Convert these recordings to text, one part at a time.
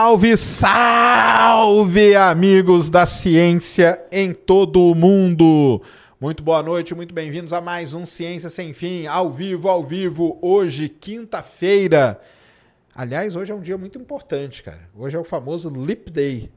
Salve, salve, amigos da ciência em todo o mundo! Muito boa noite, muito bem-vindos a mais um Ciência Sem Fim, ao vivo, ao vivo, hoje, quinta-feira. Aliás, hoje é um dia muito importante, cara. Hoje é o famoso Leap Day,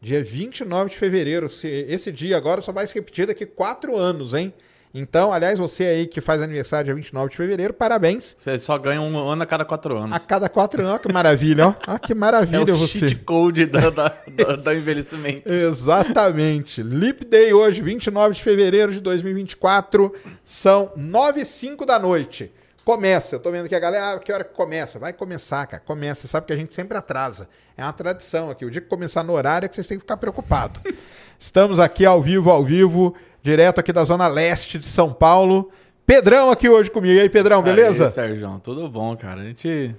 dia 29 de fevereiro. Esse dia agora só vai se repetir daqui quatro anos, hein? Então, aliás, você aí que faz aniversário dia 29 de fevereiro, parabéns. Você só ganha um ano a cada quatro anos. A cada quatro anos, que maravilha, ó. Ah, que maravilha é o você. cheat code da, da, da, da envelhecimento. Exatamente. Leap Day hoje, 29 de fevereiro de 2024, são 9 e 5 da noite. Começa, eu tô vendo que a galera, ah, que hora que começa? Vai começar, cara, começa. Sabe que a gente sempre atrasa. É uma tradição aqui. O dia que começar no horário é que vocês têm que ficar preocupados. Estamos aqui ao vivo, ao vivo direto aqui da Zona Leste de São Paulo. Pedrão aqui hoje comigo. E aí, Pedrão, beleza? Aí, Sérgio, tudo bom, cara. A gente.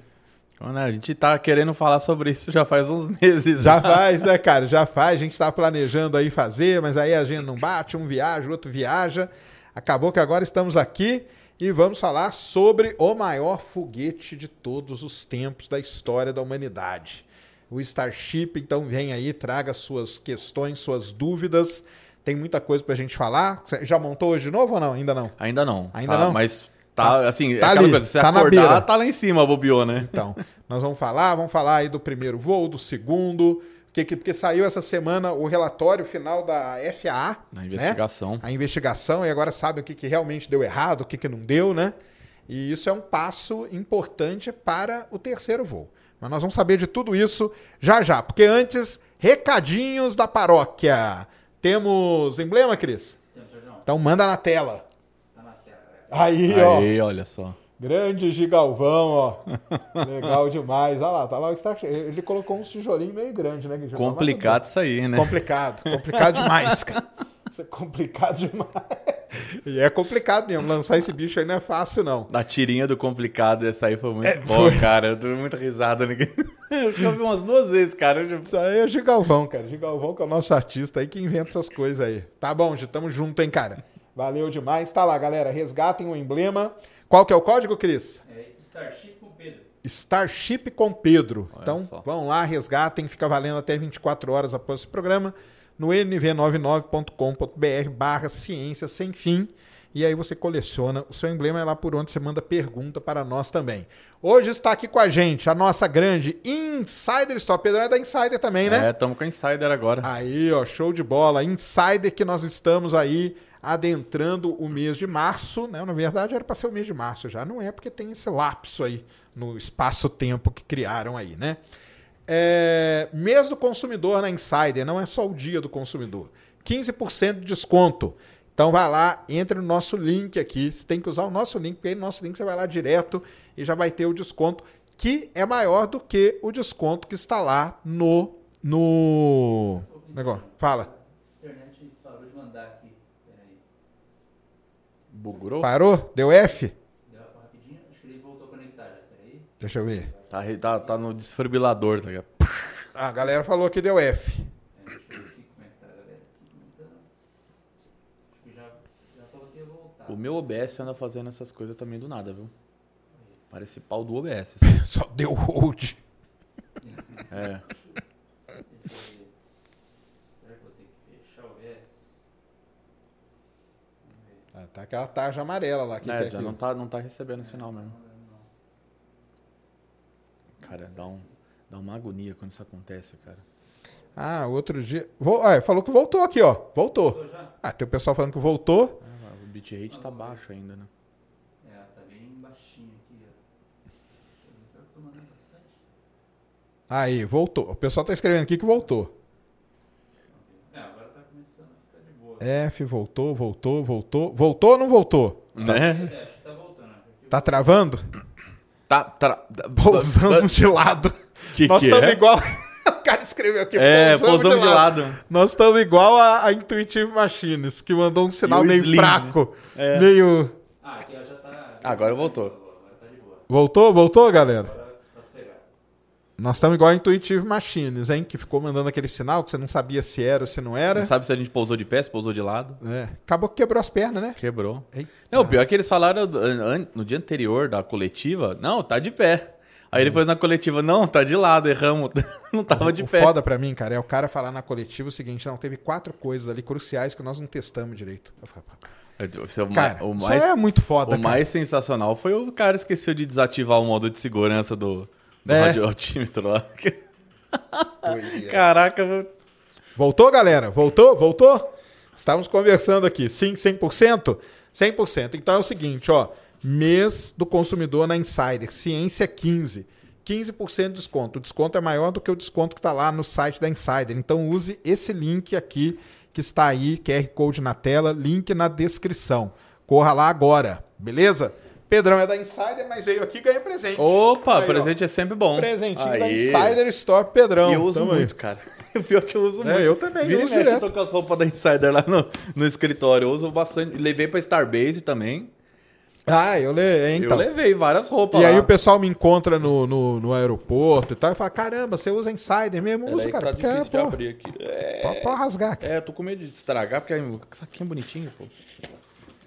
A gente tá querendo falar sobre isso já faz uns meses. Já, já faz, né, cara? Já faz. A gente tá planejando aí fazer, mas aí a gente não bate, um viaja, o outro viaja. Acabou que agora estamos aqui e vamos falar sobre o maior foguete de todos os tempos da história da humanidade. O Starship, então vem aí, traga suas questões, suas dúvidas. Tem muita coisa pra gente falar. Você já montou hoje de novo ou não? Ainda não? Ainda não. Ainda tá, não? Mas tá, assim, tá é ali, coisa, se tá acordar, tá lá em cima, bobeou, né? Então, nós vamos falar, vamos falar aí do primeiro voo, do segundo, porque, porque saiu essa semana o relatório final da FAA. A investigação. Né? A investigação, e agora sabe o que, que realmente deu errado, o que, que não deu, né? E isso é um passo importante para o terceiro voo. Mas nós vamos saber de tudo isso já já, porque antes, recadinhos da paróquia. Temos emblema, Cris? Então manda na tela. Tá na tela. Aí, ó. Aí, olha só. Grande Gigalvão, ó. Legal demais. Olha lá, tá lá o Star Ele colocou uns tijolinhos meio grande, né? Complicado isso aí, né? Complicado. Complicado demais, cara. Isso é complicado demais. E é complicado mesmo. Lançar esse bicho aí não é fácil, não. A tirinha do complicado, essa aí foi muito é, boa, foi... cara. Eu dou muita risada. Né? Eu já vi umas duas vezes, cara. Isso aí é Gigalvão, cara. Gigalvão que é o nosso artista aí que inventa essas coisas aí. Tá bom, já tamo junto, hein, cara. Valeu demais. Tá lá, galera. Resgatem o emblema. Qual que é o código, Cris? É Starship com Pedro. Starship com Pedro. Olha então, só. vão lá, resgatem. Fica valendo até 24 horas após esse programa no nv99.com.br barra ciência sem fim. E aí você coleciona o seu emblema é lá por onde você manda pergunta para nós também. Hoje está aqui com a gente a nossa grande Insider Store. Pedro é da Insider também, né? É, estamos com a Insider agora. Aí, ó, show de bola. Insider que nós estamos aí adentrando o mês de março, né? Na verdade era para ser o mês de março já, não é porque tem esse lapso aí no espaço-tempo que criaram aí, né? É, mês do consumidor na Insider, não é só o dia do consumidor. 15% de desconto. Então vai lá, entre no nosso link aqui. Você tem que usar o nosso link, porque aí no nosso link você vai lá direto e já vai ter o desconto, que é maior do que o desconto que está lá no. no. Negócio. Fala. internet parou de mandar aqui. Peraí. Bugou? Parou? Deu F? Deu rapidinho, acho que ele voltou a conectar. Peraí. Deixa eu ver. Tá, tá, tá no desfibrilador, tá ligado? Ah, a galera falou que deu F. O meu OBS anda fazendo essas coisas também do nada, viu? Parece pau do OBS. Assim. Só deu hold. É. Ah, tá aquela tarja amarela lá. Que é, que é já não tá, não tá recebendo sinal mesmo. Cara, dá, um, dá uma agonia quando isso acontece, cara. Ah, outro dia. Vol... Ah, falou que voltou aqui, ó. Voltou. voltou ah, tem o pessoal falando que voltou. Ah, o bitrate tá baixo ainda, né? É, tá bem baixinho aqui, ó. Aí, voltou. O pessoal tá escrevendo aqui que voltou. É, agora tá começando a ficar de boa. F, voltou, voltou, voltou. Voltou ou não voltou? Né? É, tá voltando. Tá travando? Tá, tá, pousando de lado. Que Nós estamos é? igual. o cara escreveu aqui, é, pousamos, de, lado. lado. Nós estamos igual a, a, Intuitive Machines, que mandou um sinal meio Slim, fraco. É. Meio. Ah, aqui já tá. Agora voltou. Agora tá de boa. Voltou? Voltou, galera? Nós estamos igual a Intuitive Machines, hein? Que ficou mandando aquele sinal que você não sabia se era ou se não era. Não sabe se a gente pousou de pé, se pousou de lado. É. Acabou que quebrou as pernas, né? Quebrou. Eita. Não, o pior é que eles falaram no dia anterior da coletiva, não, tá de pé. Aí ele pôs na coletiva, não, tá de lado, erramos. Não tava de o pé. foda pra mim, cara, é o cara falar na coletiva o seguinte: não, teve quatro coisas ali cruciais que nós não testamos direito. Esse é o ma- Cara, o isso mais, é muito foda, o cara. mais sensacional foi o cara esqueceu de desativar o modo de segurança do, do É. radioaltímetro lá. Caraca, meu- Voltou, galera? Voltou? Voltou? Estávamos conversando aqui. Sim, 100%? 100%. Então é o seguinte, ó. Mês do consumidor na Insider. Ciência 15. 15% de desconto. O desconto é maior do que o desconto que está lá no site da Insider. Então use esse link aqui que está aí, QR Code na tela, link na descrição. Corra lá agora, beleza? Pedrão é da Insider, mas veio aqui e ganha presente. Opa, Aí, ó. presente é sempre bom. Presentinho da Aí. Insider Store Pedrão. Eu uso Tamo aí. muito, cara. O pior é que eu uso É, muito. eu também, Vira eu uso direto. Eu tô com as roupas da Insider lá no, no escritório. Eu uso bastante. Levei pra Starbase também. Ah, eu le... então. eu levei várias roupas E lá. aí o pessoal me encontra no, no, no aeroporto e tal, e fala, caramba, você usa Insider mesmo? Aí que cara. tá porque, difícil de pô, abrir aqui. É, pode, pode rasgar aqui. é, eu tô com medo de estragar, porque aí, o saquinho bonitinho, pô.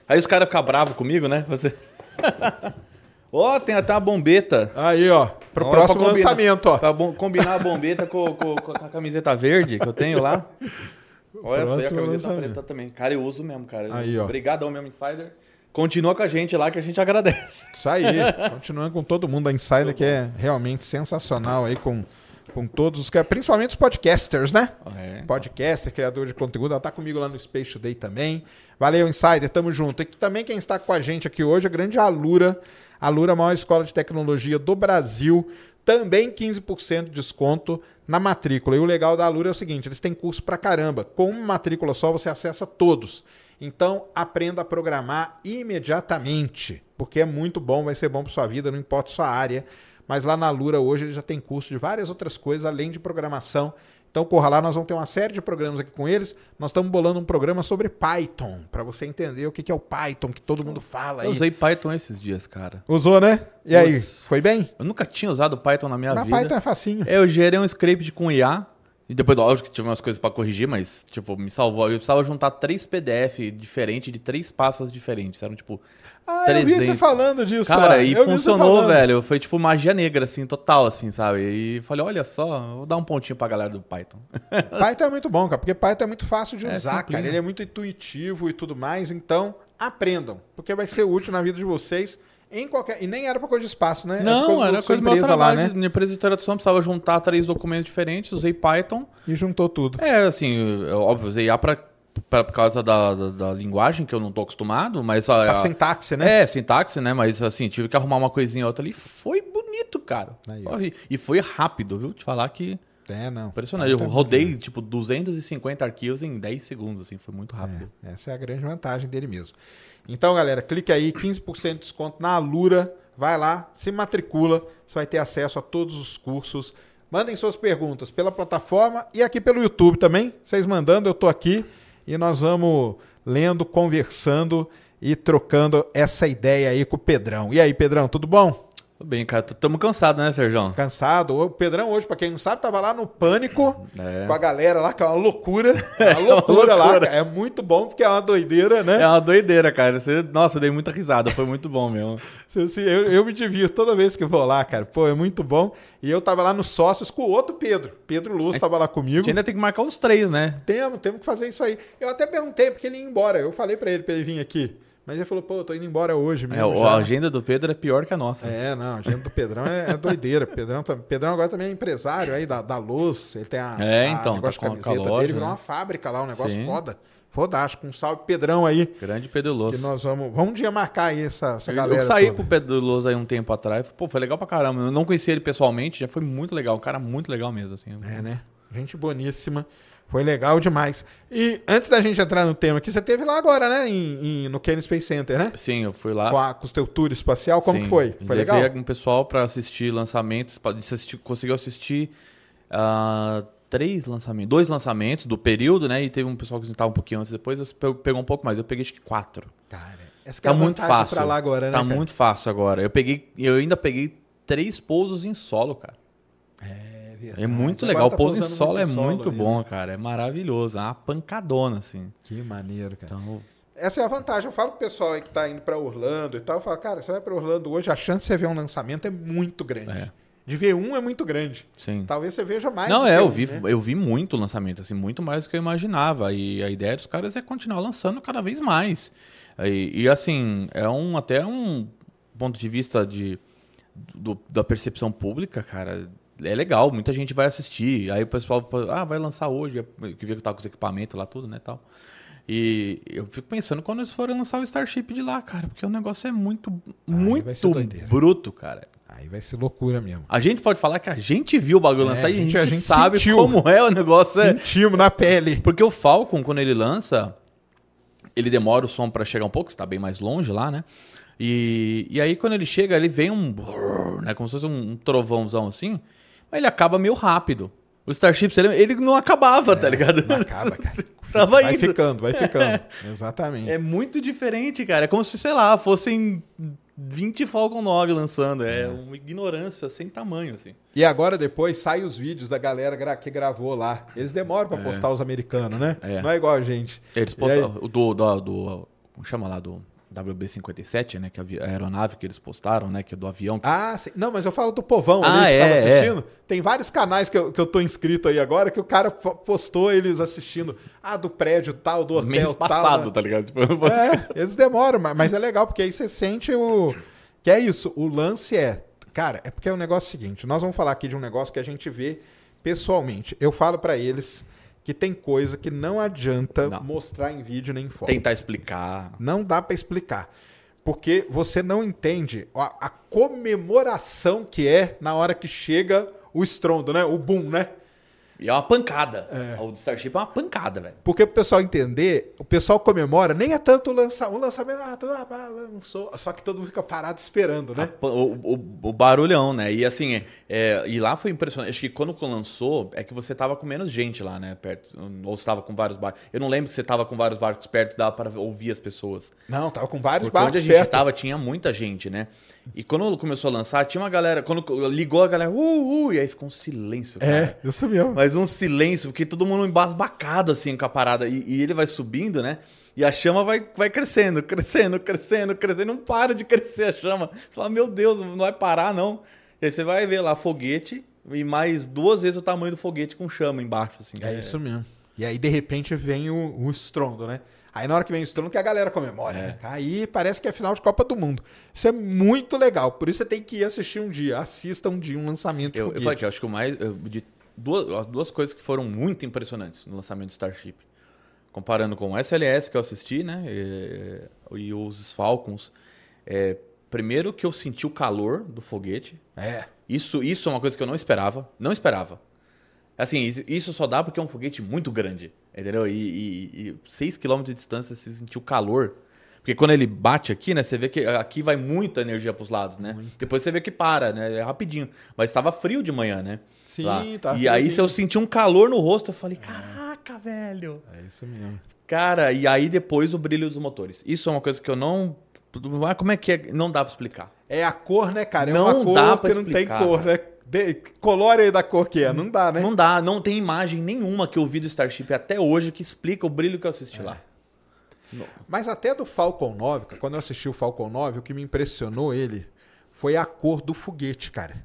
Aí os caras ficam bravos comigo, né? Você... Ó, tem até uma bombeta. Aí, ó, pro Ó, próximo lançamento, ó. Pra combinar a bombeta com, com- com a camiseta verde que eu tenho lá. Olha só, a camiseta lançamento. preta também. Cara, eu uso mesmo, cara. Aí, ó. Obrigadão mesmo, Insider. Continua com a gente lá que a gente agradece. Isso aí, continuando com todo mundo da Insider, que é realmente sensacional aí com, com todos os, que- principalmente os podcasters, né? É. Podcaster, criador de conteúdo, ela tá comigo lá no Space Today também. Valeu, Insider, tamo junto. E também quem está com a gente aqui hoje, a grande Alura. Alura, a maior escola de tecnologia do Brasil. Também 15% de desconto na matrícula. E o legal da Alura é o seguinte, eles têm curso pra caramba. Com uma matrícula só, você acessa todos. Então, aprenda a programar imediatamente, porque é muito bom, vai ser bom para sua vida, não importa sua área. Mas lá na Lura hoje ele já tem curso de várias outras coisas além de programação. Então corra lá, nós vamos ter uma série de programas aqui com eles. Nós estamos bolando um programa sobre Python, para você entender o que é o Python, que todo mundo fala aí. Eu usei Python esses dias, cara. Usou, né? E aí, foi bem? Eu nunca tinha usado Python na minha Mas vida. Python é facinho. Eu gerei um script com IA. E depois, lógico que tive umas coisas pra corrigir, mas, tipo, me salvou. Eu precisava juntar três PDF diferentes de três pastas diferentes. Eram, tipo, Ah, eu vi você 300. falando disso Cara, e funcionou, velho. Foi tipo magia negra, assim, total, assim, sabe? E falei, olha só, vou dar um pontinho pra galera do Python. Python é muito bom, cara, porque Python é muito fácil de É usar, simplinho. cara. Ele é muito intuitivo e tudo mais, então aprendam, porque vai ser útil na vida de vocês em qualquer. E nem era pra coisa de espaço, né? Não, era sua coisa meu empresa trabalho. lá, né? Minha empresa de tradução precisava juntar três documentos diferentes, usei Python. E juntou tudo. É, assim, eu, óbvio, usei IA pra, pra, por causa da, da, da linguagem, que eu não tô acostumado, mas... A, A a- sintaxe, né? É, sintaxe, né? Mas assim, tive que arrumar uma coisinha ou outra ali. Foi bonito, cara. Aí, e foi rápido, viu? Te falar que. É, não. Impressionante. Eu é rodei, muito tipo, 250 arquivos em 10 segundos, assim. Foi muito rápido. É, essa é a grande vantagem dele mesmo. Então, galera, clique aí, 15% de desconto na Alura. Vai lá, se matricula, você vai ter acesso a todos os cursos. Mandem suas perguntas pela plataforma e aqui pelo YouTube também. Vocês mandando, eu tô aqui e nós vamos lendo, conversando e trocando essa ideia aí com o Pedrão. E aí, Pedrão, tudo bom? Tudo bem, cara. Tamo cansado, né, Sérgio? Cansado? O Pedrão hoje, pra quem não sabe, tava lá no Pânico É. com a galera lá, que é uma loucura. É uma loucura lá. loucura. cara. É muito bom porque é uma doideira, né? É uma doideira, cara. Você- Nossa, eu dei muita risada. Foi muito bom mesmo. Eu, eu me divirto toda vez que vou lá, cara. Pô, é muito bom. E eu tava lá nos sócios com o outro Pedro. Pedro Luz tava lá A comigo. gente ainda tem que marcar os três, né? Temos, temos que fazer isso aí. Eu até perguntei porque ele ia embora. Eu falei pra ele pra ele vir aqui. Mas ele falou, pô, eu tô indo embora hoje É, mesmo. a já. agenda do Pedro é pior que a nossa. É, não, a agenda do Pedrão é, é doideira. Pedrão, tá- Pedrão agora também é empresário aí da, da luz. Ele tem a, É, a então, negócio tá de a camiseta loja, dele, virou né? uma fábrica lá, um negócio Sim. foda. Fodástico. Um salve Pedrão aí. Grande Pedro Que Louço. nós vamos. Vamos um dia marcar aí essa, essa Eu, galera. eu saí toda. com o Pedro Louço aí um tempo atrás. Pô, foi legal pra caramba. Eu não conhecia ele pessoalmente, já foi muito legal. Um cara muito legal mesmo, assim. É, né? Gente boníssima. Foi legal demais. E antes da gente entrar no tema aqui, você teve lá agora, né? Em, em- no Kennedy Space Center, né? Sim, eu fui lá. Com, a, com o teu tour espacial, como Sim. que foi? Foi Levei legal? um pessoal pra assistir lançamentos. Pra, assistir, conseguiu assistir ah, três lançamentos, dois lançamentos do período, né? E teve um pessoal que estava um pouquinho antes depois, pegou um pouco mais. Eu peguei acho que quatro. Cara, essa Tá é muito fácil. pra lá agora, né? tá cara? muito fácil agora. Eu peguei, eu ainda peguei três pousos em solo, cara. É, verdade. É muito legal. tá o pouso em solo é solo muito ali, bom, né? cara. É maravilhoso. É uma pancadona, assim. Que maneiro, cara. Então, Essa é a vantagem. Eu falo pro pessoal aí que tá indo pra Orlando e tal. Eu falo, cara, você vai pra Orlando hoje, a chance de você ver um lançamento é muito grande. É. de ver um é muito grande. Sim. Talvez você veja mais. Não, é, eu um, vi, né? eu vi muito lançamento, assim, muito mais do que eu imaginava. E a ideia dos caras é continuar lançando cada vez mais. E, e, assim, é um até um ponto de vista de, do- da percepção pública, cara. É legal, muita gente vai assistir. Aí o pessoal ah, vai lançar hoje, que vê que tá com os equipamentos lá, tudo, né, tal. E eu fico pensando quando eles forem lançar o Starship de lá, cara, porque o negócio é muito, ser muito bruto, cara. Aí vai ser loucura mesmo. A gente pode falar que a gente viu o bagulho É, lançar a e a gente- a gente sabe sentiu. como é o negócio. É. Sentimos na pele. Porque o Falcon, quando ele lança, ele demora o som pra chegar um pouco, está bem mais longe lá, né? E, e aí quando ele chega, ele vem um, né, como se fosse um, um trovãozão assim, mas ele acaba meio rápido. O Starship, ele, não acabava, tá ligado? Não acaba, cara. Tava vai indo. ficando, vai ficando. Exatamente. É muito diferente, cara. É como se, sei lá, fossem 20 Falcon 9 lançando. É, uma ignorância sem tamanho, assim. E agora depois saem os vídeos da galera que gravou lá. Eles demoram pra postar os americanos, né? É. Não é igual a gente. Eles E postaram o do, do, do- Como chama lá? Do WB-57, né? Que é a aeronave que eles postaram, né? Que é do avião. Ah, sim. não, mas eu falo do povão Ah, ali que é, tava assistindo. Tem vários canais que eu, que eu tô inscrito aí agora que o cara postou eles assistindo. Ah, do prédio tal, do hotel mês tal. passado, né? tá ligado? Tipo, É, eles demoram, mas- mas é legal, porque aí você sente o. Que é isso, o lance é. Cara, é porque é o negócio seguinte: nós vamos falar aqui de um negócio que a gente vê pessoalmente. Eu falo pra eles que tem coisa que não adianta Não. mostrar em vídeo nem em foto. Tentar explicar. Não dá pra explicar. Porque você não entende a, a comemoração que é na hora que chega o estrondo, né? O boom, né? E é uma pancada. O do Starship é uma pancada, velho. Porque o pessoal entender, o pessoal comemora, nem é tanto o, lança, o lançamento, ah, ah, lançou, só que todo mundo fica parado esperando, né? O, o, o barulhão, né? E assim, é, é, e lá foi impressionante. Acho que quando lançou, é que você tava com menos gente lá, né? Perto. Ou você tava com vários barcos. Eu não lembro que você tava com vários barcos perto, dava para ouvir as pessoas. Não, tava com vários Porque onde a barcos gente perto. tava tinha muita gente, né? E quando começou a lançar, tinha uma galera. Quando ligou a galera, uh, uh, e aí ficou um silêncio, cara. É, isso mesmo. Mas um silêncio, porque todo mundo embasbacado assim com a parada. E, e ele vai subindo, né? E a chama vai, vai crescendo, crescendo, crescendo, crescendo. Não para de crescer a chama. Você fala, meu Deus, não vai parar, não. E aí você vai ver lá foguete e mais duas vezes o tamanho do foguete com chama embaixo, assim. É isso mesmo. E aí, de repente, vem o, o estrondo, né? Aí, na hora que vem o estrondo, que a galera comemora, né? Aí parece que é final de Copa do Mundo. Isso é muito legal. Por isso você tem que ir assistir um dia. Assista um dia um lançamento de Eu, eu foguete. falei que eu acho que o mais. eu- de duas, as duas coisas que foram muito impressionantes no lançamento do Starship. Comparando com o SLS que eu assisti, né? E, e os Falcons. É, primeiro que eu senti o calor do foguete. É. Isso, isso é uma coisa que eu não esperava. Não esperava. Assim, isso- só dá porque é um foguete muito grande. Entendeu? E, 6 km de distância você sentiu calor. Porque quando ele bate aqui, né? Você vê que aqui vai muita energia pros lados, né? Depois você vê que para, né? É rapidinho. Mas estava frio de manhã, né? Sim, Lá. tá E aí se eu senti um calor no rosto, eu falei, caraca, velho. É isso mesmo. Cara, e aí depois o brilho dos motores. Isso é uma coisa que eu não. Como é que é? Não dá pra explicar. É a cor, né, cara? É Não uma cor dá pra que não tem explicar, cor, né? De... Colore aí da cor que é. Não dá, né? Não dá, não tem imagem nenhuma que eu vi do Starship até hoje que explica o brilho que eu assisti lá. Mas até do Falcon 9, cara, quando eu assisti o Falcon 9, o que me impressionou ele foi a cor do foguete, cara.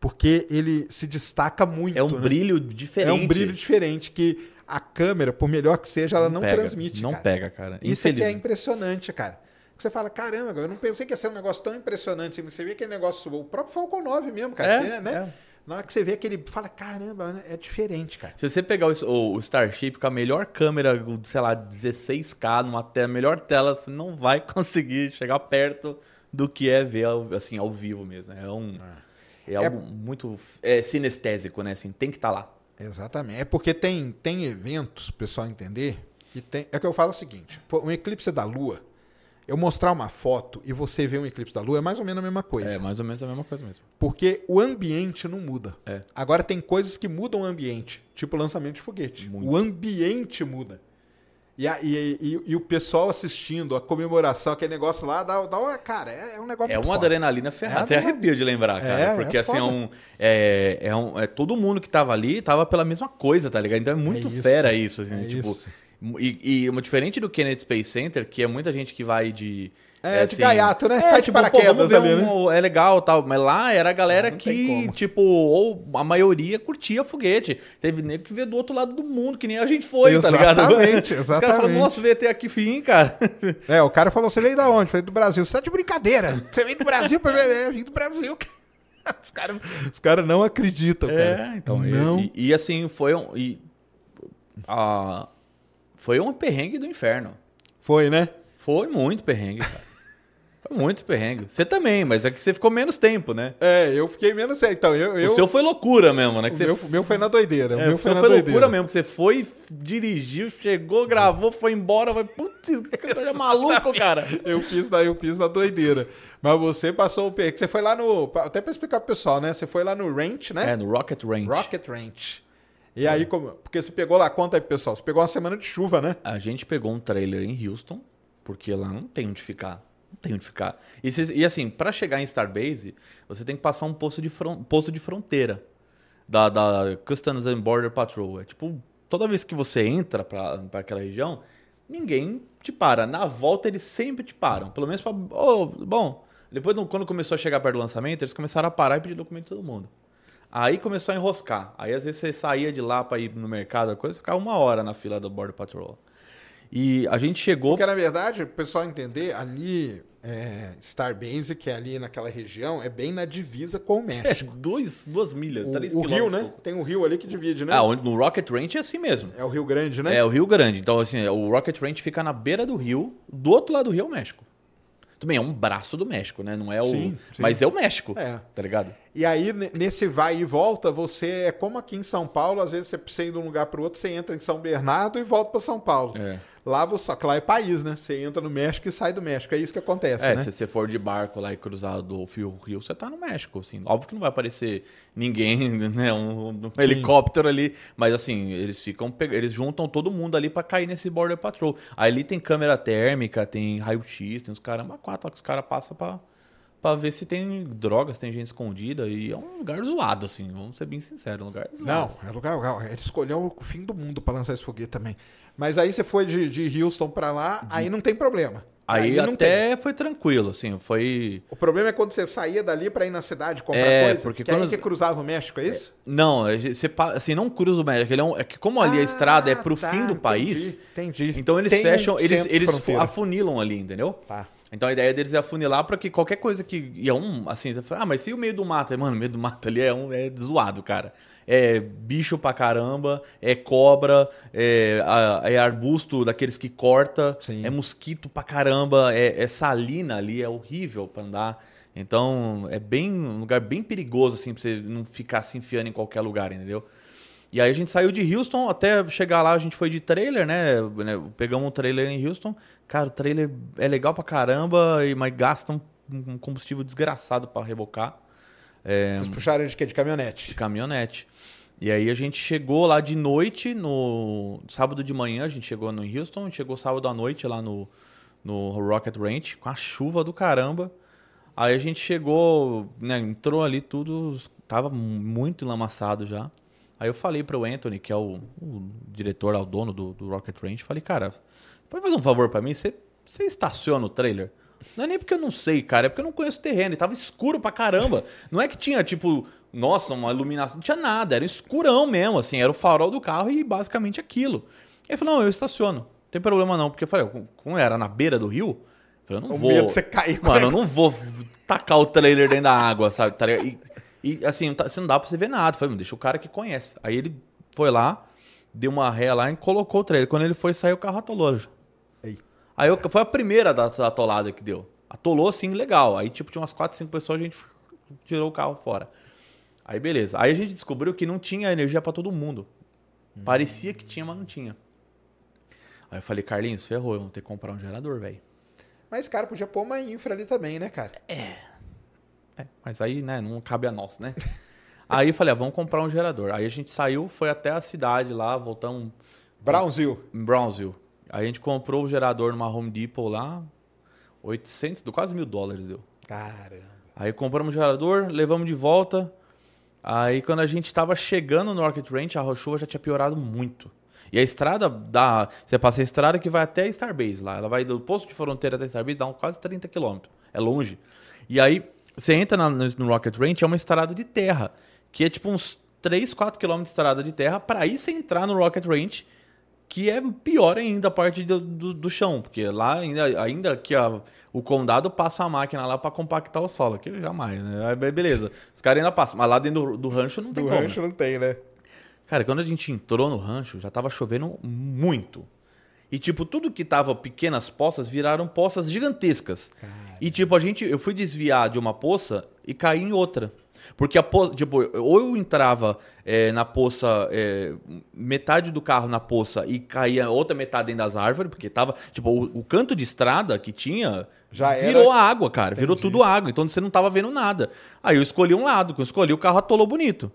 Porque ele se destaca muito. É um né? brilho diferente. É um brilho diferente que a câmera, por melhor que seja, ela não, pega, transmite, Não cara. pega, cara. Isso é que é Infeliz- impressionante, cara. Que você fala, caramba, eu não pensei que ia ser um negócio tão impressionante. assim, Você vê aquele negócio, o próprio Falcon 9 mesmo, cara. É, que, né? é. Na hora que você vê aquele, fala, caramba, né? é diferente, cara. Se você pegar o, o- Starship com a melhor câmera, sei lá, 16K, numa te- melhor tela, você não vai conseguir chegar perto do que é ver ao- assim, ao vivo mesmo. É um. É, algo muito é, sinestésico, né? Assim, tem que estar lá. Exatamente. É porque tem, tem eventos, pessoal entender, que tem. É que eu falo o seguinte: um eclipse da Lua, eu mostrar uma foto e você ver um eclipse da Lua é mais ou menos a mesma coisa. É mais ou menos a mesma coisa mesmo. Porque o ambiente não muda. É. Agora tem coisas que mudam o ambiente, tipo o lançamento de foguete. Muito. O ambiente muda. E, a- e- e- e o pessoal assistindo, a comemoração, aquele negócio lá, dá, dá uma- cara, é, é um negócio É uma foda. adrenalina ferrada. É Até uma- arrepio de lembrar, cara. É, porque é assim, é um, é, é um. É todo mundo que tava ali tava pela mesma coisa, tá ligado? Então é muito isso, fera isso, assim, é tipo. isso. E, e uma diferente do Kennedy Space Center, que é muita gente que vai de, É, de gaiato, né? É, tipo, pô, paraquedas ver ali, né? um- É legal tal. Mas lá era a galera não que, tipo, ou a maioria curtia foguete. Teve nego que veio do outro lado do mundo, que nem a gente foi, tá ligado? Exatamente, Os caras falaram, exatamente. nossa, VT aqui fim, cara. É, o cara falou, você veio da onde? Eu Falei, do Brasil. Você tá de brincadeira. Você veio do Brasil pra ver? É, Eu vim do Brasil. Os caras os cara não acreditam, cara. É, então. Não. E, e, assim, foi um. E, a, foi um perrengue do inferno. Foi, né? Foi muito perrengue, cara. Foi muito perrengue. Você também, mas é que você ficou menos tempo, né? É, eu fiquei menos... Então, eu... eu O seu foi loucura mesmo, né? Que o você meu, meu foi na doideira. É, o meu seu na foi doideira. loucura mesmo, que você foi, dirigiu, chegou, gravou, foi embora, vai, putz, que cara é maluco, cara. Eu fiz, na, eu fiz na doideira. Mas você passou o perrengue. Você foi lá no... Até pra explicar pro pessoal, né? Você foi lá no Ranch, né? É, no Rocket Range. Rocket Ranch. E aí, como... Porque você pegou lá, conta aí pessoal. Você pegou uma semana de chuva, né? A gente pegou um trailer em Houston, porque lá não tem onde ficar. Não tem onde ficar. E, e assim, pra chegar em Starbase, você tem que passar um posto de, fron- posto de fronteira da, da Customs and Border Patrol. É tipo, toda vez que você entra pra, pra aquela região, ninguém te para. Na volta, eles sempre te param. Pelo menos pra. Ô, bom, depois, do- quando começou a chegar perto do lançamento, eles começaram a parar e pedir documento de todo mundo. Aí começou a enroscar. Aí às vezes você saía de lá pra ir no mercado, a coisa, ficava uma hora na fila do Border Patrol. E a gente chegou. Porque, na verdade, o pessoal entender, ali, é, Starbase, que é ali naquela região, é bem na divisa com o É, México. dois, duas milhas, o, três o rio, né? Tem um rio ali que divide, né? Ah, no Rocket Ranch é assim mesmo. É o Rio Grande, né? É o Rio Grande. Então, assim, o Rocket Ranch fica na beira do rio, do outro lado do rio é o México. Também é um braço do México, né? Não é o. Sim, sim. Mas é o México. É. Tá ligado? E aí, ne- nesse vai e volta, você é como aqui em São Paulo, às vezes você precisa ir de um lugar para outro, você entra em São Bernardo e volta para São Paulo. É. Lá, você, lá é país, né? Você entra no México e sai do México. É isso que acontece, É, né? se você for de barco lá e cruzar do Fio Rio, você tá no México, assim. Óbvio que não vai aparecer ninguém, né, um, um helicóptero ali, mas assim, eles ficam, eles juntam todo mundo ali pra cair nesse Border Patrol. Aí ali tem câmera térmica, tem raio-x, tem os caramba quatro que os caras passam pra, pra ver se tem drogas, tem gente escondida, e é um lugar zoado, assim, vamos ser bem sinceros, um lugar zoado. Não, é lugar, lugar. Ele escolheu o fim do mundo para lançar esse foguete também. Mas aí você foi de, de Houston para lá, aí não tem problema. Aí, não tem. até foi tranquilo, assim, foi... O problema é quando você saía dali para ir na cidade comprar É, coisa. porque que aí quando- que cruzava o México, é isso? Não, você, assim, não cruza o México, ele é, um- é que como ali a estrada é pro tá, fim do país, Entendi. então eles Tem um fecham, eles, eles fronteira. afunilam ali, entendeu? Tá. Então a ideia deles é afunilar para que qualquer coisa que. E é um, assim, você fala, ah, mas se o meio do mato? Mano, o meio do mato ali é, um, é zoado, cara. É bicho pra caramba, é cobra, é, é arbusto daqueles que corta, Sim. é mosquito pra caramba, é, é salina ali, é horrível pra andar. Então é bem um lugar bem perigoso, assim, pra você não ficar se enfiando em qualquer lugar, entendeu? E aí a gente saiu de Houston, até chegar lá a gente foi de trailer, né? né, Pegamos um trailer em Houston. Cara, o trailer é legal pra caramba, mas gasta um, combustível desgraçado pra rebocar. É, Vocês puxaram de quê? De de caminhonete. caminhonete. E aí a gente chegou lá de noite, no sábado de manhã, a gente chegou no Houston, chegou sábado à noite lá no, no Rocket Ranch, com a chuva do caramba. Aí a gente chegou, né, entrou ali tudo, tava muito enlamaçado já. Aí eu falei para o Anthony, que é o, o diretor, o dono do, do Rocket Ranch, falei, cara, pode fazer um favor para mim? Você, você estaciona o trailer? Não é nem porque eu não sei, cara, é porque eu não conheço o terreno. E tava escuro pra caramba. Não é que tinha, tipo, nossa, uma iluminação. Não tinha nada, era escurão mesmo, assim. Era o farol do carro e basicamente aquilo. Ele falou, não, eu estaciono. Não tem problema não. Porque eu falei, como era na beira do rio, eu falei, eu não O vou... medo você cair com Mano, eu não vou tacar o trailer dentro da água, sabe? Tá? E, e, assim, tá- você não dá pra você ver nada. Eu Falei, deixa o cara que conhece. Aí ele foi lá, deu uma ré lá e colocou o trailer. Quando ele foi sair, o carro atolou. Aí eu- foi a primeira da, da atolada que deu. Atolou assim, legal. Aí, tipo, tinha umas 4, 5 pessoas, a gente tirou o carro fora. Aí, beleza. Aí a gente descobriu que não tinha energia pra todo mundo. Parecia que tinha, mas não tinha. Aí eu falei, Carlinhos, ferrou, vamos ter que comprar um gerador, velho. Mas, cara, podia pôr uma infra ali também, né, cara? É, mas aí, né, não cabe a nós, né? aí eu falei, ah, vamos comprar um gerador. Aí a gente saiu, foi até a cidade lá, voltamos Brownsville. Brownsville. Aí a gente comprou o gerador numa Home Depot lá, 800, do quase mil dólares deu. Caramba. Aí compramos o gerador, levamos de volta. Aí quando a gente tava chegando no Rocket Ranch, a chuva já tinha piorado muito. E a estrada dá. Você passa a estrada que vai até Starbase lá. Ela vai do posto de fronteira até Starbase, dá uns quase 30 quilômetros. É longe. E aí, você entra na- no, Rocket Ranch, é uma estrada de terra. Que é tipo uns 3, 4 quilômetros de estrada de terra. Pra aí você entrar no Rocket Ranch, que é pior ainda a parte do, do, do chão. Porque lá, ainda, ainda que a- o condado passa a máquina lá pra compactar o solo. Que jamais, né? Aí, beleza. Os caras ainda passam. Mas lá dentro do, do rancho não tem Do como. rancho não tem, né? Cara, quando a gente entrou no rancho, já tava chovendo muito. E, tipo, tudo que tava pequenas poças viraram poças gigantescas. E, tipo, a gente. Eu fui desviar de uma poça e caí em outra. Porque a poça. Tipo, ou eu entrava é, na poça, é, metade do carro na poça e caía outra metade dentro das árvores, porque tava. Tipo, o, o canto de estrada que tinha. Já era- virou água, cara. Virou Entendi. tudo água. Então você não tava vendo nada. Aí eu escolhi um lado. Eu escolhi, o carro atolou bonito.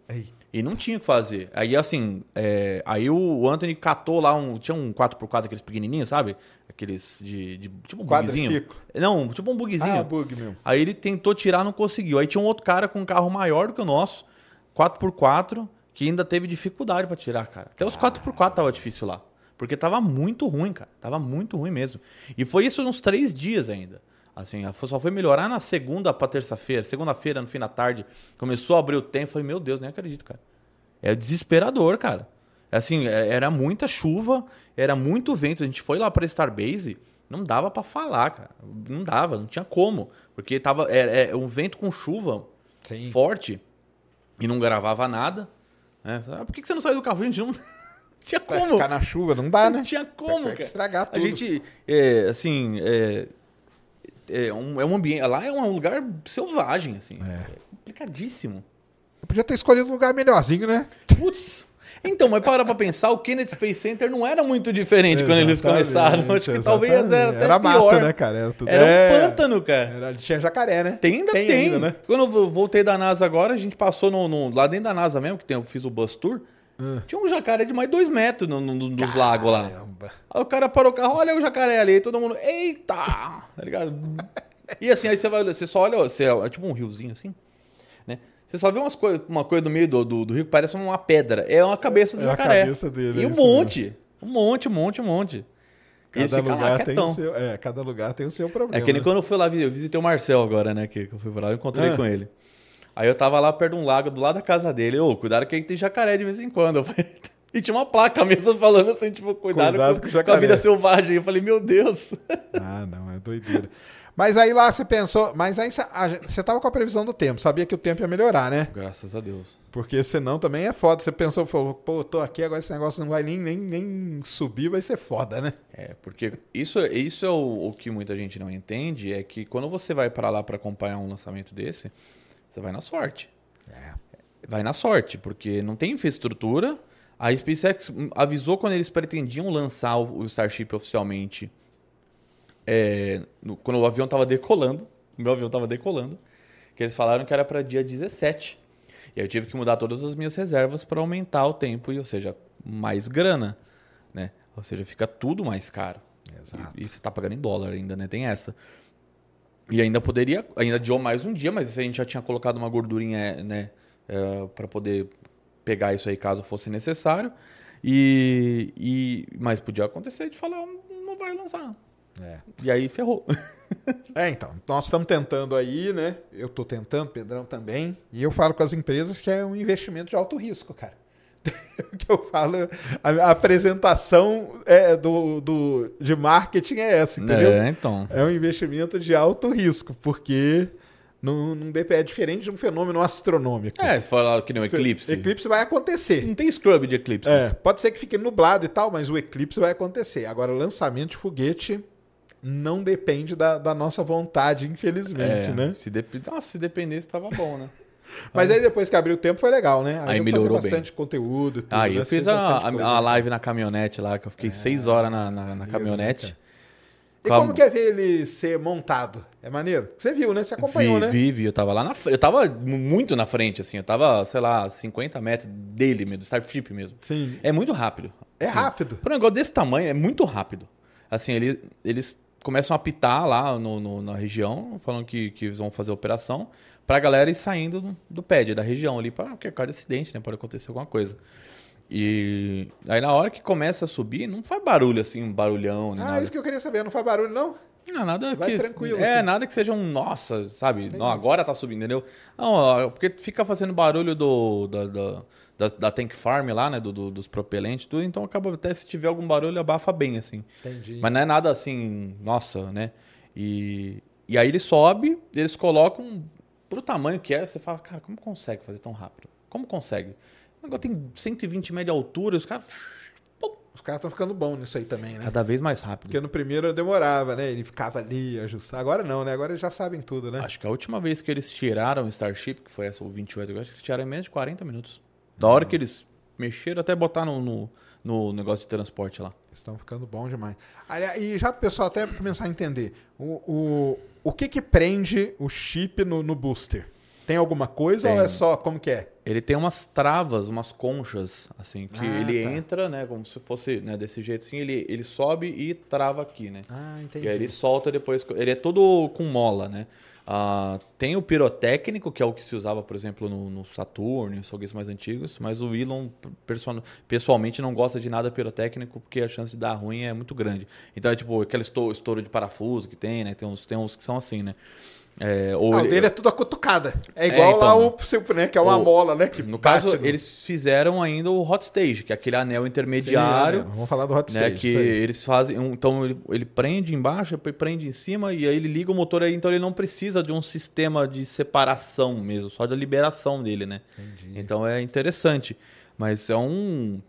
E não tinha o que fazer. Aí, assim, é, aí o Anthony catou lá um. Tinha um 4x4, aqueles pequenininhos, sabe? Aqueles de. de- tipo um bugzinho. Não, tipo um bugzinho. Ah, bug mesmo. Aí ele tentou tirar, não conseguiu. Aí tinha um outro cara com um carro maior do que o nosso, 4x4, que ainda teve dificuldade pra tirar, cara. Até os 4x4 tava difícil lá. Porque tava muito ruim, cara. Tava muito ruim mesmo. E foi isso uns três dias ainda. Assim, a- só foi melhorar na segunda pra terça-feira. Segunda-feira, no fim da tarde, começou a abrir o tempo. Falei, meu Deus, nem acredito, cara. É desesperador, cara. Assim, é- era muita chuva, era muito vento. A gente foi lá pra Starbase, não dava pra falar, cara. Não dava, não tinha como. Porque tava é, é um vento com chuva Sim. forte e não gravava nada. Né? Ah, por que você não saiu do carro? Gente, não tinha Vai como. ficar na chuva, não dá, né? Não tinha como, Vai cara. estragar A tudo. gente, é, assim, é, é, um, é um ambiente. Lá é um lugar selvagem, assim. É. É complicadíssimo. Eu podia ter escolhido um lugar melhorzinho, né? Putz. Então, mas para pra pensar, o Kennedy Space Center não era muito diferente quando eles começaram. Acho que talvez era até Era pior. mato, né, cara? Era, tudo... Era é... um pântano, cara. Era... Tinha jacaré, né? Tem, ainda tem. ainda, né? Quando eu vo- voltei da NASA agora, a gente passou no, no- lá dentro da NASA mesmo, que tem, eu fiz o bus tour. Ah. Tinha um jacaré de mais dois metros no, no- dos lagos lá. Aí o cara parou o carro, olha o jacaré ali, aí todo mundo, eita! Tá ligado? E assim, aí você vai, você só olha, você, é tipo um riozinho assim? Você só vê umas coi uma coisa no meio do, do, do rio que parece uma pedra. É uma cabeça do É a jacaré. cabeça dele, E é um monte. Um monte, um monte, um monte. Cada lugar, tem o seu, é, cada lugar tem o seu É problema. que nem né? quando eu fui lá, eu visitei o Marcel agora, né? Que, que eu fui pra lá, eu encontrei Ah. com ele. Aí eu tava lá perto de um lago, do lado da casa dele. Ô, cuidado que aí tem jacaré de vez em quando. E tinha uma placa mesmo falando assim, tipo, cuidado, Cuidado com, com com a vida selvagem. Eu falei, meu Deus. Ah, não, é doideira. Mas aí lá você pensou, mas aí você, tava com a previsão do tempo, sabia que o tempo ia melhorar, né? Graças a Deus. Porque senão também é foda. Você pensou, falou, pô, tô aqui, agora esse negócio não vai nem, nem, nem subir, vai ser foda, né? É, porque isso, isso é o, o que muita gente não entende, é que quando você vai pra lá pra acompanhar um lançamento desse, você vai na sorte. É. Vai na sorte, porque não tem infraestrutura. A SpaceX avisou quando eles pretendiam lançar o Starship oficialmente, é, no- quando o avião estava decolando, o meu avião estava decolando, que eles falaram que era para dia 17. E aí eu tive que mudar todas as minhas reservas para aumentar o tempo, e, ou seja, mais grana, né? Ou seja, fica tudo mais caro. Exato. E, e você tá pagando em dólar ainda, né? Tem essa. E ainda poderia, ainda adiou mais um dia, mas a gente já tinha colocado uma gordurinha, né, para poder pegar isso aí caso fosse necessário. E, e mas podia acontecer de falar, não vai lançar. É. E aí ferrou. É, então, nós estamos tentando aí, né? Eu tô tentando, Pedrão também. E eu falo com as empresas que é um investimento de alto risco, cara. O que eu falo, a, a apresentação é do, do, de marketing é essa, entendeu? É, então. É um investimento de alto risco, porque não, não é diferente de um fenômeno astronômico. É, se falar que nem o eclipse. Eclipse vai acontecer. Não tem scrub de eclipse. É, pode ser que fique nublado e tal, mas o eclipse vai acontecer. Agora, lançamento de foguete não depende da, da nossa vontade, infelizmente, É, né? Se, dep... Nossa, se dependesse, tava bom, né? Mas aí depois que abriu o tempo foi legal, né? Aí eu melhorou bastante conteúdo e tudo. Aí né? eu fiz fez a, a, a né? live na caminhonete lá, que eu fiquei seis horas na, na, na maneiro, caminhonete. né, E como que é ver ele ser montado? É maneiro? Você viu, né? Você acompanhou, vi, né? vi, vi, eu tava lá na frente. Eu tava mu- muito na frente, assim. Eu tava, sei lá, 50 metros dele mesmo, do Starship mesmo. Sim. É muito rápido. É assim. rápido. Para um negócio desse tamanho, é muito rápido. Assim, ele, eles começam a apitar lá no, no- na região, falando que, que eles vão fazer a operação, pra galera ir saindo do, do pad, da região ali, para qualquer caso de acidente, né? Pode acontecer alguma coisa. e aí na hora que começa a subir, não faz barulho assim, um barulhão, Ah, nada. isso que eu queria saber. Não faz barulho, não? Não, nada Vai que. tranquilo, É, assim. nada que seja um. Nossa, sabe? Não, agora tá subindo, entendeu? Não, ó, porque fica fazendo barulho do. Da, da, da, da Tank Farm lá, né? Do, do- dos propelentes, tudo, então acaba até se tiver algum barulho, abafa bem, assim. Entendi. Mas não é nada assim, nossa, né? E, e aí ele sobe, eles colocam pro tamanho que é, você fala, cara, como consegue fazer tão rápido? Como consegue? O negócio tem 120 metros de altura, os caras. Os caras estão ficando bons nisso aí também, né? Cada vez mais rápido. Porque no primeiro demorava, né? Ele ficava ali, ajustar. Agora não, né? Agora eles já sabem tudo, né? Acho que a última vez que eles tiraram o Starship, que foi essa, o 28, eu acho que eles tiraram em menos de 40 minutos. Da hora que eles mexeram até botar no, no, no negócio de transporte lá. Estão ficando bom demais. Aliás, e já pro pessoal até começar a entender, o, o, o que que prende o chip no, no booster? Tem alguma coisa Tem. ou é só como que é? Ele tem umas travas, umas conchas, assim, que Ah, ele tá. entra, né, como se fosse, né, desse jeito assim, ele, ele sobe e trava aqui, né? Ah, entendi. E aí ele solta depois. Ele é todo com mola, né? Ah, tem o pirotécnico, que é o que se usava, por exemplo, no, no Saturno, em foguetes mais antigos, mas o Elon pessoalmente não gosta de nada pirotécnico porque a chance de dar ruim é muito grande. Então é tipo aquele estouro de parafuso que tem, né? Tem uns, tem uns que são assim, né? É, ou Ah, o ele- dele é tudo a cutucada. É igual então. lá o né? Que é uma O- mola, né? Que no bate caso, eles fizeram ainda o hot stage, que é aquele anel Sim, intermediário. né? Vamos falar do hot né, stage. que eles fazem, então ele, ele prende embaixo, depois prende em cima e aí ele liga o motor aí, então ele não precisa de um sistema de separação mesmo, só da liberação dele, né? Entendi. Então é interessante, mas é um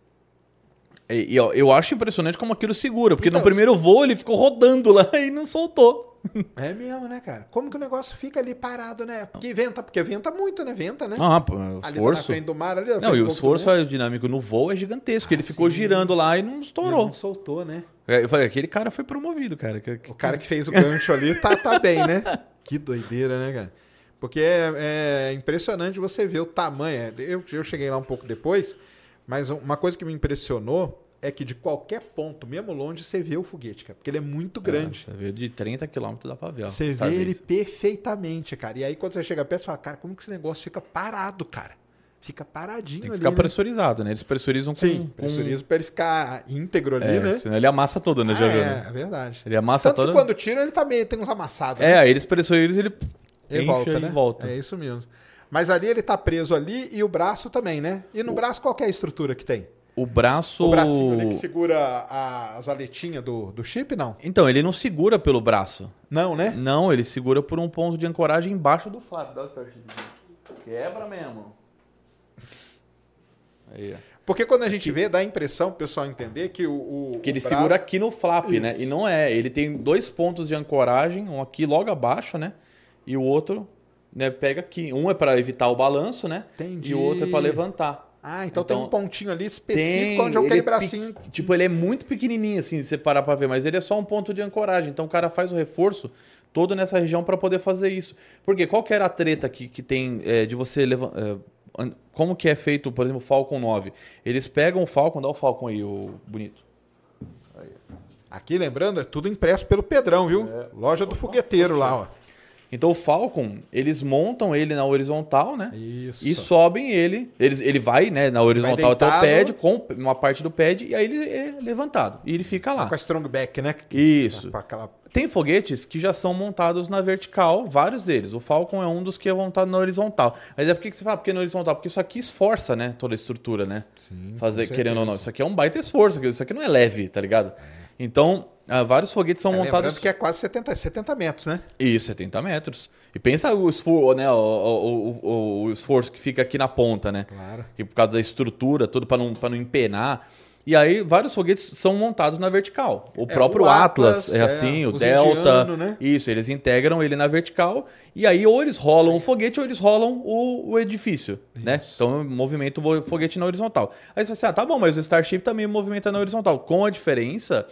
e, e, ó, eu acho impressionante como aquilo segura, porque Então, no primeiro voo ele ficou rodando lá e não soltou. É mesmo, né, cara? Como que o negócio fica ali parado, né? Porque venta, porque venta muito, né? Venta, né? Ah, pô, o ali tá na esforço. frente do mar, ali Não, e o esforço do mar. aerodinâmico no voo é gigantesco. Ah, ele ficou sim. girando lá e não estourou. Não soltou, né? É, Eu falei, aquele cara foi promovido, cara. O cara que fez o gancho ali tá, tá bem, né? Que doideira, né, cara? Porque é, é impressionante você ver o tamanho. É, Eu, eu cheguei lá um pouco depois, mas uma coisa que me impressionou é que de qualquer ponto, mesmo longe, você vê o foguete, cara. Porque ele é muito grande. É, você vê de 30 km dá pra ver. ó, Você vê ele perfeitamente, cara. E aí quando você chega perto, você fala, cara, como que esse negócio fica parado, cara? Fica paradinho Tem que ali, ficar né? pressurizado, né? Eles pressurizam com... Sim, com... pressurismo pra ele ficar íntegro ali, É, né? senão ele amassa todo, né, Ah, é, é verdade. Ele amassa Tanto todo... que quando tira, ele também tem uns amassados. É, né? aí eles pressurizam ele... Ele volta, e né? volta. É isso mesmo. Mas ali ele tá preso ali e o braço também, né? E no braço qual é a estrutura que tem? O braço... O bracinho ali que segura a- as aletinhas do, do chip, não? Então, ele não segura pelo braço. Não, né? Não, ele segura por um ponto de ancoragem embaixo do flap. Dá o Starship. Quebra mesmo. Aí, ó. Porque quando a gente vê, dá a impressão, pro pessoal entender, que o. o Que ele o segura aqui no flap, né? Isso. E não é. Ele tem dois pontos de ancoragem, um aqui logo abaixo, né? E o outro, né, pega aqui. Um é para evitar o balanço, né? Entendi. E o outro é para levantar. Ah, então, tem Então, um pontinho ali específico Tem, onde é aquele ele bracinho. Tipo, ele é muito pequenininho, assim, se você parar pra ver, mas ele é só um ponto de ancoragem. Então o cara faz o reforço todo nessa região pra poder fazer isso. Porque qual que era a treta que, que tem é, de você levantar. como que é feito, por exemplo, o Falcon 9? Eles pegam o Falcon, dá o Falcon aí, o bonito. Aqui, lembrando, é tudo impresso pelo Pedrão, viu? É. Loja do fogueteiro lá, ó. Então o Falcon, eles montam ele na horizontal, né? Isso. E sobem ele, eles, ele vai né, na horizontal até o pad, com uma parte do pad, e aí ele é levantado. E ele fica lá. Com a strong back, né? Isso. Aquela... Tem foguetes que já são montados na vertical, vários deles. O Falcon é um dos que é montado na horizontal. Mas é por que você fala porque na horizontal? Porque isso aqui esforça, né? Toda a estrutura, né? Sim, Fazer, querendo ou não. Isso aqui é um baita esforço. Isso aqui não é leve, tá ligado? Então, ah, vários foguetes são É, montados. lembrando que é quase 70, 70 metros, né? Isso, 70 metros. E pensa o esforço, né? O, o, o- o esforço que fica aqui na ponta, né? Claro. E por causa da estrutura, tudo para não, pra não empenar. E aí, vários foguetes são montados na vertical. O próprio o Atlas, Atlas, é é, assim, o os Delta. indiano, né? Isso, eles integram ele na vertical. E aí, ou eles rolam o foguete ou eles rolam o, o edifício, né? Isso. Então, movimenta o foguete na horizontal. Aí você fala assim, ah, tá bom, mas o Starship também movimenta na horizontal. Com a diferença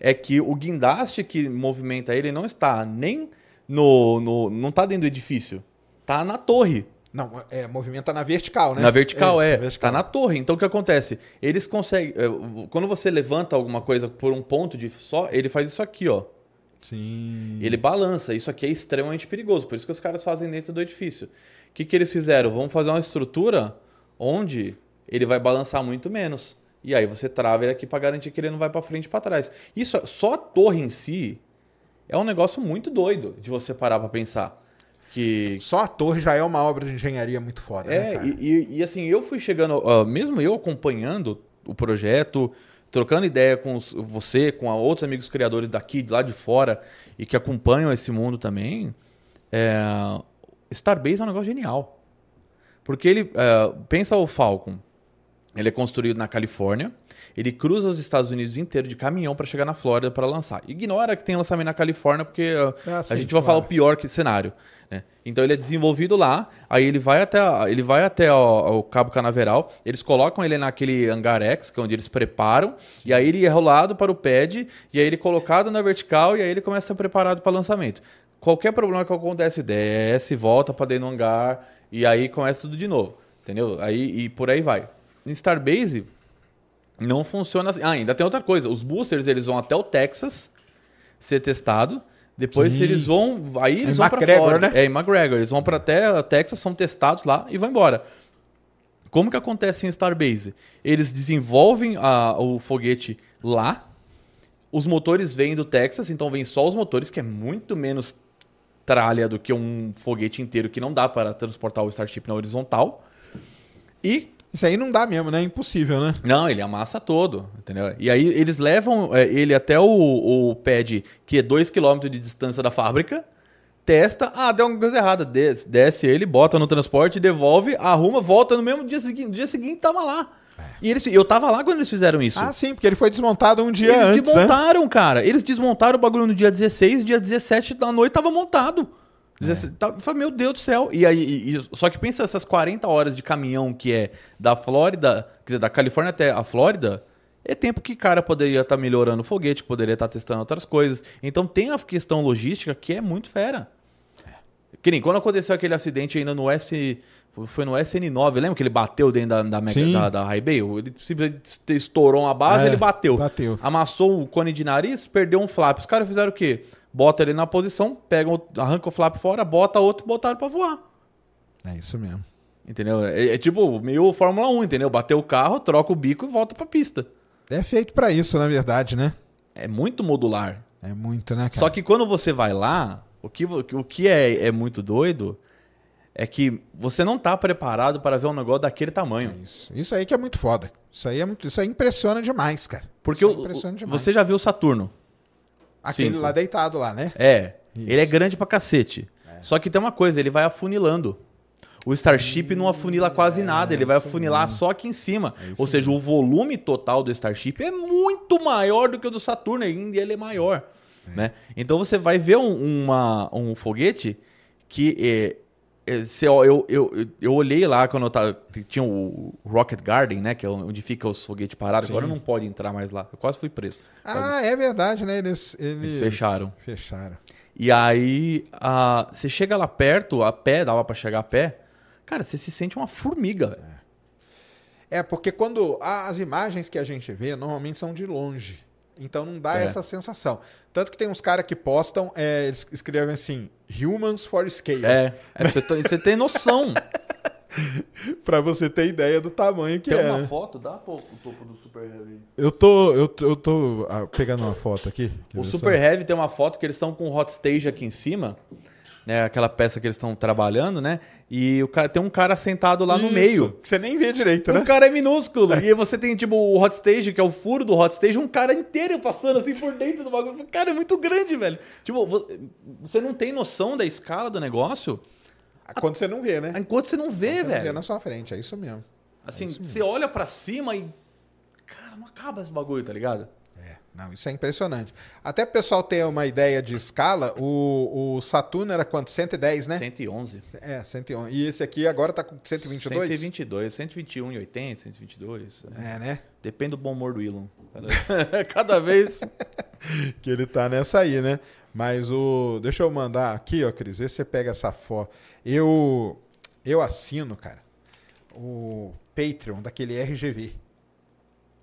é que o guindaste que movimenta ele não está nem no... no não tá dentro do edifício. Tá na torre. Não, é, movimenta na vertical, né? Na vertical, é. vertical. Tá na torre. Então o que acontece? Eles conseguem. é, Quando você levanta alguma coisa por um ponto de só, ele faz isso aqui, ó. Sim. Ele balança. Isso aqui é extremamente perigoso. Por isso que os caras fazem dentro do edifício. O que, que eles fizeram? Vamos fazer uma estrutura onde ele vai balançar muito menos. E aí você trava ele aqui para garantir que ele não vai para frente e para trás. Isso, é- só a torre em si é um negócio muito doido de você parar para pensar. Que Só a torre já é uma obra de engenharia muito foda, né, é, cara? e, e- assim, eu fui chegando, ó, mesmo eu acompanhando o projeto, trocando ideia com os- você, com outros amigos criadores daqui, de lá de fora, e que acompanham esse mundo também, é, Starbase é um negócio genial. Porque ele, é, pensa o Falcon, ele é construído na Califórnia, ele cruza os Estados Unidos inteiro de caminhão para chegar na Flórida para lançar. Ignora que tem lançamento na Califórnia, porque uh, Ah, a sim, gente vai falar o pior que cenário. né? Então ele é desenvolvido lá, aí ele vai até, ele vai até o, Cabo Canaveral, eles colocam ele naquele hangar X, que é onde eles preparam, e aí ele é rolado para o pad, e aí ele é colocado na vertical, e aí ele começa a ser preparado para lançamento. Qualquer problema que acontece, desce, volta para dentro do hangar, e aí começa tudo de novo. Entendeu? Aí, e por aí vai. Em Starbase, não funciona assim. Ah, ainda tem outra coisa. Os boosters, eles vão até o Texas ser testado. Depois Sim. eles vão, aí eles Em vão para Flórida. né? É, em McGregor. Eles vão para até o Texas, são testados lá e vão embora. Como que acontece em Starbase? Eles desenvolvem a- o foguete lá. Os motores vêm do Texas, então vem só os motores, que é muito menos tralha do que um foguete inteiro que não dá para transportar o Starship na horizontal. E Isso aí não dá mesmo, né? É impossível, né? não, ele amassa todo, entendeu? E aí eles levam é, ele até o, o pad, que é 2km de distância da fábrica, testa, ah, deu alguma coisa errada, desce, desce ele, bota no transporte, devolve, arruma, volta no mesmo dia seguinte. No dia seguinte tava lá. E eles, eu tava lá quando eles fizeram isso. Ah, sim, porque ele foi desmontado um dia eles antes, né? desmontaram, cara. Eles desmontaram o bagulho no dia 16, dia 17 da noite tava montado. 17 tá- falei, meu Deus do céu. E aí, e- e- só que pensa essas 40 horas de caminhão que é da Flórida, quer dizer, da Califórnia até a Flórida, é tempo que cara poderia estar melhorando o foguete, poderia estar testando outras coisas. Então tem a questão logística que é muito fera. Que nem quando aconteceu aquele acidente ainda no S. Foi no SN9, lembra que ele bateu dentro da, da, Mega, da, da High Bay? Ele simplesmente estourou uma base É, ele bateu. bateu. Amassou o cone de nariz, perdeu um flap. Os caras fizeram o quê? Bota ele na posição, pegam, o- arranca o flap fora, bota outro e botaram pra voar. É isso mesmo. Entendeu? É, é tipo meio Fórmula 1, entendeu? Bateu o carro, troca o bico e volta pra pista. É feito pra isso, na verdade, né? É muito modular. É muito, né, cara? Só que quando você vai lá, o que, o que é, é muito doido é que você não tá preparado para ver um negócio daquele tamanho. É Isso. isso aí que é muito foda. Isso aí, é muito, isso aí impressiona demais, cara. Porque o- demais. você já viu o Saturno? Aquele Cinco. lá deitado lá, né? É. Isso. Ele é grande pra cacete. Só que tem uma coisa, ele vai afunilando. O Starship não afunila quase nada, ele vai É, afunilar só aqui em cima. É Ou seja, o volume total do Starship é muito maior do que o do Saturno, ainda ele é maior. É. Né? Então você vai ver um, uma- um foguete que é, é, se eu, eu, eu, eu olhei lá quando eu tava, tinha o Rocket Garden, né? Que é onde fica os foguetes parados. Sim. Agora não pode entrar mais lá. Eu quase fui preso. Ah, é verdade, né? Eles, eles... Eles fecharam. Fecharam. E aí, ah, você chega lá perto, a pé, dava pra chegar a pé, cara, você se sente uma formiga. velho. É, porque quando a- as imagens que a gente vê normalmente são de longe. Então não dá É. essa sensação. Tanto que tem uns caras que postam, é, eles escrevem assim, humans for scale. É, é você, você tem noção. Pra você ter ideia do tamanho que tem é. uma né? foto, dá pô, o topo do Super Heavy. Eu tô, eu, tô- eu tô ah, pegando uma foto aqui. O Super só? Heavy tem uma foto que eles estão com o hot stage aqui em cima, né? Aquela peça que eles estão trabalhando, né? E o cara, tem um cara sentado lá no Isso, meio. que Você nem vê direito, O né? cara é minúsculo. E aí você tem, tipo, o hot stage, que é o furo do hot stage, um cara inteiro passando assim por dentro do bagulho. Cara, é muito grande, velho. Tipo, vo- você não tem noção da escala do negócio Quando você não vê, né? enquanto você não vê, Você não vê velho. na sua frente, é isso mesmo. Assim, isso mesmo. você olha pra cima e. Cara, não acaba esse bagulho, tá ligado? Não, isso é impressionante. Até pro pessoal ter uma ideia de escala, o, o Saturno era quanto? 110, né? 111. É, 111. E esse aqui agora tá com 122? 122, 121 e 80, 122. é. É, né? Depende do bom humor do Elon. Cada, cada vez. Que ele tá nessa aí, né? Mas o. Deixa eu mandar aqui, ó, Cris. Vê se você pega essa foto. Eu. Eu assino, cara, o Patreon daquele RGV.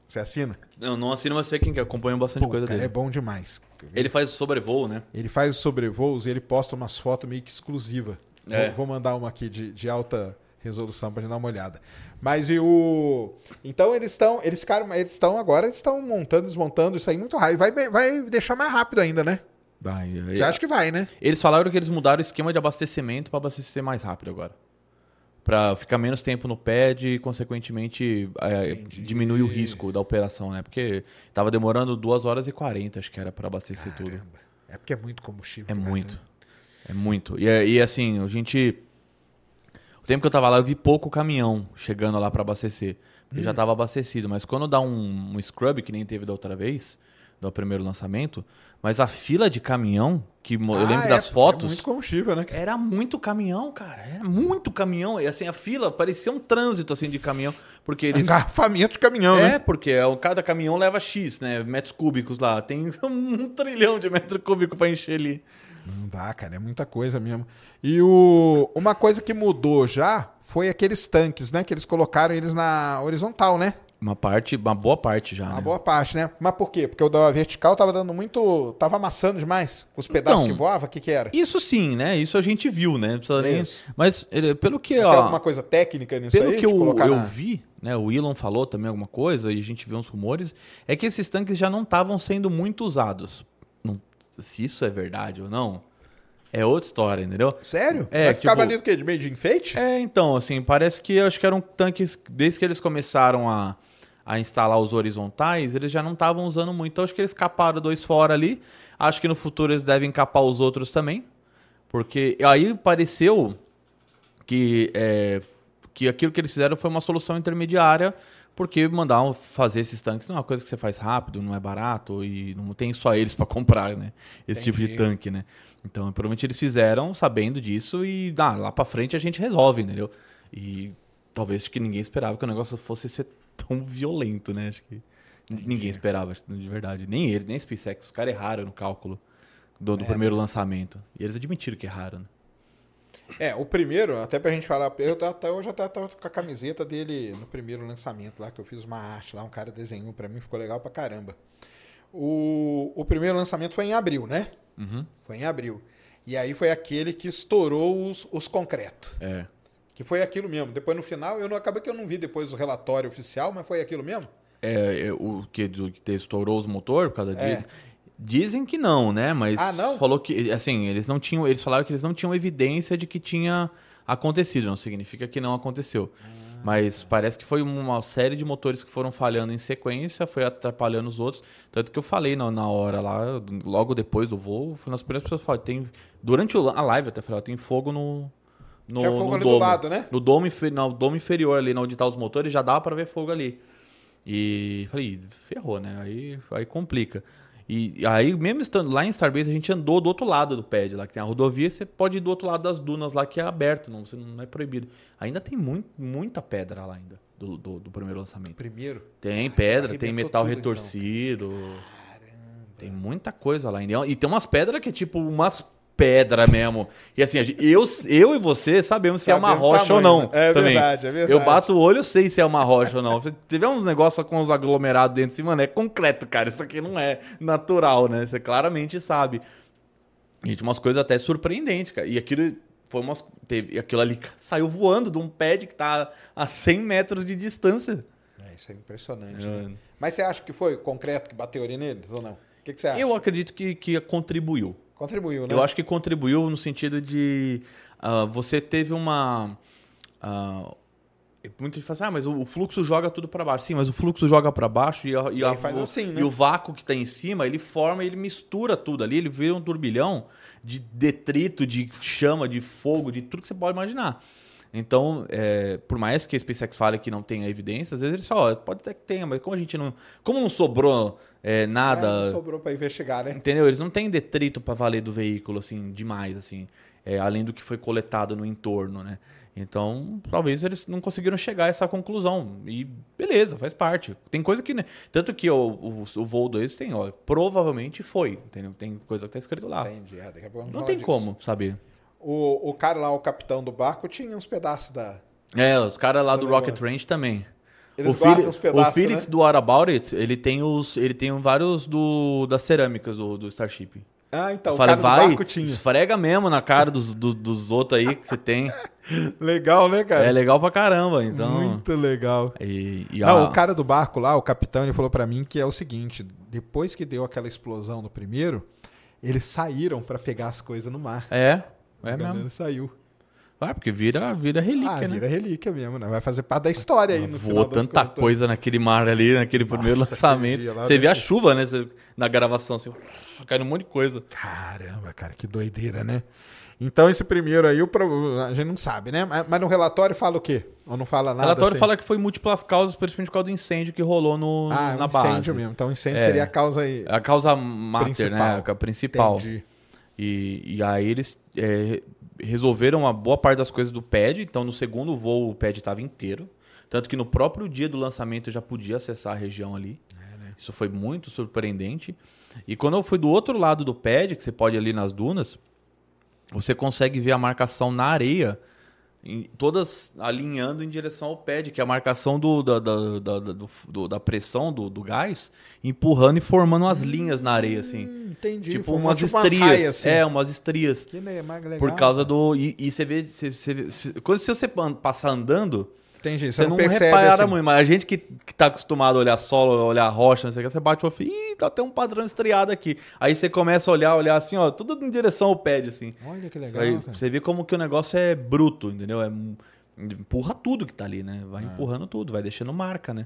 Você assina? Eu não assino, mas sei quem que acompanha bastante Pô, coisa cara, dele. é bom demais. Ele faz sobrevoo, né? Ele faz os sobrevoos e ele posta umas fotos meio que exclusivas. É. Vou, vou mandar uma aqui de, de alta resolução pra gente dar uma olhada. Mas e o. Então eles estão. Eles ficaram. Eles estão agora, eles estão montando, desmontando isso aí muito rápido. Vai, vai deixar mais rápido ainda, né? Vai, Eu acho que vai, né? Eles falaram que eles mudaram o esquema de abastecimento para abastecer mais rápido agora. Pra ficar menos tempo no pad e, consequentemente, é, diminuir o risco da operação, né? Porque tava demorando 2 horas e 40, acho que era para abastecer tudo. Caramba. É porque é muito combustível. É cara, muito. né? É muito. E, é- e, assim, a gente. O tempo que eu tava lá, eu vi pouco caminhão chegando lá para abastecer. Hum. já tava abastecido. Mas quando dá um, um scrub, que nem teve da outra vez, do primeiro lançamento, mas a fila de caminhão, que eu Ah, lembro é, das é fotos. muito combustível, né? Era muito caminhão, cara. Era muito caminhão. E assim, a fila parecia um trânsito assim de caminhão. Porque eles. Engarrafamento de caminhão, É, né? porque é cada caminhão leva X, né? Metros cúbicos lá. Tem um trilhão de metro cúbico pra encher ali. Não dá, cara, é muita coisa mesmo. E o... uma coisa que mudou já foi aqueles tanques, né? Que eles colocaram eles na horizontal, né? Uma parte, uma boa parte já. Uma né? boa parte, né? Mas por quê? Porque o da vertical tava dando muito. tava amassando demais. Com os pedaços Então, que voavam, o que que era? Isso sim, né? Isso a gente viu, né? Não precisa nem-. Mas pelo que, Tem ó, alguma coisa técnica nisso pelo aí? que de eu, eu na- vi, né? O Elon falou também alguma coisa e a gente viu uns rumores, é que esses tanques já não estavam sendo muito usados. Não- se isso é verdade ou não, é outra história, entendeu? Sério? É, Vai ficava tipo- ali do quê? De meio de enfeite? É, então, assim, parece que acho que eram tanques, desde que eles começaram a, a instalar os horizontais, eles já não estavam usando muito. Então, acho que eles caparam dois fora ali. Acho que no futuro eles devem capar os outros também. Porque aí pareceu que, é, que aquilo que eles fizeram foi uma solução intermediária, porque mandaram fazer esses tanques não é uma coisa que você faz rápido, não é barato e não tem só eles para comprar, né? Esse tipo de Entendi. tanque, né? Então, provavelmente eles fizeram sabendo disso e ah, lá para frente a gente resolve, entendeu? E talvez que ninguém esperava que o negócio fosse ser tão violento, né? Acho que ninguém esperava, de verdade. Nem eles, nem a SpaceX. Os caras erraram no cálculo do, do É, primeiro lançamento. E eles admitiram que erraram, né? É, o primeiro, até pra gente falar, eu até hoje até tava com a camiseta dele no primeiro lançamento lá, que eu fiz uma arte lá, um cara desenhou pra mim, ficou legal pra caramba. O, o primeiro lançamento foi em abril, né? Uhum. Foi em abril. E aí foi aquele que estourou os, os concretos. É. Que foi aquilo mesmo. Depois no final, eu não acabei que eu não vi depois o relatório oficial, mas foi aquilo mesmo? É, é, o que, do, que estourou os motor por causa É. disso? Dizem que não, né? Mas Ah, não? falou que assim, eles não tinham, eles falaram que eles não tinham evidência de que tinha acontecido, não significa que não aconteceu. Ah. Mas parece que foi uma série de motores que foram falhando em sequência, foi atrapalhando os outros. Tanto que eu falei na, na hora lá, logo depois do voo, foi nas primeiras pessoas que falaram, tem durante a live eu até falei, tem fogo no no, Tinha fogo no ali do domo. lado, né? No domo, no domo inferior ali, onde tá os motores, já dá pra ver fogo ali. E falei, ferrou, né? Aí, aí complica. E aí, mesmo estando lá em Starbase, a gente andou do outro lado do pad, lá que tem a rodovia, você pode ir do outro lado das dunas lá, que é aberto, não, você não é proibido. Ainda tem muito, muita pedra lá ainda, do, do, do primeiro lançamento. Primeiro. Tem pedra, tem metal tudo, então. retorcido, tem muita coisa lá ainda. E tem umas pedras que é tipo umas pedras mesmo. E assim, gente- eu, eu e você sabemos se é uma rocha ou tamanho, não. né? É também. verdade, é verdade. Eu bato o olho, eu sei se é uma rocha ou não. Se tiver uns negócios com os aglomerados dentro, assim, mano, é concreto, cara. Isso aqui não é natural, né? Você claramente sabe. E tinha umas coisas até surpreendentes, cara. E aquilo foi umas. Teve, aquilo ali saiu voando de um pad que tá a 100 metros de distância. É, isso é impressionante. né? É. Mas você acha que foi concreto que bateu ali neles ou não? O que, que você acha? Eu acredito que, que contribuiu. Contribuiu, né? Eu acho que contribuiu no sentido de ah, você teve uma. ah, muita gente fala assim, ah, mas o o fluxo joga tudo para baixo. Sim, mas o fluxo joga para baixo e, a, e, a- faz assim, né? e o vácuo que está em cima, ele forma, ele mistura tudo ali, ele vira um turbilhão de detrito, de chama, de fogo, de tudo que você pode imaginar. Então, é, por mais que a SpaceX fale que não tenha evidência, às vezes eles falam, "Ó, pode até que tenha, mas como a gente não. Como não sobrou é, nada. É, não sobrou pra investigar, né? Entendeu? Eles não têm detrito para valer do veículo, assim, demais, assim. É, além do que foi coletado no entorno, né? Então, talvez eles não conseguiram chegar a essa conclusão. E beleza, faz parte. Tem coisa que. né? Tanto que o, o, o voo 2 tem, ó, provavelmente foi, entendeu? Tem coisa que tá escrito lá. Entendi. É, daqui a pouco Não tem disso. como saber. O, o cara lá, o capitão do barco, tinha uns pedaços da. É, os caras lá Do do Rocket. Range também. Eles o guardam os pedaços, o Felix né? do What About It, ele tem os, ele tem vários do das cerâmicas do, do Starship. Ah, então, Eu o falei, cara do vai, barco tinha. esfrega mesmo na cara dos, do- dos outros aí que você tem. Legal, né, cara? É legal pra caramba, então... Muito legal. E, e Não, a- o cara do barco lá, o capitão, ele falou pra mim que é o seguinte: depois que deu aquela explosão no primeiro, eles saíram pra pegar as coisas no mar. É, é mesmo. saiu. Vai, porque vira, vira relíquia, ah, né? vira relíquia mesmo, né? Vai fazer parte da história aí no final Voou das tanta contas. coisa naquele mar ali, naquele primeiro Nossa, lançamento. dia lá Você vê a chuva, né? Você- na gravação, assim, caindo um monte de coisa. Caramba, cara, que doideira, né? Então, esse primeiro aí, o a gente não sabe, né? Mas no relatório fala o quê? Ou não fala O nada? relatório assim? fala que foi múltiplas causas, principalmente por causa do incêndio que rolou no, Ah, é um na incêndio base. mesmo. Então, o incêndio É. seria a causa aí. A causa mater, Principal. né? A principal. Entendi. E, e aí eles é, resolveram uma boa parte das coisas do pad. Então, no segundo voo, o pad estava inteiro. Tanto que no próprio dia do lançamento eu já podia acessar a região ali. Isso foi muito surpreendente. E quando eu fui do outro lado do pad, que você pode ir ali nas dunas, você consegue ver a marcação na areia, em- todas alinhando em direção ao pad, que é a marcação do, da, da, da, do- da pressão do, do gás, empurrando e formando umas linhas na areia, assim. Hum, entendi. Tipo Foi umas tipo estrias. raias, assim. É, umas estrias. Que legal. Por causa do. E, e você vê. Você, você vê- se, você passar andando, Entendi. você, não, percebe repara assim. muito. Mas a gente que, que tá acostumado a olhar solo, olhar rocha, não sei o que, você bate o olho e ih, tá até um padrão estriado aqui. Aí você começa a olhar, olhar assim, ó, tudo em direção ao pad, assim. Olha que legal. Aí cara. você vê como que o negócio é bruto, entendeu? É, empurra tudo que tá ali, né? Vai É. empurrando tudo, vai deixando marca, né?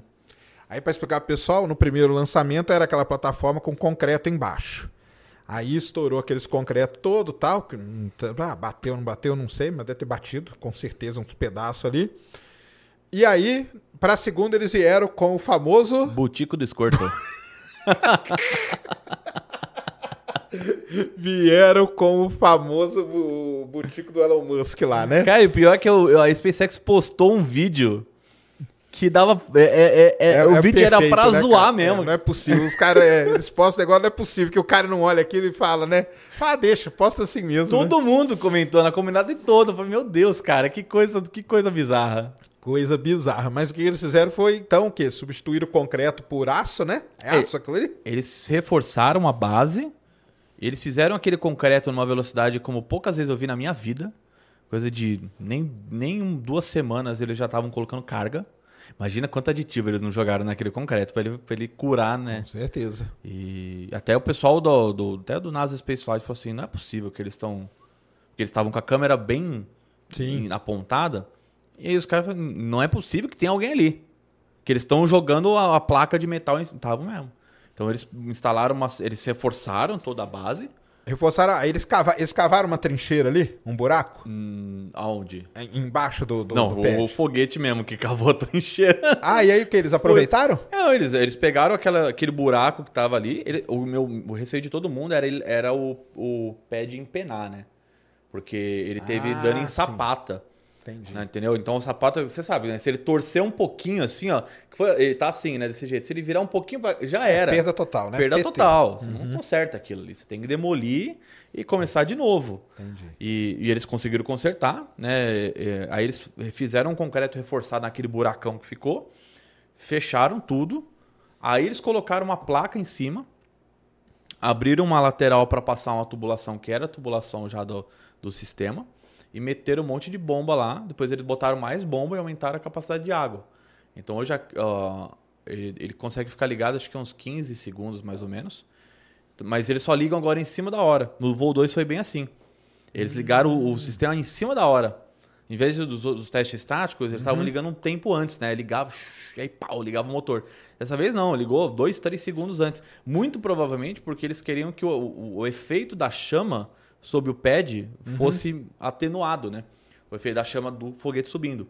Aí, para explicar pro pessoal, no primeiro lançamento era aquela plataforma com concreto embaixo. Aí estourou aqueles concreto todo tal. Que, não tá- ah, bateu, não bateu, não sei, mas deve ter batido, com certeza, uns pedaços ali. E aí, para a segunda, eles vieram com o famoso. Butico do Squirtle. Vieram com o famoso bu- butico do Elon Musk lá, né? Cara, e o pior é que eu- a SpaceX postou um vídeo que dava. é- é- é- é- o vídeo era perfeito, pra né, zoar cara? mesmo. É, não é possível. Os caras, é, eles postam negócio, não é possível que o cara não olha aquilo e fala, né? Ah, deixa, posta assim mesmo. né? Todo mundo comentou na comunidade toda. Eu falei, meu Deus, cara, que coisa, que coisa bizarra. Coisa bizarra. Mas o que eles fizeram foi, então, o quê? Substituir o concreto por aço, né? É aço aquilo ali? Eles reforçaram a base. Eles fizeram aquele concreto numa velocidade como poucas vezes eu vi na minha vida. Coisa de nem, nem duas semanas eles já estavam colocando carga. Imagina quanto aditivo eles não jogaram naquele concreto pra ele, pra ele curar, né? Com certeza. E até o pessoal do, do, até do NASA Space Flight falou assim: não é possível que eles estão. que eles estavam com a câmera bem Sim. apontada. E aí os caras falaram: não é possível que tenha alguém ali. Que eles estão jogando a, a placa de metal em Estavam mesmo. Então eles instalaram uma. Eles reforçaram toda a base. Reforçaram. Aí eles, cava, eles cavaram uma trincheira ali, um buraco, Hum, aonde? em- embaixo do, do, não, do o, o foguete mesmo que cavou a trincheira. Ah, e aí o que? Eles aproveitaram? Não, eles, eles pegaram aquela, aquele buraco que tava ali. ele- o, meu, o receio de todo mundo era, era o, o pé de empenar, né? Porque ele teve Ah, dano em sim. Entendi. né, entendeu? Então o sapato, você sabe, né? Se ele torcer um pouquinho assim, ó. que foi- ele tá assim, né? Desse jeito. Se ele virar um pouquinho, já era. Perda total, né? Perda PT. total. Você não conserta aquilo ali. Você tem que demolir e começar de novo. Entendi. E, e eles conseguiram consertar, né? É, aí eles fizeram um concreto reforçado naquele buracão que ficou, fecharam tudo. Aí eles colocaram uma placa em cima, abriram uma lateral para passar uma tubulação que era a tubulação já do, do sistema e meteram um monte de bomba lá. Depois eles botaram mais bomba e aumentaram a capacidade de água. Então hoje ó, ele, ele consegue ficar ligado acho que uns 15 segundos mais ou menos. Mas eles só ligam agora em cima da hora. No voo 2 foi bem assim. Eles ligaram o, o sistema em cima da hora. Em vez dos, dos testes estáticos, eles estavam ligando um tempo antes, né? Ligava, e aí pau, ligava o motor. Dessa vez não, ligou dois, três segundos antes. Muito provavelmente porque eles queriam que o, o- o efeito da chama sobre o pad fosse atenuado, né? O efeito da chama do foguete subindo.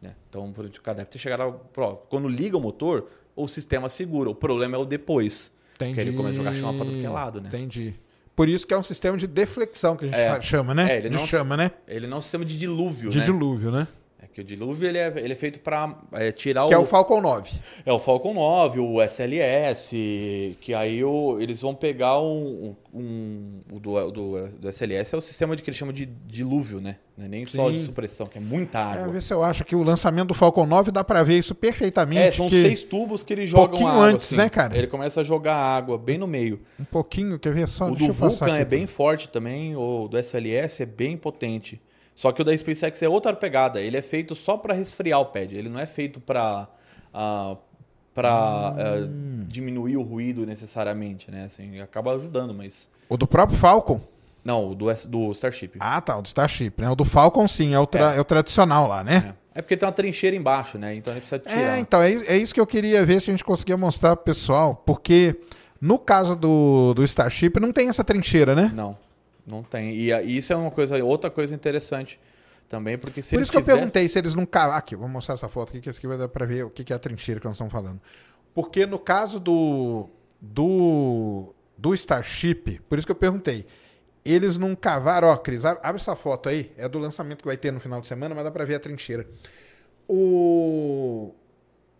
né? Então, por exemplo, o cara deve ter chegado ao. Quando liga o motor, o sistema segura. O problema é o depois. Entendi. Que ele começa a jogar chama pra tudo que é lado, né? Entendi. Por isso que é um sistema de deflexão que a gente É. chama, né? É, ele de não- chama, né? Ele não é um sistema de dilúvio, De né? dilúvio, né? É Que o dilúvio ele é, ele é feito para tirar Que é o, o Falcon 9. é o Falcon 9, o SLS, que aí o- eles vão pegar um, um- o do, do, do SLS é o sistema de que eles chamam de dilúvio, né? Não é nem só de Sim. supressão, que é muita É, água. ver se eu acho que o lançamento do Falcon 9 dá pra ver isso perfeitamente. É, são que seis tubos que ele joga pouquinho água, antes, assim. né, cara? Ele começa a jogar água bem no meio. Um pouquinho, quer ver só? o do Vulcan é bem forte também, o do SLS é bem potente. Só que o da SpaceX é outra pegada. Ele é feito só para resfriar o pad. Ele não é feito para para Hum. diminuir o ruído necessariamente, né? Assim, acaba ajudando, mas O do próprio Falcon? não, o do, do Starship. Ah, tá, o do Starship, né? O do Falcon, sim, é o, tra- é o tradicional lá, né? É. É porque tem uma trincheira embaixo, né? Então ele precisa tirar. É, então, é, é isso que eu queria ver se a gente conseguia mostrar pro pessoal, porque no caso do, do Starship não tem essa trincheira, né? Não, não tem. E a- isso é uma coisa, outra coisa interessante também, porque se Por eles isso que eu tivessem- perguntei se eles não cavam. Aqui, vou mostrar essa foto aqui, que esse aqui vai dar pra ver o que é a trincheira que nós estamos falando. Porque no caso do, do, do Starship, por isso que eu perguntei, eles não cavaram. Ó, Cris, ab- abre essa foto aí, é do lançamento que vai ter no final de semana, mas dá pra ver a trincheira. O...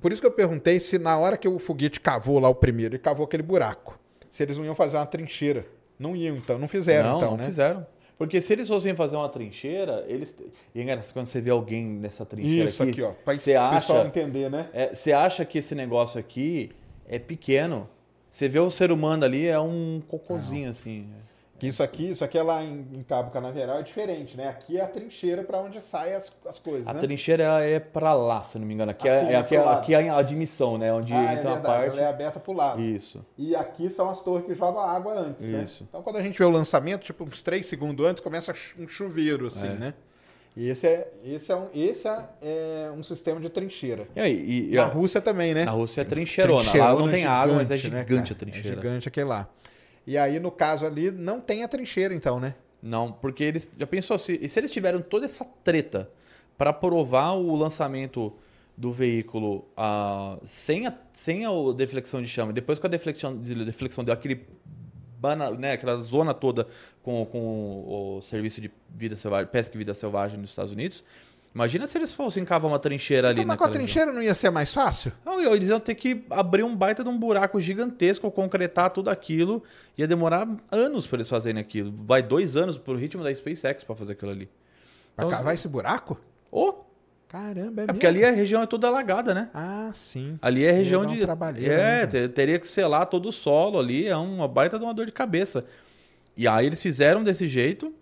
Por isso que eu perguntei se na hora que o foguete cavou lá o primeiro, ele cavou aquele buraco, se eles não iam fazer uma trincheira. Não iam, então, não fizeram, não, então, não né? fizeram. Porque se eles fossem fazer uma trincheira, eles. E é engraçado quando você vê alguém nessa trincheira Isso aqui, ó, pra Você pessoal acha, entender, né? é, você acha que esse negócio aqui é pequeno. Você vê o ser humano ali, é um cocôzinho assim. Que isso aqui, isso aqui é lá em, em Cabo Canaveral é diferente, né? Aqui é a trincheira para onde saem as, as coisas, A né? trincheira é pra lá, se não me engano. Aqui, Assim, é, é, aqui, é, pro lado. aqui é a admissão, né? Onde Ah, é entra verdade, parte. ela é aberta pro lado. Isso. E aqui são as torres que jogam água antes, né? Isso. Então quando a gente vê o lançamento, tipo uns 3 segundos antes, começa um chuveiro assim, É. né? E esse é, esse é, um, esse é, é um sistema de trincheira. E, aí, e, e Na a, Rússia também, né? a Rússia é trincheirona. Trincheirona Lá não tem água, mas é gigante, né, gigante a trincheira. É gigante aquele lá. E aí, no caso ali, não tem a trincheira, então, né? Não, porque eles. Já pensou se. Se eles tiveram toda essa treta para provar o lançamento do veículo ah, sem, a, sem a deflexão de chama, depois com a deflexão, de- deflexão deu aquele. Bana, né, aquela zona toda com, com o serviço de vida selvagem, pesca e vida selvagem nos Estados Unidos. Imagina se eles fossem cavar uma trincheira ali Então, mas com a naquela região. trincheira não ia ser mais fácil? Não, eles iam ter que abrir um baita de um buraco gigantesco, concretar tudo aquilo. Ia demorar anos para eles fazerem aquilo. Vai dois anos pro ritmo da SpaceX para fazer aquilo ali. Pra Então, cavar esse buraco? Oh, Caramba, é, é porque ali a região é toda alagada, né? Ah, sim. Ali é a região de. é, né, teria que selar todo o solo ali, é uma baita de uma dor de cabeça. E aí eles fizeram desse jeito.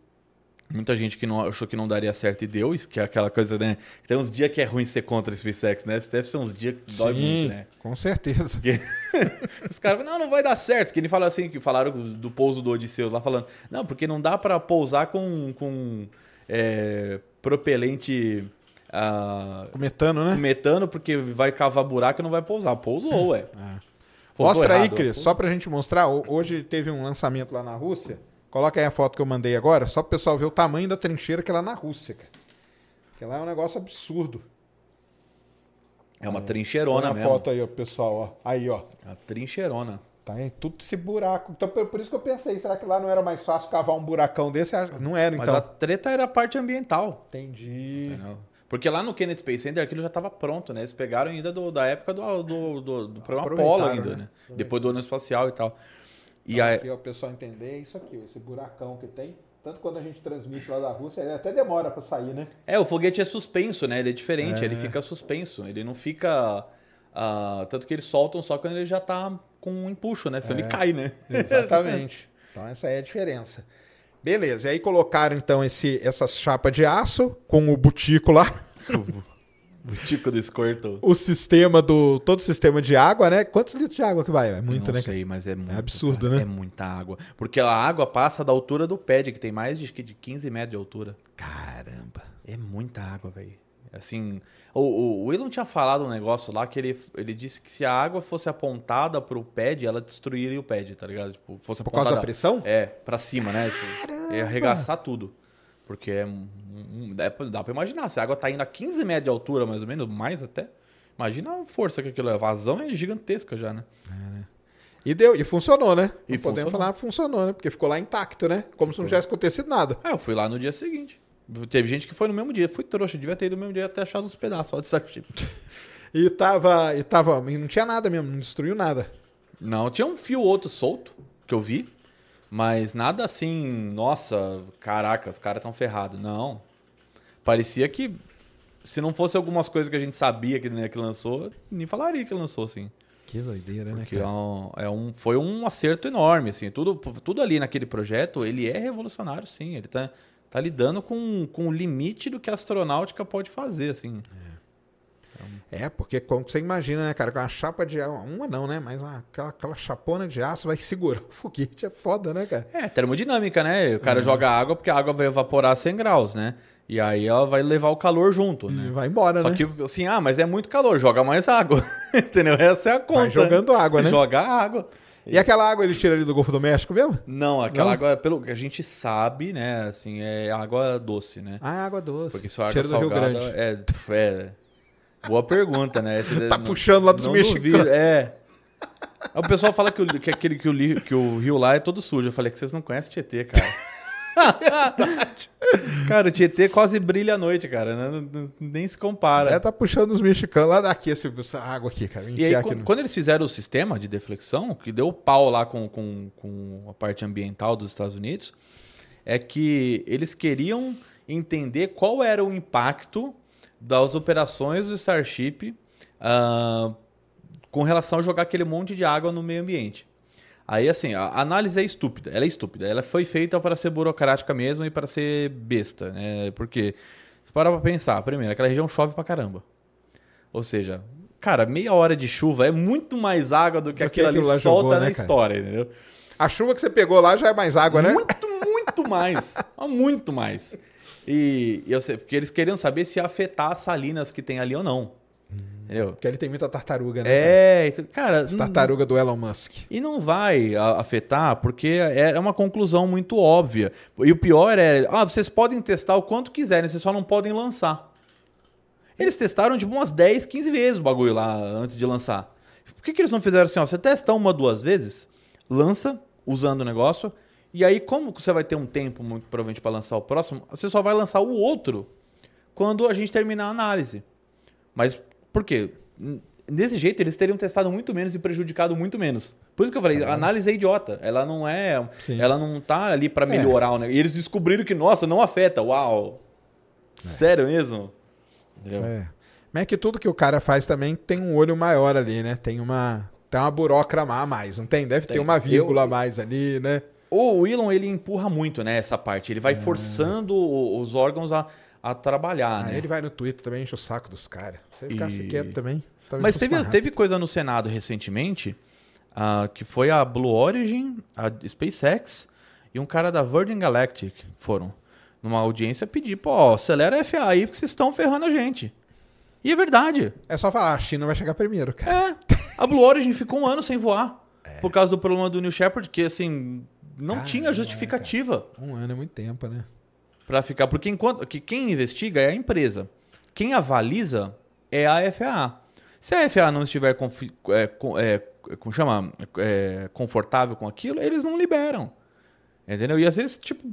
Muita gente que não achou que não daria certo e deu, isso que é aquela coisa, né? Tem uns dias que é ruim ser contra a SpaceX, né? Deve ser uns dias que dói sim, muito, né? com certeza. Porque os caras não, não vai dar certo. Que ele fala assim, que falaram do pouso do Odisseus lá falando, não, porque não dá pra pousar com, com é, propelente ah, metano, né? com metano, porque vai cavar buraco e não vai pousar. Pousou, ué. Pousou Mostra aí, errado. Cris, só pra gente mostrar. Ho- Hoje teve um lançamento lá na Rússia. Coloca aí a foto que eu mandei agora, só pro pessoal ver o tamanho da trincheira que é lá na Rússia, cara. Que lá é um negócio absurdo. É uma Põe trincheirona a mesmo. foto aí, ó, pessoal, ó. Aí, ó. A trincheirona. Tá aí tudo esse buraco. Então, por, por isso que eu pensei, será que lá não era mais fácil cavar um buracão desse? Ah, Não era, Mas então. a treta era a parte ambiental. Entendi. entendeu? Porque lá no Kennedy Space Center aquilo já estava pronto, né? Eles pegaram ainda do- da época do, do, do, do programa Apollo ainda, né? né? Depois do ano espacial e tal. E Então, aí, aqui, ó, o pessoal entender, é isso aqui, esse buracão que tem. Tanto quando a gente transmite lá da Rússia, ele até demora pra sair, né? É, o foguete é suspenso, né? Ele é diferente, ele fica suspenso. Ele não fica. ah, tanto que eles soltam só quando ele já tá com um empuxo, né? Senão ele cai, né? Exatamente. então essa é a diferença. Beleza, e aí colocaram então esse, essas chapas de aço com o butico lá, o tico do Squirtle. o sistema do. todo o sistema de água, né? Quantos litros de água que vai? É muito, não né? sei, mas é muito. absurdo, cara. né? É muita água. Porque a água passa da altura do pad, que tem mais de, de 15 metros de altura. Caramba. É muita água, velho. Assim, o, o, Elon tinha falado um negócio lá que ele, ele disse que se a água fosse apontada pro pad, ela destruiria o pad, tá ligado? Tipo, fosse Por causa da pressão? É, pra cima, né? Tipo, ia arregaçar tudo. Porque é, dá, pra imaginar, se a água tá indo a 15 metros de altura, mais ou menos, mais até. Imagina a força que aquilo é. A vazão é gigantesca já, né? E deu, e funcionou, né? E não podemos falar que funcionou, né? Porque ficou lá intacto, né? Como se não tivesse acontecido nada. Ah, eu fui lá no dia seguinte. Teve gente que foi no mesmo dia. Fui trouxa, devia ter ido no mesmo dia até achar os pedaços só de Starship. E tava, e tava. E não tinha nada mesmo, não destruiu nada. Não, tinha um fio ou outro solto que eu vi, mas nada assim, nossa, caraca, os caras estão ferrados. Não. Parecia que se não fosse algumas coisas que a gente sabia que, né, que lançou, nem falaria que lançou, assim. Que doideira, né, Que é um, é um- foi um acerto enorme, assim. Tudo, tudo ali naquele projeto, ele é revolucionário, sim. Ele tá, tá lidando com, com o limite do que a astronáutica pode fazer, assim. É, porque como você imagina, né, cara, com uma chapa de aço, uma não, né, mas uma, aquela, aquela chapona de aço vai segurar o foguete, é foda, né, cara? É, termodinâmica, né? O cara joga água porque a água vai evaporar a 100 graus, né? E aí ela vai levar o calor junto, E né? vai embora, Só né? que, assim, ah, mas é muito calor, joga mais água. Entendeu? Essa é a conta. Vai jogando água, né? Joga água. E aquela água ele tira ali do Golfo do México mesmo? Não, aquela Não? água, pelo que a gente sabe, né? Assim, é água doce, né? Ah, água doce. Porque a água Cheiro do Rio salgada Grande. é, é. Boa pergunta, né? Esse- Tá não- puxando lá dos mexicanos. duvido, É. O pessoal fala que, o, que, aquele, que, o, que o rio lá é todo sujo. Eu falei que vocês não conhecem Tietê, cara. cara, o Tietê quase brilha à noite, cara. Não- não- nem se compara. É, tá puxando os mexicanos lá daqui, esse, essa água aqui, cara. E aí, aqui qu- no- quando eles fizeram o sistema de deflexão, que deu pau lá com, com, com a parte ambiental dos Estados Unidos, é que eles queriam entender qual era o impacto das operações do Starship ah, com relação a jogar aquele monte de água no meio ambiente. Aí, assim, a análise é estúpida. Ela é estúpida. Ela foi feita para ser burocrática mesmo e para ser besta, né? Porque, se parar pra pensar, primeiro, aquela região chove pra caramba. Ou seja, cara, meia hora de chuva é muito mais água do que Do que aquilo ali aquilo lá solta jogou, na né, cara? história, entendeu? A chuva que você pegou lá já é mais água, né? Muito, muito mais. Muito mais. E, e eu sei, porque eles queriam saber se ia afetar as salinas que tem ali ou não. Entendeu? Porque ele tem muita tartaruga, né? cara? É, então, cara. As não- tartaruga do Elon Musk. E não vai afetar, porque é uma conclusão muito óbvia. E o pior é, ah, vocês podem testar o quanto quiserem, vocês só não podem lançar. Eles testaram tipo umas 10, 15 vezes o bagulho lá antes de lançar. Por que, que eles não fizeram assim? Ó, você testa uma, duas vezes, lança usando o negócio, e aí, como você vai ter um tempo, muito provavelmente, para lançar o próximo, você só vai lançar o outro quando a gente terminar a análise. Mas por quê? Desse jeito, eles teriam testado muito menos e prejudicado muito menos. Por isso que eu falei, a análise é idiota. Ela não é. Sim. Ela não tá ali para melhorar o negócio. E eles descobriram que, nossa, não afeta. Uau! Sério mesmo? Entendeu? É. Mas é que tudo que o cara faz também tem um olho maior ali, né? Tem uma, tem uma burocrama a mais, não tem? Deve ter Tem. uma vírgula Eu- a mais ali, né? O Elon, ele empurra muito, né, essa parte. Ele vai forçando o- os órgãos a, a trabalhar, Aí né? ele vai no Twitter também, enche o saco dos caras. Se ele ficasse E- quieto também. talvez Mas teve, rápido. teve coisa no Senado recentemente, ah, que foi a Blue Origin, a SpaceX e um cara da Virgin Galactic foram numa audiência pedir, pô, acelera a FA aí porque vocês estão ferrando a gente. E é verdade. É só falar, a China vai chegar primeiro, cara. É. A Blue Origin ficou um ano sem voar. Por causa do problema do New Shepard, que assim, não Caramba, tinha justificativa. Um ano é muito tempo, né? Pra ficar. Porque enquanto que quem investiga é a empresa. Quem avaliza é a FAA. Se a FAA não estiver confi- é, com- é, como chama? É, confortável com aquilo, eles não liberam. Entendeu? E às vezes, tipo,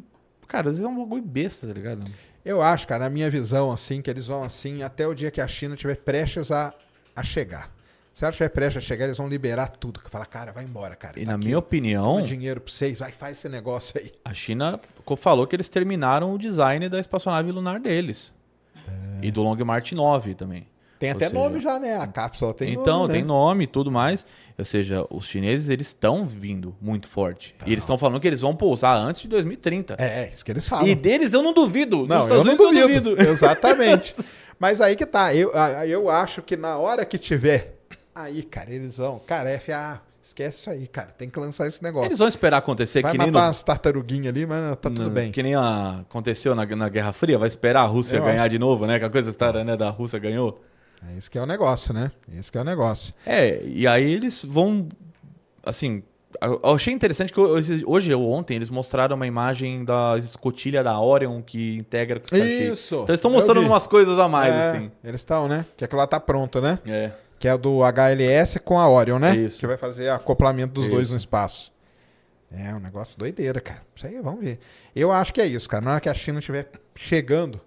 cara, às vezes é um bagulho besta, tá ligado? Eu acho, cara, na minha visão, assim, que eles vão assim até o dia que a China estiver prestes a, a chegar. Se ela estiver prestes a chegar, eles vão liberar tudo. Que fala, cara, vai embora, cara. E tá na aqui, minha opinião, dinheiro pra vocês, vai, faz esse negócio aí. a China falou que eles terminaram o design da espaçonave lunar deles. E do Long March 9 também. Tem Ou até seja, nome já, né? A cápsula tem então, nome, né? tem nome e tudo mais. Ou seja, os chineses eles estão vindo muito forte. E eles estão falando que eles vão pousar antes de 2030. É, é, isso que eles falam. E deles eu não duvido. Não, eu não Unidos duvido. Exatamente. Mas aí que tá. Eu, eu acho que na hora que tiver, aí, cara, eles vão. Cara, FA, esquece isso aí, cara. Tem que lançar esse negócio. Eles vão esperar acontecer Vai que matar nem no, umas tartaruguinhas ali, mas tá tudo no- bem. Que nem a- aconteceu na, na Guerra Fria. Vai esperar a Rússia Eu ganhar acho. de novo, né? Que a coisa história né, da Rússia ganhou. É isso que é o negócio, né? Esse que é o negócio. É, e aí eles vão. Assim. Eu achei interessante que hoje, ou ontem eles mostraram uma imagem da escotilha da Orion que integra com o Starship. Isso! Então eles estão mostrando umas coisas a mais, É, assim. Eles estão, né? Que aquilo lá tá pronto, né? É. Que é do HLS com a Orion, né? Isso. Que vai fazer acoplamento dos dois Isso. no espaço. É um negócio doideira, cara. Isso aí, vamos ver. Eu acho que é isso, cara. Na hora que a China estiver chegando,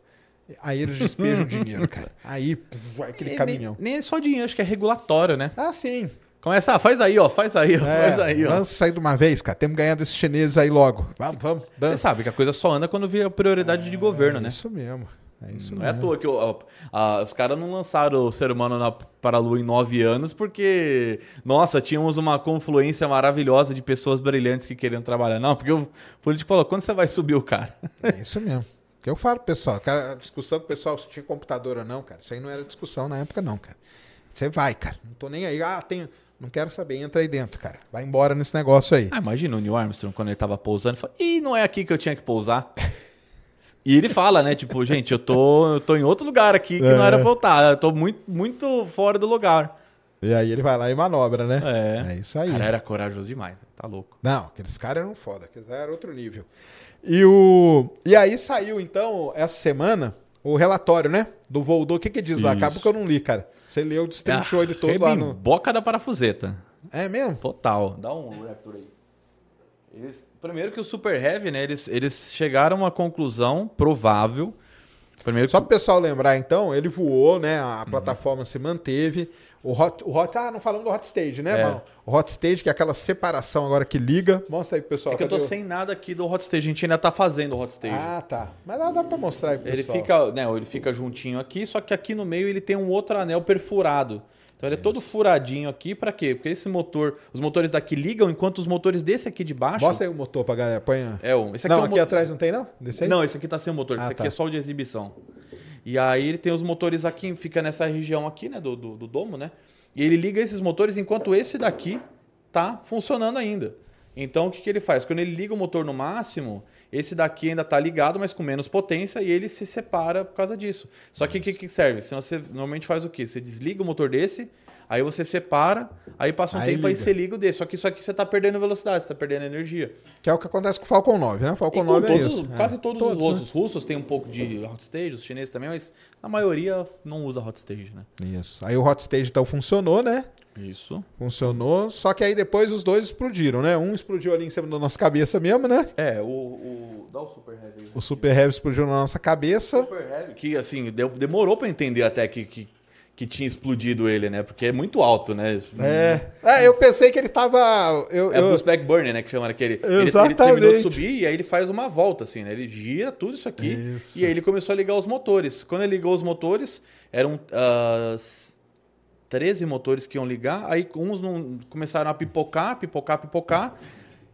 aí eles despejam dinheiro, cara. Aí vai aquele caminhão. Nem, nem é só dinheiro, acho que é regulatório, né? Ah, sim. Começa, ah, faz aí, ó, faz aí, ó, É, faz aí, ó. Vamos sair de uma vez, cara. Temos que ganhar desses chineses aí logo. Vamos, vamos. Você dança. sabe que a coisa só anda quando vira prioridade de governo, É né? isso mesmo. É isso Não é à mesmo. toa que o- a- a- os caras não lançaram o ser humano na, para a Lua em nove anos porque, nossa, tínhamos uma confluência maravilhosa de pessoas brilhantes que queriam trabalhar. Não, porque o político falou, quando você vai subir o cara? É isso mesmo. Que eu falo, pessoal, a discussão com o pessoal se tinha computador ou não, cara. Isso aí não era discussão na época, não, cara. Você vai, cara. Não tô nem aí. Ah, tem. Não quero saber, entra aí dentro, cara. Vai embora nesse negócio aí. Ah, imagina o Neil Armstrong quando ele tava pousando, falou, ih, não é aqui que eu tinha que pousar. E ele fala, né, tipo, gente, eu tô, eu tô em outro lugar aqui que não É. era pra eu estar, eu tô muito, muito fora do lugar. E aí ele vai lá e manobra, né? É. É isso aí. Cara, era corajoso demais, tá louco. Não, aqueles caras eram foda, aqueles eram outro nível. E, o... e aí saiu, então, essa semana, o relatório, né? Do Voldô. O que que diz lá? Isso. Acaba que eu não li, cara. Você leu, destrinchou ele todo lá no... boca da parafuseta. É mesmo? Total. Dá um Raptor aí. Eles, primeiro que o Super Heavy, né? Eles, eles chegaram a uma conclusão provável. Primeiro que Só para o pessoal lembrar, então, ele voou, né? Uhum. A plataforma se manteve. O hot, o hot, ah, não falamos do hot stage, né, É. mano? O hot stage, que é aquela separação agora que liga. Mostra aí, pro pessoal. é que eu tô o- sem nada aqui do Hot Stage. A gente ainda tá fazendo o Hot Stage. Ah, tá. Mas dá, dá para mostrar aí, pro ele pessoal. fica, né, ele fica juntinho aqui, só que aqui no meio ele tem um outro anel perfurado. Então ele é todo furadinho aqui pra quê? Porque esse motor, os motores daqui ligam enquanto os motores desse aqui de baixo Mostra aí o motor pra galera. Põe... a- É, o- esse aqui não, é o aqui atrás não tem, não? Desse aí? Não, esse aqui tá sem o motor. Ah, esse aqui tá. é só o de exibição. E aí ele tem os motores aqui, fica nessa região aqui, né, do, do, do domo, né? E ele liga esses motores enquanto esse daqui tá funcionando ainda. Então o que, que ele faz? Quando ele liga o motor no máximo, esse daqui ainda tá ligado, mas com menos potência, e ele se separa por causa disso. Só que o que, que serve? Senão você normalmente faz o quê? Você desliga o motor desse, aí você separa, aí passa um Aí tempo, aí liga. você liga o desse. Só que isso aqui você tá perdendo velocidade, você tá perdendo energia. Que é o que acontece com o Falcon 9, né? O Falcon E com 9 é todos- isso. Quase É. todos, Todos, os né? outros. Os russos têm um pouco de hot stage, os chineses também, mas a maioria não usa hot stage, né? Isso. Aí o hot stage então funcionou, né? Isso. Funcionou. Só que aí depois os dois explodiram, né? Um explodiu ali em cima da nossa cabeça mesmo, né? É, o, o- Dá o Super Heavy. aí. O Super Heavy explodiu na nossa cabeça. Super Heavy, que assim, deu- demorou pra entender até que, que, que tinha explodido ele, né? Porque é muito alto, né? É. É, eu pensei que ele tava. Eu, É eu- o back burner, né? Que chama aquele. Ele, ele Exatamente. terminou de subir e aí ele faz uma volta, assim, né? Ele gira tudo isso aqui Isso. e aí ele começou a ligar os motores. Quando ele ligou os motores, eram ah, 13 motores que iam ligar, aí uns não, começaram a pipocar, pipocar, pipocar,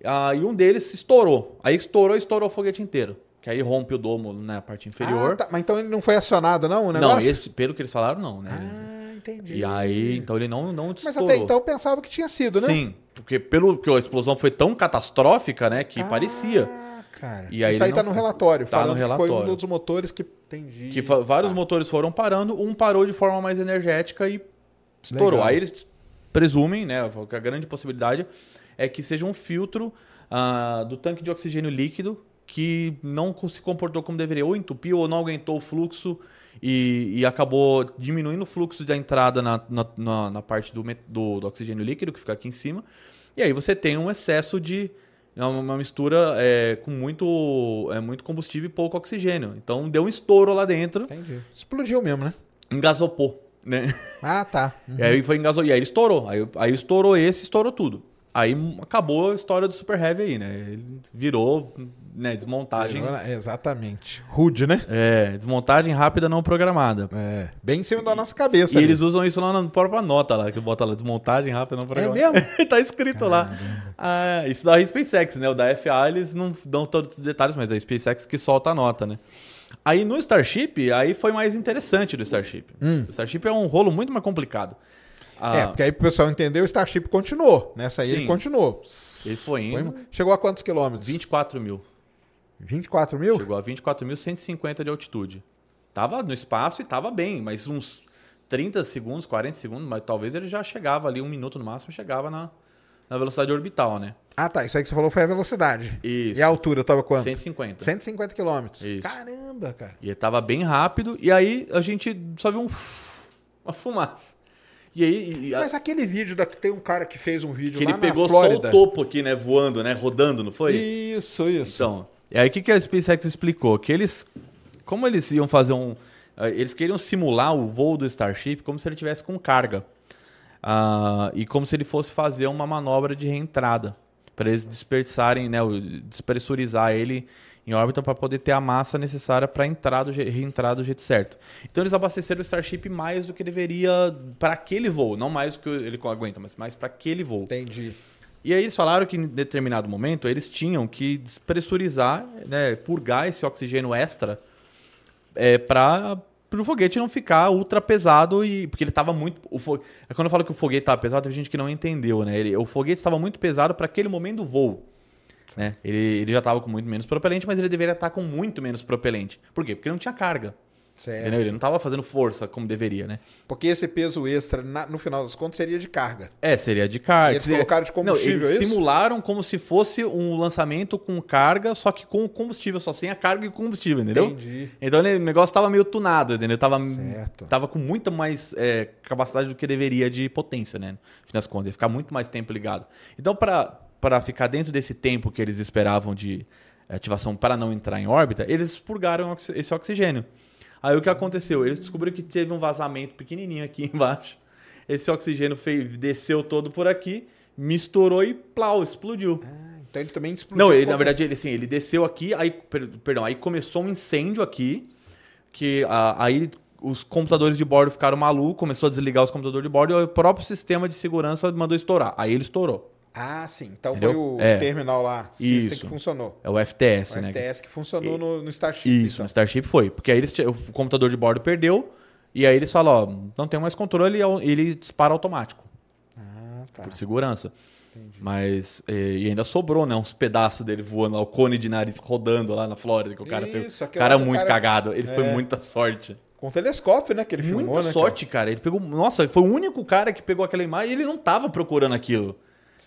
ah, e um deles estourou. Aí estourou, estourou o foguete inteiro. Que aí rompe o domo na parte inferior. Ah, tá. Mas então ele não foi acionado, não? O não, negócio? esse- pelo que eles falaram, não, né? Ah, entendi. E aí, então ele não, não Mas estourou. até então eu pensava que tinha sido, né? Sim, porque pelo que a explosão foi tão catastrófica, né, que Ah, parecia. Cara. E aí Isso aí tá não- no relatório, tá no falando que foi um relatório. dos motores que entendi. Que vários Tá. motores foram parando, um parou de forma mais energética e estourou. Legal. Aí eles presumem, né, que a grande possibilidade é que seja um filtro ah, do tanque de oxigênio líquido que não se comportou como deveria, ou entupiu ou não aguentou o fluxo e, e acabou diminuindo o fluxo da entrada na, na, na- parte do, do- do oxigênio líquido que fica aqui em cima. E aí você tem um excesso de é uma uma mistura é, com muito, é, muito combustível e pouco oxigênio. Então deu um estouro lá dentro, Entendi. Explodiu mesmo, né? engasopou. Né? Ah, tá. E aí foi engasou, e aí ele estourou. Aí, aí estourou esse, estourou tudo. Aí acabou a história do Super Heavy aí, né? Ele virou né, desmontagem. Agora, Exatamente. Rude, né? É, desmontagem rápida não programada. É. Bem em cima da nossa cabeça. E ali. eles usam isso lá na própria nota lá, que bota lá, desmontagem rápida não programada. É mesmo? tá escrito lá. Ah, isso da SpaceX, né? O da FA eles não dão todos os detalhes, mas é a SpaceX que solta a nota, né? Aí no Starship, aí foi mais interessante do Starship. O Starship é um rolo muito mais complicado. Ah, Hum. É, porque aí pro pessoal entender, o Starship continuou. Nessa aí ele Sim. continuou. ele foi Foi- indo Chegou a quantos quilômetros? 24 mil. 24 mil? Chegou a 24.150 de altitude. Tava no espaço e tava bem, mas uns 30 segundos, 40 segundos, mas talvez ele já chegava ali, um minuto no máximo, chegava na, na velocidade orbital, né? Ah, tá. Isso aí que você falou foi a velocidade. Isso. E a altura tava quanto? 150. 150 quilômetros. Isso. Caramba, cara. E ele tava bem rápido, e aí a gente só viu um, uma fumaça. E aí. e a- Mas aquele vídeo da que tem um cara que fez um vídeo que lá ele pegou só o topo aqui, né? Voando, né? Rodando, não foi? Isso, isso. Então, e aí o que, que a SpaceX explicou? Que eles, como eles iam fazer um, eles queriam simular o voo do Starship como se ele tivesse com carga Ah, e como se ele fosse fazer uma manobra de reentrada para eles dispersarem, né, despressurizar ele em órbita para poder ter a massa necessária para entrar do reentrar do jeito certo. Então eles abasteceram o Starship mais do que deveria para aquele voo, não mais do que ele aguenta, mas mais para aquele voo. Entendi. E aí eles falaram que em determinado momento eles tinham que despressurizar, né, purgar esse oxigênio extra é, para o foguete não ficar ultra pesado e porque ele estava muito o fo... é Quando eu falo que o foguete estava pesado, teve gente que não entendeu, né? Ele- o foguete estava muito pesado para aquele momento do voo. Né? Ele, ele já estava com muito menos propelente, mas ele deveria estar com muito menos propelente. Por quê? Porque não tinha carga. Certo. Entendeu? Ele não estava fazendo força como deveria, né? Porque esse peso extra, na- no final das contas, seria de carga. É, seria de carga. Eles colocaram de combustível, Não, é eles isso? simularam como se fosse um lançamento com carga, só que com combustível, só sem a carga e combustível, entendeu? Entendi. Então ele- o negócio tava meio tunado, entendeu? Tava, Certo. tava com muita mais é, capacidade do que deveria de potência, né? No fim das contas, ia ficar muito mais tempo ligado. Então, para ficar dentro desse tempo que eles esperavam de ativação para não entrar em órbita, eles purgaram esse oxigênio. Aí o que aconteceu? Eles descobriram que teve um vazamento pequenininho aqui embaixo. Esse oxigênio fez, desceu todo por aqui, misturou e plau, explodiu. Ah, então ele também explodiu. Não, ele, como- na verdade, ele, assim, ele desceu aqui, aí, per- perdão, aí começou um incêndio aqui, que aí os computadores de bordo ficaram malucos, começou a desligar os computadores de bordo e o próprio sistema de segurança mandou estourar. Aí ele estourou. Ah, sim. Então Entendeu? foi o É. terminal lá, System, Isso. que funcionou. É o FTS, O né? FTS que funcionou no, no Starship. Isso, então. no Starship foi. Porque aí eles, o computador de bordo perdeu, e aí eles falam, ó, não tem mais controle, e ele dispara automático, Ah, tá. por segurança. Mas, eh, e ainda sobrou, né, uns pedaços dele voando lá, o cone de nariz rodando lá na Flórida, que o cara pegou. Isso, O aquele cara o muito cara- cagado, ele foi É. muita sorte. Com telescópio, né? Que ele filmou, Muita né? sorte, cara. Ele pegou. Nossa, foi o único cara que pegou aquela imagem e ele não tava procurando aquilo.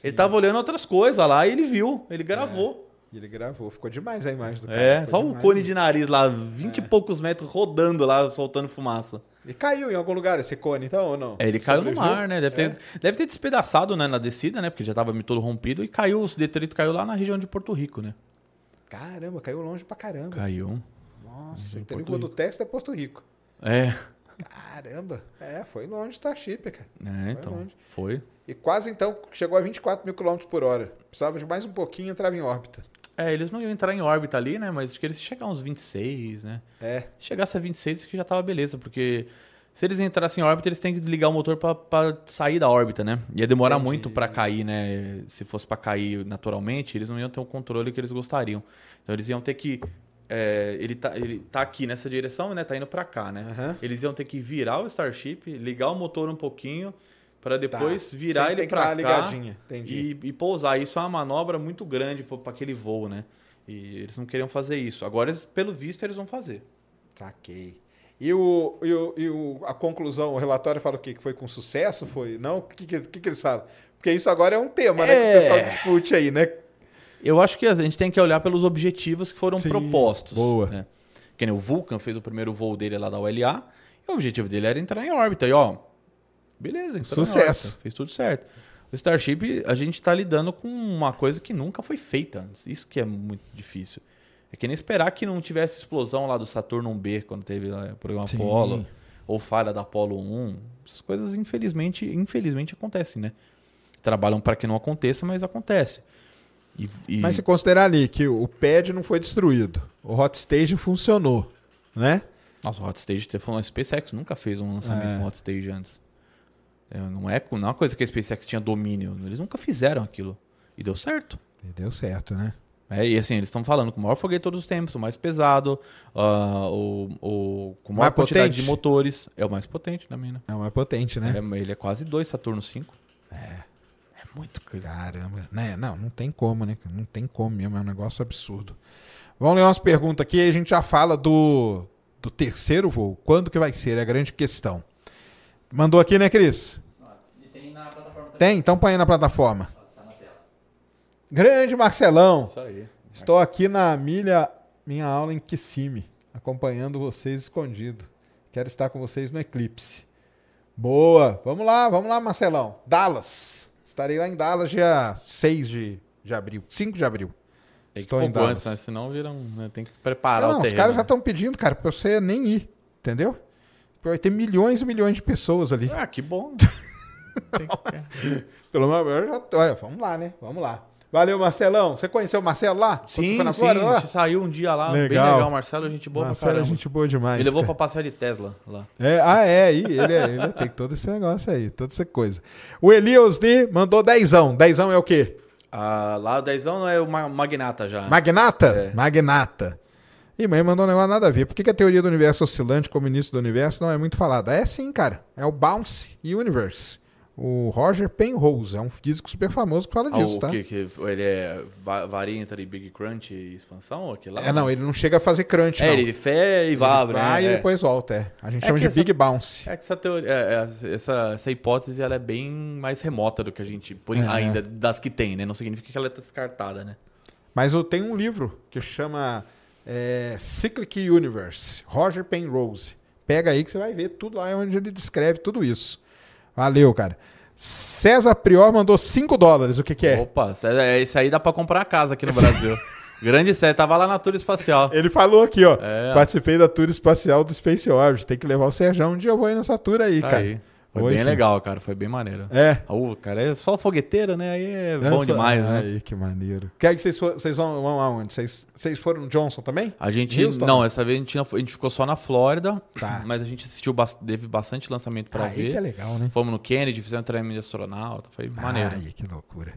Ele tava olhando outras coisas lá e ele viu, ele gravou. cara? E ele gravou. Ficou demais a imagem do cara. É, ficou só o demais cone de nariz lá, 20 e poucos metros rodando lá, soltando fumaça. E caiu em algum lugar esse cone, então, ou não? É, ele caiu no mar, né? Deve ter, É. deve ter despedaçado né, na descida, né? Porque já tava todo rompido e caiu, os detritos caiu lá na região de Porto Rico, né? Caramba, caiu longe pra caramba. Caiu. Nossa, então ele do. Texas até Porto Rico. É. Caramba. É, foi longe Starship, cara. É, então. longe. Foi. E quase, então, chegou a 24 mil quilômetros por hora. Precisava de mais um pouquinho e entrava em órbita. É, eles não iam entrar em órbita ali, né? Mas acho que eles chegar uns 26, né? É. Se chegasse a 26, acho que já tava beleza, porque se eles entrassem em órbita, eles têm que desligar o motor pra- pra sair da órbita, né? Ia demorar Entendi. muito pra cair, né? Se fosse pra cair naturalmente, eles não iam ter o controle que eles gostariam. Então eles iam ter que. É, ele, tá, ele tá aqui nessa direção, né? Tá indo pra cá, né? Aham. Eles iam ter que virar o Starship, ligar o motor um pouquinho, pra depois Tá. virar Sempre ele dar cá uma ligadinha. Entendi. e, e pousar. Isso é uma manobra muito grande para aquele voo, né? E eles não queriam fazer isso. Agora, eles, pelo visto, eles vão fazer. Saquei. E, o, e, o, e o- a conclusão, o relatório fala o quê? Que foi com sucesso? Foi? Não? O que, que, que, que eles falam? Porque isso agora é um tema, né? Que É. o pessoal discute aí, né? Eu acho que a gente tem que olhar pelos objetivos que foram Sim, propostos. boa. Né? Que nem o Vulcan fez o primeiro voo dele lá da ULA, e o objetivo dele era entrar em órbita. E ó, beleza, entrou em Sucesso. fez tudo certo. O Starship, a gente tá lidando com uma coisa que nunca foi feita antes. Isso que é muito difícil. É que nem esperar que não tivesse explosão lá do Saturno 1B quando teve lá o programa Sim. Apollo, ou falha da Apollo 1. Essas coisas, infelizmente, infelizmente acontecem, né? Trabalham para que não aconteça, mas acontece. E, e- Mas se considerar ali que o pad não foi destruído, o hot stage funcionou, né? Nossa, o Hot Stage, teve falando, a SpaceX nunca fez um lançamento É. com Hot Stage antes. É, não, é, não é uma coisa que a SpaceX tinha domínio. Eles nunca fizeram aquilo. E deu certo. E deu certo, né? É, e assim, eles estão falando com o maior foguete de todos os tempos, o mais pesado, ah, o, o, com maior Mais quantidade potente? de motores. É o mais potente também, né? É o mais potente, né? Ele, é, ele é quase dois Saturno 5. É. Muito coisa. Caramba. Né? Não, não tem como, né? Não tem como mesmo, é um negócio absurdo. Vamos ler umas perguntas aqui e a gente já fala do, do terceiro voo. Quando que vai ser? É a grande questão. Mandou aqui, né, Cris? E tem na plataforma. Tem? Então põe aí na plataforma. Tá na tela. Grande Marcelão. Isso aí. Estou aqui na milha, minha aula em Kissimmee, acompanhando vocês escondido. Quero estar com vocês no eclipse. Boa. Vamos lá, vamos lá, Marcelão. Dallas. Estarei lá em Dallas dia 6 de, de abril. 5 de abril. Tem que Estou em pôr antes, Dallas. né? Senão viram, né? Tem que preparar não, o os terreno. caras já né? estão pedindo, cara, pra você nem ir. Entendeu? Vai ter milhões e milhões de pessoas ali. Ah, que bom. Que- Pelo menos eu já tô. Olha, vamos lá, né? Vamos lá. Valeu, Marcelão. Você conheceu o Marcelo lá? Sim, sim, Flórida a lá? gente saiu um dia lá, Legal. bem legal. Marcelo, gente boa Marcelo pra é caramba. gente boa demais. Ele levou cara. pra passear de Tesla lá. É, ah, é, e ele, é, ele é- tem todo esse negócio aí, toda essa coisa. O Elias D mandou dezão. Dezão é o quê? Ah, lá o Dezão não é o Ma- Magnata já. Magnata? É. Magnata. Ih, mas mandou um negócio nada a ver. Por que, que a teoria do universo oscilante como início do universo não é muito falada? É sim, cara. É o Bounce Universe. O Roger Penrose é um físico super famoso que fala Ah, disso, tá? que, que ele é va- varia entre Big Crunch e expansão? ou aquilo lá? É, não, ele não chega a fazer crunch, É, não. ele fé e vai, né? vai e É. depois volta, é. A gente É chama que de essa- Big Bounce. É que essa teoria, é, é, essa, essa hipótese ela é bem mais remota do que a gente por ainda das que tem, né? Não significa que ela é descartada, né? Mas eu tenho um livro que chama Cyclic Universe, Roger Penrose. Pega aí que você vai ver tudo lá onde ele descreve tudo isso. Valeu, cara. César Prior mandou 5 dólares. O que, que é? Opa, é- esse aí dá pra comprar casa aqui no Brasil. Grande Sé, tava lá na Tour Espacial. Ele falou aqui, ó. É. Participei da tour espacial do Space Orbit. Tem que levar o Serjão. Um dia eu vou ir nessa tour aí, Tá cara. aí. Foi Oi, bem sim. legal, cara. Foi bem maneiro. É. O cara é só fogueteiro, né? Aí é bom demais, né? Aí, que maneiro. Quer que vocês, for- vocês vão, vão aonde? Vocês, vocês foram no Johnson também? A gente. Houston? Não, essa vez a gente, a gente ficou só na Flórida. Tá. Mas a gente assistiu, teve bastante lançamento pra aí ver. que é legal, né? Fomos no Kennedy, fizemos treinamento de astronauta. Foi maneiro. Ai, que loucura.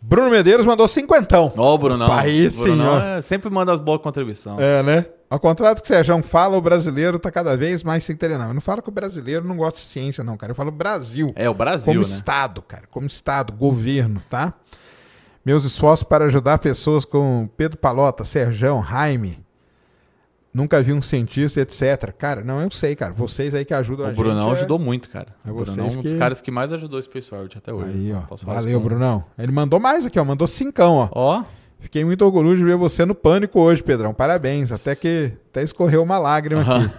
Bruno Medeiros mandou cinquentão. Ó, o Brunão. Aí sim, Brunão é- sempre manda as boas contribuições. É, né? Ao contrário do que o Sérgio fala, o brasileiro tá cada vez mais sem entender, não. Eu não falo que o brasileiro não gosta de ciência, não, cara. Eu falo Brasil. É, o Brasil, como né? Estado, cara. Como Estado, governo, tá? Meus esforços para ajudar pessoas como Pedro Palota, Serjão, Jaime. Nunca vi um cientista, etc. Cara, não, eu sei, cara. Vocês aí que ajudam a O gente. Brunão é- ajudou muito, cara. é o Brunão é um dos que- caras que mais ajudou o Space Forward até hoje. Aí, ó. Valeu, Brunão. Ele mandou mais aqui, ó. Mandou cincão, ó. Ó, Fiquei muito orgulhoso de ver você no pânico hoje, Pedrão. Parabéns. Até que até escorreu uma lágrima aqui.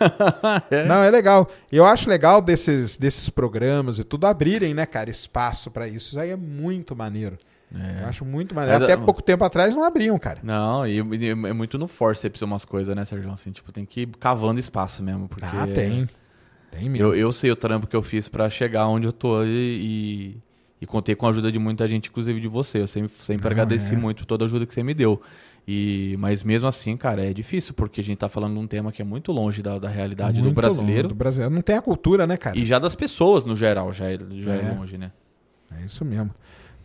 É. Não, é legal. Eu acho legal desses, desses programas e tudo abrirem, né, cara, espaço pra isso. Isso aí é muito maneiro. É. Eu acho muito maneiro. Mas, Até ó, pouco tempo atrás não abriam, cara. Não, e, e é muito no forceps umas coisas, né, Sérgio? Assim, tipo, tem que ir cavando espaço mesmo. Porque Ah, tem. Tem mesmo. Eu, eu sei o trampo que eu fiz pra chegar onde eu tô e, e, e contei com a ajuda de muita gente, inclusive de você. Eu sempre, sempre Não, agradeci é. muito toda a ajuda que você me deu. E, mas mesmo assim, cara, é difícil, porque a gente tá falando de um tema que é muito longe da, da realidade do Muito brasileiro longe, Do brasileiro. Não tem a cultura, né, cara? e já das pessoas no geral, já é, já é. É. longe, né? É isso mesmo.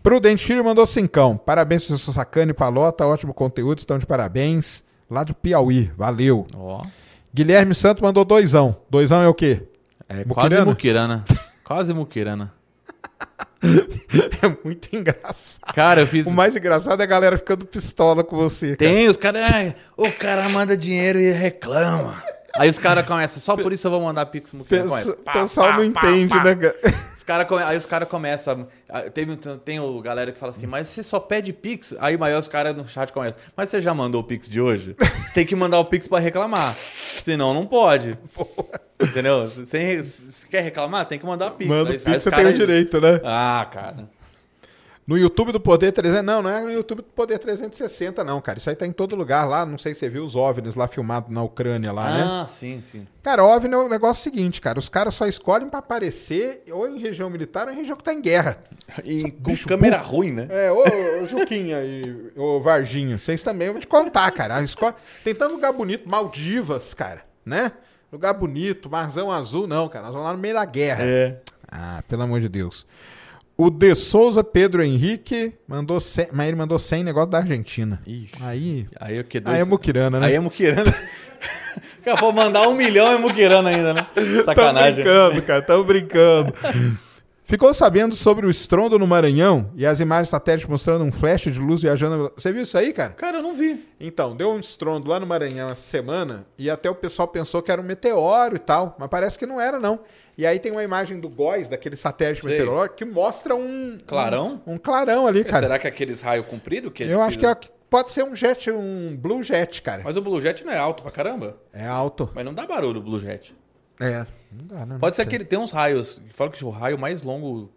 Prudente Filho mandou cincão. Parabéns, professor Sacane e Palota. Ótimo conteúdo, estão de parabéns. Lá do Piauí. Valeu. Ó, Guilherme Santos mandou doisão. Doisão é o quê? é Muquirana? quase muquirana. quase muquirana. É muito engraçado. Cara, eu fiz. O mais engraçado é a galera ficando pistola com você. cara. Tem, os caras. "Ai, O cara manda dinheiro e reclama. Aí os caras começam, só por isso eu vou mandar Pix muquirana. Pensa- Começa, O pá, pessoal não pá, entende, pá. né, cara? Os cara come- Aí os caras começam. um- tem o galera que fala assim, mas você só pede Pix? Aí maior os caras no chat começam. Mas você já mandou o Pix de hoje? tem que mandar o Pix pra reclamar. Senão não pode. Entendeu? Se você quer reclamar, tem que mandar Pix. Manda o Pix, você tem o direito, né? Ah, cara. No YouTube do Poder 300. Não, não é no YouTube do Poder 360, não, cara. Isso aí tá em todo lugar lá. Não sei se você viu os OVNIs lá filmados na Ucrânia lá, né? Ah, sim, sim. Cara, OVNI é o negócio seguinte, cara. Os caras só escolhem pra aparecer ou em região militar ou em região que tá em guerra. E com câmera ruim, né? É, ô, ô Juquinha e ô Varginho, vocês também, vou te contar, cara. A escola... Tem tanto lugar bonito, Maldivas, cara, né? Lugar bonito, Marzão Azul, não, cara. Nós vamos lá no meio da guerra. É. Ah, pelo amor de Deus. O De Souza Pedro Henrique mandou 100, mas ele mandou 100 negócio da Argentina. Ixi. Aí, Aí o que aí é muquirana, né? Aí é muquirana. Cara, vou mandar um milhão é muquirana ainda, né? Tamo Sacanagem. brincando, cara, tamo brincando. Ficou sabendo sobre o estrondo no Maranhão e as imagens satélites mostrando um flash de luz viajando. Você viu isso aí, cara? Cara, eu não vi. Então, deu um estrondo lá no Maranhão essa semana e até o pessoal pensou que era um meteoro e tal, mas parece que não era, não. E aí tem uma imagem do GOES, daquele satélite Sei. meteorológico, que mostra um. Clarão? Um, um clarão ali, cara. Será que é aqueles raios compridos que é Eu acho que é- pode ser um jet, um Blue Jet, cara. Mas o Blue Jet não é alto pra caramba. É alto. Mas não dá barulho o Blue Jet. É. Não dá, né? Pode ser que ele tem uns raios. Fala que o raio mais longo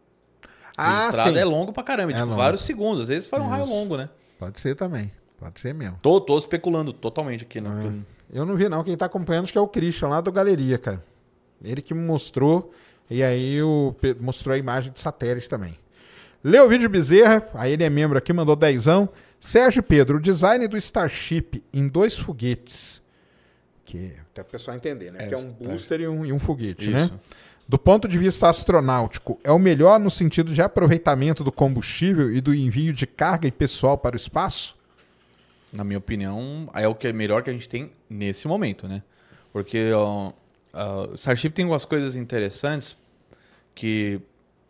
Ah, registrado sim. é longo pra caramba. É tipo, longo. vários segundos. Às vezes faz um raio longo, né? Pode ser também. Pode ser mesmo. Tô, tô especulando totalmente aqui, né? É. Eu não vi, não. Quem tá acompanhando acho que é o Christian, lá do Galeria, cara. Ele que me mostrou. E aí o, mostrou a imagem de satélite também. Leovídio Bezerra, aí ele é membro aqui, mandou dezão. Sérgio Pedro, o design do Starship em dois foguetes. Que até o pessoal entender, né? É, que é um Starship. booster e um, e um foguete, Isso. né? Do ponto de vista astronáutico, é o melhor no sentido de aproveitamento do combustível e do envio de carga e pessoal para o espaço? Na minha opinião, é o que é melhor que a gente tem nesse momento, né? Porque ó, ó, o Starship tem umas coisas interessantes que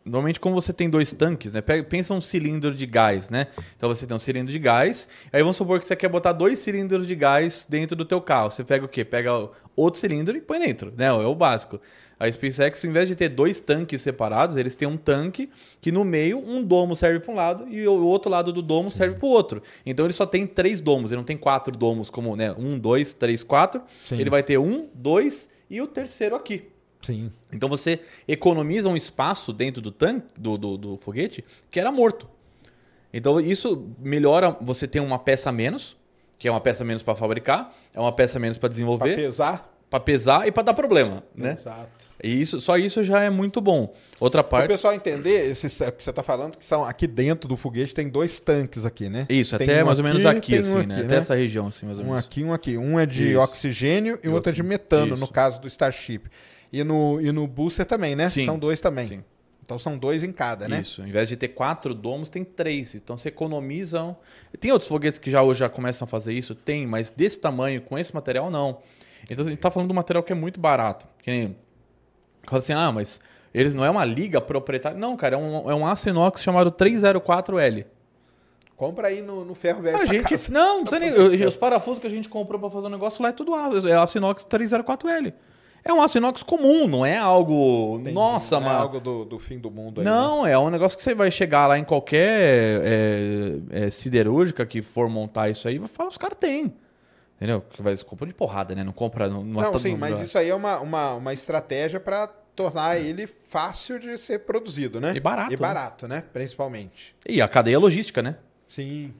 normalmente como você tem dois tanques, né? Pensa um cilindro de gás, né? Então você tem um cilindro de gás, aí vamos supor que você quer botar dois cilindros de gás dentro do teu carro. Você pega o quê? Pega outro cilindro e põe dentro, né? É o básico. A SpaceX, em vez de ter dois tanques separados, eles têm um tanque que no meio um domo serve para um lado e o outro lado do domo serve para o outro. Então ele só tem três domos, ele não tem quatro domos como, né? Um, dois, três, quatro. Sim. Ele vai ter um, dois e o terceiro aqui. Sim. Então você economiza um espaço dentro do tanque, do, do, do foguete, que era morto. Então isso melhora você ter uma peça a menos, que é uma peça a menos para fabricar, é uma peça a menos para Para desenvolver, pesar? Para pesar e para dar problema, né? Exato. E isso, só isso já é muito bom. Outra Para o parte, pessoal entender, esses que você está falando, que são aqui dentro do foguete tem dois tanques aqui, né? isso, Tem até um mais ou menos aqui, tem um assim, né? aqui, Até essa região, assim, mais ou Um menos. aqui, um aqui. Um é de Isso. oxigênio e E o outro é de metano, isso. no caso do Starship. E no, e no booster também, né? Sim. São dois também. Sim. Então são dois em cada, né? Isso, ao invés de ter quatro domos, tem três. Então você economiza. um- Tem outros foguetes que já hoje já começam a fazer isso? Tem, mas desse tamanho, com esse material, não. Então a gente tá falando de um material que é muito barato. Que nem. Fala assim, ah, mas eles não é uma liga proprietária. Não, cara, é um, é um aço inox chamado 304L. Compra aí no, no ferro velho. A gente. casa. Não, não precisa nem. eu- Os parafusos que a gente comprou pra fazer o negócio lá é tudo aço. É aço inox 304L. É um aço inox comum, não é algo. Entendi. Nossa, Não é algo do, do fim do mundo aí. né? Não, é um negócio que você vai chegar lá em qualquer é, é, siderúrgica que for montar isso aí, vai falar, os caras têm. Entendeu? Que vai, compra de porrada, né? Não compra. Não, Não, todo sim, mundo mas isso aí é uma, uma, uma estratégia para tornar ele fácil de ser produzido, né? E barato, E né? barato, né? Principalmente. E a cadeia logística, né? Sim.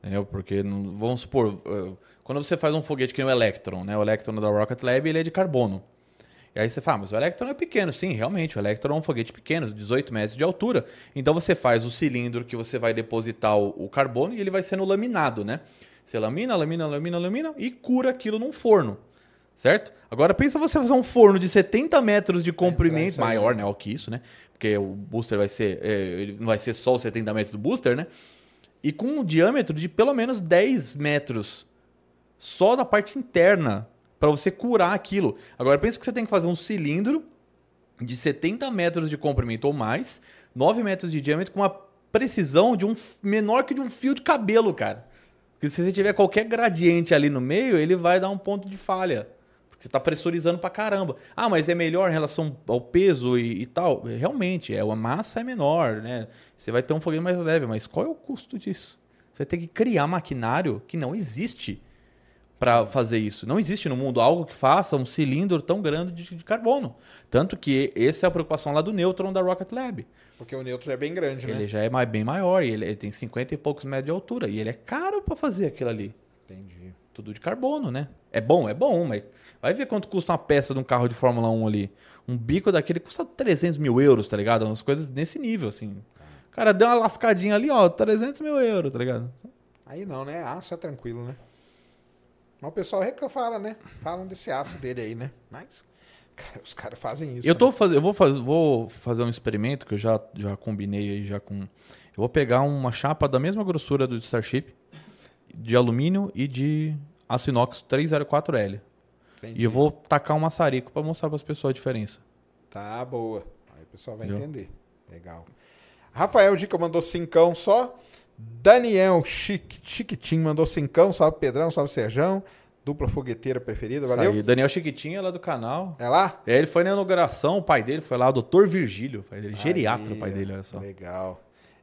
Entendeu? Porque, não- vamos supor, eh, quando você faz um foguete que nem o Electron, né? O Electron da Rocket Lab, ele é de carbono. E aí você fala, "Ah, mas o Electron é pequeno. Sim, realmente, o Electron é um foguete pequeno, 18 metros de altura. Então você faz o cilindro que você vai depositar o, o carbono e ele vai sendo laminado, né? Você lamina, lamina, lamina, lamina e cura aquilo num forno. Certo? Agora pensa você fazer um forno de 70 metros de comprimento, aí, maior, né? O que isso, né? Porque o booster vai ser. é, ele não vai ser só os 70 metros do booster, né? E com um diâmetro de pelo menos 10 metros só da parte interna para você curar aquilo. Agora pensa que você tem que fazer um cilindro de 70 metros de comprimento ou mais, 9 metros de diâmetro com uma precisão de um menor que de um fio de cabelo, cara. Porque se você tiver qualquer gradiente ali no meio, ele vai dar um ponto de falha. Porque você está pressurizando pra caramba. Ah, mas é melhor em relação ao peso e, e tal? Realmente, é, a massa é menor, né? Você vai ter um foguete mais leve, mas qual é o custo disso? Você tem que criar maquinário que não existe para fazer isso. Não existe no mundo algo que faça um cilindro tão grande de, de carbono. Tanto que essa é a preocupação lá do Neutron da Rocket Lab. Porque o neutro é bem grande, né? Ele já é mais, bem maior, e ele, ele tem 50 e poucos metros de altura. E ele é caro para fazer aquilo ali. Entendi. Tudo de carbono, né? É bom, é bom, mas vai ver quanto custa uma peça de um carro de Fórmula 1 ali. Um bico daquele custa 300 mil euros, tá ligado? Umas coisas nesse nível, assim. O cara deu uma lascadinha ali, ó, 300 mil euros, tá ligado? Aí não, né? Aço é tranquilo, né? Mas o pessoal reclama, fala, né? Falam desse aço dele aí, né? Mas os caras fazem isso. eu tô né? fazendo, eu vou, faz, vou fazer um experimento que eu já, já combinei aí já com. Eu vou pegar uma chapa da mesma grossura do Starship, de alumínio e de aço inox 304L. Entendi. E eu vou tacar um maçarico para mostrar para as pessoas a diferença. Tá boa. Aí o pessoal vai Entendeu? entender. Legal. Rafael Dica mandou cincão só. Daniel Chique, Chiquitinho mandou cincão. Salve Pedrão, salve Serjão. Dupla fogueteira preferida, Isso valeu? aí. Daniel Chiquitinho é lá do canal. É lá? É, ele foi na inauguração, o pai dele foi lá, o doutor Virgílio, o pai dele, geriatra, o pai dele, olha só. Legal.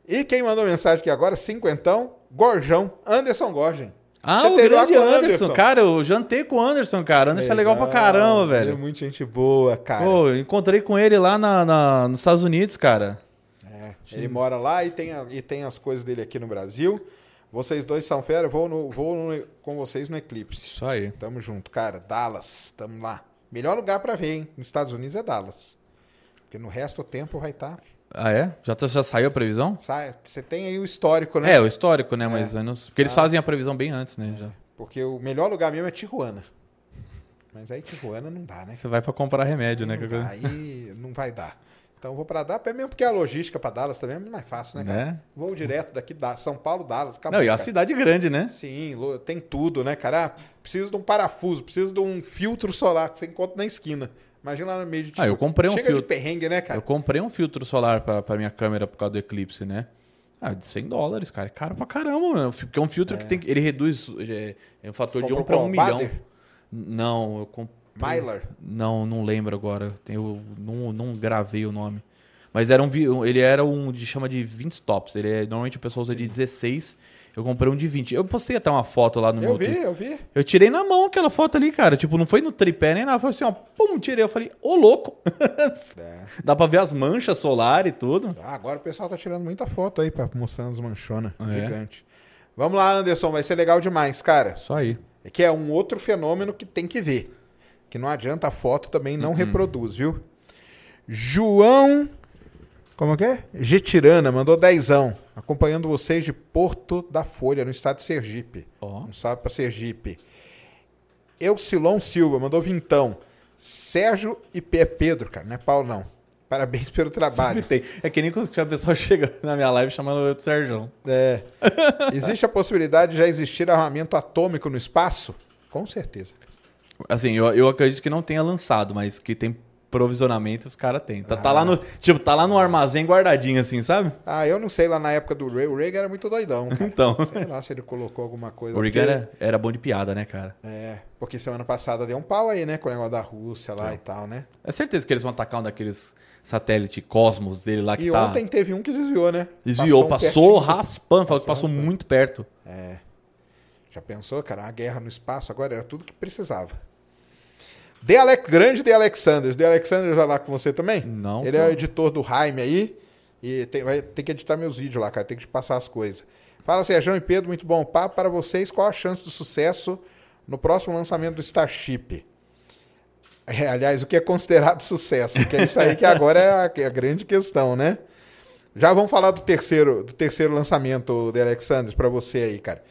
E quem mandou mensagem aqui agora, cinquentão, Gorjão, Anderson Gorgen. Ah, Você o grande Anderson. Anderson. Cara, eu jantei com o Anderson, cara. O Anderson é legal pra caramba, Ele é velho. muito gente boa, cara. Pô, eu encontrei com ele lá na, na- nos Estados Unidos, cara. É, ele mora lá e tem, a- e tem as coisas dele aqui no Brasil. Vocês dois são fera, eu vou, no- vou no- com vocês no Eclipse. Isso aí. Tamo junto, cara. Dallas, tamo lá. Melhor lugar pra ver, hein? Nos Estados Unidos é Dallas. Porque no resto do tempo vai estar. Ah, é? Já, tá- já saiu a previsão? Você tem aí o histórico, né? É, o histórico, né? Mas eu não- porque Ah. eles fazem a previsão bem antes, né? Já. Porque o melhor lugar mesmo é Tijuana. Mas aí Tijuana não dá, né? Você vai pra comprar remédio, né? Não dá, aí não vai dar. Então vou pra Dallas, mesmo porque a logística pra Dallas também é muito mais fácil, né, cara? Né? Vou direto daqui, da São Paulo, Dallas, acabou. Não, e a cara. cidade grande, né? Sim, tem tudo, né, cara? Ah, Precisa de um parafuso, precisa de um filtro solar que você encontra na esquina. Imagina lá no meio de Ah, eu comprei um Chega de filtro. perrengue, né, cara? Eu comprei um filtro solar pra minha câmera por causa do eclipse, né? Ah, de 100 dólares, cara. É caro pra caramba, mano. Porque é um filtro que tem. Ele reduz. É, é um fator de 1 Comprou pra qual? 1 milhão. Não, eu comprei. Mylar. Não, não lembro agora. Eu não, não gravei o nome. Mas era um, vi- ele era um de chama de 20 stops. Ele é, normalmente o pessoal usa de 16. Eu comprei um de 20. Eu postei até uma foto lá no Eu meu vi, Twitter. eu vi. Eu tirei na mão aquela foto ali, cara. Tipo, não foi no tripé nem nada. Foi assim, ó. Pum, tirei. Eu falei, ô louco. É. Dá pra ver as manchas solar e tudo. Ah, agora o pessoal tá tirando muita foto aí, pra mostrando as manchonas. É. Gigante. Vamos lá, Anderson. Vai ser legal demais, cara. Isso aí. É que é um outro fenômeno que tem que ver. Que não adianta, a foto também Uhum. não reproduz, viu? João. Como que é? Getirana mandou dezão. Acompanhando vocês de Porto da Folha, no estado de Sergipe. Ó. Um salve pra Sergipe. Eucilon Silva mandou vintão. Sérgio e P é Pedro, cara, não é Paulo não. Parabéns pelo trabalho. Tem. É que nem quando a pessoa chega na minha live chamando eu de Sérgio. É. Existe a possibilidade de já existir armamento atômico no espaço? Com certeza. Assim, eu, eu acredito que não tenha lançado, mas que tem provisionamento, os caras têm. Tá, tá Ah. lá no. Tipo, tá lá no armazém guardadinho, assim, sabe? Ah, eu não sei lá na época do Ray. O Reagan era muito doidão, cara. Então. Sei lá se ele colocou alguma coisa. O Reagan porque- era, era bom de piada, né, cara? É, porque semana passada deu um pau aí, né? Com o negócio da Rússia lá e tal, né? É certeza que eles vão atacar um daqueles satélite Cosmos dele lá que E tá. ontem teve um que desviou, né? Desviou, um passou, pertinho. raspando, falou que Passou passou muito perto. É. Já pensou, cara? Uma guerra no espaço agora era tudo que precisava. De Alex, grande De Alexanders. De Alexanders vai lá com você também? Não, Ele pô. é o editor do Jaime aí. E tem, vai ter que editar meus vídeos lá, cara. Tem que te passar as coisas. Fala, Sérgio e Pedro. Muito bom papo para vocês. Qual a chance de sucesso no próximo lançamento do Starship? É, aliás, o que é considerado sucesso? Que é isso aí que agora é a, é a grande questão, né? Já vamos falar do terceiro, do terceiro lançamento de Alexandres para você aí, cara.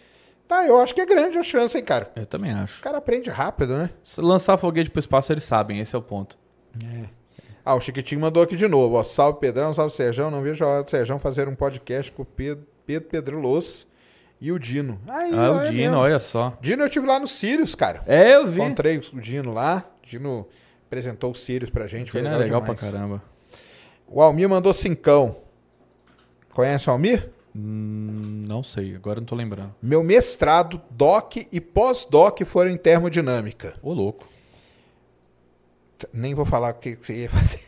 Tá, eu acho que é grande a chance, hein, cara. Eu também acho. O cara aprende rápido, né? Se lançar foguete pro espaço, eles sabem, esse é o ponto. Ah, o Chiquitinho mandou aqui de novo. Ó, salve Pedrão, salve Serjão. Não vejo a hora do Serjão fazer um podcast com o Pedro, Pedro Pedrolos e o Dino. Aí, Ah, o é Dino, mesmo. olha só. Dino eu tive lá no Sirius, cara. É, eu vi. Encontrei o Dino lá. Dino apresentou o Sirius pra gente. Foi legal, é legal demais. pra caramba. O Almir mandou cincão. Conhece o Almir? Hum, não sei, agora não tô lembrando. Meu mestrado, doc e pós-doc foram em termodinâmica. Ô, louco. Nem vou falar o que você ia fazer.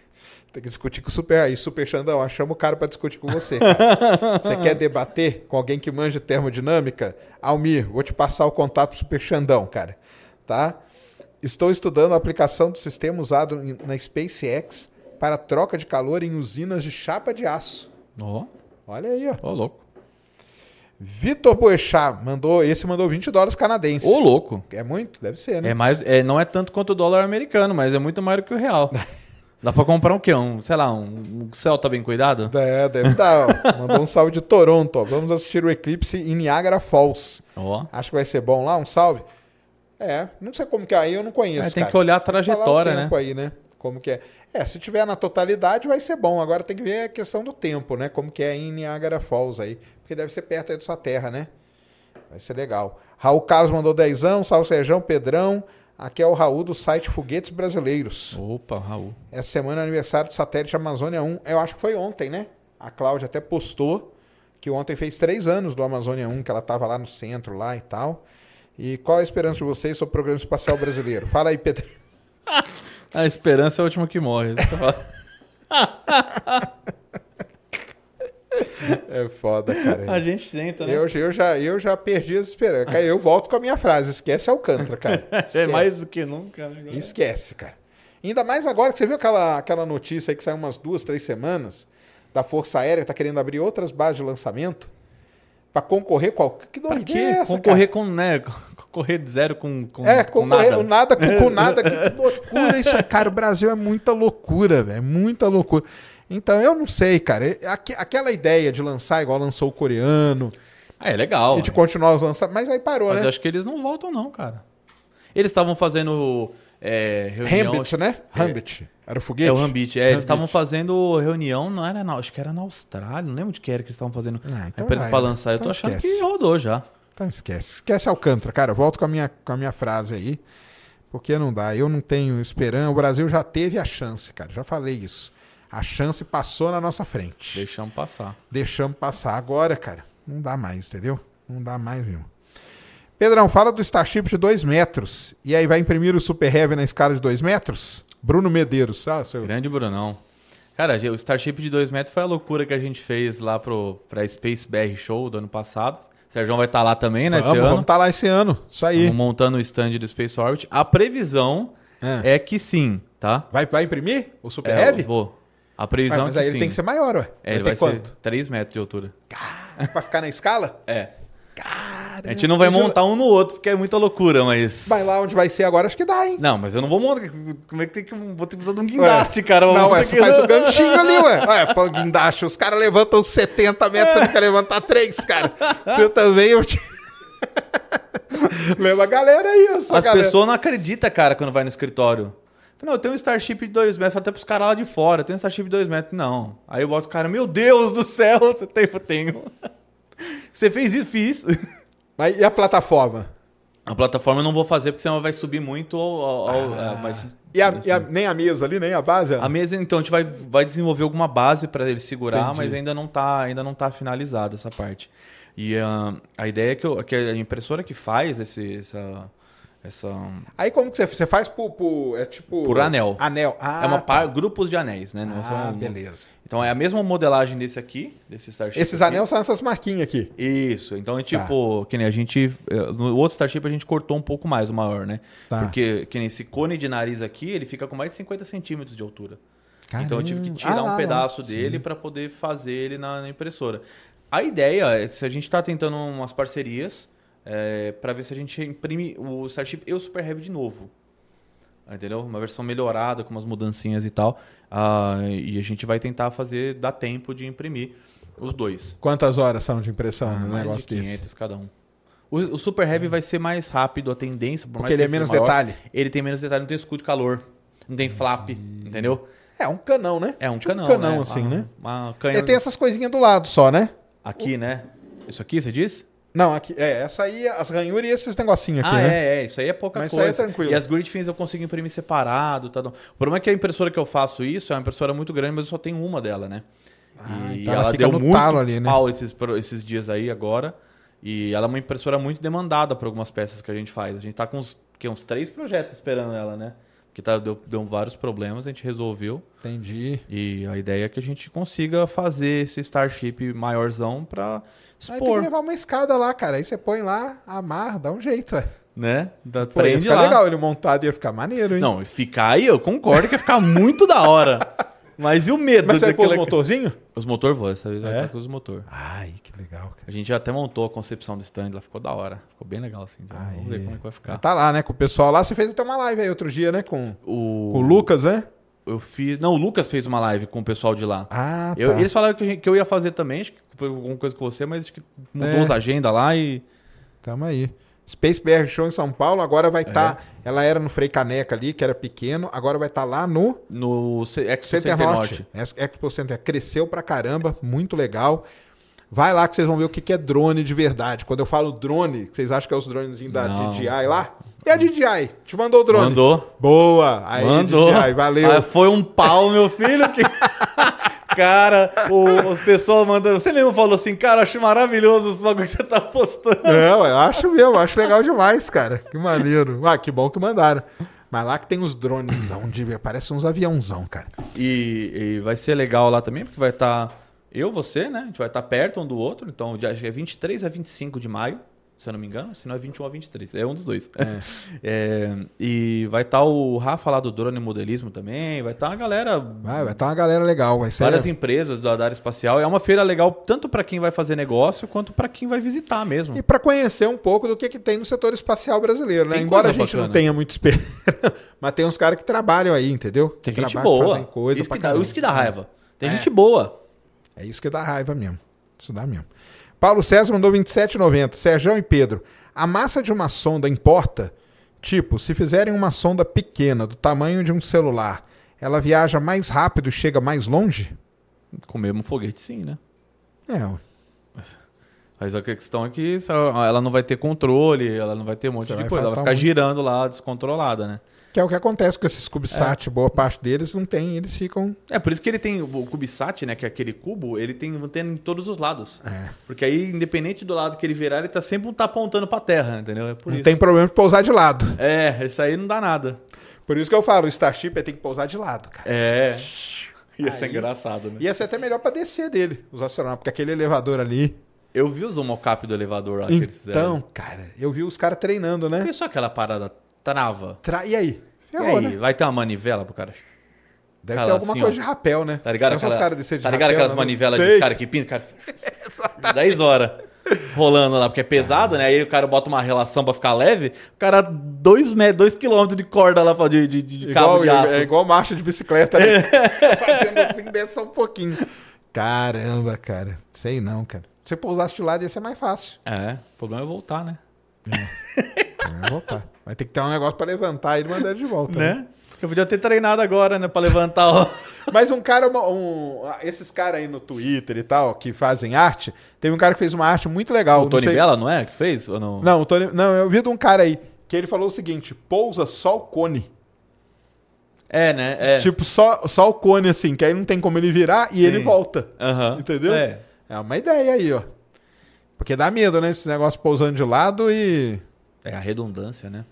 Tem que discutir com o Super aí. Super Xandão, chama o cara pra discutir com você. você quer debater com alguém que manja termodinâmica? Almir, vou te passar o contato pro Super Xandão, cara. Tá? Estou estudando a aplicação do sistema usado na SpaceX para troca de calor em usinas de chapa de aço. Ó, Olha aí, ó. ô, louco. Vitor Boechat mandou, esse mandou 20 dólares canadenses. Ô, louco. É muito? Deve ser, né? É mais, é, não é tanto quanto o dólar americano, mas é muito mais do que o real. Dá pra comprar um quê? Um, sei lá, um, um Celta bem cuidado? É, deve dar. ó. Mandou um salve de Toronto. ó. Vamos assistir o eclipse em Niagara Falls. Ó. Acho que vai ser bom lá, um salve. É, não sei como que é aí, eu não conheço. É, tem cara. que olhar a trajetória, né? aí, né? Como que é. É, se tiver na totalidade vai ser bom. Agora tem que ver a questão do tempo, né? Como que é em Niagara Falls aí. Porque deve ser perto aí da sua terra, né? Vai ser legal. Raul Carlos mandou dezão, salve Serjão, Pedrão. Aqui é o Raul do site Foguetes Brasileiros. Opa, Raul. Essa semana é aniversário do satélite Amazônia 1. Eu acho que foi ontem, né? A Cláudia até postou que ontem fez três anos do Amazônia 1, que ela estava lá no centro lá e tal. E qual a esperança de vocês sobre o programa espacial brasileiro? Fala aí, Pedro. A esperança é a última que morre. É foda, cara. A gente tenta, né? Eu, eu, já, eu já perdi as esperanças. Cara, eu volto com a minha frase: esquece Alcântara, cara. É Esquece. mais do que nunca, né? agora? Esquece, cara. Ainda mais agora que você viu aquela, aquela notícia aí que saiu umas duas, três semanas da Força Aérea que tá querendo abrir outras bases de lançamento pra concorrer com. a- Que doideira é essa, Concorrer com, né? Concorrer de zero com, com, cara? É, com concorrer nada. o nada com, com nada. Que, que loucura isso é. Cara, o Brasil é muita loucura, velho. Muita loucura. Então, eu não sei, cara. É, aque- Aquela ideia de lançar igual lançou o coreano Ah, é legal. e de continuar os lançamentos. Mas aí parou, Mas né? eu acho que eles não voltam, não, cara. Eles estavam fazendo é, reunião. Rambit, né? Rambit. Era o foguete? É o Rambit. É, eles Rambit. estavam fazendo reunião, não era na, acho que era na Austrália, não lembro de que era que eles estavam fazendo. Ah, então pra era. lançar. Eu tô Então achando esquece. que rodou já. Então esquece. Esquece Alcântara, cara. Volto com a minha, com a minha frase aí. Porque não dá. Eu não tenho esperança. O Brasil já teve a chance, cara. Já falei isso. A chance passou na nossa frente. Deixamos passar. Deixamos passar. Agora, cara, não dá mais, entendeu? Não dá mais mesmo. Pedrão, fala do Starship de 2 metros. E aí vai imprimir o Super Heavy na escala de 2 metros? Bruno Medeiros. Ah, seu... Grande Brunão. Cara, o Starship de 2 metros foi a loucura que a gente fez lá pro, pra Space BR Show do ano passado. O Sérgio vai estar lá também, né, Vamos, vamos estar lá esse ano. Isso aí. Estamos montando o stand do Space Orbit. A previsão É. é que sim, tá? Vai, vai imprimir o Super É, Heavy? eu Vou. A Vai, previsão mas é aí que ele sim. tem que ser maior, ué. É, ele vai vai ter ser quanto? 3 metros de altura. Pra ficar na escala? É. Cara, A gente não vai montar um no outro, porque é muita loucura, mas. Vai lá onde vai ser agora, acho que dá, hein? Não, mas eu não vou montar. Como é que tem que. Vou ter que usar de um guindaste, cara. Não, é, você que- faz o ganchinho ali, ué. Ué, pô, guindaste. Os caras levantam 70 metros, você não quer levantar 3, cara. Você também, eu te... Leva a galera aí, eu sou As pessoas não acreditam, cara, quando vai no escritório. Não, eu tenho um Starship de 2 metros, até pros caras lá de fora, eu tenho um Starship de 2 metros. Não. Aí eu boto o cara, meu Deus do céu, você tem, eu tenho. Você fez isso? Fiz. Mas e a plataforma? A plataforma eu não vou fazer, porque senão vai subir muito ao. ao- ao- é, mas, Ah. E, a, assim, e a- nem a mesa ali, nem a base? A mesa, então, a gente vai, vai desenvolver alguma base para ele segurar, Entendi. mas ainda não tá, ainda não tá finalizada essa parte. E ah, a ideia é que, eu- que a impressora que faz esse, essa, essa Aí como que você, você faz por, por- É tipo... Por anel. Anel. Ah, é uma tá. grupos de anéis, né? Não Ah, são- beleza. Então é a mesma modelagem desse aqui, desse Starship. Esses aqui. anel são essas marquinhas aqui. Isso. Então é Tá. tipo, que nem a gente. eh, No outro Starship a gente cortou um pouco mais o maior, né? Tá. Porque que nem esse cone de nariz aqui, ele fica com mais de 50 centímetros de altura. Então eu tive que Caramba. tirar Ah, um lá, pedaço lá. dele para poder fazer ele na, na impressora. A ideia é que se a gente está tentando umas parcerias para ver se a gente imprime o Starship e o Super Heavy de novo. Entendeu? Uma versão melhorada, com umas mudancinhas e tal. Ah, e a gente vai tentar fazer, dar tempo de imprimir os dois. Quantas horas são de impressão Ah, no negócio de 500 desse? cada um. O, o Super Heavy vai ser mais rápido a tendência, por Porque ele é menos maior, detalhe. Ele tem menos detalhe, não tem escudo de calor, não tem flap, entendeu? É um canão, né? É um Tipo canão, canão, né? assim, uma, né? Uma canha... Ele tem essas coisinhas do lado só, né? Aqui, né? Isso aqui, você disse? Não, aqui, é, essa aí, as ranhuras e esses negocinhos aqui, ah, né? é, é. Isso aí é pouca Mas isso aí coisa. é tranquilo. E as grid fins eu consigo imprimir separado. Tá? O problema é que a impressora que eu faço isso é uma impressora muito grande, mas eu só tenho uma dela, né? Ah, e então ela fica deu muito ali, né? pau esses, esses dias aí agora. E ela é uma impressora muito demandada por algumas peças que a gente faz. A gente tá com uns, que, uns três projetos esperando ela, né? Porque tá, deu, deu vários problemas, a gente resolveu. Entendi. E a ideia é que a gente consiga fazer esse Starship maiorzão pra Aí tem que expor, levar uma escada lá, cara. Aí você põe lá, amarra, dá um jeito, ué. né? Da, Pô, ia prende ficar lá. legal ele montado, ia ficar maneiro, hein? Não, ficar aí, eu concordo que ia ficar muito da hora. Mas e o medo Mas você vai pôr os daquela- motorzinhos? Os motor voam, essa vez vai É? estar com os motor. Ai, que legal, cara. A gente já até montou a concepção do stand, lá ficou da hora. Ficou bem legal, assim. Então. Vamos ver como é que vai ficar. tá lá, né? Com o pessoal lá. Você fez até uma live aí outro dia, né? Com, O, com o Lucas, né? Eu fiz. Não, o Lucas fez uma live com o pessoal de lá. Ah, tá. Eu- eles falaram que, que eu ia fazer também, acho que foi alguma coisa com você, mas acho que mudou É. as agendas lá e. Tamo aí. Space BR Show em São Paulo, agora vai É. estar. Ela era no Frei Caneca ali, que era pequeno, agora vai estar lá no No C- Expo Center Center Norte. Norte. Ex- Expo Center cresceu pra caramba, muito legal. Vai lá que vocês vão ver o que que é drone de verdade. Quando eu falo drone, vocês acham que é os dronezinhos da Não. DJI lá? E a DJI? Te mandou o drone? Mandou. Boa! Aí, Mandou. DJI, valeu. Ah, foi um pau, meu filho. Que... cara, o, as pessoas mandando. Você mesmo falou assim, cara, acho maravilhoso os bagulho que você tá postando. Não, eu acho mesmo, acho legal demais, cara. Que maneiro. Ah, que bom que mandaram. Mas lá que tem os drones, de, parece uns aviãozão, cara. E, e vai ser legal lá também, porque vai estar Eu, você, né? A gente vai estar perto um do outro. Então, dia é 23 a 25 de maio, se eu não me engano. Se não é 21 a 23. É um dos dois. É, e vai estar o Rafa lá do Drone Modelismo também. Vai estar uma galera Vai, vai estar uma galera legal. Vai ser. várias empresas da área espacial. É uma feira legal tanto para quem vai fazer negócio quanto para quem vai visitar mesmo. E para conhecer um pouco do que, que tem no setor espacial brasileiro, né? Embora a gente não bacana. tenha muito experiência, mas tem uns caras que trabalham aí, entendeu? Tem que gente boa. fazem coisa isso, que dá, isso que dá raiva. Tem É. gente boa. É isso que dá raiva mesmo. Isso dá mesmo. Paulo César mandou 27,90. Sérgio e Pedro, a massa de uma sonda importa? Tipo, se fizerem uma sonda pequena, do tamanho de um celular, ela viaja mais rápido e chega mais longe? Com o mesmo foguete, sim, né? É. Mas a questão é que ela não vai ter controle, ela não vai ter um monte Você de coisa. Ela vai ficar girando lá, descontrolada, né? Que é o que acontece com esses CubeSat, boa parte deles não tem, eles ficam... É, por isso que ele tem o CubeSat, né? Que é aquele cubo, ele tem antena em todos os lados. É. Porque aí, independente do lado que ele virar, ele tá sempre tá apontando pra terra, entendeu? É por Não isso. tem problema de pousar de lado. É, isso aí não dá nada. Por isso que eu falo, o Starship tem que pousar de lado, cara. É. Ia ser Aí- engraçado, né? Ia ser até melhor pra descer dele, os astronautas, porque aquele elevador ali. Eu vi os mocap do elevador lá que eles fizeram. Então, cara, eu vi os caras treinando, né? Pensou aquela parada trava? Tra- E aí? E Ferrou, aí, né? vai ter uma manivela pro cara? Deve Cara, ter alguma assim, coisa ó. de rapel, né? Tá ligado? Aquela- descer de tá ligado rapel, aquelas né? manivelas dos caras que pintam? Cara, 10 horas rolando lá, porque é pesado, né? Aí o cara bota uma relação pra ficar leve, o cara 2 dois quilômetros de corda lá de, de, de cabo Igual, de aço. é igual marcha de bicicleta, né? Fazendo assim, desce só um pouquinho. Caramba, cara. Sei não, cara. Se você pousasse de lado ia ser mais fácil. É, o problema é voltar, né? Vai voltar. Vai ter que ter um negócio pra levantar e mandar ele de volta. né? Né? Eu podia ter treinado agora, né? Pra levantar o... Mas um cara, um- esses caras aí no Twitter e tal, que fazem arte, teve um cara que fez uma arte muito legal. o não Tony sei- Bella, não é? Que fez? Ou não? Não, o Tony, não, eu vi de um cara aí que ele falou o seguinte: pousa só o cone. É, né? É. Tipo, só, só o cone, assim, que aí não tem como ele virar e Sim. ele volta. Aham. Entendeu? É. É uma ideia aí, ó. Porque dá medo, né? Esse negócio pousando de lado e. É a redundância, né?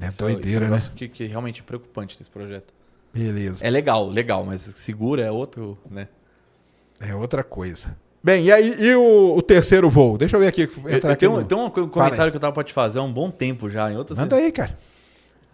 É Esse doideira, esse né? negócio que, que realmente é preocupante desse projeto. Beleza. É legal, legal, mas segura é outro, né? É outra coisa. Bem, e aí, e o, o terceiro voo? Deixa eu ver aqui. Eu, Entrar eu aqui tenho, no- tem um comentário que eu tava pra te fazer há um bom tempo já, em outras Manda aí, cara.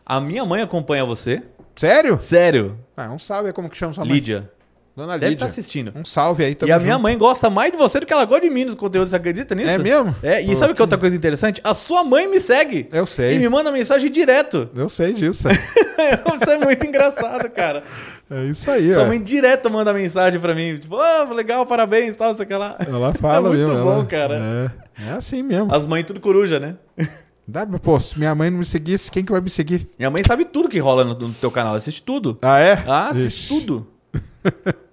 A minha mãe acompanha você. Sério? Sério. Ah, um salve aí, como que chama sua mãe? Lídia. Dona Deve Lídia. estar assistindo. Um salve aí, tamo e a minha junto. mãe gosta mais de você do que ela gosta de mim nos conteúdos, você acredita nisso? É mesmo? É, e Pô, sabe que outra coisa interessante? A sua mãe me segue. Eu sei. E me manda mensagem direto. Eu sei disso. Isso é muito engraçado, cara. É isso aí, Sua ó. mãe direto manda mensagem pra mim. Tipo, oh, legal, parabéns, tal, sei o que lá. Ela fala É muito mesmo. bom, ela- cara. É, é assim mesmo. As mães tudo coruja, né? Dá, pô, se minha mãe não me seguisse, quem que vai me seguir? Minha mãe sabe tudo que rola no, no teu canal, assiste tudo. Ah, é? Ah, assiste Ixi. tudo.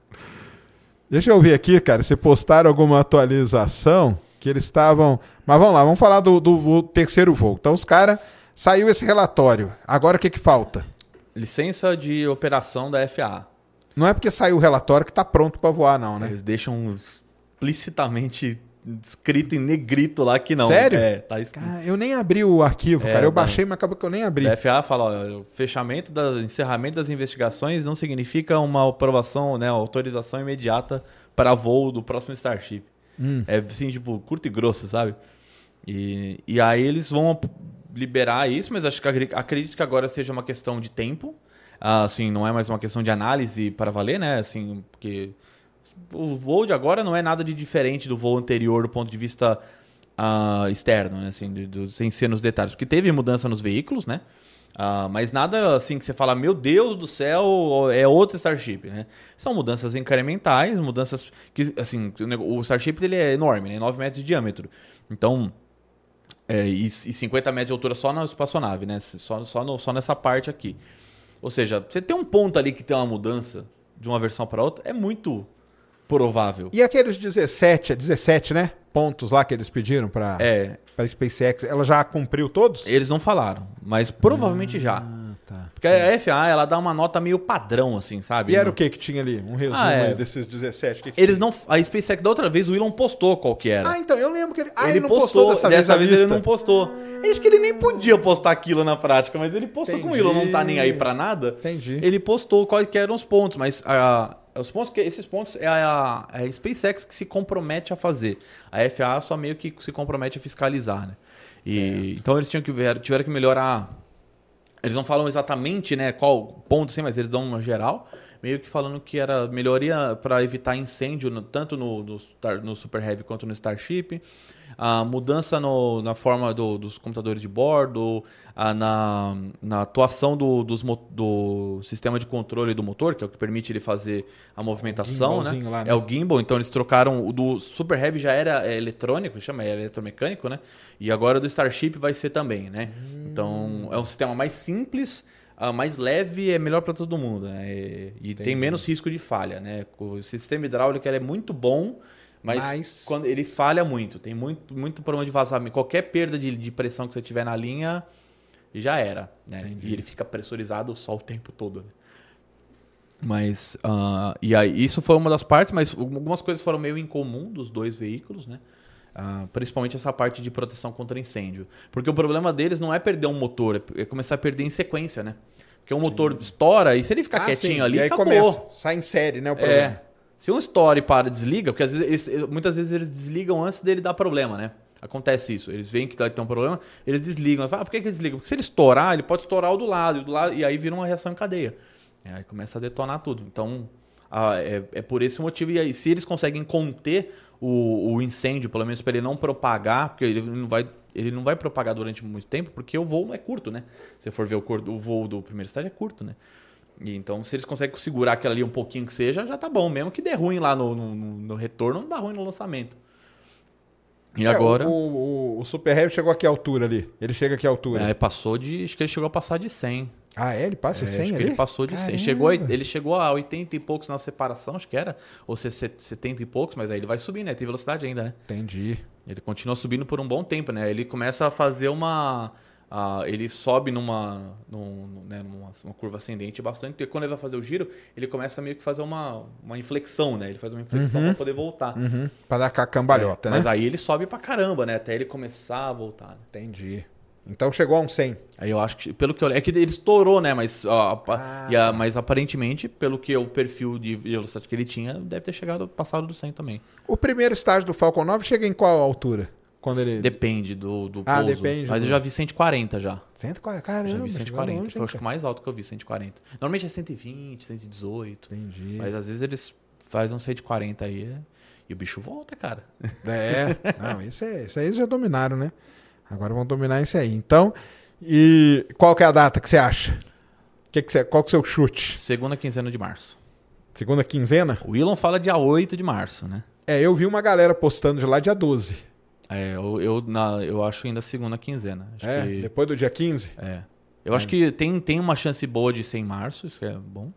Deixa eu ver aqui, cara, se postaram alguma atualização que eles estavam. Mas vamos lá, vamos falar do, do voo- terceiro voo. Então, os caras. Saiu esse relatório. Agora o que, que falta? Licença de operação da FAA. Não é porque saiu o relatório que tá pronto pra voar, não, né? Eles deixam explicitamente escrito em negrito lá que não. Sério? É, tá escrito. Eu nem abri o arquivo, É, cara. Eu não. baixei, mas acabou que eu nem abri. A FAA fala, ó, o fechamento da encerramento das investigações não significa uma aprovação, né, autorização imediata para voo do próximo Starship. Hum. É assim, tipo, curto e grosso, sabe? E, e aí eles vão liberar isso, mas acho que acre- acredito que agora seja uma questão de tempo. Ah, assim, não é mais uma questão de análise para valer, né? Assim, porque o voo de agora não é nada de diferente do voo anterior do ponto de vista ah, externo, né? Assim, de- do- sem ser nos detalhes. Porque teve mudança nos veículos, né? Ah, mas nada assim que você fala, meu Deus do céu, é outro Starship, né? São mudanças incrementais, mudanças que, assim, o Starship ele é enorme, né? 9 metros de diâmetro. Então, é, e, e 50 metros de altura só na espaçonave, né? Só, só, no- só nessa parte aqui. Ou seja, você tem um ponto ali que tem uma mudança de uma versão para outra, é muito provável. E aqueles 17, é 17, né? Pontos lá que eles pediram pra, É, pra SpaceX, ela já cumpriu todos? eles não falaram, mas provavelmente já. Ah, tá. Porque a FAA, ela dá uma nota meio padrão, assim, sabe? E era o que que tinha ali? Um resumo Ah, é. desses 17? que que Eles tinha? não. A SpaceX da outra vez, o Elon postou qual que era. Ah, então, eu lembro que ele. Ah, ele, ele, não postou, postou, dessa, vez a ele lista? não postou. Acho que ele nem podia postar aquilo na prática, mas ele postou como o Entendi. Elon não tá nem aí pra nada. Entendi. Ele postou quais que eram os pontos, mas a, Os pontos que, esses pontos é a, é a SpaceX que se compromete a fazer. A FAA só meio que se compromete a fiscalizar, né? E, Então eles tinham que ver, tiveram que melhorar. Eles não falam exatamente né, qual ponto, sim, mas eles dão uma geral, meio que falando que era melhoria para evitar incêndio no- tanto no, no, no Super Heavy quanto no Starship. A mudança no- na forma do- dos computadores de bordo, a- na, na atuação do, dos do sistema de controle do motor, que é o que permite ele fazer a movimentação. Né? lá, né? É o gimbal, então eles trocaram. O do Super Heavy já era é, eletrônico, chama, é eletromecânico, né? E agora o do Starship vai ser também, né? Então é um sistema mais simples, ah, mais leve, é melhor para todo mundo, né? E, tem menos risco de falha, né? O sistema hidráulico é muito bom, mas, Mas- quando ele falha muito, tem muito, muito problema de vazamento. Qualquer perda de, de pressão que você tiver na linha, já era, né? Entendi. E ele fica pressurizado só o tempo todo, né? Mas, ah, e aí, isso foi uma das partes, mas algumas coisas foram meio incomum dos dois veículos, né? Ah, principalmente essa parte de proteção contra incêndio. Porque o problema deles não é perder um motor, é é começar a perder em sequência, né? Porque o motor estoura e se ele ficar Ah, quietinho sim. ali, e aí acabou. começa, sai em série, né, o problema. É. Se um estoura e para, desliga, porque às vezes eles- muitas vezes eles desligam antes dele dar problema, né? Acontece isso. Eles veem que vai ter um problema, eles desligam. Fala, ah, por que, que eles desligam? Porque se ele estourar, ele pode estourar o do lado, do lado, e aí vira uma reação em cadeia. Aí começa a detonar tudo. Então, é, é por esse motivo. E aí, se eles conseguem conter o, o incêndio, pelo menos para ele não propagar, porque ele não vai. Ele não vai propagar durante muito tempo, porque o voo é curto, né? Se for ver o, o voo do primeiro estágio, é curto, né? E então, se eles conseguem segurar aquilo ali um pouquinho que seja, já tá bom. Mesmo que dê ruim lá no, no, no- no retorno, não dá ruim no lançamento. E É, agora. O, o, o Super Heavy chegou a que altura ali? Ele chega a que altura? É, passou de. Acho que ele chegou a passar de 100. Ah, é? Ele passa de É, 100 acho que ali? ele passou de 100. Caramba. Chegou a, ele chegou a 80 e poucos na separação, acho que era. Ou se- se- 70 e poucos, mas aí ele vai subir, né? Tem velocidade ainda, né? Entendi. Ele continua subindo por um bom tempo, né? Ele começa a fazer uma. Ah, ele sobe numa, num- né, numa uma curva ascendente bastante, porque quando ele vai fazer o giro, ele começa meio que fazer uma, uma inflexão, né? Ele faz uma inflexão para poder voltar. Uhum. Pra dar a cambalhota, né? Mas aí ele sobe pra caramba, né? Até ele começar a voltar. né? Entendi. Então chegou a um 100. Aí eu acho que, pelo que eu É que ele estourou, né? Mas, ó, Ah, a- mas aparentemente, pelo que o perfil de velocidade que ele tinha, deve ter chegado passado do 100 também. O primeiro estágio do Falcon 9 chega em qual altura? Quando ele... Depende do, do Ah, pouso. depende Mas eu já vi 140 já. 140, caramba. já vi chegou 140. longe, Foi acho que o mais alto que eu vi, 140. Normalmente é 120, 118. Entendi. Mas às vezes eles fazem um 140 aí e o bicho volta, cara. É, não, isso, é, isso aí eles já dominaram, né? Agora vão dominar isso aí. Então, e qual que é a data que você acha? Que que você, qual que é o seu chute? Segunda quinzena de março. Segunda quinzena? O Elon fala dia 8 de março, né? É, eu vi uma galera postando de lá dia 12. É, eu, eu, na, eu acho ainda segunda quinzena. Acho É, que- depois do dia 15? É. Eu acho que tem, tem uma chance boa de ser em março, isso que é bom.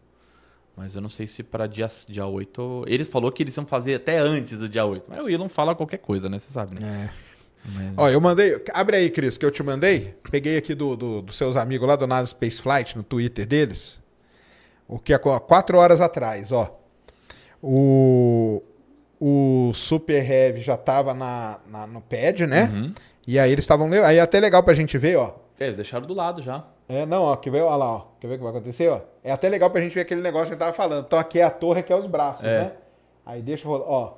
Mas eu não sei se para dia, dia 8. Ele falou que eles iam fazer até antes do dia 8. Mas o Elon fala qualquer coisa, né? Você sabe, né? É. Mas- Ó, eu mandei. Abre aí, Cris, que eu te mandei. Peguei aqui do, do- dos seus amigos lá do NASA Space Flight, no Twitter deles. O que é qu- quatro horas atrás, ó. O, o Super Heavy já tava na, na- no pad, né? Uhum. E aí eles estavam. Aí é até legal pra gente ver, ó. É, eles deixaram do lado já. É, não, ó, quer ver? Olha lá, ó. Quer ver o que vai acontecer, ó? É até legal pra gente ver aquele negócio que a gente tava falando. Então aqui é a torre, aqui é os braços, É. né? Aí deixa rolar, ó.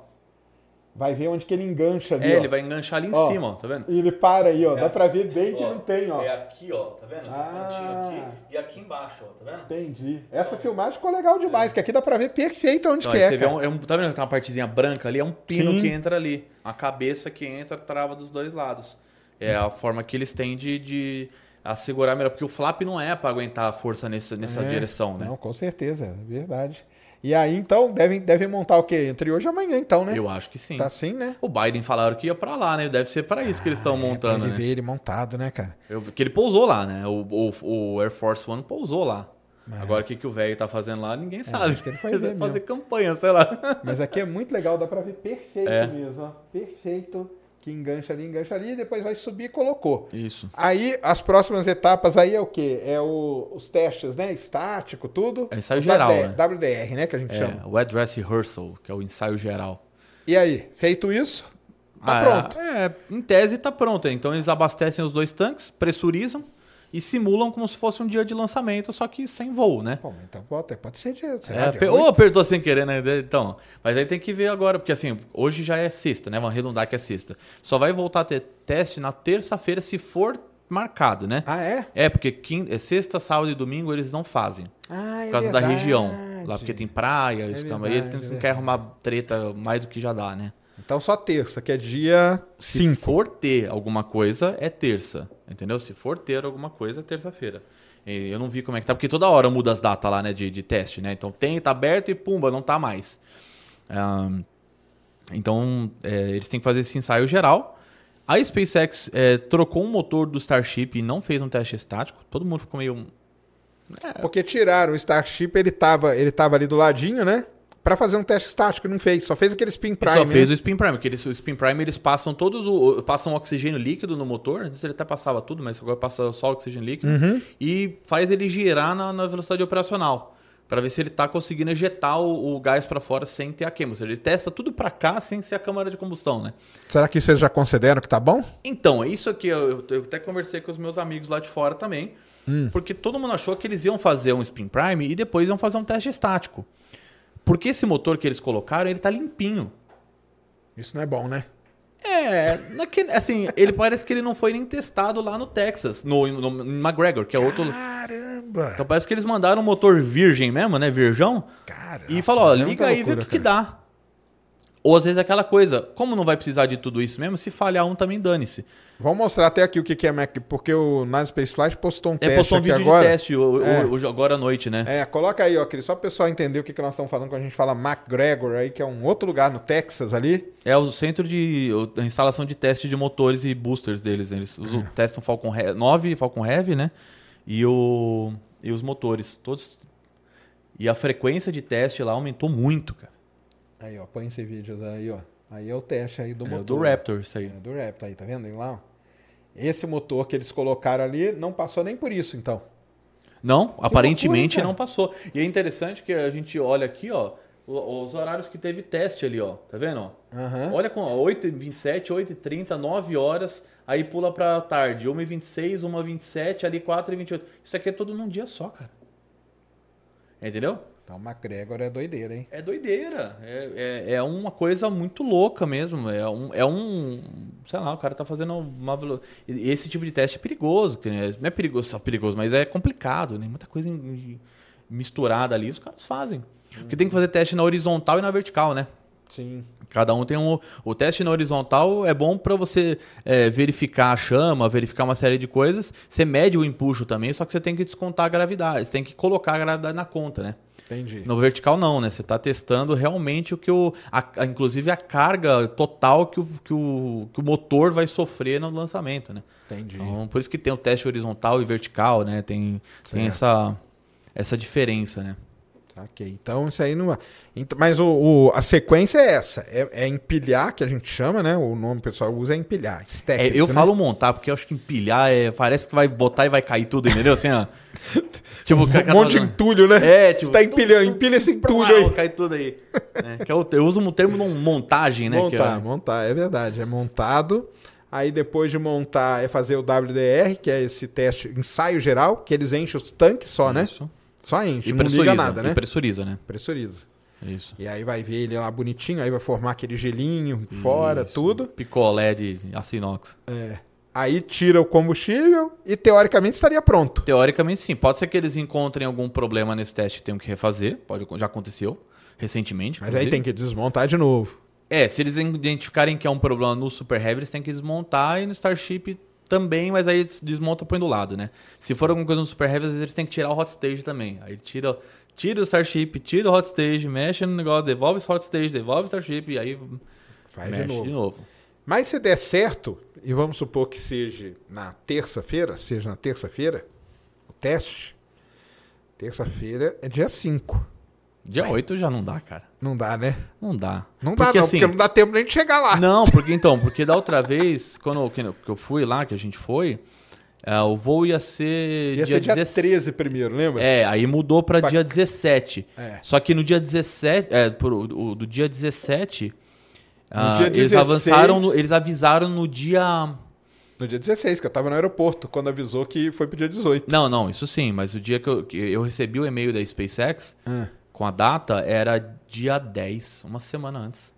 Vai ver onde que ele engancha ali, É, ó. ele vai enganchar ali em Ó. cima, ó, tá vendo? E ele para aí, ó. É. Dá pra ver bem que não tem, ó. É aqui, ó, tá vendo? Esse Ah. cantinho aqui e aqui embaixo, ó, tá vendo? Entendi. Essa filmagem ficou legal demais, que aqui dá pra ver perfeito onde que é, você vê um, é um- tá vendo que tem uma partezinha branca ali? É um pino Sim. que entra ali. A cabeça que entra trava dos dois lados. É a forma que eles têm de, de assegurar melhor. Porque o flap não é pra aguentar a força nessa, nessa É. direção, né? Não, com certeza, é verdade. E aí, então, devem, devem montar o quê? Entre hoje e amanhã, então, né? Eu acho que sim. Tá assim, né? O Biden falaram que ia pra lá, né? Deve ser pra isso que eles estão É, montando, ele né? ver ele montado, né, cara? Eu, que ele pousou lá, né? O, o, o Air Force One pousou lá. Agora o que, que o velho tá fazendo lá, ninguém sabe. É. acho que ele foi fazer mesmo. campanha, sei lá. Mas aqui é muito legal, dá pra ver perfeito É. mesmo, ó. Perfeito. Que engancha ali, engancha ali, e depois vai subir e colocou. Isso. Aí, as próximas etapas aí é o quê? É o- os testes, né? Estático, tudo. É ensaio O geral, WDR, né? WDR, né? Que a gente É, chama. o Address Rehearsal, que é o ensaio geral. E aí, feito isso, tá Ah, pronto. É, em tese tá pronto. Então eles abastecem os dois tanques, pressurizam e simulam como se fosse um dia de lançamento, só que sem voo, né? Bom, então pode, pode ser dia. Será É, dia ou apertou sem querer, né? Então, mas aí tem que ver agora, porque assim, hoje já é sexta, né? Vamos arredondar que é sexta. Só vai voltar a ter teste na terça-feira, se for marcado, né? Ah, é? É, porque quin- é sexta, sábado e domingo eles não fazem. Ah, é Por causa da verdade. região. Lá porque tem praia, É escama. Aí eles verdade, não é querem arrumar treta mais do que já dá, né? Então só terça, que é dia Se 5. for ter alguma coisa, é terça. Entendeu? Se for ter alguma coisa, é terça-feira. Eu não vi como é que tá, porque toda hora muda as datas lá, né, de, de teste, né? Então tem, tá aberto e pumba, não tá mais. Ahn, então, é, eles têm que fazer esse ensaio geral. A SpaceX é, trocou um motor do Starship e não fez um teste estático. Todo mundo ficou meio. Porque tiraram o Starship, ele tava, ele tava ali do ladinho, né? Pra fazer um teste estático, não fez. Só fez aquele spin prime. só fez né? o Spin Prime, porque eles, o Spin Prime eles passam todos o passam oxigênio líquido no motor, antes ele até passava tudo, mas agora passa só oxigênio líquido Uhum. e faz ele girar na, na velocidade operacional. Pra ver se ele tá conseguindo ejetar o, o gás pra fora sem ter a queima. Ou seja, ele testa tudo pra cá sem ser a câmara de combustão, né? Será que vocês já consideram que tá bom? Então, é isso aqui, eu, eu até conversei com os meus amigos lá de fora também, porque todo mundo achou que eles iam fazer um Spin Prime e depois iam fazer um teste estático. Porque esse motor que eles colocaram, ele tá limpinho. Isso não é bom, né? É, naquele- assim, ele parece que ele não foi nem testado lá no Texas, no, no, no McGregor, que é outro. Caramba! Então parece que eles mandaram um motor virgem mesmo, né? Virgão. Cara, E falou, ó, é liga aí e vê o que, que dá. Ou às vezes é aquela coisa, como não vai precisar de tudo isso mesmo, se falhar um também dane-se. Vamos mostrar até aqui o que é Mac, porque o NASA Spaceflight postou um É, teste postou um vídeo agora. de teste o- o- É. hoje- agora à noite, né? É, coloca aí, ó, Cris, só para o pessoal entender o que, que nós estamos falando quando a gente fala McGregor aí, que é um outro lugar no Texas ali. É o centro de o- instalação de teste de motores e boosters deles. né? Eles usam, testam Falcon He- 9 Falcon Heavy, né? E, o, e os motores. Todos. E a frequência de teste lá aumentou muito, cara. Aí, ó, põe esse vídeo aí, ó. Aí é o teste aí do É o motor. do Raptor, isso aí. É, do Raptor aí, tá vendo aí lá? ó? Esse motor que eles colocaram ali não passou nem por isso, então. Não, aparentemente loucura, não passou. E é interessante que a gente olha aqui, ó, os horários que teve teste ali, ó. Tá vendo? Aham. Olha com ó, 8h27, 8h30, 9 horas, aí pula pra tarde, 1h26, 1h27, ali 4h28. Isso aqui é tudo num dia só, cara. Entendeu? Então o McGregor é doideira, hein? É doideira. É, é, é uma coisa muito louca mesmo. É um, é um. Sei lá, o cara tá fazendo uma. Esse tipo de teste é perigoso. né, Não é perigoso, só perigoso, mas é complicado, né? Muita coisa misturada ali, os caras fazem. Porque tem que fazer teste na horizontal e na vertical, né? Sim. Cada um tem um. O teste na horizontal é bom para você é, verificar a chama, verificar uma série de coisas. Você mede o empuxo também, só que você tem que descontar a gravidade. Você tem que colocar a gravidade na conta, né? Entendi. No vertical não, né? Você está testando realmente o que o. a- a- inclusive a carga total que o, que, o, que o motor vai sofrer no lançamento, né? Entendi. Então, por isso que tem o teste horizontal e vertical, né? Tem, tem essa, essa diferença, né? Ok, então isso aí não. Então, mas o, o- a sequência é essa: é, é empilhar, que a gente chama, né? O nome pessoal usa é empilhar. É, Stacked, eu né? falo montar, porque eu acho que empilhar é, parece que vai botar e vai cair tudo, entendeu? Assim, ó. tipo, Um monte de entulho, né? É, tipo. Você tá empilhando, empilha esse entulho aí. Cai tudo aí. É, que eu, eu uso um termo de montagem, né? é- Montar, montar, é verdade. É montado. Aí depois de montar é fazer o WDR, que é esse teste, ensaio geral, que eles enchem os tanques só, né? Isso. Só enche, E não liga nada, e né? pressuriza, né? Pressuriza. Isso. E aí vai ver ele lá bonitinho, aí vai formar aquele gelinho fora, Isso. tudo. Picolé de aço inox. É. Aí tira o combustível e teoricamente estaria pronto. Teoricamente, sim. Pode ser que eles encontrem algum problema nesse teste e tenham que refazer. Pode, já aconteceu recentemente. Mas aí inclusive. tem que desmontar de novo. É, se eles identificarem que é um problema no Super Heavy, eles têm que desmontar e no Starship também, mas aí e põe do lado, né? Se for alguma coisa no Super Heavy, às vezes eles têm que tirar o Hot Stage também. Aí tira, tira o Starship, tira o Hot Stage, mexe no negócio, devolve esse Hot Stage, devolve o Starship e aí Faz mexe de novo. de novo. Mas se der certo, e vamos supor que seja na terça-feira, seja na terça-feira, o teste, terça-feira é dia 5. Dia 8 já não dá, cara. Não dá, né? Não dá. Não dá, Porque, não, assim, porque não dá tempo nem de chegar lá. Não, porque então, porque da outra vez, quando eu, que eu fui lá, que a gente foi, é, o voo ia ser Ia ser dia 16 13 primeiro, lembra? É, aí mudou pra Pra- dia 17. É. Só que no dia 17, é, pro, o, do dia 17, ah, dia eles 16 avançaram, no- eles avisaram no dia No dia 16, que eu tava no aeroporto, quando avisou que foi pro dia 18. Não, não, isso sim, mas o dia que eu, que eu recebi o e-mail da SpaceX Ah. com a data era dia 10, uma semana antes.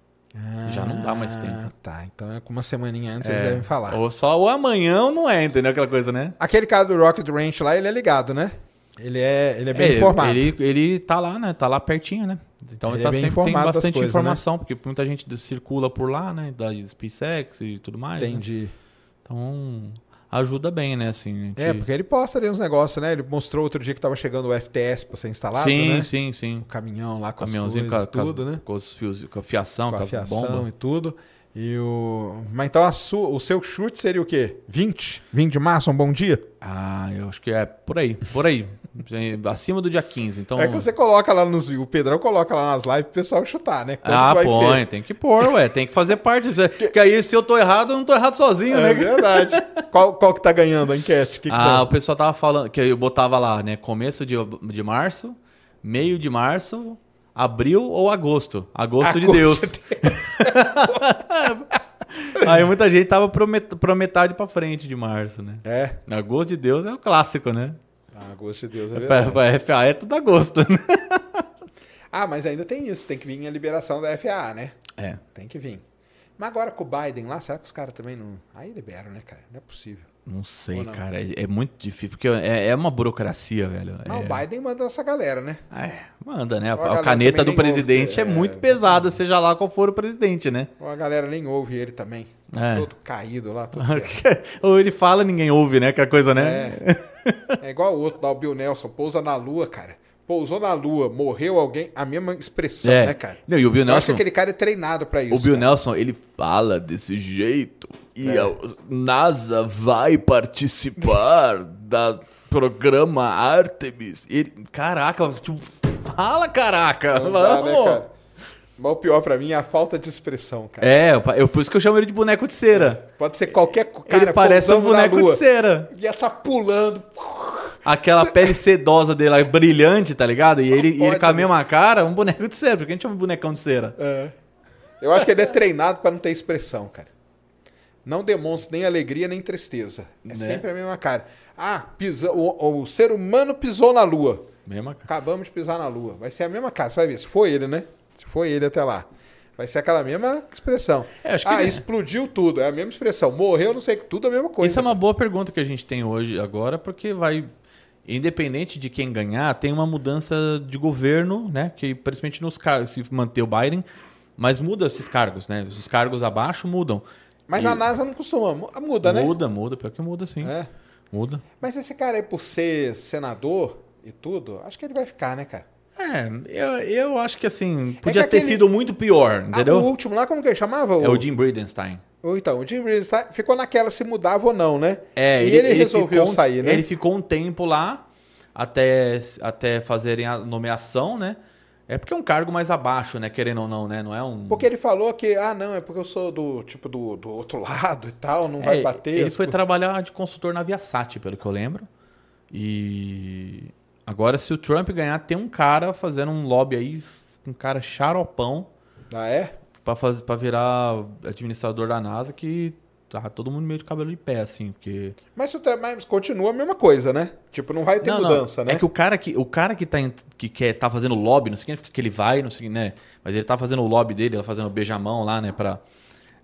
Já não dá mais tempo. Ah, tá. Então é com uma semaninha antes eles devem falar. Ou só o amanhã ou não é, entendeu aquela coisa, né? Aquele cara do Rocket Ranch lá, ele é ligado, né? Ele é, ele é bem É, informado. Ele, ele tá lá, né? Tá lá pertinho, né? Então Ele ele, é tá bem sempre tem bastante coisas, né? informação, porque muita gente circula por lá, né? Da SpaceX e tudo mais. né? Entendi. Então ajuda bem, né? Assim, a gente- É, porque ele posta ali uns negócios, né? Ele mostrou outro dia que tava chegando o FTS pra ser instalado, sim, né? sim, sim. O caminhão lá com Caminhãozinho as com, a- coisas e tudo, com né? com os fios, com a fiação, Com com, a fiação bomba. e tudo. E o... Mas então sua- o seu chute seria o quê? 20? 20 de março, um bom dia? Ah, eu acho que é por aí, por aí. Acima do dia 15. Então... É que você coloca lá nos... O Pedrão coloca lá nas lives pro pessoal chutar, né? Quando Ah, põe, ser? tem que pôr, ué, tem que fazer parte disso. Porque aí, se eu tô errado, eu não tô errado sozinho, É né? verdade. qual, qual que tá ganhando a enquete? Que que ah, tá? o pessoal tava falando, que eu botava lá, né? Começo de, de março, meio de março, abril ou agosto. Agosto de Agosto Deus. de Aí muita gente tava pro metade pra frente de março, né? É. Agosto de Deus é o clássico, né? Ah, gosto de Deus, é É verdade. pra, pra FA é tudo agosto, né? Ah, mas ainda tem isso. Tem que vir a liberação da FAA, né? É. Tem que vir. Mas agora com o Biden lá, será que os caras também não... Aí liberam, né, cara? Não é possível. Não sei, não? cara. É, é muito difícil, porque é, é uma burocracia, velho. Mas é... o Biden manda essa galera, né? É, manda, né? A, a galera caneta do presidente ouve, é, é, muito pesada, seja lá qual for o presidente, né? Ou a galera nem ouve ele também. Tá É. todo caído lá, todo. Ou ele fala ninguém ouve, né? Que a coisa, né? É. é igual o outro lá, o Bill Nelson, pousa na lua, cara. Pousou na lua, morreu alguém, a mesma expressão, É. né, cara? Não, e o Bill Eu acho que Nelson, aquele cara é treinado pra isso. o Bill cara. Nelson, ele fala desse jeito e É. a NASA vai participar da programa Artemis. Ele, caraca, tipo, fala caraca, Não dá, né, vamos. cara? Mas o pior pra mim é a falta de expressão, cara. É, eu, por isso que eu chamo ele de boneco de cera. Pode ser qualquer cara ele parece um boneco de cera. Ia tá pulando. Aquela pele sedosa dele lá, brilhante, tá ligado? E ele, e ele com a né? mesma cara, um boneco de cera. Por que a gente chama de bonecão de cera? É. Eu acho que ele é treinado pra não ter expressão, cara. Não demonstra nem alegria nem tristeza. É Né? sempre a mesma cara. Ah, pisa, o, o ser humano pisou na lua. Mesma cara. Acabamos de pisar na lua. Vai ser a mesma cara. Você vai ver. Se foi ele, né? Se foi ele até lá. Vai ser aquela mesma expressão. É, ah, ele- explodiu tudo. É a mesma expressão. Morreu, não sei, tudo a mesma coisa. Isso é uma boa pergunta que a gente tem hoje agora, porque vai. Independente de quem ganhar, tem uma mudança de governo, né? Que principalmente nos cargos, se manter o Biden, mas muda esses cargos, né? Os cargos abaixo mudam. Mas E- a NASA não costuma. mu- Muda, né? Muda, muda, pior que muda, sim. É. Muda. Mas esse cara aí, por ser senador e tudo, acho que ele vai ficar, né, cara? É, eu, eu acho que assim, podia que ter aquele- sido muito pior, Ah, entendeu? o último lá, como que ele chamava? É o Jim Bridenstine. Ou Então, o Jim tá- ficou naquela se mudava ou não, né? É, e ele, resolveu ficou, sair, né? Ele ficou um tempo lá até, até fazerem a nomeação, né? É porque é um cargo mais abaixo, né? Querendo ou não, né? Não é um. Porque ele falou que, ah, não, é porque eu sou do tipo do, do outro lado e tal, não vai É, bater. Ele foi trabalhar de consultor na Viasat, pelo que eu lembro. E agora, se o Trump ganhar, tem um cara fazendo um lobby aí, um cara xaropão, Ah, é? pra, fazer, pra virar administrador da NASA, que tá todo mundo meio de cabelo de pé, assim, porque. Mas, tra- mas continua a mesma coisa, né? Tipo, não vai ter Não, não. mudança, né? É que o cara que, o cara que, tá, que quer, tá fazendo lobby, não significa que ele vai, não sei, né? Mas ele tá fazendo o lobby dele, tá fazendo o beijamão lá, né? Pra,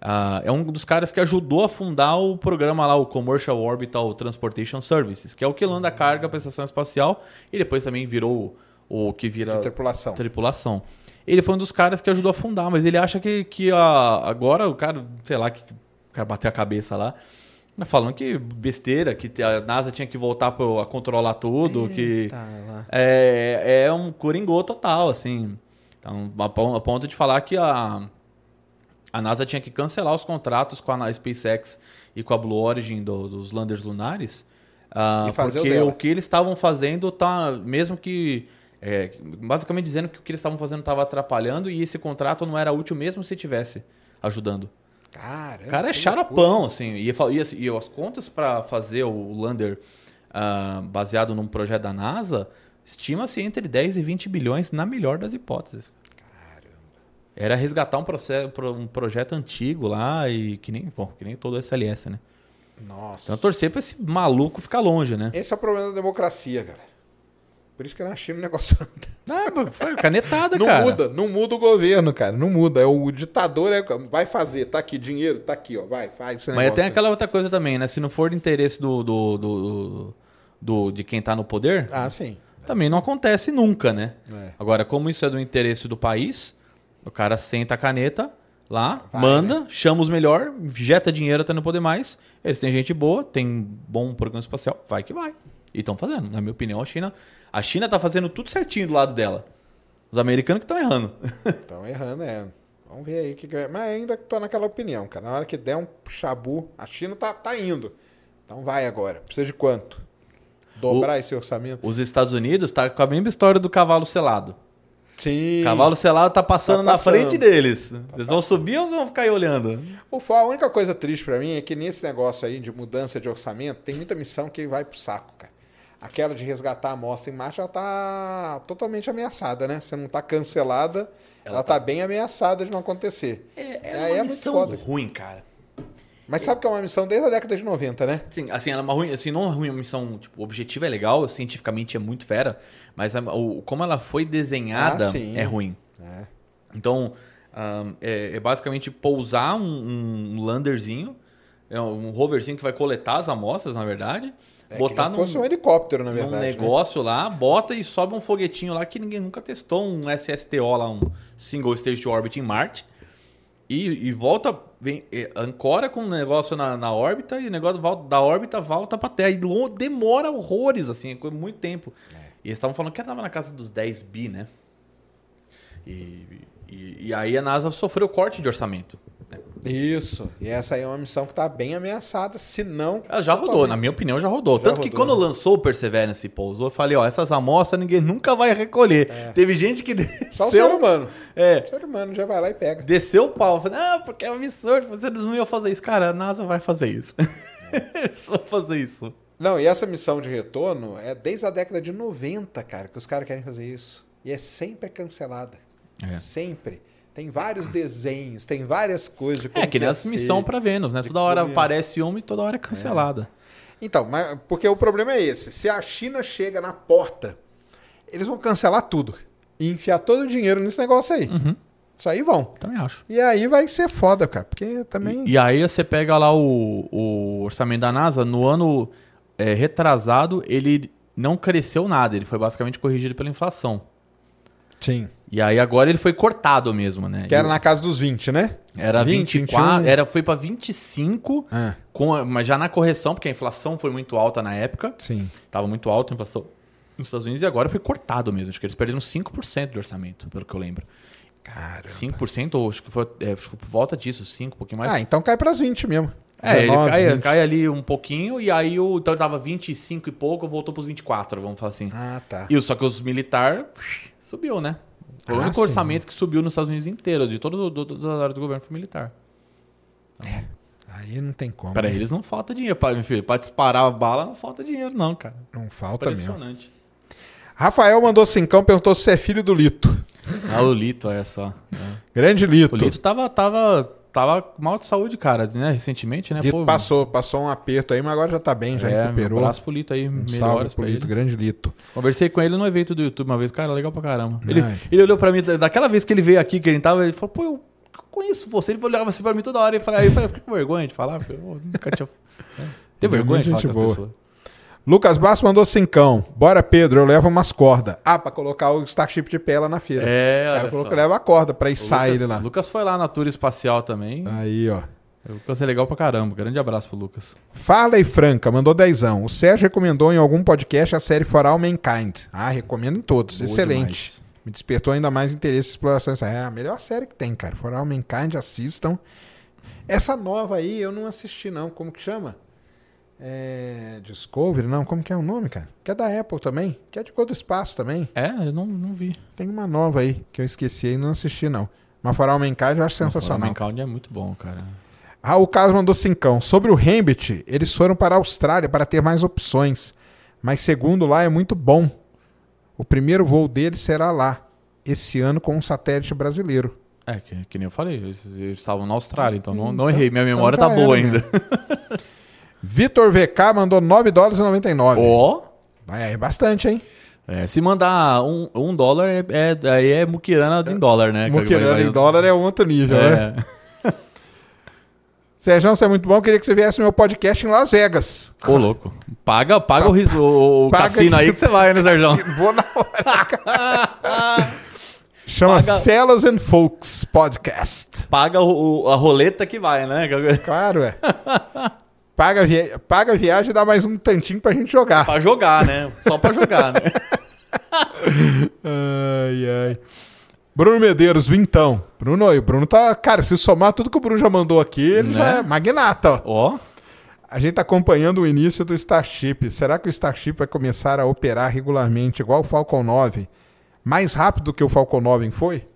ah, é um dos caras que ajudou a fundar o programa lá, o Commercial Orbital Transportation Services, que é o que landa a carga para a estação espacial e depois também virou o, o que vira De tripulação. tripulação. Ele foi um dos caras que ajudou a fundar, mas ele acha que, que a- agora o cara, sei lá, que cara bateu a cabeça lá. tá Falando que besteira, que a NASA tinha que voltar pro- a controlar tudo, que Tá lá. é, é um coringô total, assim. Então, a pon- a ponto de falar que a, a NASA tinha que cancelar os contratos com a SpaceX e com a Blue Origin do- dos landers lunares, o porque dela. o que eles estavam fazendo tá, mesmo que é, basicamente dizendo que o que eles estavam fazendo estava atrapalhando e esse contrato não era útil mesmo se tivesse ajudando. Caramba. O cara é que xaropão, assim. E, e, assim, e as contas para fazer o lander ah, baseado num projeto da NASA, estima-se entre 10 e 20 bilhões na melhor das hipóteses. Caramba. Era resgatar um, processo, um projeto antigo lá e que nem, bom, que nem todo o SLS, né? Nossa. Então torcer pra esse maluco ficar longe, né? Esse é o problema da democracia, cara. Por isso que na China o negócio anda. Ah, foi canetada, Não cara. muda, não muda o governo, cara. Não muda. É o ditador é, vai fazer, tá aqui, dinheiro, tá aqui, ó. Vai, faz esse Mas tem aquela outra coisa também, né? Se não for do interesse do, do, do, do- de quem tá no poder, Ah, sim. também não acontece nunca, né? É. Agora, como isso é do interesse do país, o cara senta a caneta lá, Vai, manda, chama os melhor, injeta dinheiro até não poder mais. Eles têm gente boa, tem bom programa espacial, vai que vai. E estão fazendo. Na minha opinião, a China, a China tá fazendo tudo certinho do lado dela. Os americanos que estão errando. Estão errando, é. Vamos ver aí o que, vai- Mas ainda tô naquela opinião, cara. Na hora que der um chabu, a China tá, tá indo. Então vai agora. Precisa de quanto? Dobrar esse orçamento? Os Estados Unidos tá com a mesma história do cavalo selado. Sim. O cavalo selado tá passando Tá na passando. frente deles. Eles vão subir ou vão ficar aí olhando? O fa- a única coisa triste pra mim é que nesse negócio aí de mudança de orçamento, tem muita missão que vai pro saco, cara. Aquela de resgatar a amostra em marcha, ela tá totalmente ameaçada, né? Você não tá cancelada, ela, tá... bem ameaçada de não acontecer. É, é uma missão foda. ruim, cara. Mas sabe que é uma missão desde a década de 90, né? Sim, assim, ela é uma ruim, assim, não é ruim, uma missão, tipo, o objetivo é legal, cientificamente é muito fera, mas a- o, como ela foi desenhada Ah, é ruim. É. Então, ahn, é, é basicamente pousar um, um landerzinho, é um roverzinho que vai coletar as amostras, na verdade, É botar num, fosse um helicóptero, na verdade. né? negócio lá, bota e sobe um foguetinho lá que ninguém nunca testou, um SSTO lá, um Single Stage Orbit em Marte, e, e volta, vem, é, ancora com o negócio na, na órbita e o negócio da órbita volta pra Terra. E demora horrores, assim, é muito tempo. E eles estavam falando que tava na casa dos 10 bi, né? E, e, e aí a NASA sofreu corte de orçamento. Isso. E essa aí é uma missão que tá bem ameaçada, se não. Ela já rodou, na minha opinião já rodou. Já Tanto que rodou, quando né? lançou o Perseverance e pousou, eu falei, ó, essas amostras ninguém nunca vai recolher. Teve gente que desceu... É. Só o ser humano. É, O ser humano já vai lá e pega. desceu o pau. Falei, ah, porque é um absurdo, vocês não iam fazer isso. Cara, a NASA vai fazer isso. Eles vão fazer isso. Não, e essa missão de retorno é desde a década de 90, cara, que os caras querem fazer isso. E é sempre cancelada. É. Sempre. Tem vários desenhos, tem várias coisas de como É, que nessa ser. missão pra Vênus, né? Toda hora ia- aparece uma e toda hora é cancelada. Então, mas, porque o problema é esse. Se a China chega na porta, eles vão cancelar tudo. E enfiar todo o dinheiro nesse negócio aí. Uhum, Isso aí vão. também acho. E aí vai ser foda, cara. Porque também. E, e aí você pega lá o, o orçamento da NASA, no ano é, retrasado, ele não cresceu nada, ele foi basicamente corrigido pela inflação. Sim. E aí agora ele foi cortado mesmo, né? Que era na casa dos 20, né? Era 20, 24, 21. era, foi pra 25, Ah, com, mas já na correção, porque a inflação foi muito alta na época. sim. Tava muito alta a inflação nos Estados Unidos e agora foi cortado mesmo. Acho que eles perderam 5% de orçamento, pelo que eu lembro. Cara. 5% ou acho que foi, é, acho que por volta disso, 5, um pouquinho mais. Ah, então cai pras 20 mesmo. É, 19, ele cai, 20. cai ali um pouquinho e aí o então ele tava 25 e pouco, voltou pros 24, vamos falar assim. Ah, tá. E só que os militar subiu, né? Foi o Ah, único sim. orçamento que subiu nos Estados Unidos inteiro, de todo- do- todas as áreas do governo foi militar. Aí não tem como. Para né? eles não falta dinheiro, pra, meu filho, pra disparar a bala não falta dinheiro não, cara. Não falta mesmo. Impressionante. Rafael mandou cincão, perguntou se é filho do Lito. Ah, o Lito, olha só. né? Grande Lito. O Lito tava, tava, tava mal de saúde, cara, né? Recentemente, né? Lito passou, passou um aperto aí, mas agora já tá bem, já é, recuperou. Um abraço pro Lito aí, Um salve pro Lito, grande Lito. Conversei com ele no evento do YouTube uma vez, cara, legal pra caramba. Ele, Ai. ele olhou pra mim, daquela vez que ele veio aqui, que ele tava, ele falou, pô, eu conheço você. Ele olhava assim pra mim toda hora. E falei, aí eu falei, eu fiquei com vergonha de falar, porque eu nunca tinha. É. Tem vergonha de falar com as pessoas. Lucas Basso mandou cincão. Bora, Pedro, eu levo umas cordas. Ah, pra colocar o Starship de pé lá na feira. É, o cara falou só. que leva a corda pra içar ele lá. Lucas foi lá na tour espacial também. Aí, ó. O Lucas é legal pra caramba. Grande abraço pro Lucas. Fala e Franca, mandou dezão. O Sérgio recomendou em algum podcast a série For All Mankind. Ah, recomendo em todos. Boa Excelente. demais. Me despertou ainda mais interesse em exploração. É a melhor série que tem, cara. For All Mankind, assistam. Essa nova aí eu não assisti, não. Como que chama? É... Discovery? Não, como que é o nome, cara? Que é da Apple também. Que é de cor do espaço também. É, eu não, não vi. Tem uma nova aí que eu esqueci e não assisti, não. Mas For All Mankind eu acho sensacional. O Mankind é muito bom, cara. Raul Caso mandou cincão. Sobre o Rambit, eles foram para a Austrália para ter mais opções. Mas segundo lá é muito bom. O primeiro voo dele será lá, esse ano com um satélite brasileiro. É, que, que nem eu falei, eles, eles estavam na Austrália, então não, Então- não errei. Minha então memória já tá boa era ainda. Vitor VK mandou 9 dólares e 99. Ó. É, é bastante, hein? É, se mandar um, um dólar, é, é, aí é muquirana em dólar, né? Muquirana Vai- em dólar é outro nível, né? É. Sérgio, você é muito bom. Queria que você viesse no meu podcast em Las Vegas. Ô, louco. Paga, paga o, o, o Paga cassino aí que você vai, né, Sérgio? Vou na hora. Chama Paga- Fellas and Folks Podcast. Paga o- a roleta que vai, né? Claro, é. Paga, via... Paga a viagem e dá mais um tantinho pra gente jogar. Pra jogar, né? Só pra jogar, né? Ai, ai. Bruno Medeiros, vintão. Bruno, o Bruno tá. Cara, se somar tudo que o Bruno já mandou aqui, ele Né? já é magnata, ó. Ó, A gente tá acompanhando o início do Starship. Será que o Starship vai começar a operar regularmente igual o Falcon 9? Mais rápido do que o Falcon 9 foi?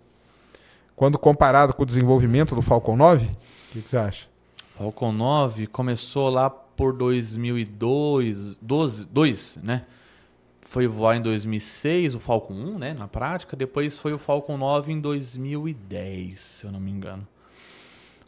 Quando comparado com o desenvolvimento do Falcon 9? O que, que você acha? Falcon 9 começou lá por 2002, 12, 2, né? Foi voar em 2006, o Falcon 1, né, na prática. Depois foi o Falcon 9 em 2010, se eu não me engano.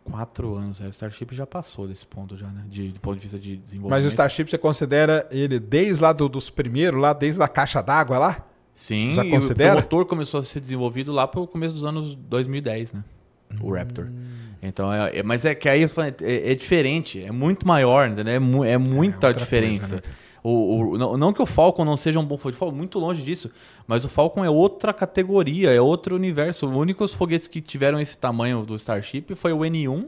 Quatro anos, é, o Starship já passou desse ponto já, né? De, do ponto de vista de desenvolvimento. Mas o Starship você considera ele desde lá do- dos primeiros, lá desde a caixa d'água lá? Sim, Já o- considera? o motor começou a ser desenvolvido lá pelo começo dos anos 2010, né? O Raptor. Então, é, é- mas é que aí falei, é, é diferente, é muito maior, entendeu? É, mu- é muita outra diferença. coisa, né? o, o- não, não que o Falcon não seja um bom foguete, muito longe disso, mas o Falcon é outra categoria, é outro universo. Os únicos foguetes que tiveram esse tamanho do Starship foi o N1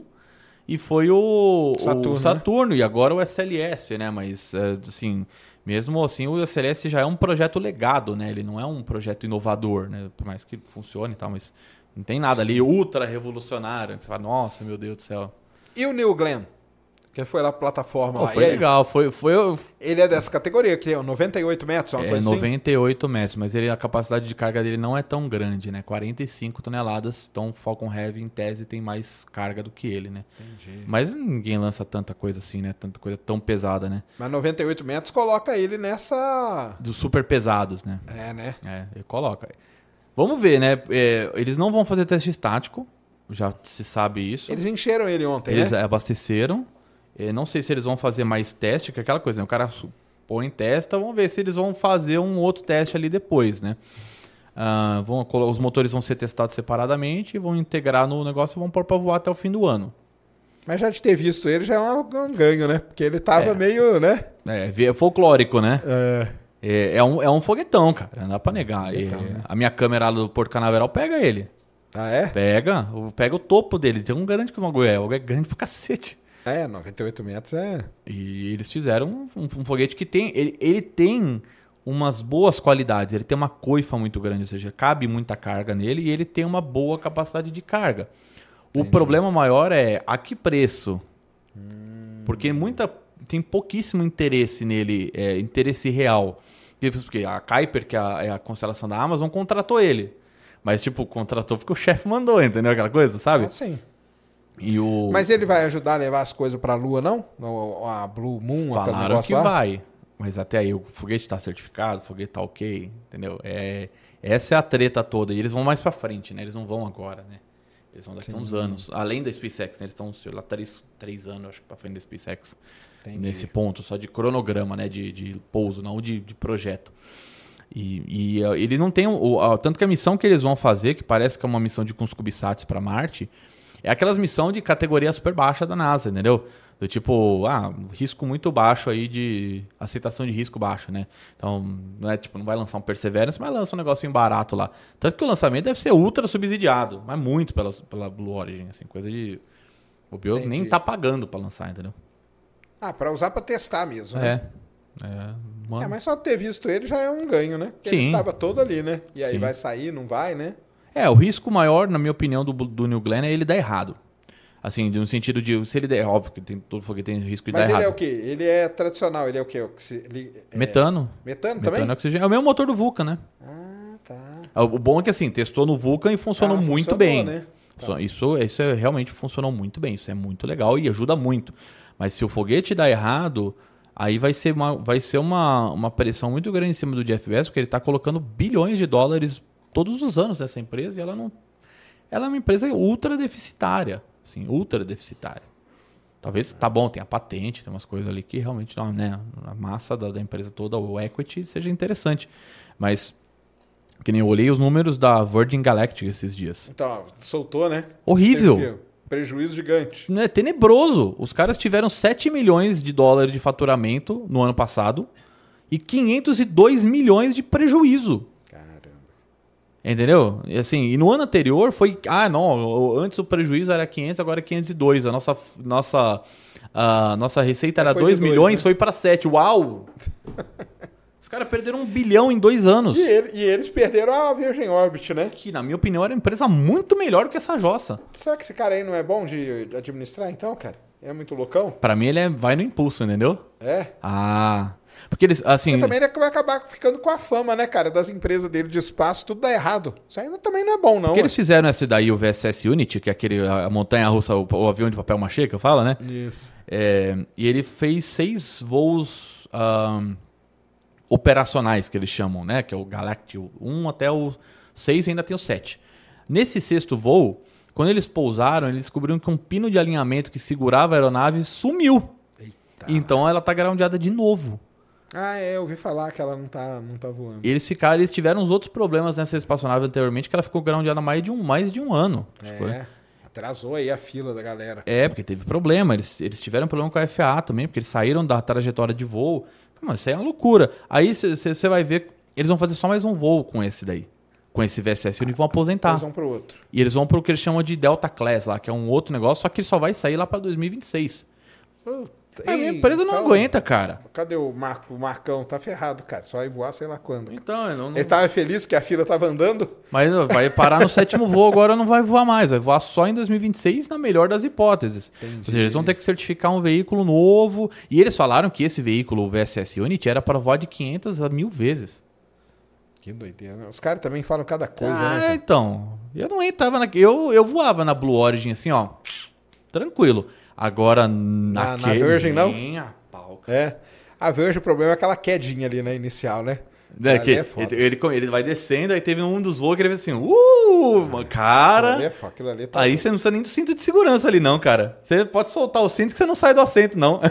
e foi o o Saturno, Saturno, né? e agora o SLS, né? Mas, é, assim, mesmo assim, o SLS já é um projeto legado, né? Ele não é um projeto inovador, né? Por mais que funcione e tal, mas não tem nada ali ultra revolucionário. que Você fala, nossa, meu Deus do céu. E o Neil Glenn? Que foi lá a plataforma Pô, lá. foi E legal, foi, foi Ele é dessa categoria, que é 98 metros, uma é, coisa assim? 98 metros, mas ele, a capacidade de carga dele não é tão grande, né? 45 toneladas, então Falcon Heavy, em tese, tem mais carga do que ele, né? Entendi. Mas ninguém lança tanta coisa assim, né? Tanta coisa tão pesada, né? Mas 98 metros coloca ele nessa... Dos super pesados, né? É, né? É, ele coloca. Vamos ver, né? É, eles não vão fazer teste estático, já se sabe isso. Eles encheram ele ontem, Eles né? abasteceram. É, não sei se eles vão fazer mais teste, que é aquela coisa, né? O cara põe testa, vamos ver se eles vão fazer um outro teste ali depois, né? Ah, vão, os motores vão ser testados separadamente, vão integrar no negócio e vão pôr para voar até o fim do ano. Mas já de ter visto ele já é um, um ganho, né? Porque ele tava É. meio, né? É, é folclórico, né? É. É, é um, é um foguetão, cara, não dá pra negar. Foguetão, É, né? A minha câmera lá do Porto Canaveral pega ele. Ah, é? Pega, o- pega o topo dele. Tem um grande que o bagulho é. O é grande pra cacete. É, 98 metros é... E eles fizeram um, um foguete que tem. Ele, ele tem umas boas qualidades. Ele tem uma coifa muito grande, ou seja, cabe muita carga nele e ele tem uma boa capacidade de carga. O problema maior é a que preço? Porque muita tem pouquíssimo interesse nele, é, interesse real. Porque a Kuiper, que é a, é a constelação da Amazon, contratou ele. Mas, tipo, contratou porque o chefe mandou, entendeu aquela coisa, sabe? Ah, sim. E o... Mas ele vai ajudar a levar as coisas pra Lua, não? A Blue Moon, Falaram negócio que lá? vai. Mas até aí, o foguete está certificado, o foguete tá ok, entendeu? É, essa é a treta toda. E eles vão mais pra frente, né? Eles não vão agora, né? Eles vão daqui a uns anos. Além da SpaceX, né? Eles estão, sei lá, três, três anos, acho que, pra frente da SpaceX. Entendi. Nesse ponto, só de cronograma, né? De, de pouso, não de, de projeto. E, e, uh, ele não tem. O, tanto que a missão que eles vão fazer, que parece que é uma missão de com os CubeSats para Marte, é aquelas missão de categoria super baixa da NASA, entendeu? Do tipo, ah, risco muito baixo aí de aceitação de risco baixo, né? Então, não é tipo, não vai lançar um Perseverance, mas lança um negocinho barato lá. Tanto que o lançamento deve ser ultra subsidiado, mas muito pela, pela Blue Origin, assim, coisa de. O Bio nem tá pagando para lançar, entendeu? Ah, pra usar pra testar mesmo, né? É. É, mano. É, mas só ter visto ele já é um ganho, né? Porque Sim. ele tava todo ali, né? E aí Sim. vai sair, não vai, né? É, o risco maior, na minha opinião, do, do New Glenn é ele dar errado. Assim, no sentido de, se ele der, é óbvio que tem, todo foguete tem risco de Mas dar ele errado. é o quê? Ele é tradicional, ele é o quê? Ele é- Metano. Metano, Metano também? e oxigênio. É o mesmo motor do Vulcan, né? Ah, tá. O bom é que assim, testou no Vulcan e funcionou Ah, muito funcionou, bem. né? Isso- Isso, isso é, realmente funcionou muito bem. Isso é muito legal e ajuda muito. Mas se o foguete dar errado, aí vai ser uma, vai ser uma, uma pressão muito grande em cima do Jeff Bezos, porque ele está colocando bilhões de dólares todos os anos nessa empresa e ela não. Ela é uma empresa ultra deficitária. Assim, ultra deficitária. Talvez, tá bom, tem a patente, tem umas coisas ali que realmente, não, né, a massa da, da empresa toda, o equity, seja interessante. Mas, que nem eu olhei os números da Virgin Galactic esses dias. Então, soltou, né? Horrível. Prejuízo gigante. É tenebroso. Os caras tiveram 7 milhões de dólares de faturamento no ano passado e 502 milhões de prejuízo. Caramba. Entendeu? E assim, e no ano anterior foi, ah, não, antes o prejuízo era 500, agora é 502. A nossa nossa a nossa receita era Foi de 2 dois, milhões, né? foi para 7. Uau! Os caras perderam um bilhão em dois anos. E, ele- e eles perderam a Virgin Orbit, né? Que, na minha opinião, era uma empresa muito melhor que essa jossa. Será que esse cara aí não é bom de administrar, então, cara? É muito loucão? Pra mim, ele é, vai no impulso, entendeu? É. Ah. Porque eles, assim. Mas também ele vai acabar ficando com a fama, né, cara? Das empresas dele de espaço, tudo dá errado. Isso não- também não é bom, não. Porque eles fizeram essa daí, o VSS Unity, que é aquele a montanha russa, o, o avião de papel machê que eu falo, né? Isso. É, e ele fez seis voos ahn, operacionais, que eles chamam, né? Que é o Galactic 1 até o 6 e ainda tem o 7. Nesse sexto voo, quando eles pousaram, eles descobriram que um pino de alinhamento que segurava a aeronave sumiu. Eita. Então ela tá groundada de novo. Ah, é, eu ouvi falar que ela não tá, não tá voando. Eles ficaram, eles tiveram uns outros problemas nessa espaçonave anteriormente, que ela ficou groundada mais de um, mais de um ano. Acho que foi. É, atrasou aí a fila da galera. É, porque teve problema. Eles, eles tiveram problema com a FAA também, porque eles saíram da trajetória de voo. Mas isso aí é uma loucura. Aí você vai ver, eles vão fazer só mais um voo com esse daí. Com esse VSS e vão aposentar. Eles vão pro outro. E eles vão pro que eles chamam de Delta Class lá, que é um outro negócio, só que ele só vai sair lá para 2026. Puta, A minha empresa não então, aguenta, cara. Cadê o, Marco, o Marcão? Tá ferrado, cara. Só vai voar sei lá quando. Então, eu não, não- Ele tava feliz que a fila tava andando? Mas vai parar no sétimo voo, agora não vai voar mais. Vai voar só em 2026, na melhor das hipóteses. Ou seja, eles vão ter que certificar um veículo novo. E eles falaram que esse veículo, o VSS Unity, era para voar de 500 a 1000 vezes. Que doideira. né? Os caras também falam cada coisa, ah, né? cara? então. Eu não entrava na. Eu, eu voava na Blue Origin assim, ó. Tranquilo. Agora na, na Virgin, não? Nem a pau, É. A Virgin, o problema é aquela quedinha ali na inicial, né? É, Ali que é ele, ele, vai descendo, aí teve um dos voos que ele fez assim, uh, ali cara. é foda. Aquilo ali tá Aí você não precisa nem do cinto de segurança ali, não, cara. Você pode soltar o cinto que você não sai do assento, não.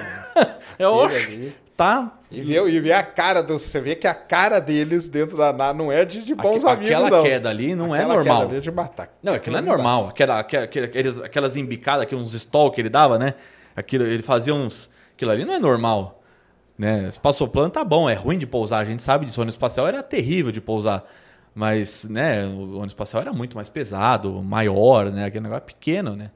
É o. Aquele ali. Tá. E vê, e vê a cara do. Você vê que a cara deles dentro da nave não é de, de bons Aque- amigos, Aquela não. queda ali não Aquela é normal. Queda ali é de matar. Não, aquilo é não dá. normal. Aquela, aquela, aquela- aqueles- aquelas embicadas, aqueles stall que ele dava, né? Aquilo, ele fazia uns. Aquilo ali não é normal. Né? Espaçoplano tá bom, é ruim de pousar, a gente sabe disso. O ônibus espacial era terrível de pousar. Mas, né, o ônibus espacial era muito mais pesado, maior, né? Aquele negócio pequeno, né?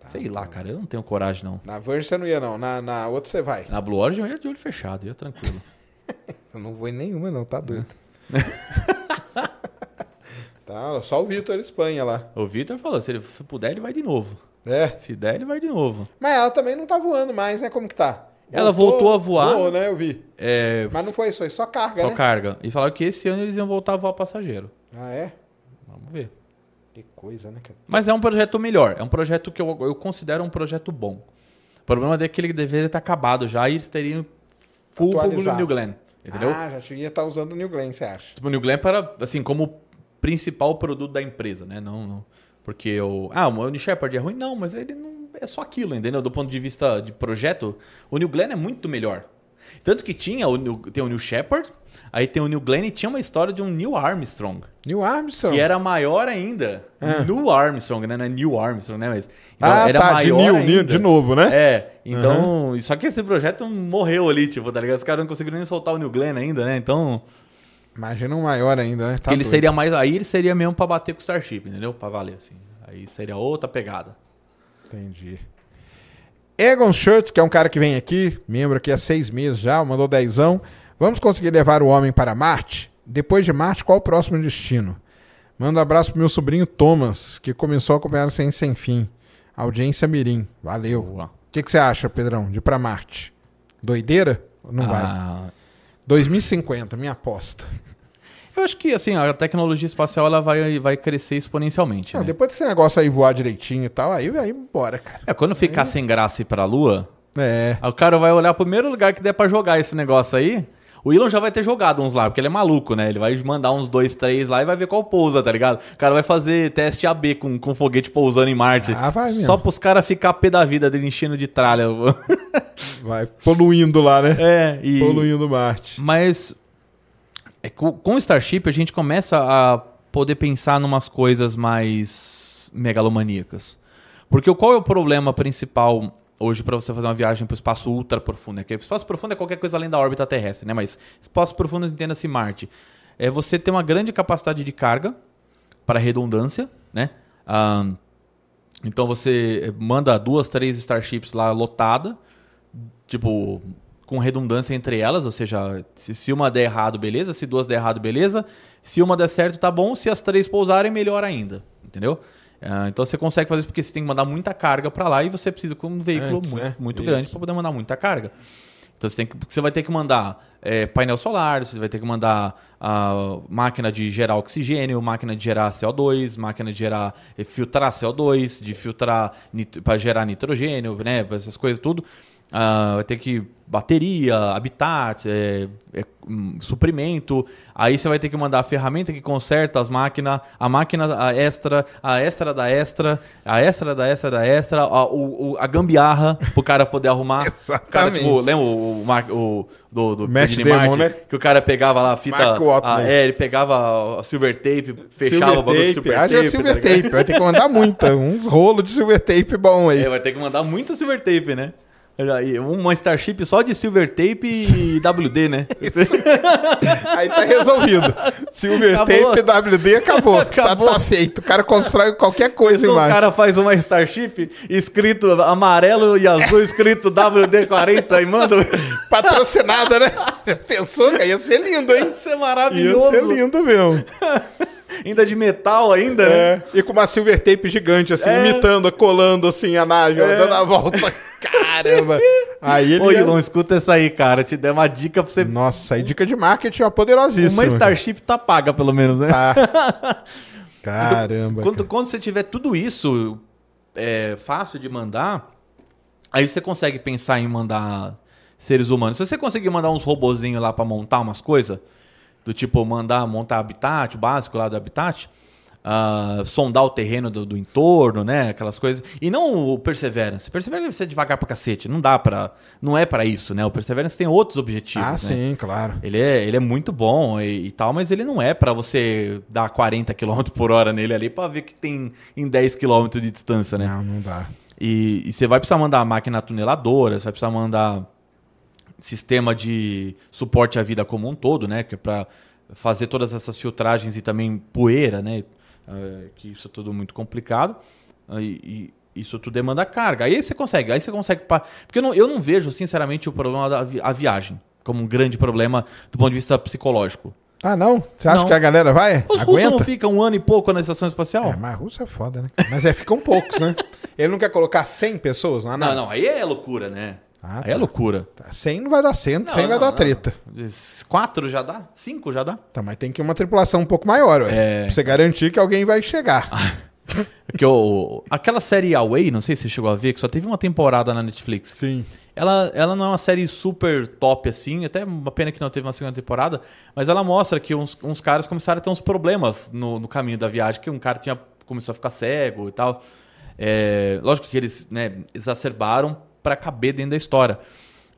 Tá, Sei lá, cara, eu não tenho coragem, não. Na Virgin você não ia, não. Na, na outra você vai. Na Blue Origin eu ia de olho fechado, ia tranquilo. Eu não vou em nenhuma, não, tá doido. tá, só o Vitor Espanha lá. o Victor falou, se ele puder, ele vai de novo. É. Se der, ele vai de novo. Mas ela também não tá voando mais, né? Como que tá? Ela voltou a voar. Voou, né? Eu vi. É, Mas não foi isso, foi só carga, só né? carga. E falaram que esse ano eles iam voltar a voar passageiro. Ah, é? Vamos ver. Que coisa, né? Mas é um projeto melhor. É um projeto que eu, eu considero um projeto bom. O problema é que ele deveria estar acabado já e eles teriam full Atualizado. New Glenn. Entendeu? Ah, já devia estar usando o New Glenn, você acha? Tipo, o New Glenn para, assim, como principal produto da empresa, né? Não, não- porque o... Ah, o New Shepard é ruim? Não, mas ele não... É só aquilo, entendeu? Do ponto de vista de projeto, o New Glenn é muito melhor. Tanto que tinha o New, tem o New Shepard, aí tem o New Glenn e tinha uma história de um Neil Armstrong. New Armstrong. Que era maior ainda. New Armstrong, né? Não é New Armstrong, né? Mas então, ah, era tá, de maior New, ainda. New, de novo, né? É, então. Só que esse projeto morreu ali, tipo, tá ligado? Os caras não conseguiram nem soltar o New Glenn ainda, né? Então. Imagina um maior ainda, né? Tá ele doido. seria mais. Aí ele seria mesmo pra bater com o Starship, entendeu? Pra valer, assim. Aí seria outra pegada. Entendi. Egon Schultz, que é um cara que vem aqui, membro aqui há seis meses já, mandou dezão. Vamos conseguir levar o homem para Marte? Depois de Marte, qual o próximo destino? Manda um abraço pro meu sobrinho Thomas, que começou a acompanhar o Sem Sem Fim. Audiência Mirim. Valeu. O que, que você acha, Pedrão, de ir pra Marte? Doideira? Não vai? Ah, 2050, minha aposta. eu acho que, assim, a tecnologia espacial ela vai, vai crescer exponencialmente. Não, né? depois desse negócio aí voar direitinho e tal, aí vai embora, cara. É, quando ficar sem graça ir pra Lua, É. Aí o cara vai olhar o primeiro lugar que der pra jogar esse negócio aí. O Elon já vai ter jogado uns lá, porque ele é maluco, né? Ele vai mandar uns dois, três lá e vai ver qual pousa, tá ligado? O cara vai fazer teste AB com, com foguete pousando em Marte. Ah, vai mesmo. Só pros caras ficar pé da vida dele enchendo de tralha. Vai poluindo lá, né? é, e... Poluindo Marte. Mas é, com, o Starship a gente começa a poder pensar numas coisas mais megalomaníacas. Porque qual é o problema principal hoje para você fazer uma viagem para o espaço ultra profundo? né? Que espaço profundo é qualquer coisa além da órbita terrestre, né? Mas espaço profundo entenda-se Marte. É você ter uma grande capacidade de carga para redundância, né? Então você manda duas, três Starships lá lotada, tipo, com redundância entre elas, ou seja, se, se uma der errado, beleza, se duas der errado, beleza, se uma der certo, tá bom, se as três pousarem, melhor ainda, entendeu? Ah, então você consegue fazer isso porque você tem que mandar muita carga para lá e você precisa com um veículo Antes, muito, né? muito grande para poder mandar muita carga. Então você, tem que, você vai ter que mandar é, painel solar, você vai ter que mandar a máquina de gerar oxigênio, máquina de gerar CO2, máquina de gerar eh, filtrar CO2, de filtrar para gerar nitrogênio, né, essas coisas tudo. Ah, vai ter que bateria, habitat, é, é, hum, suprimento. Aí você vai ter que mandar a ferramenta que conserta as máquinas, a máquina a extra, a extra da extra, a extra da extra da extra, a, o, o- a gambiarra pro cara poder arrumar. O cara, Exatamente. tipo, lembra o, o, o do, do Martin, né? Que o cara pegava lá a fita. A- é, ele pegava a silver tape, fechava o bagulho de silver tape. silver tá tape. Vai ter que mandar muita. Uns rolos de silver tape bom aí. É, vai ter que mandar muita silver tape, né? Uma Starship só de silver tape e WD, né? Aí tá resolvido. Silver Acabou. tape, WD, acabou. Acabou. Tá, tá feito. O cara constrói qualquer coisa os embaixo. caras fazem uma Starship escrito amarelo e azul, escrito WD-40 e manda. Patrocinada, né? Pensou que ia ser lindo, hein? Isso é Ia maravilhoso. ser lindo mesmo. Ainda de metal ainda, né? É. E com uma silver tape gigante, assim, É. imitando, colando assim a nave, É. dando a volta. Caramba! Aí ele. Ô, ia- Elon, escuta essa aí, cara. Te der uma dica pra você. Nossa, aí dica de marketing, ó, poderosíssima. Uma Starship tá paga, pelo menos, né? Tá. Caramba. Quando, cara. quando você tiver tudo isso é, fácil de mandar, aí você consegue pensar em mandar seres humanos. Se você conseguir mandar uns robozinhos lá pra montar umas coisas, do tipo mandar montar habitat, o básico lá do habitat, ah, sondar o terreno do, do entorno, né? Aquelas coisas. E não o Perseverance. Perseverance deve ser devagar pra cacete. Não dá pra. Não é pra isso, né? O Perseverance tem outros objetivos. Ah, né? sim, claro. Ele é, ele é muito bom e, e tal, mas ele não é pra você dar 40 km por hora nele ali pra ver que tem em 10 km de distância, né? Não, não dá. E, e você vai precisar mandar máquina tuneladora, você vai precisar mandar sistema de suporte à vida como um todo, né? Que é pra fazer todas essas filtragens e também poeira, né? Eh, que isso é tudo muito complicado. E, e isso tudo demanda carga. Aí você consegue, aí você consegue. pa- Porque eu não, eu não vejo, sinceramente, o problema da vi- viagem como um grande problema do ponto de vista psicológico. Ah, não? Você acha Não. que a galera vai? Os russos Aguenta? não ficam um ano e pouco na estação espacial? É, mas russo é foda, né? Mas é, ficam poucos, né? Ele não quer colocar 100 pessoas na Não, nave? não, aí é loucura, né? Ah, aí é tá. loucura. Tá, 100 não vai dar 100, 100 Não, vai dar não. treta. Quatro já dá? Cinco já dá? Tá, mas tem que ir uma tripulação um pouco maior, ué. É. Pra você garantir que alguém vai chegar. Porque o, aquela série Away, não sei se você chegou a ver, que só teve uma temporada na Netflix. Sim. Ela, ela não é uma série super top assim, até uma pena que não teve uma segunda temporada, mas ela mostra que uns, uns caras começaram a ter uns problemas no, no caminho da viagem, que um cara tinha, começou a ficar cego e tal. É, lógico que eles né, exacerbaram para caber dentro da história.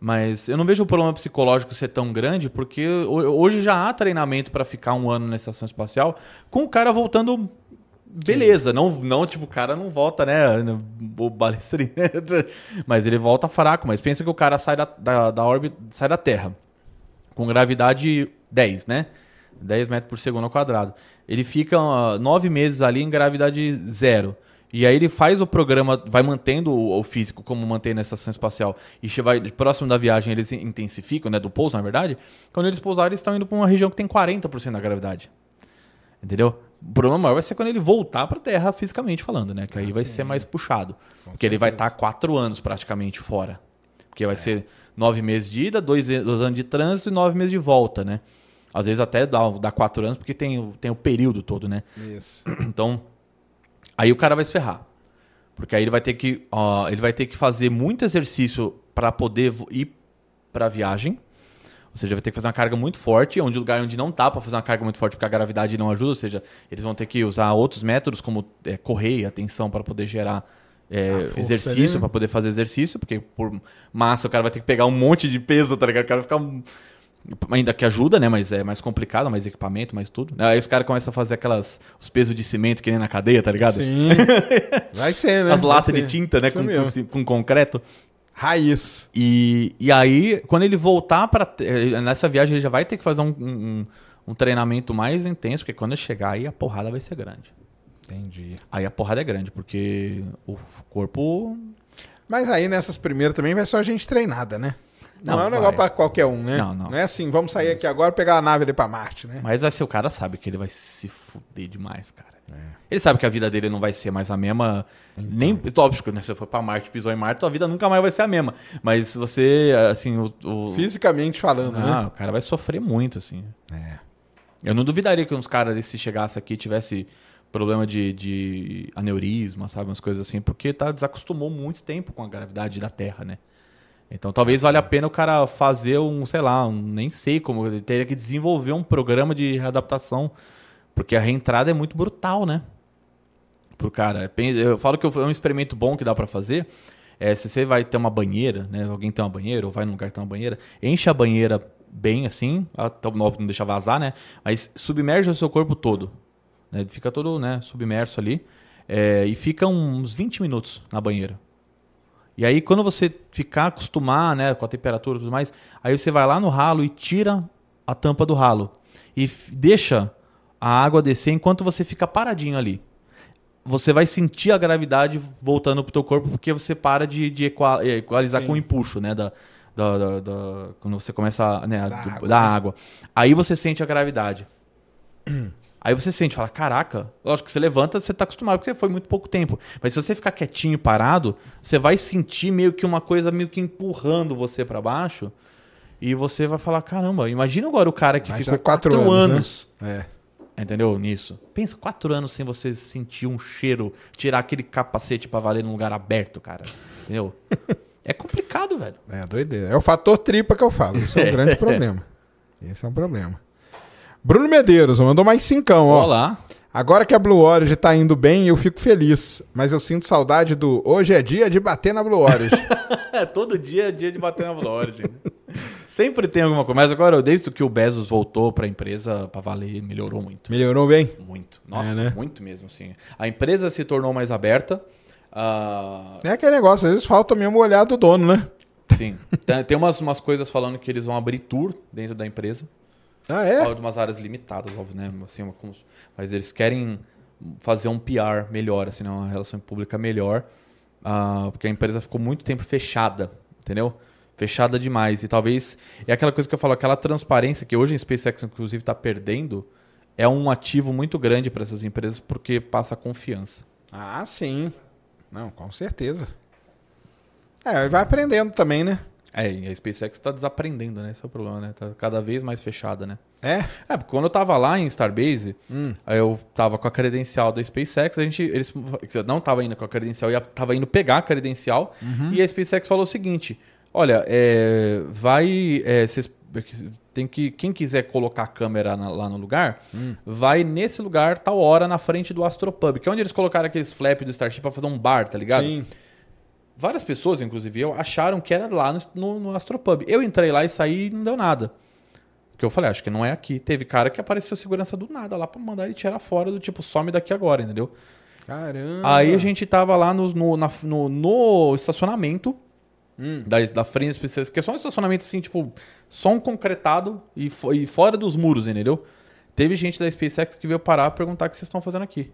Mas eu não vejo o problema psicológico ser tão grande, porque ho- hoje já há treinamento para ficar um ano na estação espacial, com o cara voltando beleza. Não, não, tipo, o cara não volta, né? O balestrinho. mas ele volta fraco. Mas pensa que o cara sai da, da, da órbita, sai da Terra com gravidade 10, né? 10 metros por segundo ao quadrado. Ele fica nove meses ali em gravidade zero. E aí ele faz o programa, vai mantendo o, físico como mantém na estação espacial. E vai, próximo da viagem eles intensificam, né? Do pouso, na verdade. Quando eles pousarem, eles estão indo para uma região que tem 40% da gravidade. Entendeu? O problema maior vai ser quando ele voltar para a Terra, fisicamente falando, né? Que aí vai ser mais puxado. porque ele vai estar quatro anos praticamente fora. Porque vai ser nove meses de ida, dois, dois anos de trânsito e nove meses de volta, né? Às vezes até dá, dá quatro anos, porque tem, tem o período todo, né? Isso. Então, aí o cara vai se ferrar. Porque aí ele vai ter que, ó, ele vai ter que fazer muito exercício para poder ir para a viagem. Ou seja, vai ter que fazer uma carga muito forte, onde lugar onde não dá para fazer uma carga muito forte porque a gravidade não ajuda, ou seja, eles vão ter que usar outros métodos como é, correr, atenção para poder gerar é, força exercício, né? para poder fazer exercício, porque por massa o cara vai ter que pegar um monte de peso, tá ligado? O cara vai ficar Ainda que ajuda, né? Mas é mais complicado, mais equipamento, mais tudo. Aí os caras começam a fazer aquelas. os pesos de cimento que nem na cadeia, tá ligado? Sim. Vai ser, né? As latas de tinta, né? Com, com, com concreto. Raiz. E, e aí, quando ele voltar para Nessa viagem, ele já vai ter que fazer um, um, um treinamento mais intenso, porque quando ele chegar aí, a porrada vai ser grande. Entendi. Aí a porrada é grande, porque o corpo. Mas aí nessas primeiras também vai só a gente treinada, né? Não, Não, é um negócio pra qualquer um, né? Não, não. é assim, vamos sair aqui agora e pegar a nave ali pra Marte, né? Mas vai ser o cara sabe que ele vai se fuder demais, cara. É. Ele sabe que a vida dele não vai ser mais a mesma. Então. Nem. Óbvio que né, se você for pra Marte, pisou em Marte, tua vida nunca mais vai ser a mesma. Mas se você, assim, o. o- Fisicamente falando, Ah, né? o cara vai sofrer muito, assim. É. Eu não duvidaria que uns caras desses, se chegasse aqui, tivesse problema de, de aneurisma, sabe? Umas coisas assim, porque tá, desacostumou muito tempo com a gravidade da Terra, né? Então talvez valha a pena o cara fazer um, sei lá, um, nem sei como, ele teria que desenvolver um programa de readaptação, porque a reentrada é muito brutal, né? Pro cara. Pen- Eu falo que é um experimento bom que dá pra fazer. É, se você vai ter uma banheira, né? Alguém tem uma banheira, ou vai num lugar que tem uma banheira, enche a banheira bem assim, até o não deixa vazar, né? Mas submerge o seu corpo todo. Né? Fica todo né, submerso ali. é, e fica uns 20 minutos na banheira. E aí, quando você ficar acostumar né, com a temperatura e tudo mais, aí você vai lá no ralo e tira a tampa do ralo. E deixa a água descer enquanto você fica paradinho ali. Você vai sentir a gravidade voltando pro teu corpo porque você para de, de equa- equalizar Sim. com o empuxo, né? Da, da, da- da- quando você começa né, a- Da água, da né? água. Aí você sente a gravidade. Aí você sente, fala, caraca, lógico que você levanta, você tá acostumado, porque foi muito pouco tempo. Mas se você ficar quietinho e parado, você vai sentir meio que uma coisa meio que empurrando você pra baixo. E você vai falar, caramba, imagina agora o cara que Imagina ficou quatro quatro, anos, né? anos, É. entendeu? Nisso. Pensa, quatro anos sem você sentir um cheiro, tirar aquele capacete pra valer num lugar aberto, cara. Entendeu? é complicado, velho. É doideira. É o fator tripa que eu falo. Isso é um grande problema. Esse é um problema. Bruno Medeiros mandou mais cincão, ó. Olá. Agora que a Blue Origin tá indo bem, eu fico feliz. Mas eu sinto saudade do hoje é dia de bater na Blue Origin. É, todo dia é dia de bater na loja. Sempre tem alguma coisa. Mas agora, desde que o Bezos voltou pra empresa, pra valer, melhorou muito. Melhorou bem? Muito. Nossa, É, né? muito mesmo, sim. A empresa se tornou mais aberta. ah, É aquele negócio, às vezes falta mesmo o olhar do dono, né? sim. tem tem umas, umas coisas falando que eles vão abrir tour dentro da empresa. Ah, é? Fala de umas áreas limitadas, óbvio, né? Assim, como- mas eles querem fazer um PR melhor, assim, né? uma relação pública melhor, ah, porque a empresa ficou muito tempo fechada, entendeu? Fechada demais. E talvez. É aquela coisa que eu falo, aquela transparência que hoje a SpaceX, inclusive, está perdendo, é um ativo muito grande para essas empresas porque passa confiança. Ah, sim. Não, com certeza. É, vai aprendendo também, né? É, e a SpaceX está desaprendendo, né? Esse é o problema, né? Tá cada vez mais fechada, né? É? É, porque quando eu tava lá em Starbase, Hum. aí eu tava com a credencial da SpaceX, a gente, eles eu não tava indo com a credencial, ia, tava indo pegar a credencial, e a SpaceX falou o seguinte, olha, é, vai, é, vocês tem que, quem quiser colocar a câmera na- lá no lugar, vai nesse lugar, tal hora, na frente do Astropub, que é onde eles colocaram aqueles flap do Starship pra fazer um bar, tá ligado? Sim. Várias pessoas, inclusive eu, acharam que era lá no, no, no Astropub. Eu entrei lá e saí e não deu nada. Porque eu falei, acho que não é aqui. Teve cara que apareceu segurança do nada lá pra mandar ele tirar fora do tipo, some daqui agora, entendeu? Caramba. Aí a gente tava lá no, no, na- no- no estacionamento Hum. da, da frente SpaceX, que é só um estacionamento assim, tipo, só um concretado e, e fora dos muros, entendeu? Teve gente da SpaceX que veio parar e perguntar o que vocês estão fazendo aqui.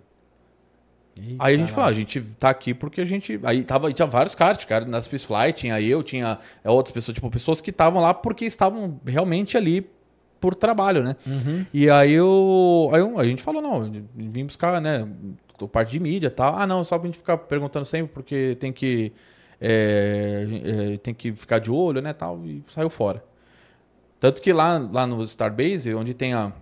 Eita, Aí a gente falou, ah, a gente tá aqui porque a gente. Aí tava, tinha vários caras, cara, na Space Flight, tinha eu, tinha é, outras pessoas, tipo, pessoas que estavam lá porque estavam realmente ali por trabalho, né? Uhum. E aí, eu, aí eu- a gente falou, não, vim buscar, né, parte de mídia e tal. Ah, não, só pra gente ficar perguntando sempre, porque tem que. é, é, tem que ficar de olho, né, tal, e saiu fora. Tanto que lá, lá no Starbase, onde tem a.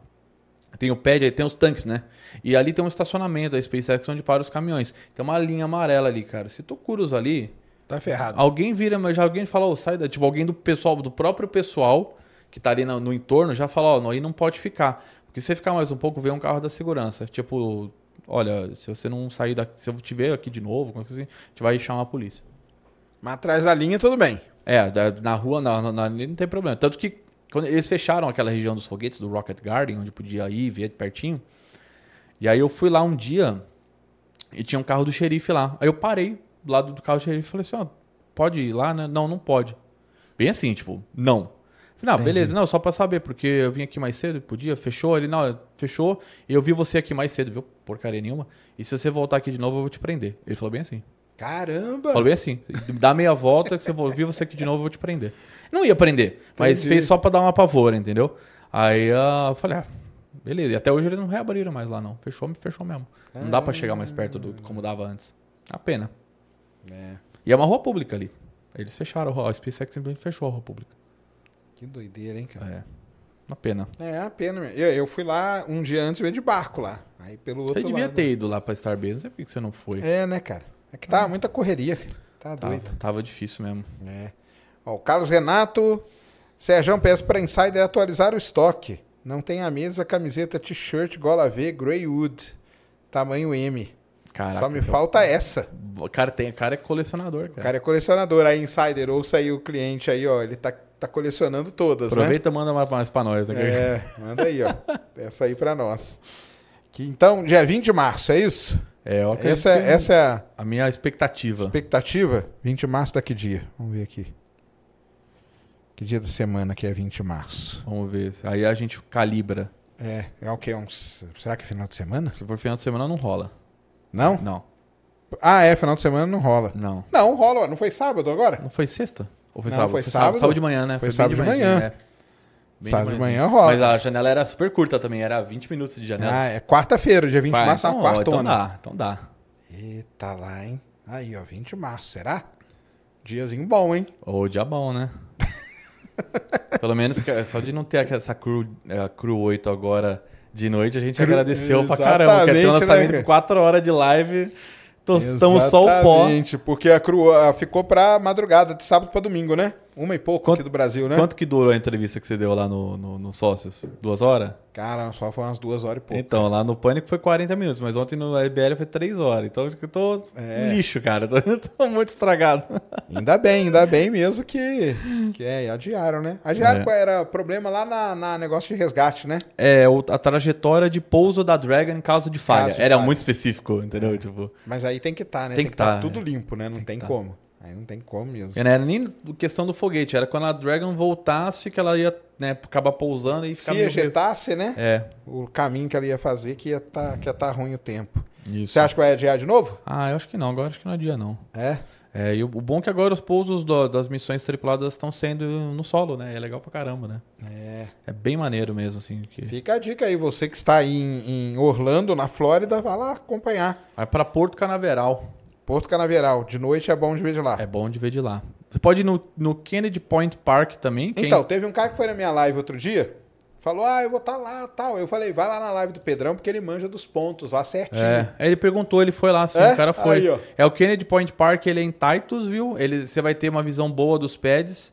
Tem o pad, aí tem os tanques, né? E ali tem um estacionamento da SpaceX onde para os caminhões. Tem uma linha amarela ali, cara. Se tu cruzas ali, Tá ferrado. alguém vira, mas já alguém fala, oh, sai da. Tipo, alguém do pessoal, do próprio pessoal que tá ali no, no entorno já fala, ó, não, aí não pode ficar. Porque se você ficar mais um pouco, vem um carro da segurança. Tipo, olha, se você não sair daqui, se eu te ver aqui de novo, coisa assim, a gente vai chamar a polícia. Mas atrás da linha, tudo bem. É, na rua na, na- na- não tem problema. Tanto que quando eles fecharam aquela região dos foguetes, do Rocket Garden, onde podia ir, ver pertinho. E aí eu fui lá um dia e tinha um carro do xerife lá. Aí eu parei do lado do carro do xerife e falei assim, ó, pode ir lá, né? Não, não pode. Bem assim, tipo, não. Falei, não, beleza, não, só pra saber, porque eu vim aqui mais cedo, podia, fechou, ele, não, fechou, e eu vi você aqui mais cedo, viu? Porcaria nenhuma. E se você voltar aqui de novo, eu vou te prender. Ele falou bem assim. Caramba! Falou bem assim, dá meia volta que você vou vir você aqui de novo, eu vou te prender. Não ia prender, mas Entendi. fez só pra dar uma pavora, entendeu? Aí ah, eu falei, ah, beleza. E até hoje eles não reabriram mais lá, não. Fechou, fechou mesmo. Não dá pra chegar mais perto do como dava antes. A pena. É, E é uma rua pública ali. Eles fecharam a SpaceX simplesmente fechou a rua pública. que doideira, hein, cara? É. Uma pena. É, é a pena mesmo. Eu, eu fui lá um dia antes, eu ia de barco lá. Aí pelo outro Você devia lado. ter ido lá pra Starbase, não sei por que você não foi. É, né, cara? É que tá muita correria, cara. Tá Tava, doido. tava difícil mesmo. É. Ó, o Carlos Renato, Sérgio peço pra Insider atualizar o estoque. Não tem a mesa, camiseta, t-shirt, gola V, Greywood, tamanho M. Caraca, Só me então- falta essa. O cara, tem, cara é colecionador, O cara. cara é colecionador. Aí, Insider, ouça aí o cliente aí, ó. Ele tá, tá colecionando todas, né? Aproveita e manda mais, mais pra nós. Né? É, manda aí, ó. Essa aí pra nós. Que, então, dia 20 de março, é isso? É, Essa, é- essa é a a minha expectativa. expectativa? 20 de março daqui dia. Vamos ver aqui. Que dia da semana que é 20 de março? Vamos ver. Aí a gente calibra. É, é o que? Uns, será que é final de semana? Se for final de semana, não rola. Não? Não, Ah, é, final de semana não rola. não. Não, rola. Não foi sábado agora? Não foi sexta? Ou foi Não, sábado? foi sábado. Sábado de manhã, né? Foi bem sábado de manhã. é. Sábado de manhã rola. Mas a janela era super curta também, era 20 minutos de janela. Ah, é quarta-feira, dia 20 de março, é uma então, quartona. Então dá, então dá. Eita lá, hein? Aí, ó, 20 de março, será? Diazinho bom, hein? Ô, dia bom, né? Pelo menos que- só de não ter essa crew, a crew 8 agora de noite, a gente Cru- agradeceu pra caramba. Porque tem um né, lançamento com 4 horas de live, tô- estamos só o pó. Exatamente, porque a cru ficou pra madrugada, de sábado pra domingo, né? Uma e pouco Quanto- aqui do Brasil, né? Quanto que durou a entrevista que você deu lá no, no, no Sócios? Duas horas? Cara, só foi umas duas horas e pouco. Então, lá no Pânico foi 40 minutos, mas ontem no IBL foi 3 horas. Então eu tô É. lixo, cara. Tô, tô muito estragado. Ainda bem, ainda bem mesmo que, que é, adiaram, né? Adiaram É. era problema lá na, na negócio de resgate, né? É, a trajetória de pouso da Dragon em caso de falha. Caso de Era falha. muito específico, entendeu? Tipo, Mas aí tem que estar, né? Tem Tem, que estar tá, tudo é. limpo, né? Não tem, tá. como. Aí não tem como mesmo. não era nem questão do foguete, era quando a Dragon voltasse que ela ia né, acabar pousando e Se ejetasse, né? É, O caminho que ela ia fazer que ia estar que ia tá ruim o tempo. isso. Você acha que vai adiar de novo? Ah, eu acho que não, agora acho que não é dia não. É. É, e o, o bom é que agora os pousos do- das missões tripuladas estão sendo no solo, né? É legal pra caramba, né? É. É bem maneiro mesmo, assim. Que... Fica a dica aí, você que está aí em, em Orlando, na Flórida, vai lá acompanhar. Vai pra Porto Canaveral. Porto Canaveral, de noite é bom de ver de lá. É bom de ver de lá. Você pode ir no, no Kennedy Point Park também. quem- Então, teve um cara que foi na minha live outro dia, falou, ah, eu vou estar lá tal. Eu falei, vai lá na live do Pedrão, porque ele manja dos pontos lá certinho. É, aí ele perguntou, ele foi lá, sim, É? o cara foi. Aí, é o Kennedy Point Park, ele é em Titusville, ele, você vai ter uma visão boa dos pads,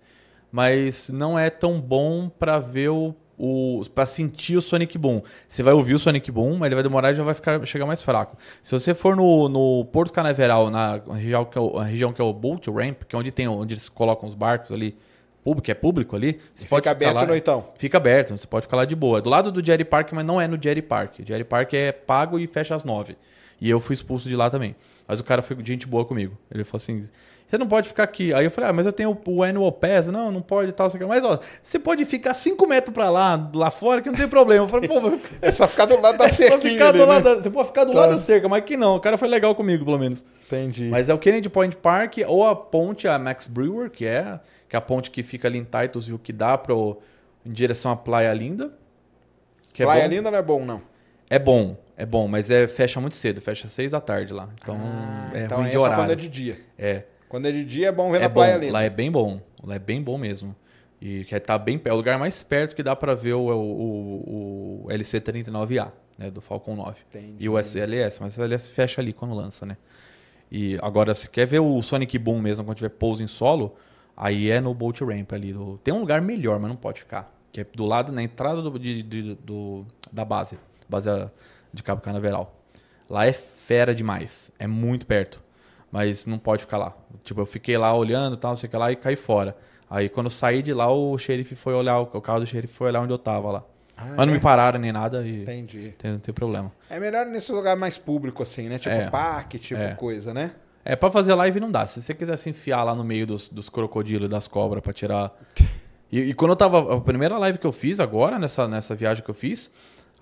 mas não é tão bom pra ver o, o para sentir o Sonic Boom. Você vai ouvir o Sonic Boom, mas ele vai demorar e já vai ficar, chegar mais fraco. Se você for no, no Porto Canaveral, na região que é o, a região que é o Boat Ramp, que é onde tem onde eles colocam os barcos ali, público, que é público ali, você E pode fica aberto lá- noitão. Fica aberto, você pode ficar lá de boa. É do lado do Jerry Park, mas não é no Jerry Park. O Jerry Park é pago e fecha às nove. E eu fui expulso de lá também. Mas o cara foi gente boa comigo. Ele falou assim: você não pode ficar aqui. Aí eu falei: ah, mas eu tenho o Annual Pass. Não, não pode tal. quê. Mas ó, você pode ficar cinco metros pra lá, lá fora, que não tem problema. Eu falei: pô, É só ficar do lado da é do né? da- você pode ficar do Tá. lado da cerca, mas aqui não. O cara foi legal comigo, pelo menos. Entendi. Mas é o Kennedy Point Park ou a ponte, a Max Brewer, que é, que é a ponte que fica ali em Titusville, que dá pro, em direção à Praia Linda. Que é Praia bom. Linda não é bom, não. É bom, é bom, mas é, fecha muito cedo, fecha às seis da tarde lá. Então Ah, é então ruim é de horário. quando é de dia. É, Quando é de dia é bom ver é na bom, Praia Linda. lá é bem bom, lá é bem bom mesmo. E que tá bem é o lugar mais perto que dá pra ver o, o, o LC-39A, né, do Falcon 9. Entendi. E o SLS, mas o SLS fecha ali quando lança, né? E agora, se quer ver o Sonic Boom mesmo, quando tiver pouso em solo, aí é no Boat Ramp ali. do- Tem um lugar melhor, mas não pode ficar. que é do lado, na entrada do, de- de- do- da base, base de Cabo Canaveral. Lá é fera demais, é muito perto, mas não pode ficar lá. Tipo, eu fiquei lá olhando e tal, não sei o que lá, e caí fora. Aí quando eu saí de lá, o xerife foi olhar, o carro do xerife foi olhar onde eu tava lá. Ah, mas não é? me pararam nem nada e Entendi. tem- não tem problema. É melhor nesse lugar mais público, assim, né? Tipo É. parque, tipo É. coisa, né? É, pra fazer live não dá. Se você quiser se enfiar lá no meio dos, dos crocodilos e das cobras pra tirar. E, e quando eu tava. A primeira live que eu fiz agora, nessa, nessa viagem que eu fiz,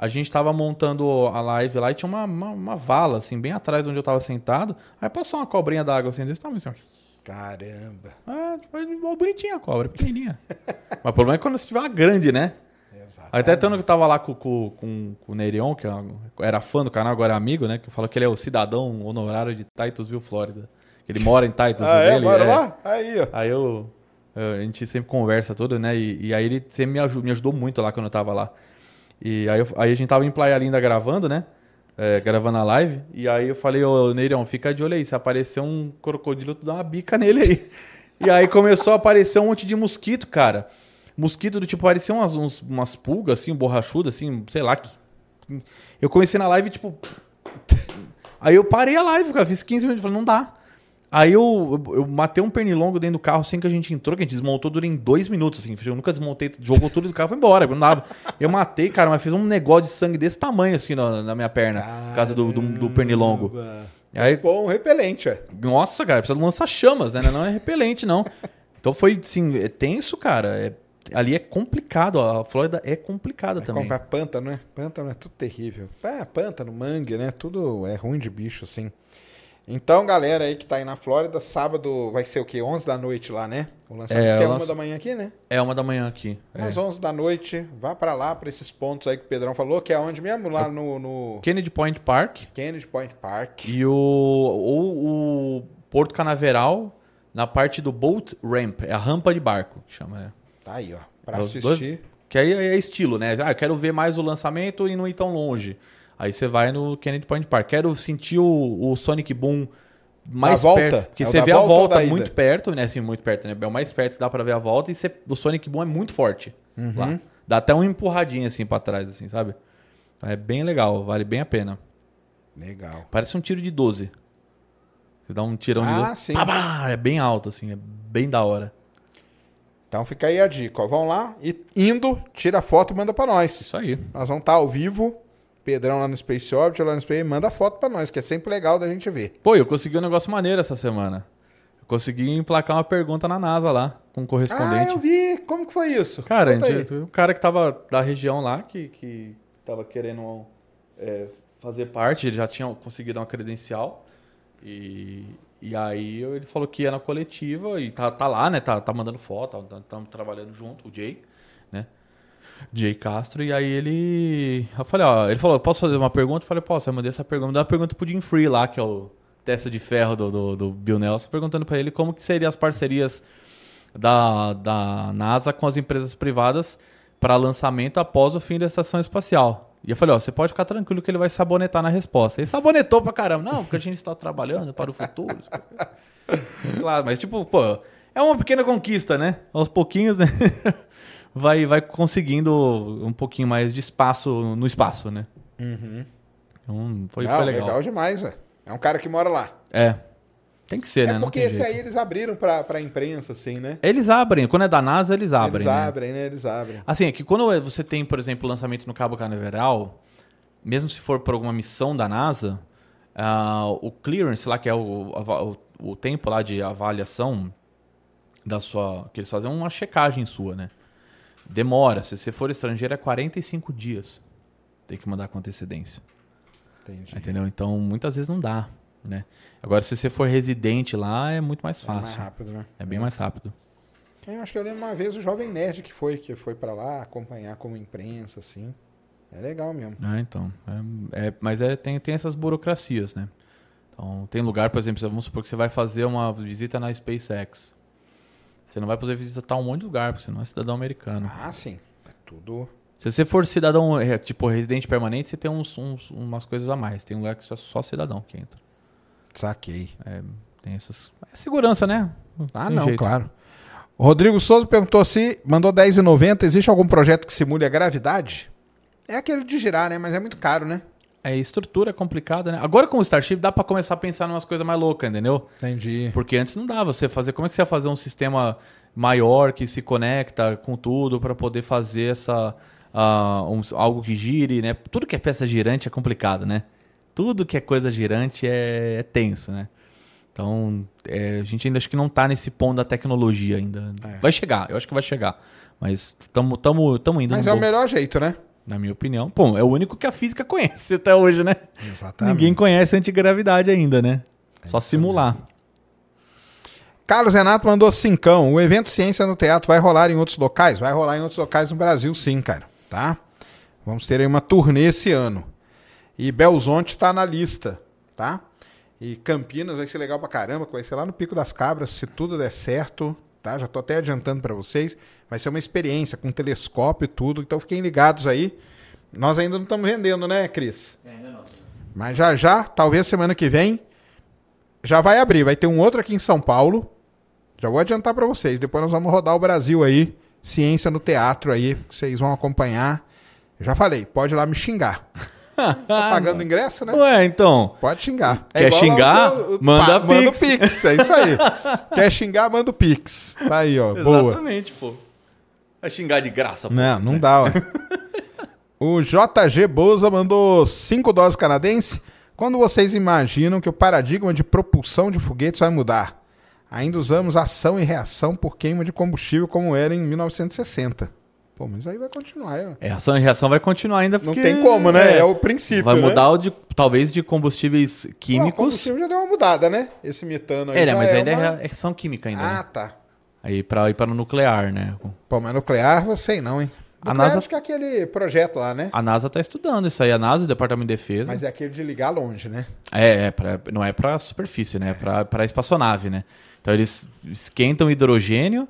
a gente tava montando a live lá e tinha uma, uma, uma vala, assim, bem atrás de onde eu tava sentado. Aí passou uma cobrinha d'água assim, desse tamanho assim, ó. Caramba. Ah, tipo, é bonitinha a cobra, pequenininha. Mas o problema é quando você tiver uma grande, né? Exato. Até tanto que eu tava lá com, com, com, com o Nerion, que é- era fã do canal, agora é amigo, né? Que falou que ele é o cidadão honorário de Titusville, Flórida. Ele mora em Titusville. Ah, é? ele, Bora é. lá? Aí, ó. Aí eu, eu- A gente sempre conversa tudo, né? E, e aí ele sempre me ajudou, me ajudou muito lá quando eu tava lá. E aí, aí a gente tava em Playa Linda gravando, né? É, gravando a live. E aí eu falei, ô Neirão, fica de olho aí. Se aparecer um crocodilo, tu dá uma bica nele aí. e aí começou a aparecer um monte de mosquito, cara. Mosquito do tipo, parecia umas, uns- umas pulgas, assim, borrachudas, assim, sei lá. Que... Eu comecei na live, tipo. Aí eu parei a live, cara, fiz 15 minutos, falei, não dá. Aí eu, eu, eu matei um pernilongo dentro do carro sem que a gente entrou, que a gente desmontou durante dois minutos, assim. Eu nunca desmontei, jogou tudo do carro e foi embora, não dava. Eu matei, cara, mas fiz um negócio de sangue desse tamanho, assim, na, na minha perna, por causa do, do, do pernilongo. Aí, Bom, repelente, é. nossa, cara, precisa lançar chamas, né? Não é repelente, não. Então foi, assim, é tenso, cara. É- ali é complicado, a Flórida é complicada também. Comprar pântano, né? Pântano é tudo terrível. É, pântano, mangue, né? Tudo é ruim de bicho, assim. Então, galera aí que tá aí na Flórida, sábado vai ser o quê? 11 da noite lá, né? O lançamento É, que é uma da manhã aqui, né? É uma da manhã aqui. É. Às 11 da noite, vá pra lá, pra esses pontos aí que o Pedrão falou, que é onde mesmo? Lá no, no Kennedy Point Park Kennedy Point Park. e o, o, o Porto Canaveral na parte do Boat Ramp, é a rampa de barco que chama. né? Tá aí, ó. Pra Os assistir. Que aí é estilo, né? Ah, eu quero ver mais o lançamento e não ir tão longe. Aí você vai no Kennedy Point Park. Quero sentir o, o Sonic Boom mais Da volta? perto. Porque É você vê a volta ou volta muito perto, né? Assim, muito perto, né? É o mais perto dá pra ver a volta e você- o Sonic Boom é muito forte Uhum. lá. Dá até uma empurradinha assim pra trás, assim, sabe? É bem legal, vale bem a pena. Legal. Parece um tiro de 12. Você dá um tirão de Ah, 12. sim. pá, pá, é bem alto, assim, é bem da hora. Então fica aí a dica, ó. Vão lá e indo, tira a foto e manda pra nós. Isso aí. Nós vamos estar ao vivo. Pedrão lá no Space Orbit, lá no Space, manda foto pra nós, que é sempre legal da gente ver. Pô, eu consegui um negócio maneiro essa semana. Eu consegui emplacar uma pergunta na NASA lá, com um Ah, correspondente. eu vi. Como que foi isso? Cara, gente, o cara que tava da região lá, que, que tava querendo é, fazer parte, ele já tinha conseguido uma credencial. E, e aí ele falou que ia na coletiva e tá, tá lá, né? Tá, tá mandando foto, estamos trabalhando junto, o Jay? Jay Castro, e aí ele. Eu falei, ó, ele falou, posso fazer uma pergunta? Eu falei, posso, eu mandei essa pergunta, mandei uma pergunta pro Jim Free lá, que é o testa de ferro do, do, do Bill Nelson, perguntando pra ele como que seriam as parcerias da, da NASA com as empresas privadas para lançamento após o fim da estação espacial. E eu falei, ó, você pode ficar tranquilo que ele vai sabonetar na resposta. Ele sabonetou pra caramba. Não, porque a gente está trabalhando para o futuro. claro, mas tipo, pô, é uma pequena conquista, né? Aos pouquinhos, né? vai, vai conseguindo um pouquinho mais de espaço no espaço, né? Então, foi, Não, foi legal. demais, velho. É um cara que mora lá. É. Tem que ser, né? é porque esse jeito. aí eles abriram pra, pra imprensa, assim, né? Eles abrem. Quando é da NASA, eles abrem. eles né? abrem, né? Eles abrem. Assim, é que quando você tem, por exemplo, o lançamento no Cabo Canaveral, mesmo se for por alguma missão da NASA, ah, o clearance lá, que é o, o, o tempo lá de avaliação da sua. que eles fazem uma checagem sua, né? Demora. Se você for estrangeiro, é 45 dias. Tem que mandar com antecedência. Entendi. Entendeu? Então, muitas vezes não dá, né? Agora, se você for residente lá, é muito mais É mais fácil. rápido, né? É bem mais rápido. Eu acho que eu lembro uma vez o Jovem Nerd que foi, que foi pra lá acompanhar como imprensa, assim. É legal mesmo. Ah, então. É, é- mas é, tem, tem essas burocracias, né? Então, tem lugar, por exemplo, vamos supor que você vai fazer uma visita na SpaceX. Você não vai poder visitar um monte de lugar, porque você não é cidadão americano. Ah, sim. É tudo. Se você for cidadão, é, tipo, residente permanente, você tem uns, uns- umas coisas a mais. Tem lugar que só, só cidadão que entra. Saquei. É, tem essas... É segurança, né? Ah, Tem não, jeito. claro. O Rodrigo Souza perguntou se mandou 10,90. Existe algum projeto que simule a gravidade? É aquele de girar, né? Mas é muito caro, né? É, estrutura é complicada, né? Agora com o Starship dá pra começar a pensar em umas coisas mais loucas, entendeu? Entendi. Porque antes não dava você fazer. Como é que você ia fazer um sistema maior que se conecta com tudo pra poder fazer essa ah, um- algo que gire, né? Tudo que é peça girante é complicado, né? Tudo que é coisa girante é, é tenso, né? Então é, a gente ainda acho que não tá nesse ponto da tecnologia ainda. É. Vai chegar, eu acho que vai chegar. Mas estamos tamo, tamo indo Mas é o bom- melhor jeito, né? Na minha opinião. Bom, é o único que a física conhece até hoje, né? Exatamente. Ninguém conhece a antigravidade ainda, né? É Só simular. Carlos Renato mandou cincão. O evento Ciência no Teatro vai rolar em outros locais? Vai rolar em outros locais no Brasil, sim, cara. Tá? Vamos ter aí uma turnê esse ano. E Belzonte tá na lista, tá? E Campinas vai ser legal pra caramba, vai ser lá no Pico das Cabras, se tudo der certo, tá? Já tô até adiantando pra vocês. Vai ser uma experiência com telescópio e tudo, então fiquem ligados aí. Nós ainda não estamos vendendo, né, Cris? Ainda não. Mas já já, talvez semana que vem, já vai abrir. Vai ter um outro aqui em São Paulo. Já vou adiantar pra vocês. Depois nós vamos rodar o Brasil aí. Ciência no teatro aí. Vocês vão acompanhar. Já falei, pode ir lá me xingar. tá pagando ingresso, né? Ué, então. Pode xingar. Quer lá o xingar? seu- o- Manda manda o Pix. Pix. É isso aí. Quer xingar, manda o Pix. Tá aí, ó. Boa. Exatamente, pô. Vai xingar de graça, pô. Não, não dá, ué. O JG Boza mandou 5 doses canadense. Quando vocês imaginam que o paradigma de propulsão de foguetes vai mudar? Ainda usamos ação e reação por queima de combustível como era em 1960. Pô, mas aí vai continuar. É, ação e reação vai continuar ainda Não porque... tem como, né? É, o princípio. Vai né? mudar o de, talvez de combustíveis Pô, O químicos. combustível já deu uma mudada, né? Esse metano aí. É, né, mas ainda uma- é reação química ainda. Ah, né? tá. Aí pra ir para o nuclear, né? Pô, mas nuclear, eu sei não, hein? A Nuclear, NASA- acho que é aquele projeto lá, né? A NASA tá estudando isso aí. A NASA, o Departamento de Defesa. Mas é aquele de ligar longe, né? É, é pra- não é para superfície, né? É pra espaçonave, né? Então eles esquentam hidrogênio,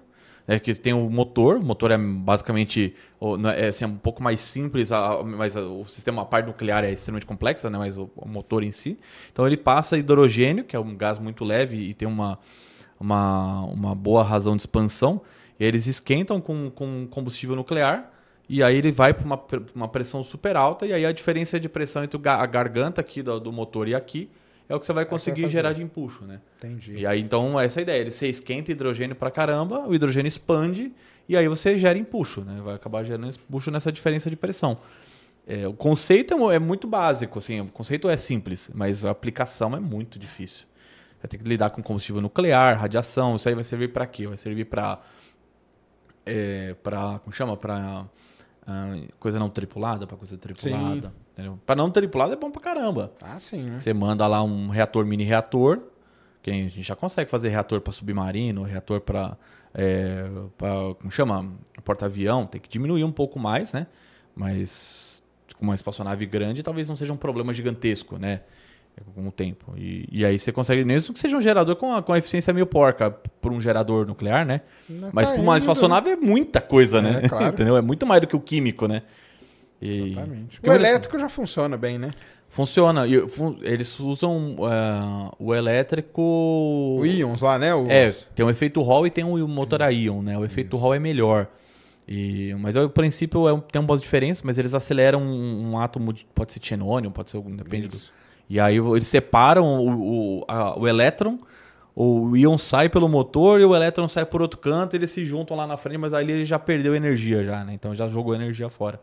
né? que tem o motor. O motor é basicamente não é, assim, é um pouco mais simples, mas a- o sistema, a parte nuclear é extremamente complexa, né? Mas o, motor em si. Então ele passa hidrogênio, que é um gás muito leve e tem uma, uma, uma boa razão de expansão. Eles esquentam com, com combustível nuclear. E aí ele vai para uma, uma pressão super alta, e aí a diferença de pressão entre a garganta aqui do, do motor e aqui é o que você vai conseguir vai gerar de empuxo, né? Entendi. E aí, então, essa é a ideia. Ele, você esquenta hidrogênio pra caramba, o hidrogênio expande, e aí você gera empuxo, né? Vai acabar gerando empuxo nessa diferença de pressão. É, o conceito é é muito básico, assim, o conceito é simples, mas a aplicação é muito difícil. Vai ter que lidar com combustível nuclear, radiação, isso aí vai servir para quê? Vai servir para é, para como chama? Para coisa não tripulada, para coisa tripulada, Para não tripulada é bom pra caramba. Ah, sim, né? Você manda lá um reator, mini reator, que a gente já consegue fazer reator para submarino, reator para. É, pra- como chama? Porta-avião, tem que diminuir um pouco mais, né? Mas com uma espaçonave grande, talvez não seja um problema gigantesco, né? Com o tempo. E, e aí você consegue, mesmo que seja um gerador com a, com a eficiência meio porca por um gerador nuclear, né? Mas Mas tá para uma espaçonave é muita coisa, né? É, claro. Entendeu? É muito mais do que o químico, né? E- Exatamente. Que O eles- elétrico já funciona bem, né? Funciona. E fun- eles usam eh, o elétrico. O íons lá, né? Os... É, tem um efeito Hall e tem um motor a íon, né? O efeito Hall é melhor. E, mas o princípio é um- tem umas diferenças, mas eles aceleram um, um átomo, de- pode ser xenônio, pode ser depende do. Isso. E aí eles separam o, o, a- o elétron, o íon sai pelo motor e o elétron sai por outro canto, eles se juntam lá na frente, mas ali ele já perdeu energia já, né? Então já jogou energia fora.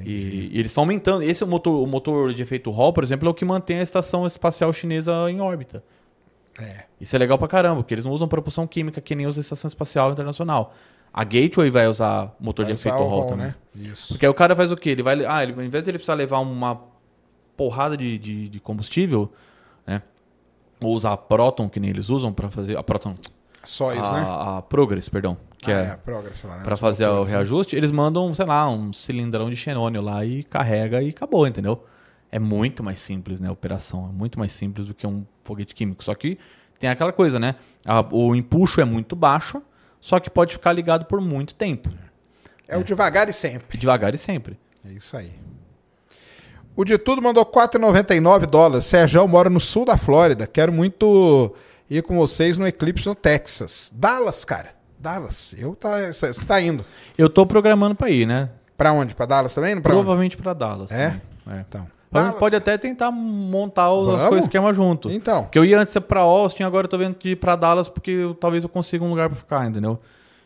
E, e eles estão aumentando. Esse é o motor, o motor de efeito Hall, por exemplo, é o que mantém a estação espacial chinesa em órbita. É. Isso é legal pra caramba, porque eles não usam propulsão química que nem usa a Estação Espacial Internacional. A Gateway vai usar motor Vai de efeito usar Hall Hall, também. né? Isso. Porque aí o cara faz o quê? Ele vai. Ah, ele, ao invés de ele precisar levar uma porrada de, de, de combustível, né? Ou usar a Proton, que nem eles usam pra fazer. A Proton. Só isso, a, né? a Progress, perdão. Que ah, é, a Progress lá, né? Pra Os fazer o né? reajuste, eles mandam, sei lá, um cilindrão de xenônio lá e carrega e acabou, entendeu? É muito mais simples, né, a operação. É muito mais simples do que um foguete químico. Só que tem aquela coisa, né? a- o empuxo é muito baixo, só que pode ficar ligado por muito tempo. É o devagar e sempre. Devagar e sempre. É isso aí. O de tudo mandou 4,99 dólares. Sérgio mora no sul da Flórida. Quero muito ir com vocês no Eclipse no Texas. Dallas, cara. Dallas. Eu tá, você tá indo. Eu tô programando pra ir, né? Pra onde? Pra Dallas também? Pra? Provavelmente pra Dallas. É? sim. é. Então. A gente Dallas, pode cara. até tentar montar o, esquema junto. Então. Porque eu ia antes pra Austin, agora eu tô vendo de ir pra Dallas porque eu- talvez eu consiga um lugar pra ficar, entendeu?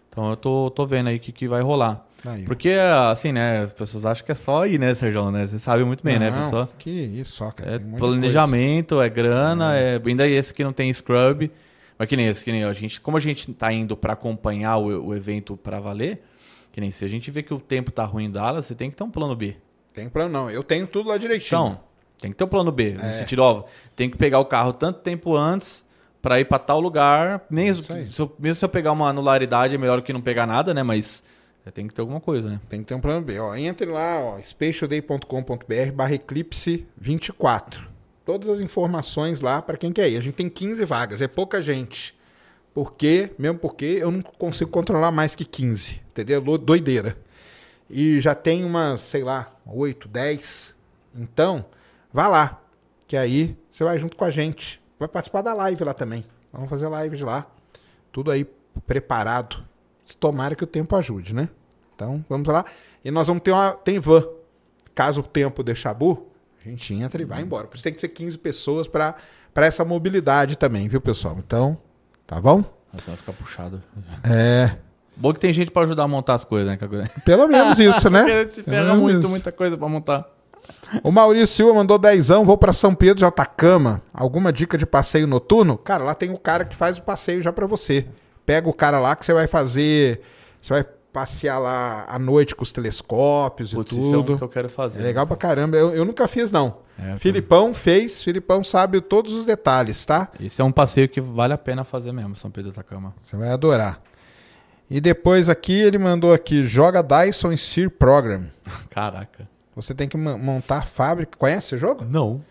Então eu tô, tô vendo aí o que, que vai rolar. Aí. Porque, assim, né, as pessoas acham que é só ir, né, Sérgio, né? Você sabe muito bem, né, Não, pessoa? Que isso, só, cara. É planejamento, é grana, é... ainda esse que não tem scrub. Mas que nem esse, que nem a gente, como a gente tá indo pra acompanhar o, o evento pra valer, que nem se a gente vê que o tempo tá ruim em Dallas, você tem que ter um plano B. Tem plano, não. Eu tenho tudo lá direitinho. Então, tem que ter um plano B. É. No sentido, ó, tem que pegar o carro tanto tempo antes pra ir pra tal lugar. Nem, Isso aí. se eu- mesmo se eu pegar uma anularidade, é melhor que não pegar nada, né? Mas é, tem que ter alguma coisa, né? Tem que ter um plano B. Ó, entre lá, ó, spatialday.com.br barra eclipse 24. Todas as informações lá para quem quer ir. A gente tem 15 vagas, é pouca gente. Porque, mesmo porque eu não consigo controlar mais que 15, entendeu? Doideira. E já tem umas, sei lá, 8, 10. Então, vá lá, que aí você vai junto com a gente. Vai participar da live lá também. Vamos fazer live de lá. Tudo aí preparado. Tomara que o tempo ajude, né? Então, vamos lá. E nós vamos ter uma. Tem van. Caso o tempo deixar bu, a gente entra e vai embora. Por isso tem que ser 15 pessoas para essa mobilidade também, viu, pessoal? Então, tá bom? Mas vai ficar puxado. É. Bom que tem gente pra ajudar a montar as coisas, né? Pelo menos isso, né? Porque se ferra Pelo muito, menos. muita coisa pra montar. O Maurício Silva mandou dezão, vou para São Pedro de Atacama. Alguma dica de passeio noturno? Cara, lá tem o cara que faz o passeio já para você. Pega o cara lá que você vai fazer, você vai passear lá à noite com os telescópios Putz, e isso é um tudo. que eu quero fazer. É legal pra caramba. Eu, eu nunca fiz não. É, Filipão fez, Filipão sabe todos os detalhes, tá? Esse é um passeio que vale a pena fazer mesmo, São Pedro da Atacama. Você vai adorar. E depois aqui ele mandou aqui, joga Dyson Sphere Program. Caraca. Você tem que montar fábrica. Conhece esse jogo? Não.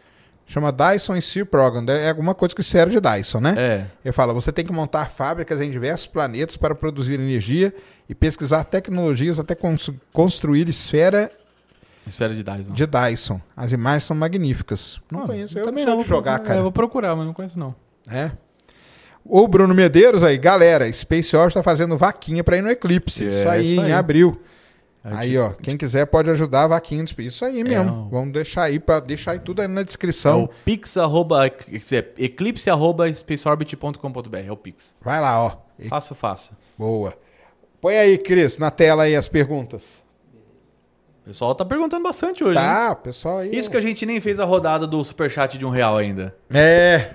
Chama Dyson Sphere Program. É alguma coisa que serve de Dyson, né? É. Ele fala: você tem que montar fábricas em diversos planetas para produzir energia e pesquisar tecnologias até cons- construir esfera Esfera de Dyson. de Dyson. As imagens são magníficas. Não Ah, conheço, eu também não vou jogar, procurar. cara. É, eu vou procurar, mas não conheço não. É. O Bruno Medeiros aí, galera, Space Orbit tá fazendo vaquinha para ir no Eclipse. É, isso aí, isso em aí. abril. É Aí, tipo- ó, quem quiser pode ajudar a vaquinha. Isso aí mesmo. ó. Vamos deixar aí para deixar aí tudo aí na É descrição. o pix arroba, quer dizer, eclipse arroba spaceorbit.com.br. É o pix. Vai lá, ó. E- Fácil, fácil. Boa. Põe aí, Cris, na tela aí as perguntas. O pessoal tá perguntando bastante hoje, hein? Tá, pessoal aí. Isso que a gente nem fez a rodada do superchat de um real ainda. É.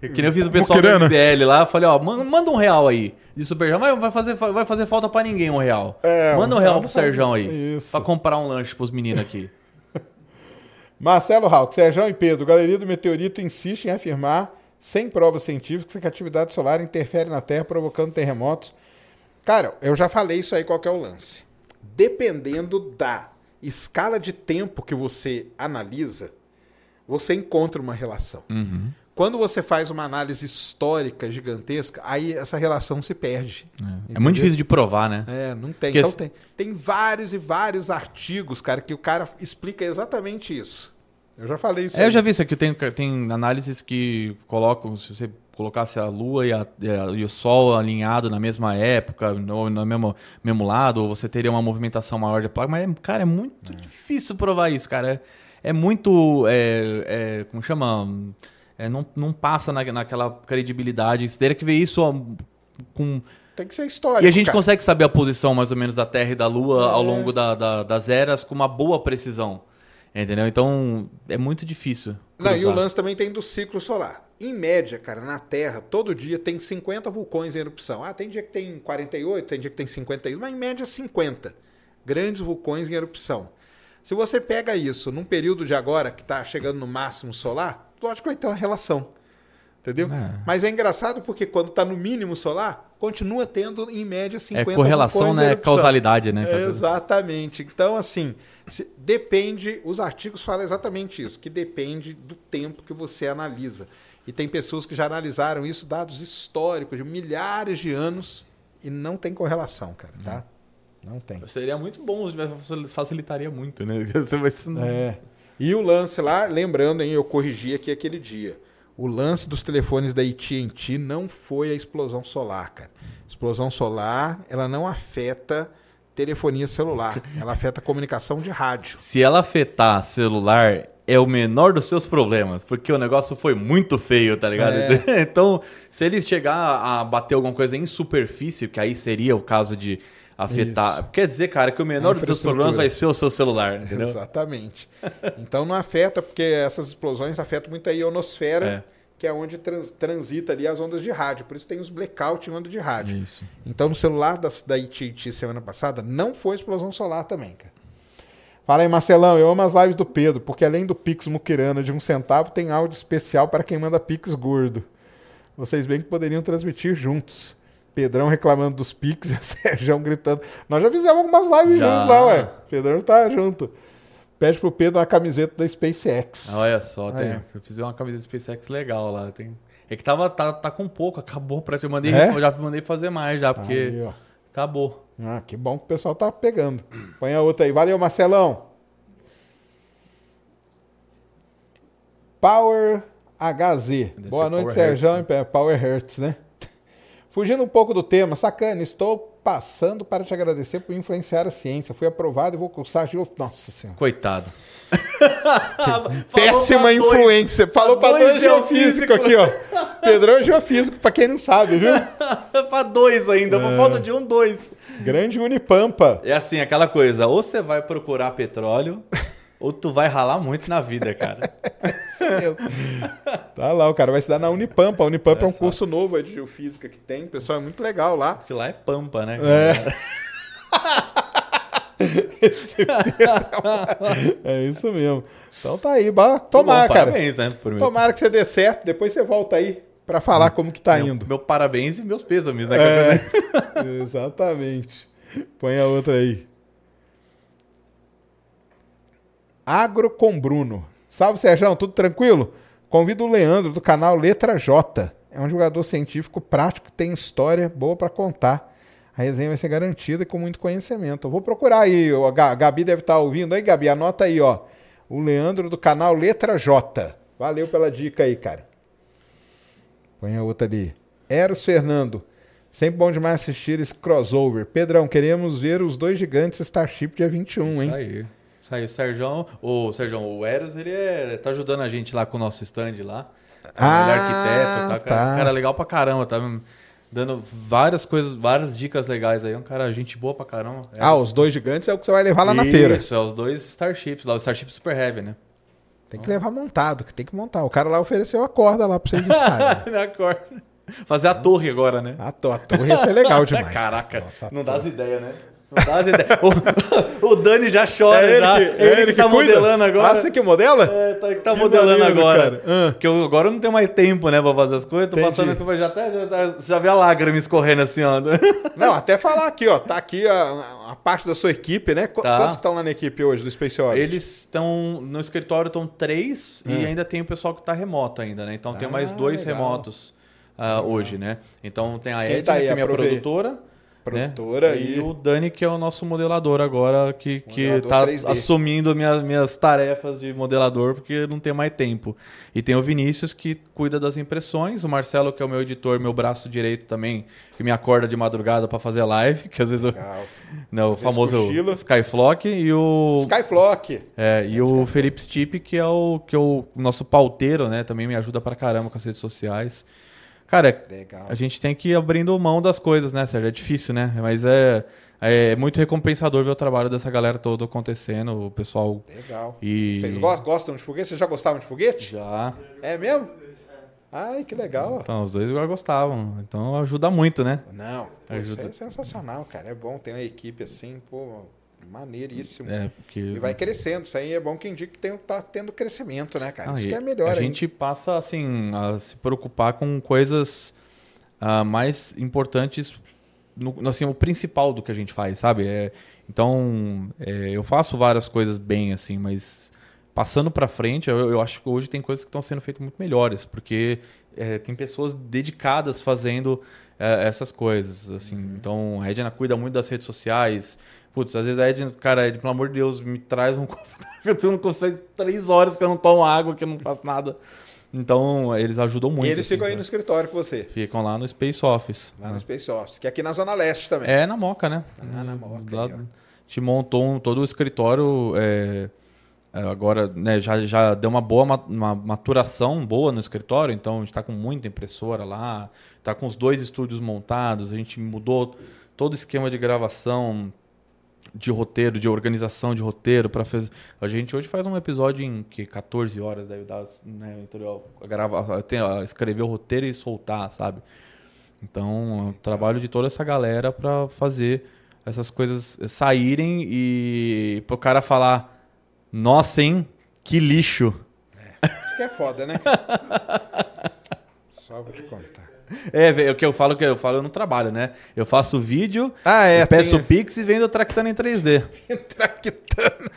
Que nem eu fiz o pessoal do. MBL lá, falei, ó, man- manda um real aí de superchat. Vai, vai, fazer, vai fazer falta pra ninguém um real. É, manda um real real pro Serjão aí. Isso. Pra comprar um lanche pros meninos aqui. Marcelo Rauch, Sérgio e Pedro, Galeria do Meteorito insiste em afirmar, sem provas científicas, que a atividade solar interfere na Terra, provocando terremotos. Cara, eu já falei isso aí, qual que é o lance. Dependendo da escala de tempo que você analisa, você encontra uma relação. Uhum. Quando você faz uma análise histórica gigantesca, aí essa relação se perde. É. É muito difícil de provar, né? É, não tem. Porque Então tem, tem vários e vários artigos, cara, que o cara explica exatamente isso. Eu já falei isso É, eu aí. já vi isso aqui. Tem, tem análises que colocam, se você colocasse a Lua e, a- e o Sol alinhado na mesma época, no, no mesmo, mesmo lado, você teria uma movimentação maior de placa. Mas, cara, é muito difícil provar isso, cara. É, é muito. É, é, como chama? É, não, não passa na, naquela credibilidade. Você teria que ver isso ó, com. Tem que ser histórico. E a gente cara. consegue saber a posição mais ou menos da Terra e da Lua ao É. longo da- da- das eras com uma boa precisão. Entendeu? Então é muito difícil. Não, e o lance também tem do ciclo solar. Em média, cara, na Terra, todo dia tem 50 vulcões em erupção. Ah, tem dia que tem 48, tem dia que tem 51, mas em média 50 grandes vulcões em erupção. Se você pega isso num período de agora que está chegando no máximo solar, lógico que vai ter uma relação. Entendeu? É. Mas é engraçado porque quando está no mínimo solar, continua tendo em média 50 É correlação, né? erupção. Causalidade, né? É, exatamente. Então, assim, se- depende, os artigos falam exatamente isso, que depende do tempo que você analisa. E tem pessoas que já analisaram isso, dados históricos de milhares de anos, e não tem correlação, cara, tá? Não tem. Seria muito bom, facilitaria muito, né? Você vai- isso não- É. E o lance lá, lembrando, hein, eu corrigi aqui aquele dia. O lance dos telefones da AT&T não foi a explosão solar, cara. Explosão solar, ela não afeta telefonia celular, ela afeta comunicação de rádio. Se ela afetar celular, é o menor dos seus problemas, porque o negócio foi muito feio, tá ligado? É. Então, se ele chegar a bater alguma coisa em superfície, que aí seria o caso de afetar. Isso. Quer dizer, cara, que o menor dos seus problemas vai ser o seu celular, entendeu? Exatamente. Então não afeta, porque essas explosões afetam muito a ionosfera, É. que é onde trans- transita ali as ondas de rádio. Por isso tem os blackout em onda de rádio. Isso. Então no celular da, da ITT semana passada não foi explosão solar também, cara. Fala aí, Marcelão, eu amo as lives do Pedro, porque além do Pix Muquirana de um centavo, tem áudio especial para quem manda Pix gordo. Vocês bem que poderiam transmitir juntos. Pedrão reclamando dos Pix e o Sérgio gritando. Nós já fizemos algumas lives Já. juntos lá, ué. Pedrão tá junto. Pede pro Pedro uma camiseta da SpaceX. Olha só, Ah, tem, é. eu fiz uma camisa de SpaceX legal lá. Tem, é que tava, tá, tá com pouco, acabou pra te mandei, É? já mandei fazer mais já, porque Aí, acabou. Ah, que bom que o pessoal tá pegando. Põe a outra aí. Valeu, Marcelão. Power HZ. Boa noite, Power Sérgio. Hertz, É, Power Hertz, né? Fugindo um pouco do tema, sacana, estou passando para te agradecer por influenciar a ciência. Fui aprovado e vou cursar geo... Nossa senhora. Coitado. Péssima influência. Falou para dois dois geofísicos aqui, ó. Pedrão é geofísico, para quem não sabe, viu? pra dois ainda, por falta de um, dois. Grande Unipampa. É assim, aquela coisa, ou você vai procurar petróleo, ou tu vai ralar muito na vida, cara. Tá lá, o cara vai estudar na Unipampa. A Unipampa é um Olha só. curso novo aí de geofísica que tem. Pessoal, é muito legal lá. Que lá é pampa, né? É. É isso mesmo. Então tá aí, ba- tomara, Bom, cara. Parabéns, né? Por. Tomara que você dê certo. Depois você volta aí pra falar como que tá meu, indo. meu parabéns e meus pêsames, né? É, exatamente. Põe a outra aí. Agro com Bruno. Salve, Sérgio, tudo tranquilo? Convido o Leandro do canal Letra J. É um jogador científico prático tem história boa pra contar. A resenha vai ser garantida e com muito conhecimento. Eu vou procurar aí. A Ga- Gabi deve estar ouvindo aí, Gabi. Anota aí, ó. O Leandro do canal Letra J. Valeu pela dica aí, cara. Põe a outra ali. Eros Fernando. Sempre bom demais assistir esse crossover. Pedrão, queremos ver os dois gigantes Starship dia 21, hein? Isso aí. Isso aí, o Sérgio, o Sérgio, o Eros, ele é, tá ajudando a gente lá com o nosso stand lá. Ah, ele é arquiteto, tá? Cara, tá. cara legal pra caramba, tá dando várias coisas, várias dicas legais aí. É um cara, gente boa pra caramba. Ah, os dois gigantes é o que você vai levar lá na feira. Isso, é os dois Starships lá, o Starship Super Heavy, né? Tem que levar montado, que tem que montar. O cara lá ofereceu a corda lá pra vocês ensaiarem. Na cor. Fazer a torre agora, né? a, to- a torre ia ser legal demais. Caraca, cara. Nossa, a não dá as ideias, né? O, o Dani já chora, É ele já. que, é ele que tá cuida? modelando agora. Ah, você que modela? É, tá, tá Que modelando maneiro, agora. cara. Ah. Porque eu agora não tenho mais tempo, né, pra fazer as coisas. Tô Entendi. passando aqui, já, até, já, já vê a lágrima escorrendo assim, ó. Não, até falar aqui, ó. Tá aqui a, a parte da sua equipe, né? Qu- Tá. Quantos que estão lá na equipe hoje do Space Odyssey? Eles estão no escritório, estão três e É. ainda tem o pessoal que tá remoto ainda, né? Então tem Ah, mais dois legal. remotos ah, hoje, né? Então tem a Edna, tá que é minha produtora. Produtora né? e- e o Dani, que é o nosso modelador agora, que, que Modelador tá 3D. assumindo minhas, minhas tarefas de modelador, porque não tem mais tempo. E tem o Vinícius, que cuida das impressões, o Marcelo, que é o meu editor, meu braço direito também, que me acorda de madrugada para fazer live, que às vezes eu, Legal. né, o Às vezes famoso cochila. Skyflock, e o, Skyflock. é, e o Felipe Stipe, que é o, que é o nosso pauteiro, né? Também me ajuda pra caramba com as redes sociais. Cara, Legal. a gente tem que ir abrindo mão das coisas, né, Sérgio? É difícil, né? Mas é, é muito recompensador ver o trabalho dessa galera toda acontecendo, o pessoal. Legal. E. Vocês go- gostam de foguete? Vocês já gostavam de foguete? Já. É mesmo? Ai, que legal. Então, os dois já gostavam. Então ajuda muito, né? Não, pô, isso Ajuda. é sensacional, cara. É bom ter uma equipe assim, pô, maneiríssimo. É, porque. E vai crescendo. Isso aí é bom que indica que tem, tá tendo crescimento, né, cara? Ah, isso que é melhor A ainda. gente passa, assim, a se preocupar com coisas ah, mais importantes, no, assim, o principal do que a gente faz, sabe? É, então, é, eu faço várias coisas bem, assim, mas passando pra frente, eu, eu acho que hoje tem coisas que estão sendo feitas muito melhores, porque é, tem pessoas dedicadas fazendo é, essas coisas, assim. Uhum. Então, a Edna cuida muito das redes sociais. Putz, às vezes a Edna, cara, Edna, pelo amor de Deus, me traz um copo d'água, eu não consigo três horas que eu não tomo água, que eu não faço nada. Então, eles ajudam muito. e eles assim, ficam aí tá? no escritório com você, Ficam lá no Space Office. lá né? no Space Office, que é aqui na Zona Leste também. É na Moca, né? Ah, na Moca, Lá, aí, te montou um- todo o escritório. é, é, agora, né, já, já deu uma boa ma- uma maturação boa no escritório, então a gente está com muita impressora lá, está com os dois estúdios montados, a gente mudou todo o esquema de gravação, de roteiro, de organização de roteiro para fazer. A gente hoje faz um episódio em que 14 horas deve dar, né, entendeu? Grava, tem, ó, escrever o roteiro e soltar, sabe? Então, é o trabalho de toda essa galera para fazer essas coisas saírem e pro cara falar: "Nossa, hein? Que lixo". Isso que é foda, né? Só vou te contar. É, velho, o que eu falo que eu falo no trabalho, né? Eu faço vídeo, Ah, é. eu peço tem- Pix e vendo Tractando em 3D. Tractana.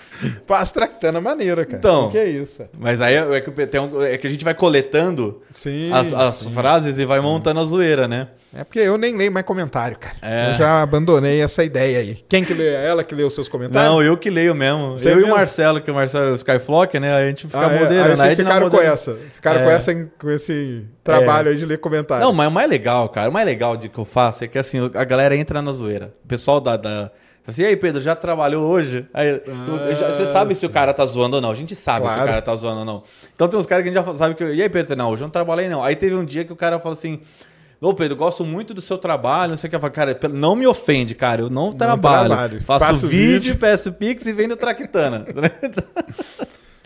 Faz tractana maneira, cara. Então. O que é isso? Mas aí é que, tem um- é que a gente vai coletando Sim. as, as sim. frases e vai montando a zoeira, né? É porque eu nem leio mais comentário, cara. É. Eu já abandonei essa ideia aí. Quem que lê? É Ela que lê os seus comentários? Não, eu que leio mesmo. Você eu e o Marcelo, que o Marcelo é o Skyflock, né? A gente fica Ah, é? moderando. Aí a vocês ficaram com essa. Ficaram com, É. essa, com esse trabalho aí de ler comentário. Não, mas o mais legal, cara, o mais legal de que eu faço é que assim, a galera entra na zoeira. O pessoal da. da assim, e aí, Pedro, já trabalhou hoje? Aí, já- você sabe se o cara tá zoando ou não. A gente sabe se Claro. o cara tá zoando ou não. Então tem uns caras que a gente já sabe que. E aí, Pedro, não, hoje eu não trabalhei, não. Aí teve um dia que o cara falou assim. Ô, Pedro, gosto muito do seu trabalho, não sei o que. Eu falo, cara, não me ofende, cara. Eu não trabalho. trabalho. Faço, Faço vídeo, vídeo. peço Pix e vendo Tractana.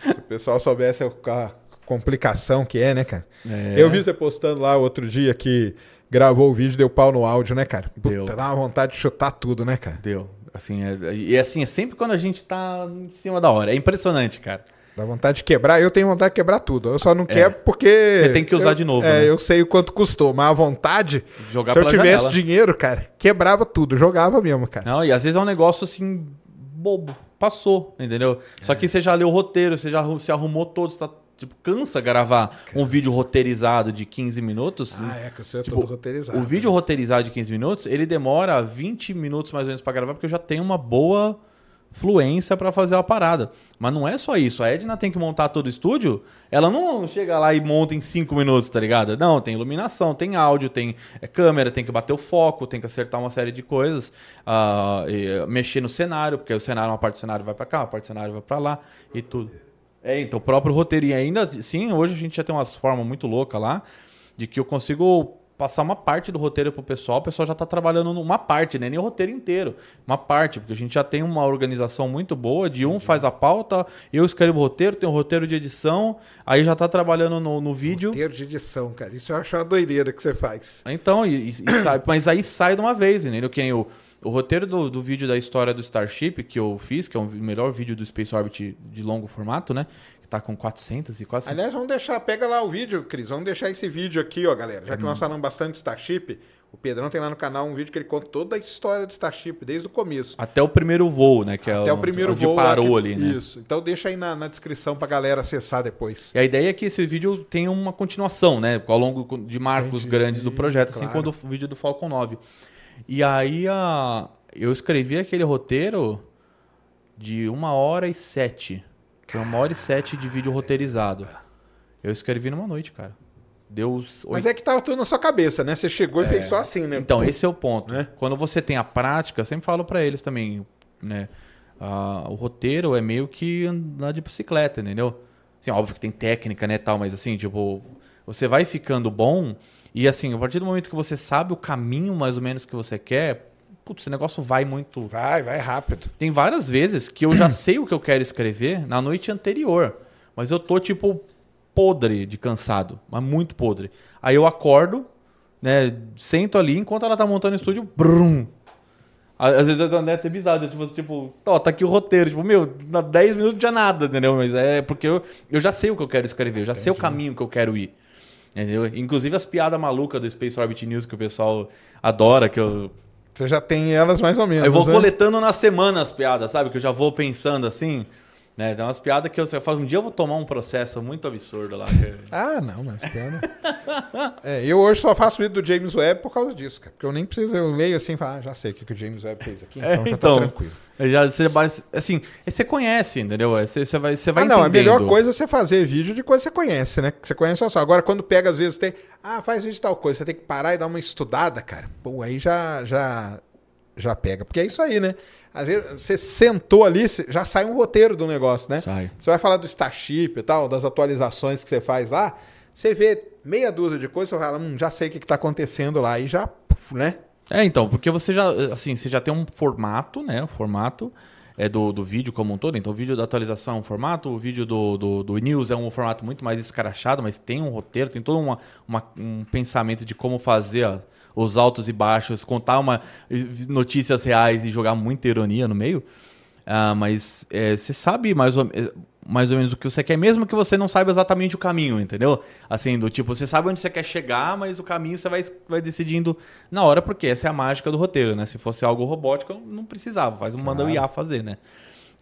Se o pessoal soubesse a complicação que é, né, cara? É. Eu vi você postando lá outro dia que gravou o vídeo e deu pau no áudio, né, cara? Puta, Deu. dá uma vontade de chutar tudo, né, cara? Deu. Assim, é, e assim, é sempre quando a gente tá em cima da hora. É impressionante, cara. Dá vontade de quebrar. Eu tenho vontade de quebrar tudo. Eu só não quero porque. É. Você tem que usar eu- de novo, É, né? eu sei o quanto custou, mas a vontade. Jogar se eu tivesse janela. dinheiro, cara, quebrava tudo. Jogava mesmo, cara. Não, e às vezes é um negócio assim, bobo. Passou, entendeu? Só que você já leu o roteiro, você já se arrumou todo, você tá, tipo, cansa gravar um vídeo roteirizado de 15 minutos. Ah, é que o seu é Tipo, todo roteirizado. O vídeo roteirizado de 15 minutos, ele demora 20 minutos mais ou menos pra gravar, porque eu já tenho uma boa fluência pra fazer a parada. Mas não é só isso. A Edna tem que montar todo o estúdio, ela não chega lá e monta em 5 minutos, tá ligado? Não, tem iluminação, tem áudio, tem é, câmera, tem que bater o foco, tem que acertar uma série de coisas, eh, mexer no cenário, porque o cenário, uma parte do cenário vai pra cá, uma parte do cenário vai pra lá e tudo. É, então o próprio roteiro. E ainda sim, hoje a gente já tem umas formas muito loucas lá de que eu consigo passar uma parte do roteiro pro pessoal, o pessoal já tá trabalhando numa parte, né? Nem o roteiro inteiro. Uma parte, porque a gente já tem uma organização muito boa, de um faz a pauta, eu escrevo o roteiro, tem o roteiro de edição, aí já tá trabalhando no, no vídeo. Roteiro de edição, cara. Isso eu acho uma doideira que você faz. Então, e, e- sai, mas aí sai de uma vez, entendeu? Que nem o, o roteiro do, do vídeo da história do Starship que eu fiz, que é o melhor vídeo do Space Orbit de longo formato, né? Tá com 400 e quase Aliás, vamos deixar, pega lá o vídeo, Cris. Vamos deixar esse vídeo aqui, ó, galera. Já que nós falamos bastante de Starship, o Pedrão tem lá no canal um vídeo que ele conta toda a história do Starship, desde o começo. Até o primeiro voo, né? Que é Até o primeiro onde voo. parou lá que- ali, né? Isso. Então deixa aí na, na descrição pra galera acessar depois. E a ideia é que esse vídeo tenha uma continuação, né? Ao longo de marcos Entendi, grandes do projeto, assim claro. como o vídeo do Falcon 9. E aí a... eu escrevi aquele roteiro de uma hora e sete. Foi uma hora e sete de vídeo roteirizado. Eu escrevi numa noite, cara. Deu Mas é que tava tudo na sua cabeça, né? Você chegou e fez só assim, né? então, esse é o ponto. Né? Quando você tem a prática, eu sempre falo pra eles também, né? Ah, o roteiro é meio que andar de bicicleta, entendeu? Assim, óbvio que tem técnica, né, tal, mas assim, tipo, você vai ficando bom e assim, a partir do momento que você sabe o caminho mais ou menos que você quer, putz, esse negócio vai muito. Vai, vai rápido. Tem várias vezes que eu já sei o que eu quero escrever na noite anterior, mas eu tô tipo podre de cansado, mas muito podre. Aí eu acordo, né, sento ali enquanto ela tá montando o estúdio, brum. Às vezes eu até bizarro, tipo, tipo, ó, tá aqui o roteiro, tipo, meu, na 10 minutos já nada, entendeu? Mas é porque eu, eu já sei o que eu quero escrever, eu já sei o caminho que eu quero ir. Entendeu? Inclusive as piadas malucas do Space Orbit News que o pessoal adora, que eu, Você já tem elas mais ou menos. eu vou né? coletando na semana as piadas, sabe? Que eu já vou pensando assim. Né? Tem umas piadas que eu, eu falo, um dia eu vou tomar um processo muito absurdo lá. Ah, não, mas piada. é, eu hoje só faço vídeo do James Webb por causa disso, cara. Porque eu nem preciso, eu leio assim e falo, ah, já sei o que, que o James Webb fez aqui, então já então. tá tranquilo. Eu já, você, assim, você conhece, entendeu? Você, você vai, você vai ah, não, a entendendo. melhor coisa é você fazer vídeo de coisa que você conhece, né? Que você conhece só. Agora, quando pega, às vezes, tem. Ah, faz vídeo de tal coisa, você tem que parar e dar uma estudada, cara. Pô, aí já, já, já pega. Porque é isso aí, né? Às vezes você sentou ali, já sai um roteiro do negócio, né? Sai. Você vai falar do Starship e tal, das atualizações que você faz lá, você vê meia dúzia de coisas, você fala, hum, já sei o que, que tá acontecendo lá. E já, puf, né? É, então, porque você já, assim, você já tem um formato, né? O formato é do, do vídeo como um todo. Então, o vídeo da atualização é um formato, o vídeo do, do, do news é um formato muito mais escarachado, mas tem um roteiro, tem todo uma, uma- um pensamento de como fazer ó, os altos e baixos, contar uma, notícias reais e jogar muita ironia no meio. Ah, mas é, você sabe mais ou, é, mais ou menos o que você quer, mesmo que você não saiba exatamente o caminho, entendeu? Assim, do tipo, você sabe onde você quer chegar, mas o caminho você vai, vai decidindo na hora, porque essa é a mágica do roteiro, né? Se fosse algo robótico, não- não precisava, faz um manda o IA fazer, né?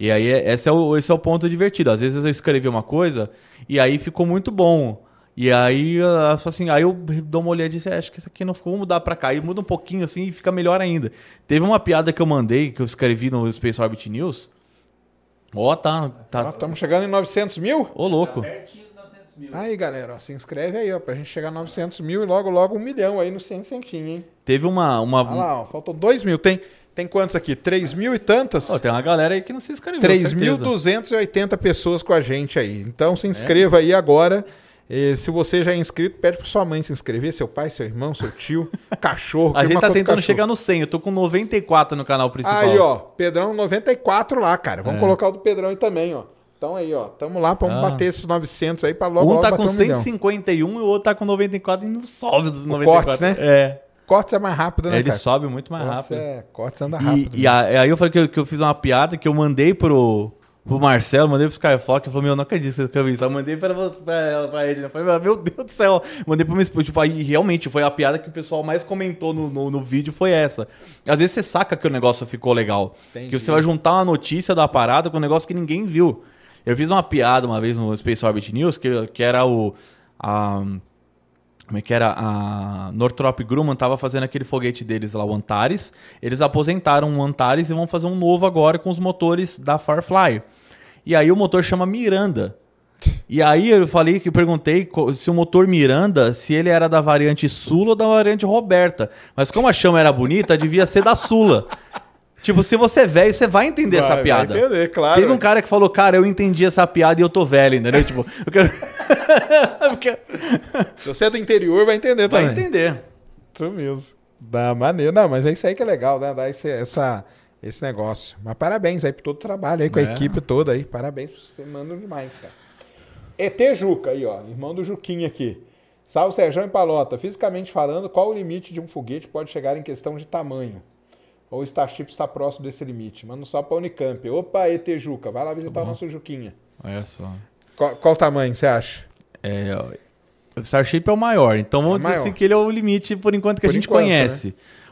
E aí, é- esse é, o, esse é o ponto divertido. Às vezes eu escrevi uma coisa e aí ficou muito bom. E aí, ah, só assim, aí eu dou uma olhada e disse, "É, acho que isso aqui não ficou, vou mudar pra cá. E muda um pouquinho assim e fica melhor ainda. Teve uma piada que eu mandei, que eu escrevi no Space Orbit News. Ó, tá, tá, Estamos chegando em 900 mil? ô louco. Pertinho dos 900 mil. Aí, galera, ó, se inscreve aí, ó, pra gente chegar a 900 mil e logo, logo um milhão aí no 100 centinho, hein? Teve uma, uma, Olha lá, ó, faltam 2 mil. Tem, tem quantos aqui? 3 mil e tantas? Ó, tem uma galera aí que não se inscreveu. certeza. 3.280 pessoas com a gente aí. Então se inscreva aí agora. E se você já é inscrito, pede pra sua mãe se inscrever, seu pai, seu irmão, seu tio, cachorro. A gente tá tentando chegar no 100. Eu tô com 94 no canal principal. Aí, ó, Pedrão 94 lá, cara. Vamos É. colocar o do Pedrão aí também, ó. Então aí, ó, tamo lá, vamos Ah. bater esses 900 aí pra logo, um logo tá com um milhão. 151 e o outro tá com 94 e não sobe dos O 94. cortes, né? É. Cortes é mais rápido, né, Ele cara? sobe muito mais Cortes rápido. É, cortes anda E- rápido. E, né? a- aí eu falei que eu, que eu fiz uma piada que eu mandei pro, pro Marcelo, mandei pro Skyfox, falou, meu, não acredito que você escreveu isso. Eu mandei pra, pra, ela- pra ele, né? Falei, meu Deus do céu. Mandei pro meu tipo, aí realmente foi a piada que o pessoal mais comentou no, no, no vídeo, foi essa. Às vezes você saca que o negócio ficou legal. Entendi. Que você vai juntar uma notícia da parada com um negócio que ninguém viu. Eu fiz uma piada uma vez no Space Orbit News, que, que era o... A, como é que era? A Northrop Grumman tava fazendo aquele foguete deles lá, o Antares. Eles aposentaram o Antares e vão fazer um novo agora com os motores da Firefly. E aí o motor chama Miranda. E aí eu falei que perguntei se o motor Miranda, se ele era da variante Sula ou da variante Roberta. Mas como a chama era bonita, devia ser da Sula. Tipo, se você é velho, você vai entender essa Vai- piada. Vai entender, claro. Teve um cara que falou, cara, eu entendi essa piada e eu tô velho, entendeu? tipo, eu quero... Se você é do interior, vai entender Vai também. entender. Isso mesmo. Da maneira. Não, mas é isso aí que é legal, né? Dar esse, essa, esse negócio. Mas parabéns aí por todo o trabalho aí, com a É. equipe toda aí. Parabéns, você manda demais, cara. ET Juca aí, ó. Irmão do Juquinha aqui. Salve Sérgio e Palota. Fisicamente falando, qual o limite de um foguete pode chegar em questão de tamanho? Ou o Starship está próximo desse limite? Manda só pra Unicamp. Opa, ET Juca. Vai lá visitar o nosso Juquinha. Olha só. Qual, qual tamanho você acha? É, o Starship é o maior, então vamos É dizer maior. assim que ele é o limite por enquanto que Por a gente enquanto, né?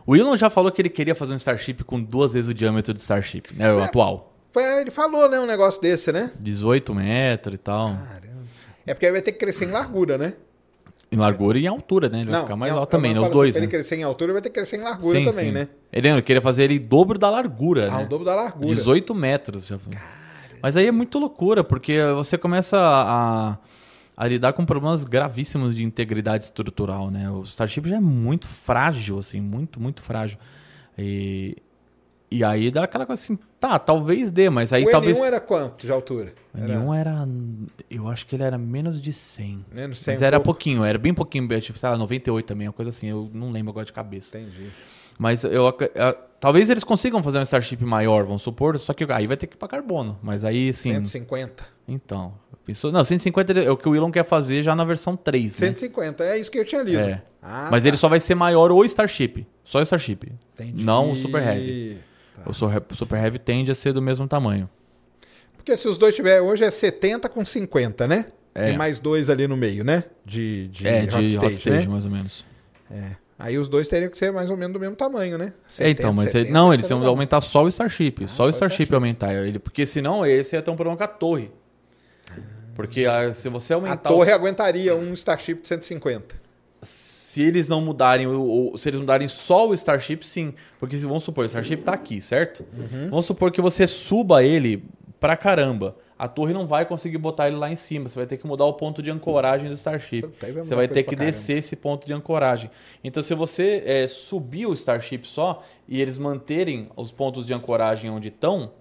O Elon já falou que ele queria fazer um Starship com duas vezes o diâmetro do Starship, né? O atual. Foi, ele falou, né? Um negócio desse, né? 18 metros e tal. Caramba. É porque aí vai ter que crescer em largura, né? Em largura e em altura, né? Ele vai ficar mais alto também, né? Os assim, dois, Pra né? ele crescer em altura, vai ter que crescer em largura também, né? Ele, ele queria fazer ele dobro da largura, Ah, né? o dobro da largura. 18 metros. Já. Mas aí é muito loucura, porque você começa a, a lidar com problemas gravíssimos de integridade estrutural, né? O Starship já é muito frágil, assim, muito, muito frágil. E, e aí dá aquela coisa assim, tá, talvez dê, mas aí o talvez... M1 era quanto de altura? Era Nenhum era... Eu acho que ele era menos de 100. menos 100 Mas era pouco. pouquinho, era bem pouquinho, tipo, sei lá, 98 também, uma coisa assim, eu não lembro agora de cabeça. Entendi. Mas eu talvez eles consigam fazer um Starship maior, vamos supor, só que aí vai ter que ir pra carbono. Mas aí, sim. 150. Então. Pensou, não, 150 é o que o Elon quer fazer já na versão 3. Né? 150, é isso que eu tinha lido. É. Ah, Mas tá. ele só vai ser maior o Starship. Só o Starship. Entendi. Não o Super Heavy. Tá. O Super Heavy tende a ser do mesmo tamanho. Porque se os dois tiver hoje é 70 com 50, né? É. Tem mais dois ali no meio, né? De, de, é, de hot hot stage, stage, né? mais ou menos. Aí os dois teriam que ser mais ou menos do mesmo tamanho, né? É, então, 70, mas ele- 70, não, ia eles iam aumentar só o Starship. Ah, só, só o o Starship Starship. aumentar ele. Porque senão esse ia ter um problema com a torre. Porque ah, se você A aumentar. o- torre aguentaria um Starship de 150. Se eles não mudarem, o, o- se eles mudarem só o Starship, sim. Porque se vamos supor, o Starship tá aqui, certo? Uhum. Vamos supor que você suba ele pra caramba. A torre não vai conseguir botar ele lá em cima. Você vai ter que mudar o ponto de ancoragem do Starship. Vai Você vai ter que caramba. descer esse ponto de ancoragem. Então, se você é, subir o Starship só e eles manterem os pontos de ancoragem onde estão,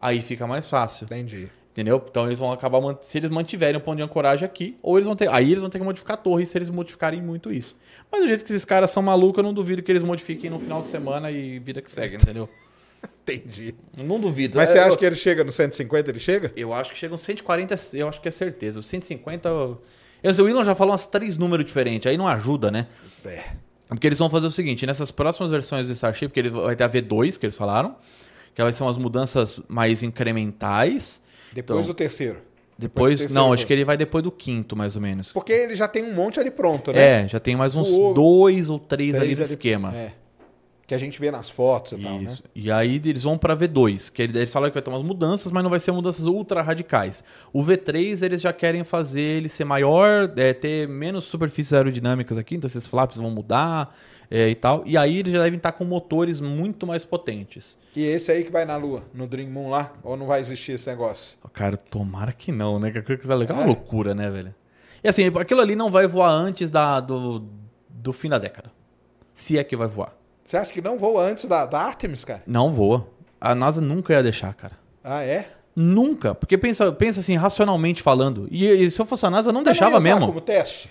aí fica mais fácil. Entendi. Entendeu? Então eles vão acabar se eles mantiverem o ponto de ancoragem aqui, ou eles vão ter, aí eles vão ter que modificar a torre se eles modificarem muito isso. Mas do jeito que esses caras são malucos, eu não duvido que eles modifiquem no final de semana e vida que segue, entendeu? Entendi. Não duvido. Mas É, você eu, acha que ele chega no 150? Ele chega? eu acho que chegam 140, eu acho que é certeza. Os 150, eu, eu, o Willan já falou umas três números diferentes, aí não ajuda, né? É. Porque eles vão fazer o seguinte, nessas próximas versões do Starship, que ele vai ter a V2, que eles falaram, que vai ser umas mudanças mais incrementais. Depois Então, do terceiro. Depois, do terceiro não, acho que ele vai depois do quinto, mais ou menos. Porque ele já tem um monte ali pronto, né? É, já tem mais uns Voou. dois ou três, ali Três no esquema. É. Que a gente vê nas fotos e tal, né? Isso. E aí eles vão pra V2, que ele- eles falaram que vai ter umas mudanças, mas não vai ser mudanças ultra radicais. O V3 eles já querem fazer ele ser maior, é, ter menos superfícies aerodinâmicas aqui, então esses flaps vão mudar é, e tal. E aí eles já devem estar com motores muito mais potentes. E esse aí que vai na Lua, no Dream Moon lá? Ou não vai existir esse negócio? Cara, tomara que não, né? Que que tá legal é É. uma loucura, né, velho? E assim, aquilo ali não vai voar antes da, do, do fim da década. Se é que vai voar. Você acha que não voa antes da, da Artemis, cara? Não voa. A NASA nunca ia deixar, cara. Ah, é? Nunca. Porque pensa, pensa assim, racionalmente falando. E, e se eu fosse a NASA, não Mas deixava não mesmo. como teste?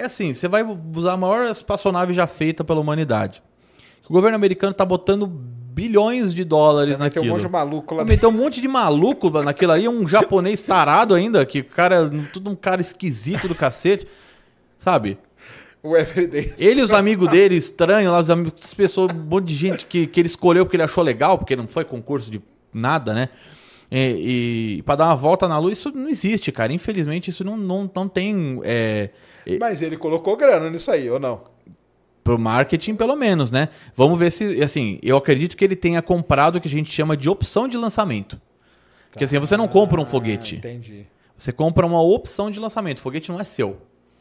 É assim, você vai usar a maior espaçonave já feita pela humanidade. O governo americano tá botando bilhões de dólares Você vai ter um naquilo. monte de maluco lá meter um monte de maluco naquilo aí, um japonês tarado ainda, que o cara, tudo um cara esquisito do cacete, sabe? O Everyday. Ele e os amigos dele, estranhos, lá, os amigos, as pessoas, um monte de gente que, que ele escolheu porque ele achou legal, porque não foi concurso de nada, né? E, e para dar uma volta na lua, isso não existe, cara. Infelizmente, isso não, não, não tem. É, Mas ele colocou grana nisso aí, ou não? pro marketing, pelo menos, né? Vamos ver se. Assim, eu acredito que ele tenha comprado o que a gente chama de opção de lançamento. Porque assim, você não compra um Ah, foguete. Entendi. Você compra uma opção de lançamento. O foguete não é seu.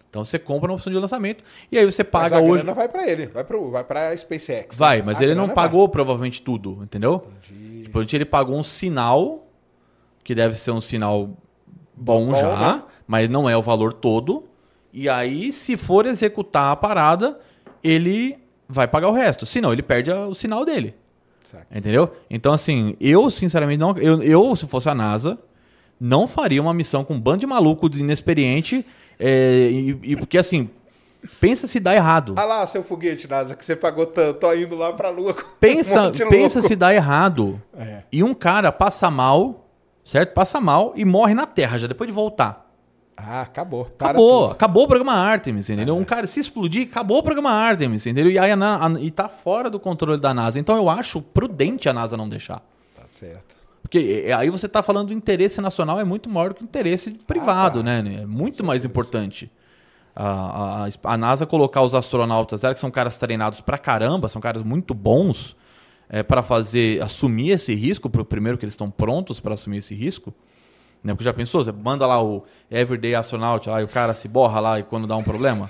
Então você compra uma opção de lançamento e aí você Mas paga a hoje. grana vai pra ele, vai, pro, vai pra SpaceX. né? Vai, mas A ele não pagou provavelmente tudo, entendeu? vai. Entendi. Tipo, ele pagou um sinal, que deve ser um sinal bom, Bom, já, né? mas não é o valor todo. E aí, se for executar a parada, ele vai pagar o resto. Se não, ele perde o sinal dele. Saca. Entendeu? Então, assim, eu, sinceramente, não. Eu, eu, se fosse a NASA, não faria uma missão com um bando de maluco de inexperiente. é, e, e- porque, assim, pensa se dá errado. Ah lá, seu foguete, NASA, que você pagou tanto, ó, indo lá pra Lua com um Pensa, de pensa louco. se dá errado. É. E um cara passa mal, certo? Passa mal e morre na Terra já depois de voltar. Ah, acabou. Acabou, tudo. acabou o programa Artemis, entendeu? Um cara se explodir, acabou o programa Artemis, entendeu? E aí a, a- e tá fora do controle da NASA. Então eu acho prudente a NASA não deixar. Tá certo. Porque é, aí você está falando do interesse nacional é muito maior do que o interesse privado, tá. né? É muito mais importante. A, a, a NASA colocar os astronautas, que são caras treinados pra caramba, são caras muito bons é, para fazer assumir esse risco, pro, primeiro que eles estão prontos para assumir esse risco. Né? Porque já pensou, você manda lá o Everyday Astronaut lá e o cara se borra lá e quando dá um problema?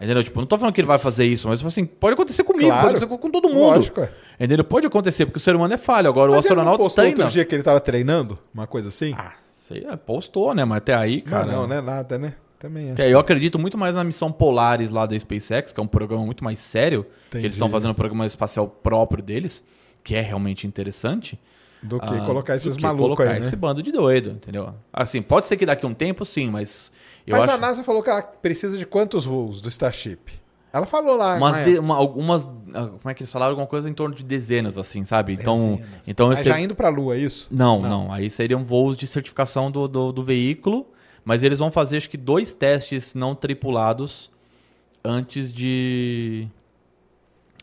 Entendeu? Tipo, não tô falando que ele vai fazer isso, mas eu falo assim, pode acontecer comigo, Claro. pode acontecer com todo mundo. Lógico, é. Entendeu? Pode acontecer, porque o ser humano é falho. Agora, Mas o astronauta postou treina. outro dia que ele tava treinando? Uma coisa assim? Ah, sei, é, postou, né? Mas até aí, cara. não, não, não é nada, né? Também é. Eu acredito muito mais na missão Polaris lá da SpaceX, que é um programa muito mais sério. Que Entendi. eles estão fazendo um programa espacial próprio deles, que é realmente interessante. Do que ah, colocar esses malucos colocar aí, né? esse bando de doido, entendeu? Assim, pode ser que daqui a um tempo, sim, mas Mas acho... a NASA falou que ela precisa de quantos voos do Starship? Ela falou lá. Umas né? de- uma- algumas, ah, como é que eles falaram? Alguma coisa em torno de dezenas, assim, sabe? Então, Dezenas. então Mas eles já indo pra Lua, é isso? Não, Não. não, Aí seriam voos de certificação do, do, do veículo, mas eles vão fazer acho que dois testes não tripulados antes de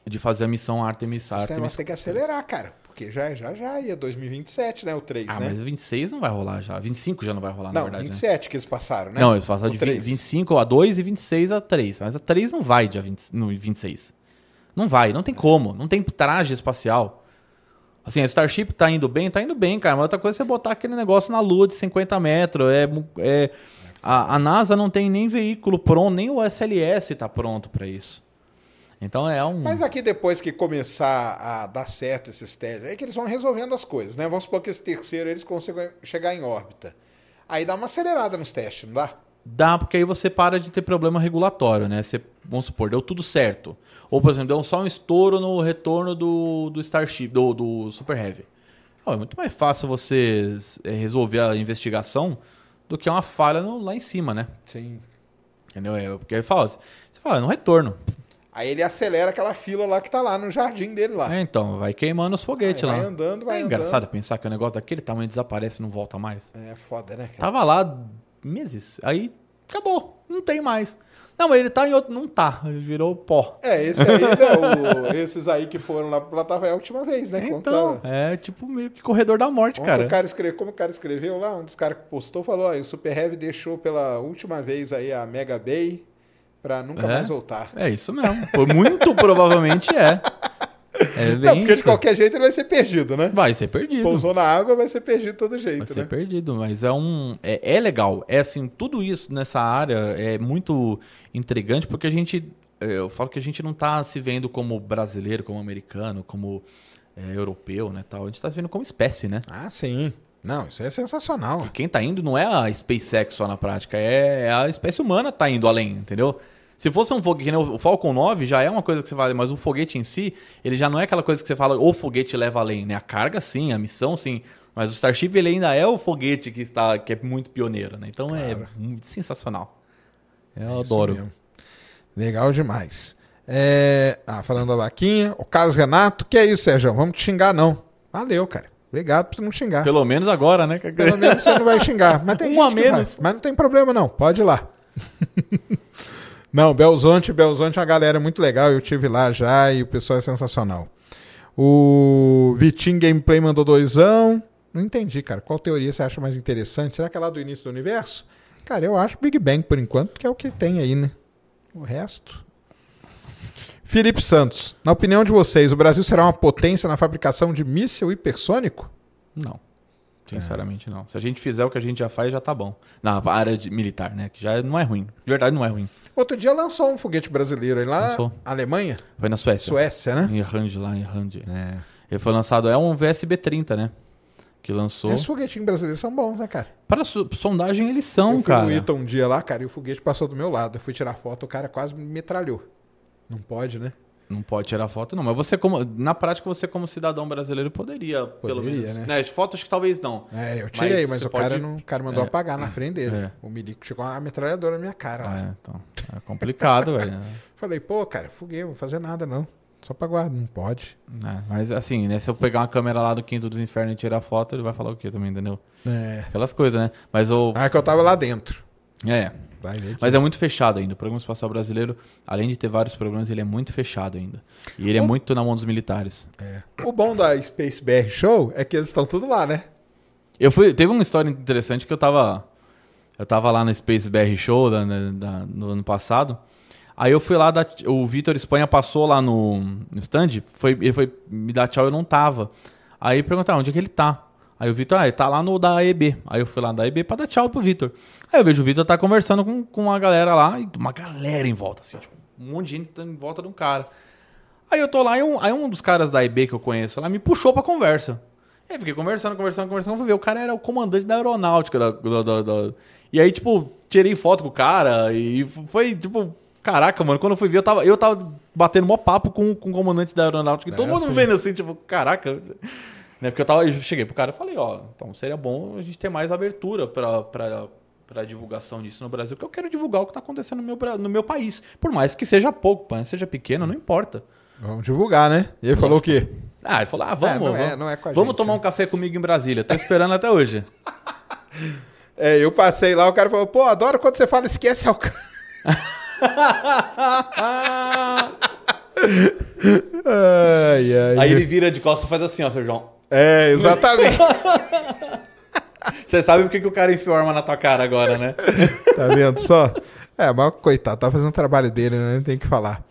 de fazer a missão Artemis. Artemis negócio tem que acelerar, cara. Porque já, já, já ia 2027, né? O 3, Ah, né? mas 26 não vai rolar já. 25 já não vai rolar, na Não, verdade. né? 27 que eles passaram, né? Não, eles passaram O de 3. 25 a 2 e 26 a 3. Mas a 3 não vai dia 20, no 26. Não vai, não tem como. Não tem traje espacial. Assim, a Starship tá indo bem, tá indo bem, cara. Mas outra coisa é você botar aquele negócio na lua de 50 metros. É, é, a, a NASA não tem nem veículo pronto, nem o SLS tá pronto pra isso. Então é um. Mas aqui depois que começar a dar certo esses testes, aí que eles vão resolvendo as coisas, né? Vamos supor que esse terceiro eles consigam chegar em órbita. Aí dá uma acelerada nos testes, não dá? Dá, porque aí você para de ter problema regulatório, né? Você, vamos supor, deu tudo certo. Ou, por exemplo, deu só um estouro no retorno do, do Starship, do, do Super Heavy. Ó, é muito mais fácil você é, resolver a investigação do que uma falha no- lá em cima, né? Sim. Entendeu? É, porque aí fala, você fala, no retorno. Aí ele acelera aquela fila lá que tá lá no jardim dele lá. É, então, vai queimando os foguetes Aí lá. vai andando, vai é andando. engraçado pensar que o negócio daquele tamanho desaparece e não volta mais. É foda, né, cara? Tava lá meses, aí acabou, não tem mais. Não, mas ele tá em outro. Não tá, ele virou pó. É, esse aí, né? o- esses aí que foram lá pro plataforma é a última vez, né? Então, tava- é tipo meio que corredor da morte, Ontem cara. O cara escreveu, como o cara escreveu lá, um dos caras que postou falou: ó, o Super Heavy deixou pela última vez aí a Mega Bay pra nunca É? mais voltar. É isso mesmo. Por muito provavelmente é. É bem Não, porque de isso. qualquer jeito ele vai ser perdido, né? Vai ser perdido. Pousou na água, vai ser perdido de todo Vai jeito, ser né? perdido, mas é um. É, é legal. É assim, tudo isso nessa área é muito intrigante, porque a gente. é, Eu falo que a gente não tá se vendo como brasileiro, como americano, como é, europeu, né? Tal. A gente tá se vendo como espécie, né? Ah, sim. Não, isso é sensacional. E quem tá indo não é a SpaceX só na prática, é a espécie humana tá indo além, entendeu? Se fosse um foguete, o Falcon 9 já é uma coisa que você fala, mas o foguete em si, ele já não é aquela coisa que você fala, o foguete leva além, né? A carga sim, a missão sim, mas o Starship ele ainda é o foguete que está que é muito pioneiro, né? Então é Claro. muito sensacional. Eu É adoro. mesmo. Legal demais. É, Ah, falando da vaquinha, o Carlos Renato, que é isso, Sérgio? Vamos te xingar, não. Valeu, cara. Obrigado por não xingar. Pelo menos agora, né? Pelo menos você não vai xingar. Mas tem Um a gente que menos. vai. Mas não tem problema, não. Pode ir lá. não, Belzonte, Belzonte é uma galera muito legal. Eu tive lá já e o pessoal é sensacional. O Vitinho Gameplay mandou doisão. Não entendi, cara. Qual teoria você acha mais interessante? Será que é lá do início do universo? Cara, eu acho Big Bang por enquanto, que é o que tem aí, né? O resto. Felipe Santos, na opinião de vocês, o Brasil será uma potência na fabricação de míssil hipersônico? Não. Sinceramente, não. Se a gente fizer o que a gente já faz, já tá bom. Na área de- militar, né? Que já não é ruim. De verdade, não é ruim. Outro dia lançou um foguete brasileiro aí lá Lançou. na Alemanha, Foi na Suécia. Suécia, né? Em Rand, lá em Rand. É. Ele foi lançado, é um VSB-30, né? Que lançou. Esses foguetinhos brasileiros são bons, né, cara? Para so- sondagem eles eu são, fui cara. no Ita um dia lá, cara, e o foguete passou do meu lado. Eu fui tirar foto, o cara quase me metralhou. Não pode, né? Não pode tirar foto, não. Mas você, como. Na prática, você, como cidadão brasileiro, poderia, pelo Poderia, menos. né? As fotos que talvez não. É, eu tirei, Mas mas, o, cara pode- não, o cara mandou É. apagar na frente dele. É. O milico chegou uma metralhadora na minha cara lá. É, então. É complicado, velho. Falei, pô, cara, não vou fazer nada não. Só pra guardar. Não pode. É, mas assim, né? Se eu pegar uma câmera lá do Quinto dos Infernos e tirar foto, ele vai falar o quê também, entendeu? É. Aquelas coisas, né? Mas o. Ah, é que eu tava lá dentro. É. Que... Mas é muito fechado ainda. O programa espacial brasileiro, além de ter vários programas, ele é muito fechado ainda. E ele é O- muito na mão dos militares. O bom da Space BR Show é que eles estão tudo lá, né? Eu fui, teve uma história interessante que eu tava eu tava lá no Space BR Show da- da- da- no ano passado. Aí eu fui lá, dar, o Vitor Espanha passou lá no, no stand, foi, ele foi me dar tchau, eu não tava. Aí perguntaram onde é que ele tá. Aí o Vitor, ah, ele tá lá no da EB. Aí eu fui lá da EB pra dar tchau pro Vitor. Aí eu vejo o Vitor tá conversando com, com uma galera lá, e uma galera em volta, assim, tipo, um monte de gente tá em volta de um cara. Aí eu tô lá, e um, aí um dos caras da EB que eu conheço lá me puxou pra conversa. Aí fiquei conversando, conversando, conversando. Fui ver, o cara era o comandante da aeronáutica. Da, da- da- E aí, tipo, tirei foto com o cara e foi, tipo, caraca, mano. Quando eu fui ver, eu tava, eu tava batendo mó papo com, com o comandante da aeronáutica. E todo É, mundo sim. vendo assim, tipo, caraca. Né? Porque eu, tava, eu cheguei pro cara e falei, ó, então seria bom a gente ter mais abertura pra. pra para divulgação disso no Brasil, porque eu quero divulgar o que está acontecendo no meu, no meu país. Por mais que seja pouco, pá, seja pequeno, não importa. Vamos divulgar, né? E ele falou o quê? Ah, ele falou: ah, vamos, É, não é- vamos, não é com a vamos gente, tomar né? um café comigo em Brasília. Tô esperando até hoje. É, eu passei lá, o cara falou, pô, adoro quando você fala esquece alcance. Ai, ai. Aí ele vira de costas e faz assim, ó, Sérgio. É, exatamente. Você sabe por que, que o cara enfiou a arma na tua cara agora, né? tá vendo só? É, mas coitado, tá fazendo o trabalho dele, né? Tem que falar.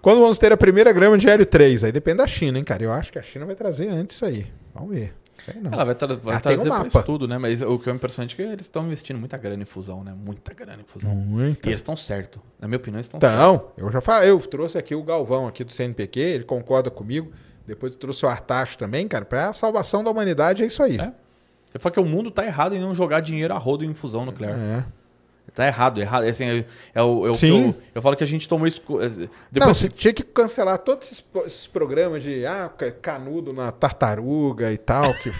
Quando vamos ter a primeira grama de hélio 3? Aí depende da China, hein, cara? Eu acho que a China vai trazer antes isso aí. Vamos ver. Sei não. Ela vai, tra vai Ah, trazer um isso tudo, né? Mas o que é impressionante é que eles estão investindo muita grana em fusão, né? Muita grana em fusão. Muito. E eles estão certo. Na minha opinião, eles estão certo. Então, eu já falei, eu trouxe aqui o Galvão aqui do CNPq, ele concorda comigo. Depois eu trouxe o Artacho também, cara, pra salvação da humanidade é isso aí. É. Eu falo que o mundo tá errado em não jogar dinheiro a rodo em fusão nuclear. É. Tá errado, errado. Assim, é, é o, é o Sim. eu, eu falo que a gente tomou isso. é, Não, Depois, você tinha que cancelar todos esses, esses programas de ah, ca- canudo na tartaruga e tal, que-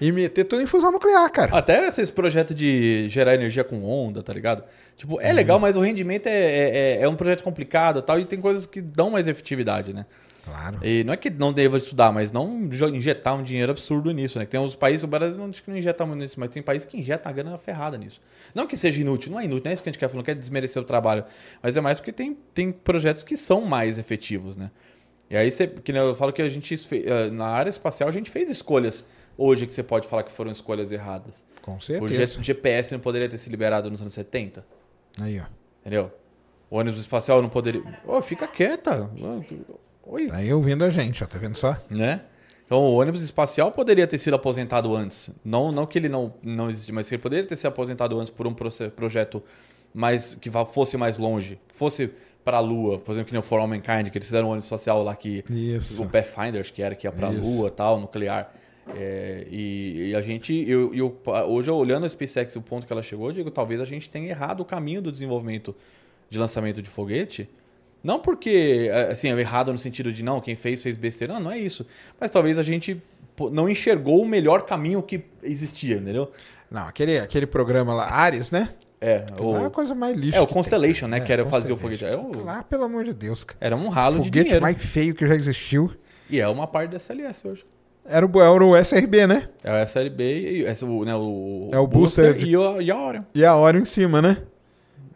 e meter tudo em fusão nuclear, cara. Até esses projetos de gerar energia com onda, tá ligado? Tipo, é legal, mas o rendimento é, é, é- é um projeto complicado e tal, e tem coisas que dão mais efetividade, né? Claro. E não é que não deva estudar, mas não injetar um dinheiro absurdo nisso, né? Que Tem uns países, o Brasil não acho que não injeta muito nisso, mas tem países que injetam a grana ferrada nisso. Não que seja inútil, não é inútil, não é isso que a gente quer falar, não quer desmerecer o trabalho, mas é mais porque tem, tem projetos que são mais efetivos, né? E aí você, que nem eu falo que a gente eh, na área espacial a gente fez escolhas hoje que você pode falar que foram escolhas erradas. Com O certeza. G- GPS não poderia ter se liberado nos anos 70, Aí, ó. entendeu? O ônibus espacial não poderia. Ô, fica quieta. Oi. Tá aí ouvindo a gente, ó, tá vendo só? né? Então o ônibus espacial poderia ter sido aposentado antes. Não, não que ele não, não existe, mas que ele poderia ter sido aposentado antes por um projeto mais que vá- fosse mais longe, que fosse para a Lua, por exemplo, que nem o For All Mankind, que eles fizeram um ônibus espacial lá que Isso. o Pathfinder, acho que era que ia para a. Lua, tal, nuclear. É, e, e a gente, eu, eu, hoje olhando a SpaceX, o ponto que ela chegou, eu digo, talvez a gente tenha errado o caminho do desenvolvimento de lançamento de foguete. Não porque, assim, é errado no sentido de não, quem fez fez besteira. Não, não é isso. Mas talvez a gente não enxergou o melhor caminho que existia, entendeu? Não, aquele, aquele programa lá, Ares, né? É, lá é a o, coisa mais lixo. é, o Constellation, tem, né? que era fazer o foguete. É o- Lá, pelo amor de Deus, cara. era um ralo de foguete dinheiro. mais feio que já existiu. E é uma parte da SLS hoje. Era o, era o SRB, né? É o SLB e o, né, o, É o booster de- e, o, e a Orion. E a Orion em cima, né?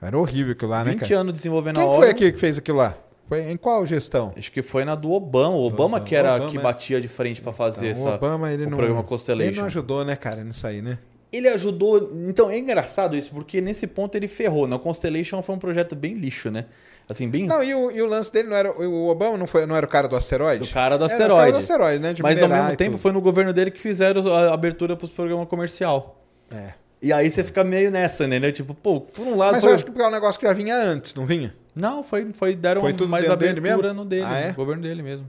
Era horrível aquilo lá, né, 20 cara? anos desenvolvendo Quem a que Orion. foi aqui que fez aquilo lá? Foi em qual gestão? Acho que foi na do Obama. O Obama, Obama. que era Obama, que batia de frente pra fazer Então, essa, o Obama, ele o não, programa ele Constellation. não ajudou, né, cara, nisso aí, né? Ele ajudou. Então é engraçado isso, porque nesse ponto ele ferrou. Na Constellation foi um projeto bem lixo, né? Assim, bem. Não, e o, e o lance dele não era. O Obama não, foi, não era o cara do asteroide? do cara do Era o cara asteroide. do asteroide, né? De Mas ao mesmo tempo tudo. foi no governo dele que fizeram a abertura pros programas comercial. É. E aí você fica meio nessa, né? Tipo, pô, por um lado. Mas foi- eu acho que porque é um negócio que já vinha antes, não vinha? Não, foi, foi deram Foi tudo mais dentro dele abertura mesmo? no dele, Ah, é? no governo dele mesmo.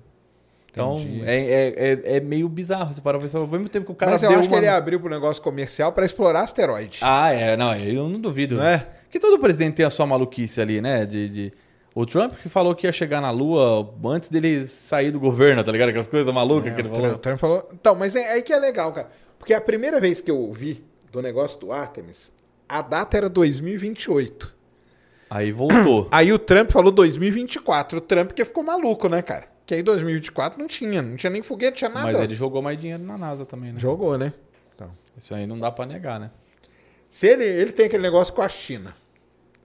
Então, é, é, é, é meio bizarro. Você para pensar, ao mesmo tempo que o cara Mas eu acho que uma- ele abriu pro negócio comercial pra explorar asteroide. Ah, é, não, eu não duvido. Não é? Que todo presidente tem a sua maluquice ali, né? De, de- O Trump que falou que ia chegar na Lua antes dele sair do governo, tá ligado? Aquelas coisas malucas É, que ele falou. O Trump falou. Então, mas é aí que é legal, cara. Porque a primeira vez que eu ouvi do negócio do Artemis, a data era 2028. Aí voltou. Aí o Trump falou 2024. O Trump que ficou maluco, né, cara? Que aí 2024 não tinha, não tinha nem foguete, tinha nada. Mas ele jogou mais dinheiro na NASA também, né? Jogou, né? Então, Isso aí não dá pra negar, né? se ele, ele tem aquele negócio com a China.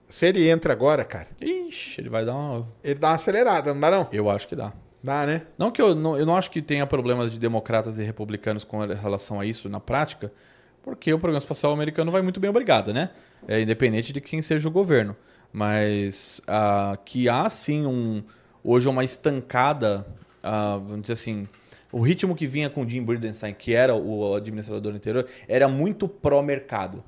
Se ele entra agora, cara, Ixi, ele vai dar uma. ele dá uma acelerada, não dá não? Eu acho que dá. Dá, né? Não que eu não, eu não acho que tenha problemas de democratas e republicanos com relação a isso na prática, porque o programa espacial americano vai muito bem obrigado, né? É independente de quem seja o governo. Mas ah, que há sim um hoje uma estancada, ah, vamos dizer assim, o ritmo que vinha com Jim Bridenstine, que era o administrador anterior, era muito pró-mercado.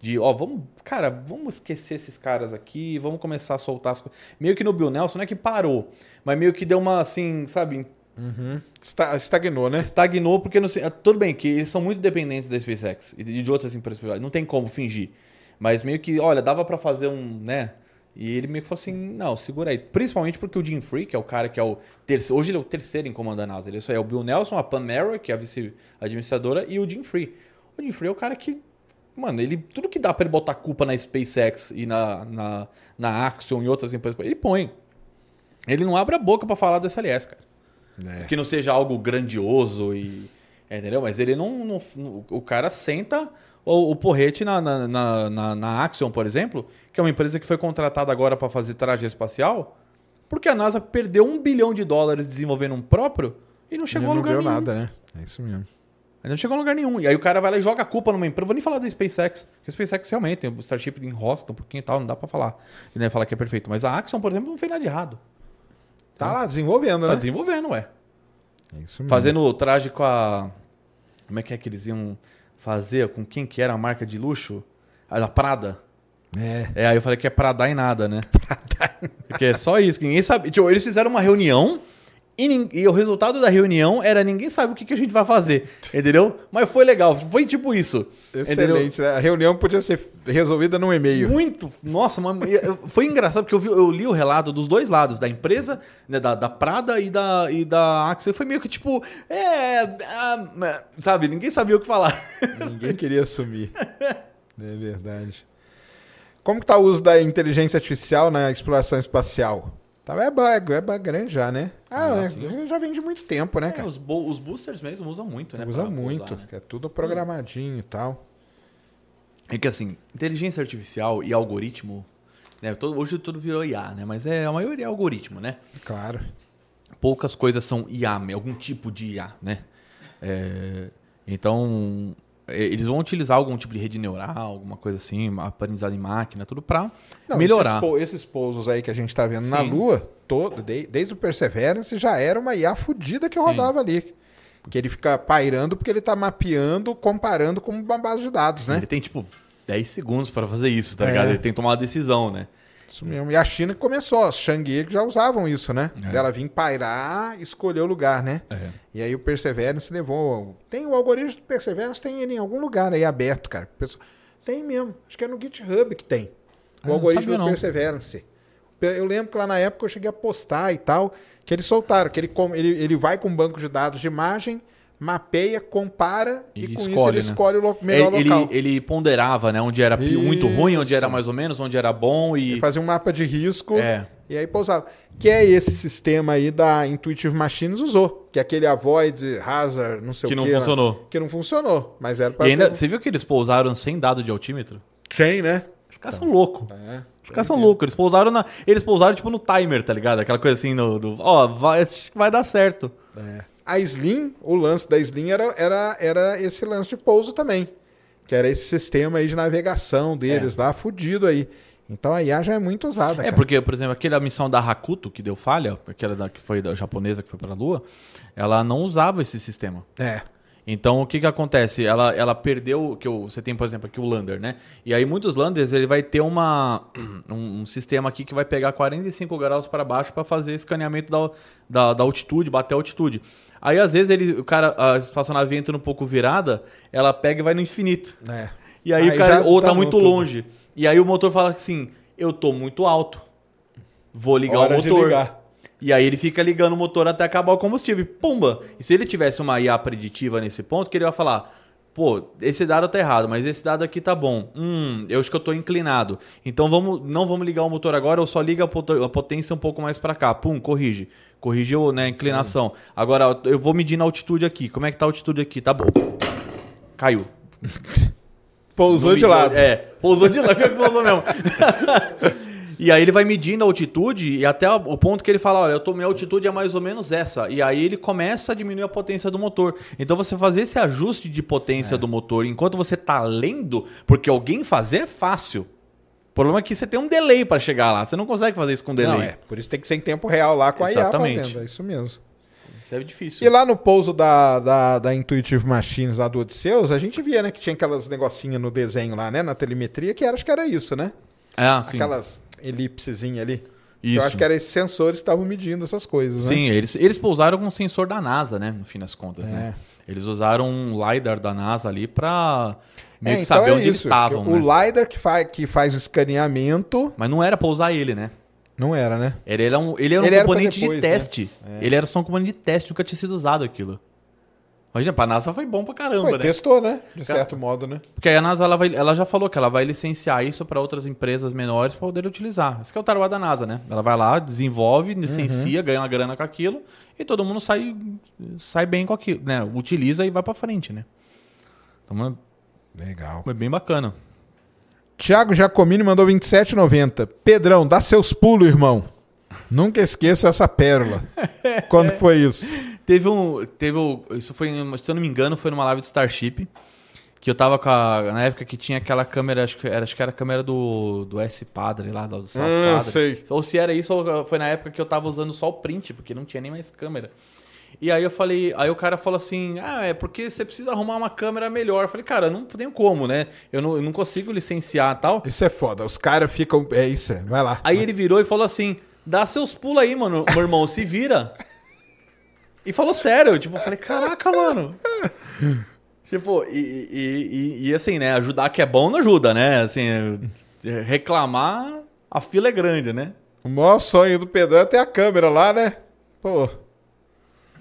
De, ó, vamos, cara, vamos esquecer esses caras aqui, vamos começar a soltar as coisas. Meio que no Bill Nelson, não é que parou, mas meio que deu uma, assim, sabe, Esta- Estagnou, né? estagnou, porque, não ah, tudo bem que eles são muito dependentes da SpaceX e de outras empresas privadas, não tem como fingir. Mas meio que, olha, dava pra fazer um, né? E ele meio que falou assim, não, segura aí. Principalmente porque o Jim Free, que é o cara que é o terceiro, hoje ele é o terceiro em comando da NASA. Ele só é o Bill Nelson, a Pam Merrill, que é a vice-administradora, e o Jim Free. O Jim Free é o cara que, mano, ele tudo que dá pra ele botar culpa na SpaceX e na, na, na Axion e outras empresas, ele põe. Ele não abre a boca pra falar da SLS, cara É. que não seja algo grandioso e é, entendeu mas ele não, não- não- o cara senta o, o porrete na, na, na, na, na Axion por exemplo que é uma empresa que foi contratada agora para fazer traje espacial Porque a NASA perdeu um bilhão de dólares desenvolvendo um próprio e não chegou Ele a não lugar deu nenhum. nada, né? É isso mesmo. Não chegou a lugar nenhum. E aí o cara vai lá e joga a culpa numa empresa. Vou nem falar da SpaceX. Porque a SpaceX realmente tem o Starship enrosca um pouquinho e tal, não dá pra falar. E nem falar que é perfeito. Mas a Axon, por exemplo, não fez nada de errado. Tá lá desenvolvendo, Tá né? desenvolvendo, ué. É isso mesmo. Fazendo o traje com a. Como é que é que eles iam fazer? Com quem que era a marca de luxo? A da Prada. É. É, aí eu falei que é pra dar em nada, né? Porque é só isso, ninguém sabe. Tipo, eles fizeram uma reunião e, e o resultado da reunião era ninguém sabe o que, que a gente vai fazer. Entendeu? Mas foi legal, foi tipo isso. entendeu? Excelente, né? A reunião podia ser resolvida num e-mail. Muito. Nossa, mano, foi engraçado porque eu, vi- eu li o relato dos dois lados, da empresa, né, da, da Prada e da, e da Axel. E foi meio que tipo, é. ah, sabe, ninguém sabia o que falar. Ninguém queria assumir. É verdade. Como que tá o uso da inteligência artificial na exploração espacial? Tá, é, é grande já, né? Ah, Ah, é, já vem de muito tempo, né, É, cara? os, os boosters mesmo usam muito, né? Usa pra muito, pousar, né? é tudo programadinho e tal. É que assim, inteligência artificial e algoritmo, né? todo- hoje tudo virou IA, né? Mas é, a maioria é algoritmo, né? Claro. Poucas coisas são IA, algum tipo de IA, né? É, então, eles vão utilizar algum tipo de rede neural, alguma coisa assim, aprendizado em máquina, tudo pra Não, melhorar. Esses, pou- esses pousos aí que a gente tá vendo na Sim. Lua, todo, de- desde o Perseverance, já era uma IA fodida que rodava ali. Que ele fica pairando porque ele tá mapeando, comparando com uma base de dados, né? Ele tem, tipo, 10 segundos pra fazer isso, tá É. ligado? Ele tem que tomar uma decisão, né? Isso mesmo. E a China que começou, as Shangye que já usavam isso, né? É. Dela vir pairar, escolher o lugar, né? É. E aí o Perseverance levou. Tem o algoritmo do Perseverance, tem ele em algum lugar aí aberto, cara. Tem mesmo. Acho que é no GitHub que tem. Ah, O não algoritmo do não. Perseverance. Eu lembro que lá na época eu cheguei a postar e tal, que eles soltaram, que ele, ele, ele vai com um banco de dados de imagem, mapeia, compara e, E com isso escolhe, ele né? escolhe o lo- melhor ele, local. ele, ele ponderava, né? Onde era pi- muito ruim, onde era Isso. mais ou menos, onde era bom e. Ele fazia um mapa de risco É. e aí pousava. Que é esse sistema aí da Intuitive Machines usou, que é aquele avoid hazard, não sei Que o não quê, funcionou. Que não funcionou, mas era E para ainda, você viu que eles pousaram sem dado de altímetro? Tem, né? Os caras são loucos. É. Os caras são loucos. Eles pousaram, na, eles pousaram tipo no timer, tá ligado? Aquela coisa assim, no, do, ó, vai, que vai dar certo. É. A Slim, o lance da Slim era, era, era esse lance de pouso também. Que era esse sistema aí de navegação deles lá, fudido aí. Então a IA já é muito usada. É, cara. porque, por exemplo, aquela missão da Hakuto que deu falha, aquela da, que foi da japonesa que foi pra Lua, ela não usava esse sistema. É. Então, o que que acontece? Ela, ela perdeu, que o- você tem, por exemplo, aqui o lander, né? E aí, muitos landers, ele vai ter uma, um, um sistema aqui que vai pegar 45 graus para baixo para fazer escaneamento da, da, da altitude, bater a altitude. Aí, às vezes, ele, o cara, a espaçonave entra um pouco virada, ela pega e vai no infinito. é. E aí, Aí o cara, ou tá danou muito tudo. longe. E aí o motor fala assim, eu tô muito alto. Vou ligar Hora o motor. ligar. E aí ele fica ligando o motor até acabar o combustível. Pumba! E se ele tivesse uma IA preditiva nesse ponto, que ele vai falar, pô, esse dado tá errado, mas esse dado aqui tá bom. Hum, eu acho que eu tô inclinado. Então vamos, não vamos ligar o motor agora, eu só liga a potência um pouco mais para cá. Pum, corrige. Corrigiu, né, a inclinação. Agora eu vou medir na altitude aqui. Como é que tá a altitude aqui? Tá bom. Caiu. Pousou de lado. É, pousou de lado, pior que pousou mesmo. e aí ele vai medindo a altitude e até o ponto que ele fala, olha, eu tô, minha altitude é mais ou menos essa. E aí ele começa a diminuir a potência do motor. Então você fazer esse ajuste de potência do motor enquanto você tá lendo, porque alguém fazer é fácil. O problema é que você tem um delay para chegar lá. Você não consegue fazer isso com delay. Não, é. Por isso tem que ser em tempo real lá com a IA Exatamente. fazendo. É isso mesmo. Isso é difícil. E lá no pouso da, da, da Intuitive Machines lá do Odisseus, a gente via, né, que tinha aquelas negocinhas no desenho lá, né, na telemetria, que era, acho que era isso, né? Ah, sim. Aquelas elipsezinhas ali. Eu acho que eram esses sensores que estavam medindo essas coisas, né? Sim, eles, eles pousaram com um sensor da NASA, né? No fim das contas, né? É. Eles usaram um LiDAR da NASA ali pra meio É, que então saber é onde eles isso. estavam, O né? LiDAR que, fa que faz o escaneamento, Mas não era pra usar ele, né? não era, né? Ele era um, ele era um Ele era pra componente depois, de né? teste. Ele era só um componente de teste, nunca tinha sido usado aquilo. Imagina, pra NASA foi bom pra caramba, Foi, né? testou, né? De Cara- certo modo, né? Porque aí a NASA ela, vai, ela já falou que ela vai licenciar isso para outras empresas menores para poder utilizar. Isso que é o tarô da NASA, né? Ela vai lá, desenvolve, Uhum. licencia, ganha uma grana com aquilo e todo mundo sai, sai bem com aquilo, né? Utiliza e vai para frente, né? Então Legal. é bem bacana. Tiago Giacomini mandou 27,90. Pedrão, dá seus pulos, irmão. Nunca esqueço essa pérola. Quando foi isso? Teve um. Teve um, isso foi, se eu não me engano, foi numa live do Starship. Que eu tava com a. Na época que tinha aquela câmera, acho que era, acho que era a câmera do, do S Padre lá, do South Ah, Padre. sei. Ou se era isso, ou foi na época que eu tava usando só o print, porque não tinha nem mais câmera. E aí eu falei, aí o cara falou assim: Ah, é porque você precisa arrumar uma câmera melhor. Eu falei, cara, não tenho como, né? Eu não, eu não consigo licenciar e tal. Isso é foda. Os caras ficam. É isso, é. vai lá. Aí ele virou e falou assim: dá seus pulos aí, mano, meu irmão, se vira. E falou sério, tipo, eu falei, caraca, mano. tipo, e, e, e, e assim, né? Ajudar que é bom não ajuda, né? Assim, reclamar, a fila é grande, né? O maior sonho do pedão é ter a câmera lá, né? Pô.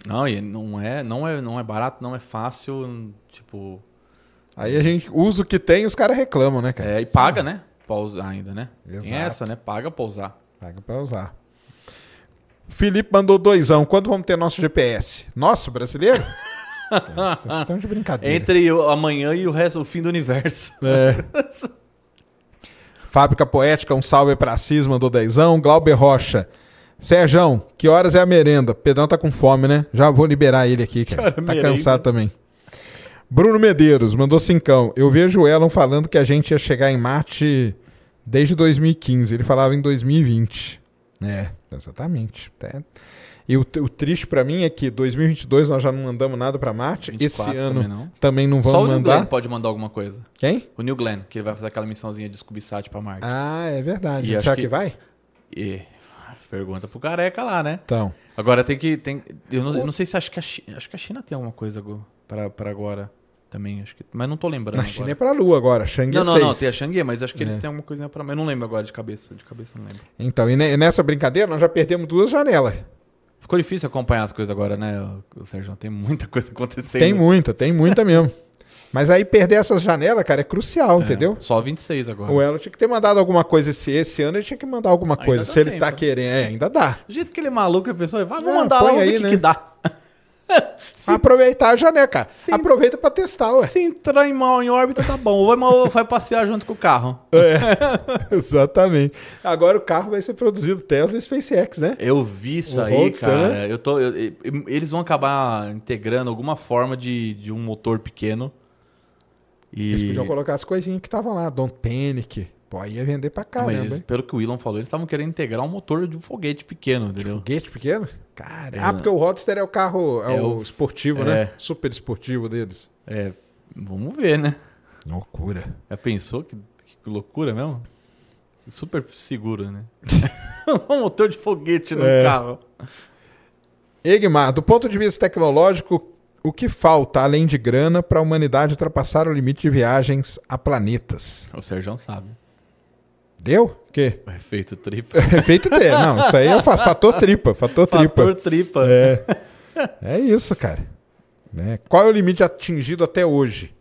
Não, e não é, não é, não é barato, não é fácil, tipo. Aí a gente usa o que tem e os caras reclamam, né, cara? É, e paga, né? Pra usar ainda, né? Tem Exato. essa, né? Paga pra usar. Paga pra usar. Felipe mandou doisão. Quando vamos ter nosso GPS? Nosso, brasileiro? Vocês estão de brincadeira. Entre o amanhã e o resto, o fim do universo. É. Fábrica Poética, um salve pra Cis, mandou dezão. Glauber Rocha. Serjão, que horas é a merenda? Pedrão tá com fome, né? Já vou liberar ele aqui, cara. Cara, tá merenda. cansado também. Bruno Medeiros, mandou cincão. Eu vejo o Elon falando que a gente ia chegar em Marte desde 2015. Ele falava em 2020. É, exatamente. É. E o, o triste pra mim é que 2022 nós já não mandamos nada pra Marte. 24 Esse ano também não. também não Só vamos o New mandar. Glenn pode mandar alguma coisa. Quem? O New Glenn, que ele vai fazer aquela missãozinha de ScubiSat pra Marte. Ah, é verdade. E Será que... que- vai? E pergunta pro careca lá, né? Então. Agora tem que. Tem, eu, não, eu não sei se acho que a China, acho que a China tem alguma coisa pra agora também. Acho que, mas não tô lembrando. Na agora. China é pra Lua agora. Shang Não, não, 6. não, tem a Xangue, mas acho que eles É. têm alguma coisinha pra. Mas não lembro agora de cabeça. De cabeça não lembro. Então, e ne- nessa brincadeira nós já perdemos duas janelas. Ficou difícil acompanhar as coisas agora, né, o, Sérgio? Tem muita coisa acontecendo. Tem muita, tem muita mesmo. Mas aí perder essas janelas, cara, é crucial, É, entendeu? Só 26 agora. O Elo tinha que ter mandado alguma coisa esse, esse ano, ele tinha que mandar alguma Ainda coisa. Se ele tempo, tá né? querendo, é, ainda dá. Do jeito que ele é maluco, a pessoa vai, vou É, mandar lá, aí, o que, né? que dá. Se, Aproveitar a janela, cara. Sim. Aproveita pra testar, ué. se entrar em mal em órbita, tá bom. Vai, mal, vai passear junto com o carro. Exatamente. Agora o carro vai ser produzido Tesla e SpaceX, né? Eu vi isso O aí, Roadster, cara. né? Eu tô, eu- eu- eles vão acabar integrando alguma forma de, de um motor pequeno. E... Eles podiam colocar as coisinhas que estavam lá, Don't Panic. Pô, aí ia vender pra mas caramba, hein? pelo que o Elon falou, eles estavam querendo integrar um motor de um foguete pequeno, entendeu? Foguete pequeno? Cara, É. ah, porque o Roadster é o carro, é, É o, o- esportivo, é. né? Super esportivo deles. É, vamos ver, né? Loucura. Já pensou? Que, que loucura mesmo? Super seguro, né? um motor de foguete no É. carro. Egmar, do ponto de vista tecnológico, o que falta, além de grana, para a humanidade ultrapassar o limite de viagens a planetas? O Sérgio sabe. Deu? O quê? Efeito tripa. Efeito ter. Não, isso aí é fator tripa. Fator tripa. Fator tripa. É. É isso, cara. Né? Qual é o limite atingido até hoje?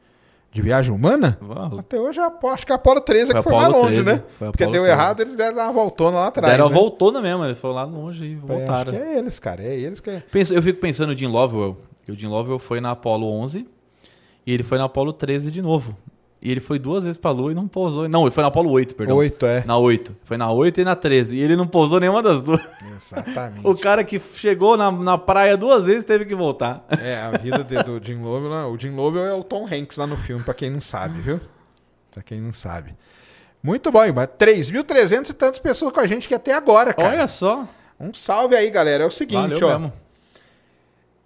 De viagem humana? Uau, Até hoje, acho que a Apolo 13 é que Foi foi mais longe, 13, né? Porque deu 13. errado, eles deram uma voltona lá atrás. Deram né? voltona mesmo, eles foram lá longe e É, acho voltaram. que é eles, cara. É eles que é. Penso- eu fico pensando no Jim Lovell. O Jim Lovell foi na Apollo 11 e ele foi na Apollo 13 de novo. E ele foi duas vezes pra Lua e não pousou. Não, ele foi na Apollo 8, perdão. Oito, é. Na 8. Foi na 8 e na 13. E ele não pousou nenhuma das duas. Exatamente. O cara que chegou na, na praia duas vezes teve que voltar. É, a vida de- do Jim Lovell. lá- O Jim Lovell é o Tom Hanks lá no filme, pra quem não sabe, viu? Pra quem não sabe. Muito bom, mas 3.300 e tantas pessoas com a gente que até agora, cara. Olha só. Um salve aí, galera. É o seguinte, Valeu ó. mesmo.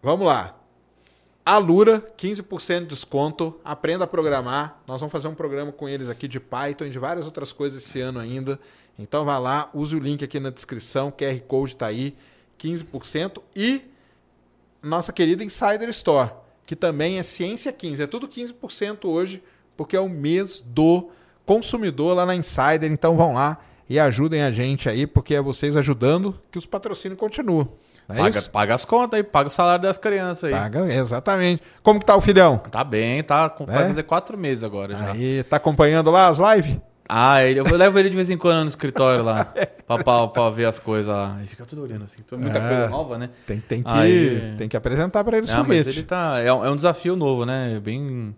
Vamos lá. Alura, 15% de desconto. Aprenda a programar. Nós vamos fazer um programa com eles aqui de Python e de várias outras coisas esse ano ainda. Então vá lá, use o link aqui na descrição, QR Code tá aí, 15%. E nossa querida Insider Store, que também é Ciência 15. É tudo 15% hoje, porque é o mês do consumidor lá na Insider. Então vão lá e ajudem a gente aí, porque é vocês ajudando que os patrocínios continuam. É Paga, isso? paga as contas aí, paga o salário das crianças aí. Paga, exatamente. Como que tá o filhão? Tá bem, tá. com- É? Vai fazer quatro meses agora já. Aí, tá acompanhando lá as lives? Ah, ele, eu levo ele de vez em quando no escritório lá, pra, pra, pra ver as coisas lá. E fica tudo olhando assim. Muita Ah. coisa nova, né? Tem, tem, que, Aí- tem que apresentar pra eles Não, mas foguete. ele tá. É um, é um desafio novo, né? Bem.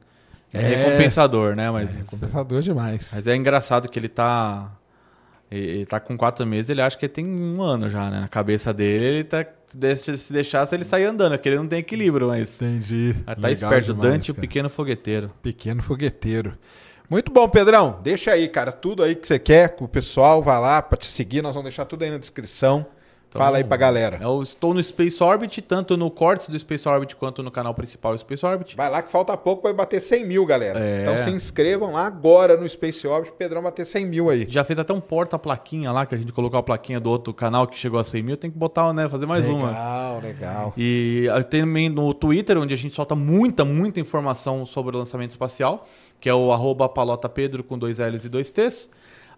É, É. recompensador, né? Mas, É compensador demais. mas é engraçado que ele tá. Ele, tá com quatro meses, ele acha que ele tem um ano já, né? Na cabeça dele, ele tá. Se deixa- se deixasse, ele sair andando, porque ele não tem equilíbrio, mas. Entendi. Tá esperto, Dante, o pequeno fogueteiro. Pequeno fogueteiro. Muito bom, Pedrão. Deixa aí, cara, tudo aí que você quer com o pessoal. Vai lá pra te seguir. Nós vamos deixar tudo aí na descrição. Fala aí pra galera. Eu estou no Space Orbit, tanto no Cortes do Space Orbit quanto no canal principal Space Orbit. Vai lá que falta pouco pra bater 100 mil, galera. É. Então se inscrevam lá agora no Space Orbit. Pedrão bater 100 mil aí. Já fez até um porta-plaquinha lá, que a gente colocou a plaquinha do outro canal que chegou a 100 mil. Tem que botar, né? Fazer mais uma. Legal, legal. E ah, tem também no Twitter, onde a gente solta muita, muita informação sobre o lançamento espacial, que é o arroba palotapedro com dois L's e dois T's.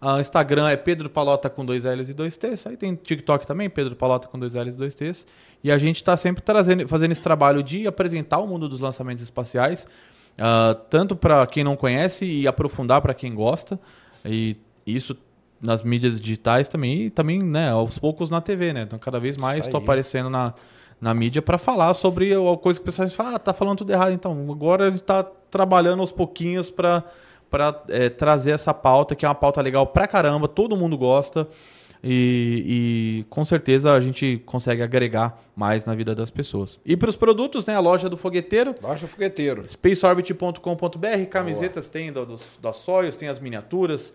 Ah, Instagram é Pedro Palota com dois L's e dois T's. Aí tem TikTok também, Pedro Palota com dois L's e dois T's. E a gente está sempre trazendo, fazendo esse trabalho de apresentar o mundo dos lançamentos espaciais, ah, tanto para quem não conhece e aprofundar para quem gosta. E isso nas mídias digitais também, e também, né, aos poucos na TV, né? Então cada vez mais estou aparecendo na, na mídia para falar sobre a coisa que o pessoal fala, ah, tá falando tudo errado. Então, agora a gente tá trabalhando aos pouquinhos para para trazer essa pauta, que é uma pauta legal pra caramba, todo mundo gosta. E, e com certeza a gente consegue agregar mais na vida das pessoas. E para os produtos, né? A loja do fogueteiro, Loja do fogueteiro. spaceorbit.com.br, camisetas tem da, dos, da Soyuz, tem as miniaturas.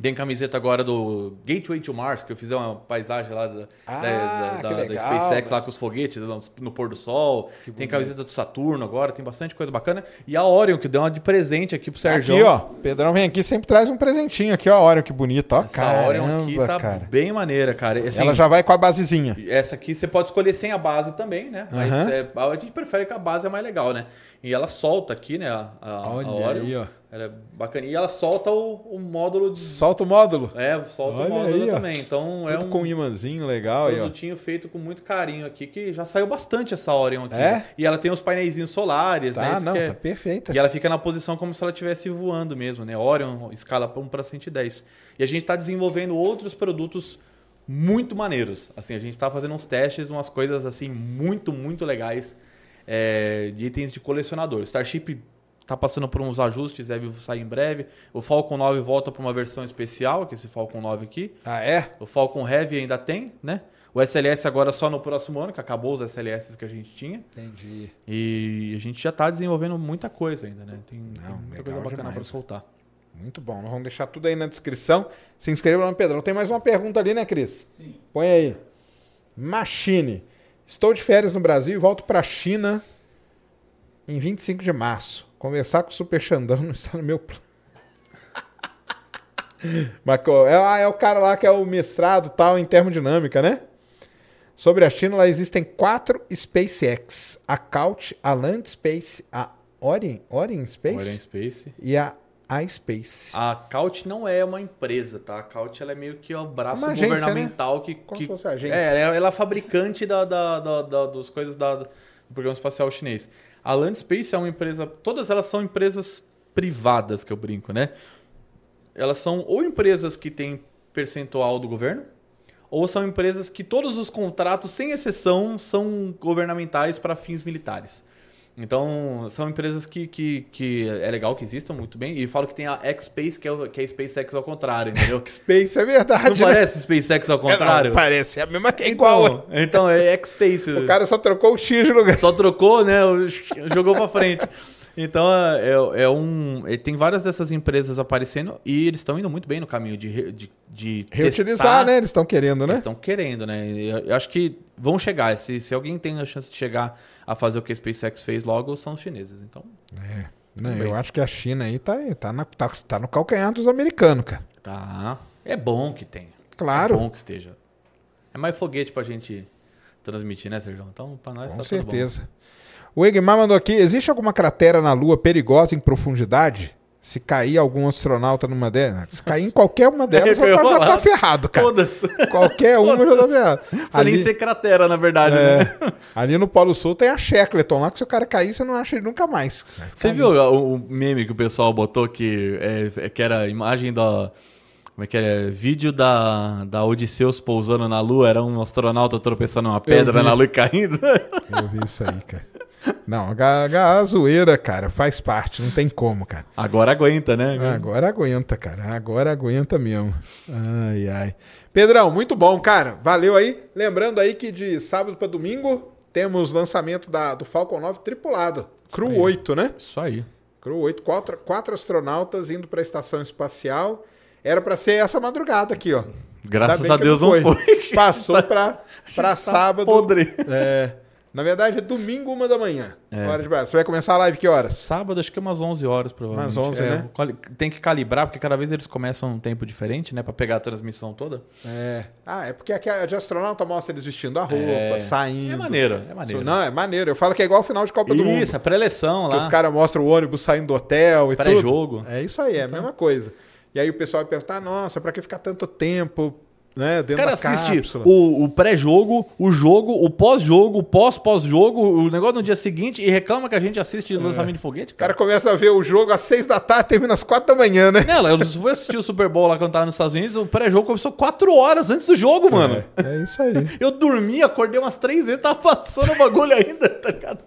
Tem camiseta agora do Gateway to Mars, que eu fiz uma paisagem lá da, Ah, da, que da- da legal, SpaceX, lá mas- com os foguetes no, pôr do sol. Tem camiseta do Saturno agora, tem bastante coisa bacana. E a Orion, que deu uma de presente aqui pro Sérgio. Aqui, ó. Pedrão vem aqui e sempre traz um presentinho aqui, ó. Olha que bonito, ó. Essa Caramba, Orion aqui tá cara. bem maneira, cara. Assim, Ela já vai com a basezinha. Essa aqui você pode escolher sem a base também, né? Mas Aham. é, a gente prefere que a base é mais legal, né? E ela solta aqui, né? A, a, a Olha Orion. aí, ó. Ela é bacana. E ela solta o, o módulo de. Solta o módulo. É, solta Olha o módulo aí, também. Então é Tudo um com um imãzinho legal aí, ó. produtinho feito com muito carinho aqui, que já saiu bastante essa Orion aqui. É? E ela tem os painéis solares, né? Tá, Isso não, é- tá perfeita. E ela fica na posição como se ela estivesse voando mesmo, né? Orion, escala 1 para 110. E a gente está desenvolvendo outros produtos muito maneiros. Assim, a gente está fazendo uns testes, umas coisas assim muito, muito legais é, de itens de colecionador. Starship está passando por uns ajustes, deve sair em breve. O Falcon 9 volta para uma versão especial, que é esse Falcon 9 aqui. Ah, é? O Falcon Heavy ainda tem, né? O SLS agora só no próximo ano, que acabou os SLS que a gente tinha. Entendi. E a gente já está desenvolvendo muita coisa ainda, né? Tem, tem Não, muita legal coisa bacana para soltar. Muito bom. Nós vamos deixar tudo aí na descrição. Se inscreva no Pedrão. Tem mais uma pergunta ali, né, Cris? Sim. Põe aí. Machine. Estou de férias no Brasil e volto para a China em 25 de março. Conversar com o Super Xandão não está no meu plano. Mas, é, ah, é o cara lá que é o mestrado tal em termodinâmica, né? Sobre a China, lá existem quatro SpaceX. A Couch, a Land Space, a Orient, Orient Space Orion Space. e a iSpace. A Caut não é uma empresa, tá? A Caut ela é meio que o braço agência, governamental que, Como que se fosse agência. é, ela ela é fabricante da, da, da, da- das coisas da, do programa espacial chinês. A Land Space é uma empresa, todas elas são empresas privadas que eu brinco, né? Elas são ou empresas que têm percentual do governo, ou são empresas que todos os contratos, sem exceção, são governamentais para fins militares. Então, são empresas que, que, que é legal que existam muito bem. E falo que tem a X-Space, que é, o- que é a SpaceX ao contrário, entendeu? Space é verdade, Não né? parece SpaceX ao É, contrário? não, parece. É a mesma é igual. Então, então é X-Space. O cara só trocou o X de lugar. Só trocou, né? Jogou pra frente. Então, é, é um. é, Tem várias dessas empresas aparecendo e eles estão indo muito bem no caminho de, de, de Reutilizar, testar. né? Eles estão querendo, né? Eles estão querendo, né? Eu eu acho que vão chegar. Se, se alguém tem a chance de chegar a fazer o que a SpaceX fez logo, são os chineses. Então, É. Não, eu acho que a China aí tá, tá, na- tá, tá no calcanhar dos americanos, cara. tá. É bom que tenha. Claro. É bom que esteja. É mais foguete pra gente transmitir, né, Sérgio? Então, pra nós Com tá certeza. O Egmar mandou aqui: existe alguma cratera na Lua perigosa em profundidade? Se cair algum astronauta numa delas? Se cair em qualquer uma delas, o cara já tá ferrado, cara. Todas. Qualquer uma já tá ferrado. precisa nem ser cratera, na verdade, é, né? ali no Polo Sul tem a Shackleton lá, que se o cara cair, você não acha ele nunca mais. Você ali. viu o, o meme que o pessoal botou que, é, é- que era a imagem da. Como é que é? Vídeo da, da Odisseus pousando na Lua, era um astronauta tropeçando numa pedra na Lua e caindo. Eu vi isso aí, cara. Não, a, a zoeira, cara, faz parte, não tem como, cara. Agora aguenta, né? Agora aguenta, cara. Agora aguenta mesmo. Ai, ai. Pedrão, muito bom, cara. Valeu aí. Lembrando aí que de sábado para domingo temos lançamento da, do Falcon 9 tripulado. Crew Aí. 8, né? Isso aí. Crew 8, quatro, quatro astronautas indo para a estação espacial. Era para ser essa madrugada aqui, ó. Graças a Deus não foi. Passou para Tá sábado. Podre. É, na verdade, é domingo, uma da manhã. É. Hora de. Você vai começar a live que horas? Sábado, acho que é umas 11 horas, provavelmente. Umas 11, É, né? Tem que calibrar, porque cada vez eles começam um tempo diferente, né? Pra pegar a transmissão toda. É. Ah, é porque aqui a de astronauta mostra eles vestindo a roupa, É. saindo. É maneiro, é maneiro. Não, é maneiro. Eu falo que é igual o final de Copa do Mundo. Isso, a pré-eleção Que lá. os caras mostram o ônibus saindo do hotel e tudo. Pré-jogo. É isso aí, é a mesma coisa. E aí o pessoal vai perguntar, nossa, pra que ficar tanto tempo né, O dentro cara da assiste cápsula? o, o pré-jogo, o jogo, o pós-jogo, o pós-pós-jogo, o negócio no dia seguinte e reclama que a gente assiste lançamento de foguete, O cara cara. começa a ver o jogo às seis da tarde, termina às quatro da manhã, né? Não, eu fui assistir o Super Bowl lá quando tava nos Estados Unidos, o pré-jogo começou quatro horas antes do jogo, mano. É, é isso aí. Eu dormi, acordei umas três vezes, tava passando o bagulho ainda, tá ligado?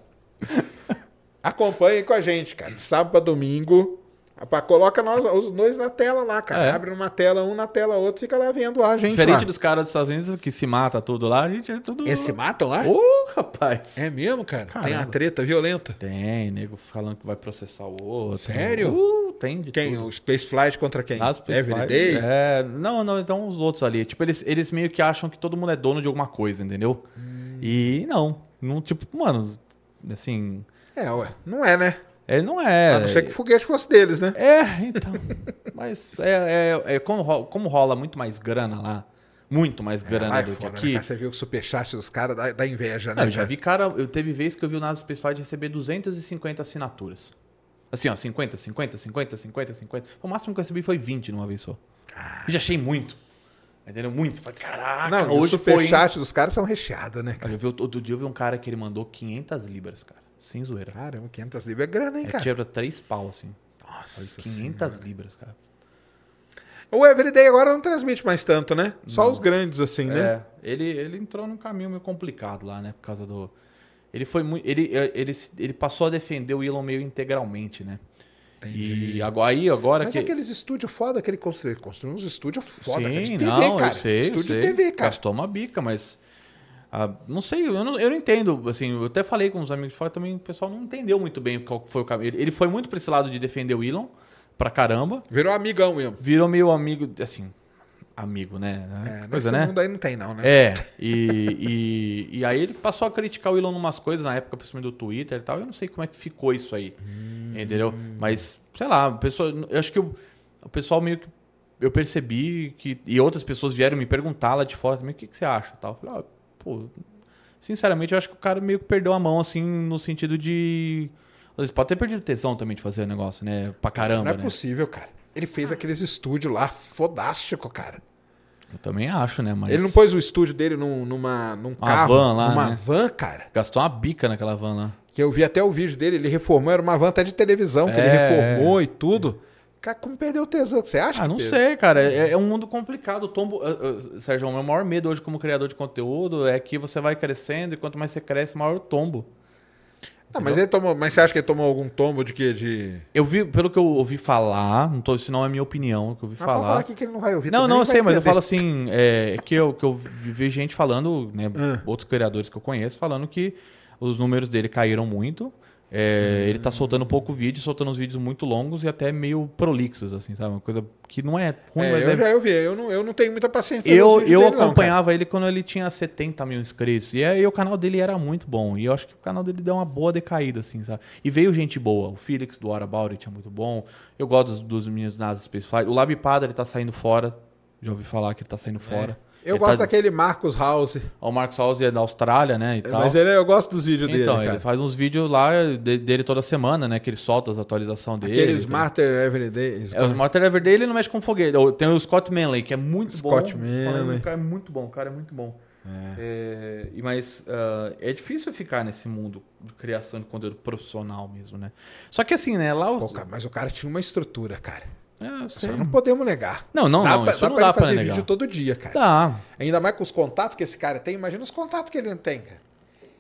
Acompanhe com a gente, cara. De sábado pra domingo. Rapaz, coloca nós, os dois na tela lá, cara. É. Abre numa tela, um na tela, outro, fica lá vendo lá, a gente. Diferente lá. dos caras dos Estados Unidos que se mata tudo lá, a gente é tudo. Esse matam lá? Ô, rapaz. É mesmo, cara? Tem Caramba. uma treta violenta. Tem, nego falando que vai processar o outro. Sério? Uh, tem de Quem? tudo. O Space Flight contra quem? As pessoas- Everyday? É, não, não, então os outros ali. Tipo, eles, eles meio que acham que todo mundo é dono de alguma coisa, entendeu? Hum. E não. não. Tipo, mano, assim. É, ué. Não é, né? É, não é. A não ser que o foguete fosse deles, né? É, então. Mas é, é, é como, ro- como rola muito mais grana lá. Muito mais grana Lá é do que né, aqui. cara? Você viu o superchat dos caras da, da inveja, né? Não, eu já cara? vi cara, eu teve vez que eu vi o NASA Space Flight receber 250 assinaturas. Assim, ó, 50, 50, 50, 50, 50. O máximo que eu recebi foi 20 numa vez só. E já achei muito. Entendeu? Muito. Falei, caraca, Não, hoje foi. hein? superchat dos caras são recheados, né? Olha, eu vi, outro dia eu vi um cara que ele mandou 500 libras, cara. Sem zoeira. Caramba, 500 libras é grana, hein, É, cara? tira 3 pau, assim. Nossa, Falei, 500 libras, cara. O Everyday agora não transmite mais tanto, né? Só os grandes, assim, né? É, ele, ele entrou num caminho meio complicado lá, né? Por causa do. Ele foi muito. Ele, ele, ele passou a defender o Elon meio integralmente, né? E agora, aí, agora Mas que. aqueles estúdios foda que ele construiu. Ele construiu uns estúdios foda, cara, de Sim, TV, não, cara. eu sei, Estúdio eu de sei. TV, cara. Gastou uma bica, mas. Ah, não sei, eu não, eu não entendo. Assim, eu até falei com os amigos de fora também, o pessoal não entendeu muito bem qual foi o caminho. Ele, foi muito pra esse lado de defender o Elon, pra caramba. Virou amigão mesmo. Virou meio amigo, assim, amigo, né? É, Coisa, né? mundo aí não tem, não, né? É, e, e, e aí ele passou a criticar o Elon numas coisas na época, principalmente do Twitter e tal. Eu não sei como é que ficou isso aí, entendeu? Mas, sei lá, a pessoa, eu acho que o, o pessoal meio que. Eu percebi que. E outras pessoas vieram me perguntar lá de fora também, o que, que você acha? Tal. Eu falei, ah, pô, sinceramente, eu acho que o cara meio que perdeu a mão, assim, no sentido de. Às pode ter perdido tesão também de fazer o negócio, né? Pra caramba, não é né? possível, cara. Ele fez aqueles estúdios lá, fodástico, cara. Eu também acho, né? Mas Ele não pôs o estúdio dele num, numa, num Uma carro, van lá, numa né? van, cara. gastou uma bica naquela van lá. Que eu vi até o vídeo dele, ele reformou, era uma van até de televisão, que ele É, reformou e tudo. Cara, como perdeu o tesão? Você acha Ah, não perdeu? sei, cara. É, é um mundo complicado. O tombo. ah, ah, Sérgio, o meu maior medo hoje como criador de conteúdo é que você vai crescendo e quanto mais você cresce, maior o tombo. Ah, mas, ele tomou, mas você acha que ele tomou algum tombo de quê? De... Eu vi, pelo que eu ouvi falar, não tô, isso não é minha opinião, o que eu ouvi pode falar. falar aqui que ele não vai ouvir Não, não, eu sei, mas eu falo assim, é, que, eu, que eu vi gente falando, né, Ah. outros criadores que eu conheço, falando que os números dele caíram muito. É, Ele tá soltando pouco vídeo, soltando uns vídeos muito longos e até meio prolixos, assim, sabe? Uma coisa que não é ruim, É, mas eu é já eu vi, eu não, eu não tenho muita paciência. Eu, eu dele, não, acompanhava ele quando ele tinha 70 mil inscritos. E aí o canal dele era muito bom. E eu acho que o canal dele deu uma boa decaída, assim, sabe? E veio gente boa. O Felix do About It é muito bom. Eu gosto dos, dos meninos NASA Space Flight. O Lab Padre, ele tá saindo fora. Já ouvi falar que ele tá saindo fora. Eu Ele gosto tá- daquele Marcos House. O Marcos House é da Austrália, né? E tal. Mas ele, eu gosto dos vídeos então, dele, ele cara. faz uns vídeos lá de- dele toda semana, né? Que ele solta as atualizações dele. Aquele Smarter Everyday. É, o Smarter Everyday ele não mexe com foguete. Tem o Scott Manley, que é muito Scott bom. Manley. O cara é muito bom, o cara é muito bom. É, e mas ah, é difícil ficar nesse mundo de criação de conteúdo profissional mesmo, né? Só que assim, né? Lá o... Pô, cara, mas o cara tinha uma estrutura, cara. É, Isso não podemos negar. Não, não, dá não, pra, isso dá não pra dá ele pra fazer negar. vídeo todo dia, cara. Dá. Ainda mais com os contatos que esse cara tem. Imagina os contatos que ele não tem, cara.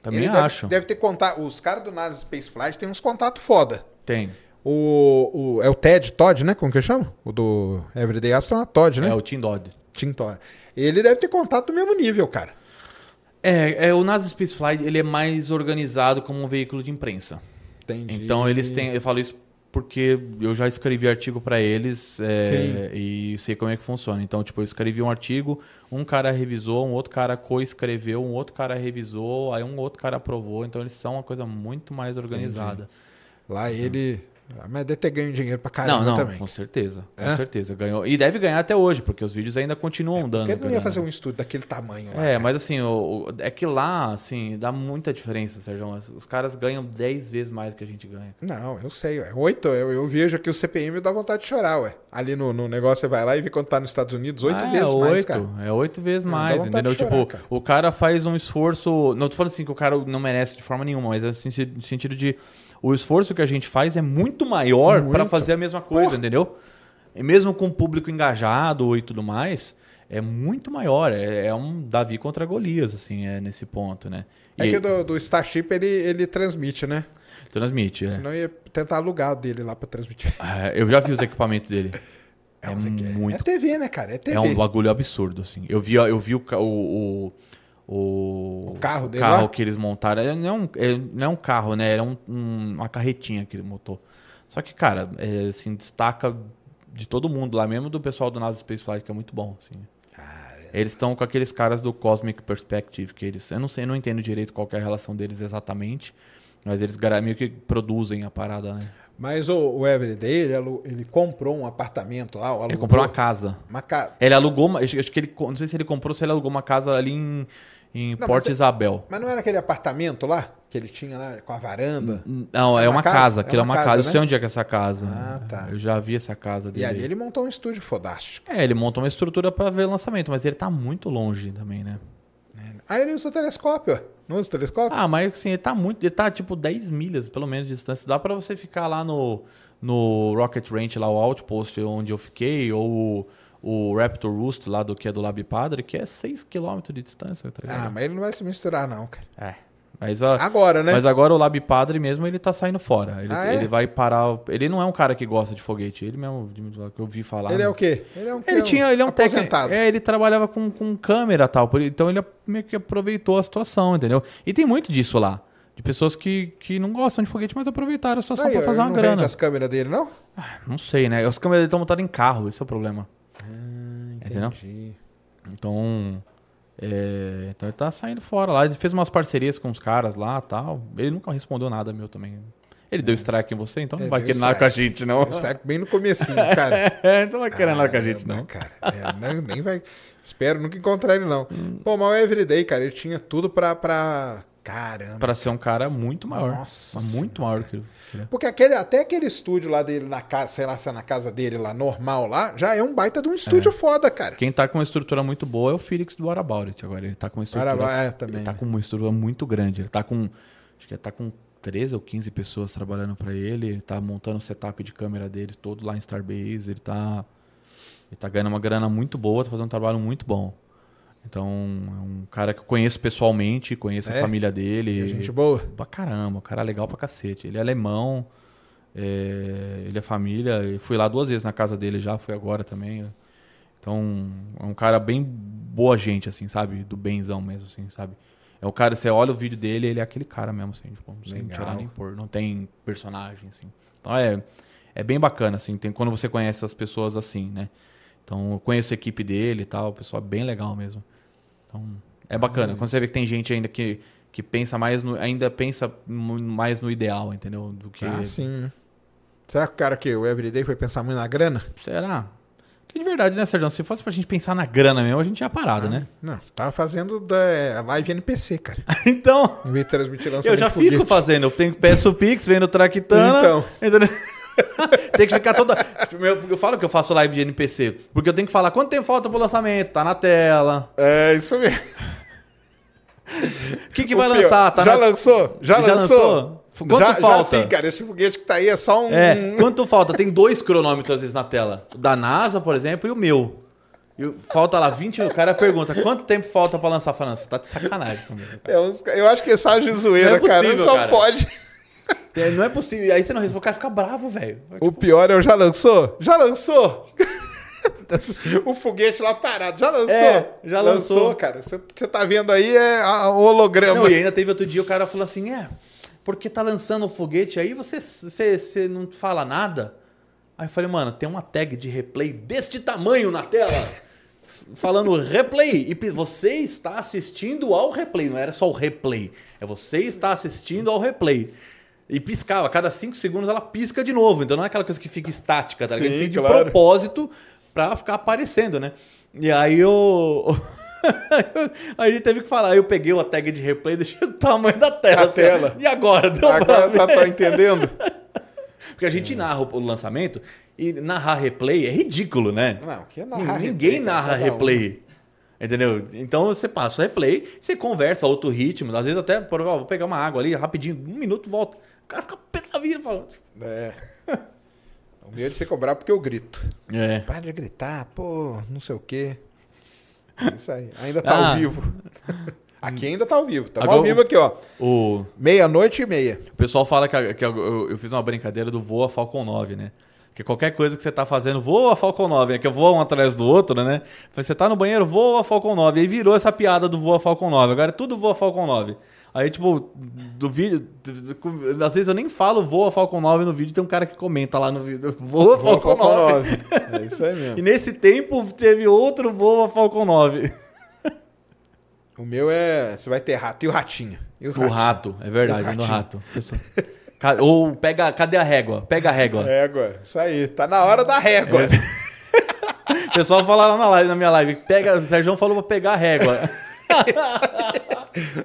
Também Ele deve- acho. Deve, ter contato. Os caras do NASA Space Flight têm uns contatos foda. Tem. O, o, é o Ted Todd, né? Como que chama? O do Everyday Astronaut Todd, né? É o Tim Dodd. Tim Todd. Ele deve ter contato do mesmo nível, cara. É, é, o NASA Space Flight ele é mais organizado como um veículo de imprensa. Entendi. Então eles têm, eu falo isso porque eu já escrevi artigo para eles é, e sei como é que funciona. Então, tipo, eu escrevi um artigo, um cara revisou, um outro cara coescreveu, um outro cara revisou, aí um outro cara aprovou. Então eles são uma coisa muito mais organizada. Lá ele. Mas deve ter ganho dinheiro pra caramba Não, não, também. com certeza, com É? certeza ganhou e deve ganhar até hoje porque os vídeos ainda continuam dando. Porque ele não ia fazer um estudo daquele tamanho lá. É, cara. mas assim, o, é que lá, assim, dá muita diferença, Sérgio. Os- caras ganham 10 vezes mais do que a gente ganha. Não, eu sei. Ué. Oito, eu, eu vejo aqui o CPM e dá vontade de chorar, ué. Ali no, no negócio você vai lá e vê quanto tá nos Estados Unidos, oito Ah, vezes é mais, oito, cara. É oito vezes mais, entendeu? de chorar, tipo, cara. o cara faz um esforço. Não tô falando assim que o cara não merece de forma nenhuma, mas assim, no sentido de. O esforço que a gente faz é muito maior para fazer a mesma coisa, Porra. entendeu? E mesmo com o público engajado e tudo mais, é muito maior. É, é um Davi contra Golias, assim, é nesse ponto, né? É E que do, do Starship ele, ele transmite, né? transmite, é. Senão eu ia tentar alugar dele lá pra transmitir. É, Eu já vi os equipamentos dele. É aqui. muito É TV, né, cara? É TV. É um bagulho absurdo, assim. Eu vi, eu vi o, o, o, o, O carro dele carro lá? que eles montaram. É, Não é um, é- não é um carro, né? Era um- um- uma carretinha que ele montou. Só que, cara, é, assim, destaca de todo mundo lá, mesmo do pessoal do NASA Space Flight, que é muito bom, assim. Eles estão com aqueles caras do Cosmic Perspective, que eles... Eu não sei, eu não entendo direito qual é a relação deles exatamente, mas eles meio que produzem a parada, né? Mas o, o Everyday, ele, ele comprou um apartamento lá. Ele comprou uma casa. Uma casa. Ele alugou, acho que ele, não sei se ele comprou, ou se ele alugou uma casa ali em, em Não, Porto mas é- Isabel. Mas não era aquele apartamento lá que ele tinha lá com a varanda? Não, É é uma casa? casa, É aquilo é uma uma casa, casa. Eu né? sei onde é que é essa casa. Ah, tá. Eu já vi essa casa dele. E ali ele montou um estúdio fodástico. É, ele montou uma estrutura para ver o lançamento, mas ele tá muito longe também, né? Aí ele usa o telescópio, ó. Não usa o telescópio? Ah, mas assim, ele tá muito. Ele tá tipo 10 milhas, pelo menos, de distância. Dá pra você ficar lá no, no Rocket Ranch, lá o Outpost, onde eu fiquei, ou o, Raptor Roost, lá do que é do Lab Padre, que é 6 km de distância, tá Ah, mas ele não vai se misturar, não, cara. É. Mas, ó, Agora, né? mas agora o Lab Padre mesmo, ele tá saindo fora. Ele, Ah, é? ele vai parar. Ele não é um cara que gosta de foguete. Ele mesmo, que eu vi falar. ele né? é o quê? Ele é um Ele tinha, ele é um técnico. É, ele trabalhava com, com câmera e tal. Então ele meio que aproveitou a situação, entendeu? E tem muito disso lá. De pessoas que, que não gostam de foguete, mas aproveitaram a situação ó, fazer uma não grana. as câmeras dele, não? Não sei, né? As câmeras dele estão montadas em carro, esse é o problema. Ah, Entendeu? entendi. Então. é, então ele tá saindo fora lá. Ele fez umas parcerias com os caras lá tal. Ele nunca respondeu nada meu também. Ele deu strike em você, então não É, vai deu querer nada com a strike. gente, não. Isso é bem no comecinho, cara. É, então não vai querer nada com a gente, não. Cara, É, nem, nem vai. Espero nunca encontrar ele, não. Hum. Pô, mas o Everyday, cara, ele tinha tudo pra. pra... Caramba. Pra ser um cara muito maior. Nossa muito maior que ele. é. Porque aquele, até aquele estúdio lá dele na casa, sei lá se é na casa dele lá, normal lá, já é um baita de um estúdio foda, cara. Quem tá com uma estrutura muito boa é o Felix do What About It agora. Ele tá com uma estrutura. Para- é, também. Ele tá com uma estrutura muito grande. Ele tá com. Acho que ele tá com 13 ou 15 pessoas trabalhando pra ele. Ele tá montando o setup de câmera dele todo lá em Starbase. Ele tá. Ele tá ganhando uma grana muito boa, tá fazendo um trabalho muito bom. Então, é um cara que eu conheço pessoalmente, conheço É? a família dele. A gente boa. Pra caramba, o cara é legal pra cacete. Ele é alemão, é, ele é família. Eu fui lá duas vezes na casa dele já, fui agora também. Então, é um cara bem boa gente, assim, sabe? Do benzão mesmo, assim, sabe? É o cara, você olha o vídeo dele, ele é aquele cara mesmo, assim, tipo, sem Legal. tirar nem pôr. Não tem personagem, assim. Então é, é bem bacana, assim, tem, quando você conhece as pessoas assim, né? Então, eu conheço a equipe dele e tal, o pessoal é bem legal mesmo. Então, é bacana. Quando você vê que tem gente ainda que, que pensa mais no, ainda pensa mais no ideal, entendeu? Do que Ah, sim. Será que o cara que o Everyday foi pensar muito na grana? será? Que de verdade, né, Sérgio? Se fosse pra gente pensar na grana mesmo, a gente tinha parado, né? Não, tava fazendo da é, live NPC, cara. Então, lançamento eu já foguete. fico fazendo. Eu peço o Pix, vendo Traquitana. Então. entendeu? tem que ficar toda. Eu, eu falo que eu faço live de NPC. Porque eu tenho que falar quanto tempo falta pro lançamento, tá na tela. É, isso mesmo. O que, que O vai pior, lançar? Tá já na- lançou? Já, Já lançou? lançou? Quanto já, falta? Já sim, cara. Esse foguete que tá aí é só um... É, quanto falta? Tem dois cronômetros às vezes na tela. O da NASA, por exemplo, e o meu. E falta lá 20, o cara pergunta, quanto tempo falta pra lançar? Falando, você tá de sacanagem comigo. cara. É uns- eu acho que é de zoeira, é cara. possível, Só cara. pode. É, Não é possível. E aí você não responde, o cara fica bravo, velho. O pior é o já lançou? Já lançou? o foguete lá parado. Já lançou? É, já lançou. cara. Você tá vendo aí é a- o holograma. Não, e ainda teve outro dia o cara falou assim: é, porque tá lançando o foguete aí, você, você, você não fala nada. Aí eu falei, mano, tem uma tag de replay deste tamanho na tela. falando replay. E você está assistindo ao replay. Não era só o replay. É você está assistindo ao replay. E piscava. Cada 5 segundos ela pisca de novo. Então não é aquela coisa que fica estática, tá? Sim, Fica de claro. propósito pra ficar aparecendo, né? E aí eu. aí a gente teve que falar. Eu peguei a tag de replay e deixei o tamanho da tela. A assim, tela. E agora? Deu Agora tá, tá entendendo? Porque a gente narra o lançamento e narrar replay é ridículo, né? Não, que é narrar Ninguém replay, narra cada um. replay. Entendeu? Então você passa o replay, você conversa outro ritmo, às vezes até, por ó, vou pegar uma água ali, rapidinho, um minuto, volta. O cara fica pé da vida falando. É. O meu é de você cobrar porque eu grito. É. Para de gritar, pô, não sei o quê. É Isso aí. Ainda tá Ah. ao vivo. Aqui ainda tá ao vivo. Tá ao vivo aqui, ó. O, Meia-noite e meia. o pessoal fala que, que eu, eu- eu fiz uma brincadeira do voa Falcon 9, né? Que qualquer coisa que você tá fazendo, voa Falcon 9, é que voa um atrás do outro, né? Você tá no banheiro, voa Falcon 9. Aí virou essa piada do voa Falcon 9. Agora é tudo voa Falcon 9. Aí, tipo, do vídeo, às vezes eu nem falo voa Falcon 9 no vídeo, tem um cara que comenta lá no vídeo, voa Voa Falcon 9. É isso aí mesmo. E nesse tempo teve outro voa Falcon 9. O meu é. Você vai ter rato e o ratinho. E O ratinhos? rato, é verdade, no rato. Ou pega, cadê a régua? Pega a régua. Régua. Isso aí. Tá na hora da régua. O pessoal fala lá na, live, na minha live, pega, o Sérgio falou pra pegar a régua.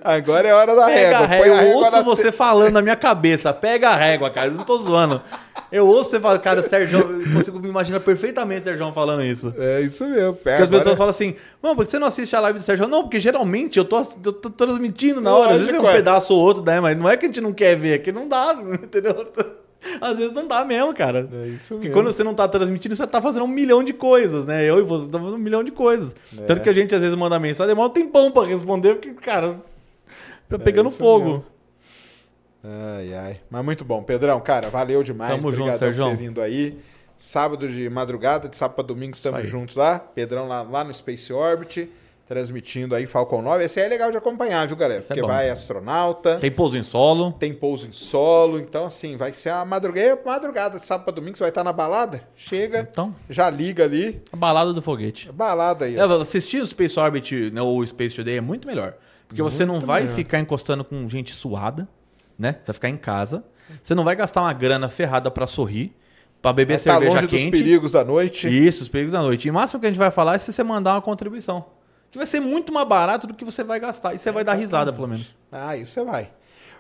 Agora é hora da Pega régua. régua. Eu ouço você falando na minha cabeça, pega a régua, cara. Eu não tô zoando. Eu ouço você falando, cara, o Sérgio, eu consigo me imaginar perfeitamente o Sérgio falando isso. É isso mesmo. Pega Porque as pessoas falam assim, mano, por que você não assiste a live do Sérgio? Não, porque geralmente eu tô, eu tô transmitindo na hora. Às vezes vem Lógico, um pedaço ou outro, né? Mas não é que a gente não quer ver, é que não dá, entendeu? Às vezes não dá mesmo, cara. É isso Porque mesmo. quando você não tá transmitindo, você tá fazendo um milhão de coisas, né? Eu e você tá fazendo um milhão de coisas. É. Tanto que a gente às vezes manda mensagem, demora um tempão pra responder, porque, cara, tá pegando É fogo. mesmo. Ai, ai. Mas muito bom. Pedrão, cara, valeu demais. Tamo junto, Obrigadão por Sérgio. ter vindo aí. Sábado de madrugada, de sábado para domingo estamos juntos lá. Pedrão lá, lá no Space Orbit, transmitindo aí Falcon 9. Esse aí é legal de acompanhar, viu, galera? Esse é Porque bom. vai astronauta, tem... Tem pouso em solo. pouso em solo. Então, assim, vai ser uma madrugada, madrugada de sábado para domingo. Você vai estar na balada? Chega, Então, já liga ali. a balada do foguete. Balada aí. É, assistir o Space Orbit né, ou o Space Today é muito melhor. Porque você não vai melhor. ficar encostando com gente suada, né? Você vai ficar em casa. Você não vai gastar uma grana ferrada pra sorrir, pra beber Vai tá cerveja longe dos quente. perigos da noite. Isso, os perigos da noite. E o máximo que a gente vai falar é se você mandar uma contribuição. Que vai ser muito mais barato do que você vai gastar. E você vai dar risada, pelo menos. Ah, isso você vai.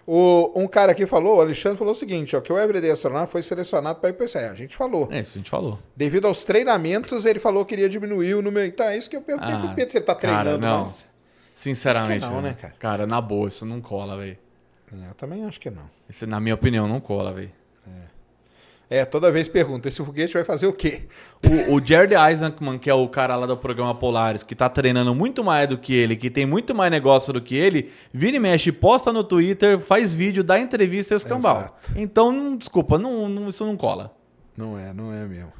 O, um cara aqui falou, o Alexandre falou o seguinte, ó, que o Everyday Astronauta foi selecionado para ir para isso aí. A gente falou. É isso, a gente falou. Devido aos treinamentos, ele falou que iria diminuir o número. Então é isso que eu perguntei pro Pedro se ele tá cara, treinando não. mais. Sinceramente. Não, né, cara? Cara, na boa, isso não cola, velho. Eu também acho que não. Isso, na minha opinião, não cola, velho. É, toda vez pergunta, esse foguete vai fazer o quê? O, o Jared Eisenman, que é o cara lá do programa Polaris, que tá treinando muito mais do que ele, que tem muito mais negócio do que ele, vira e mexe, posta no Twitter, faz vídeo, dá entrevista e os cambal. Exato. Então, não- desculpa, não, não- isso não cola. Não é, não é mesmo.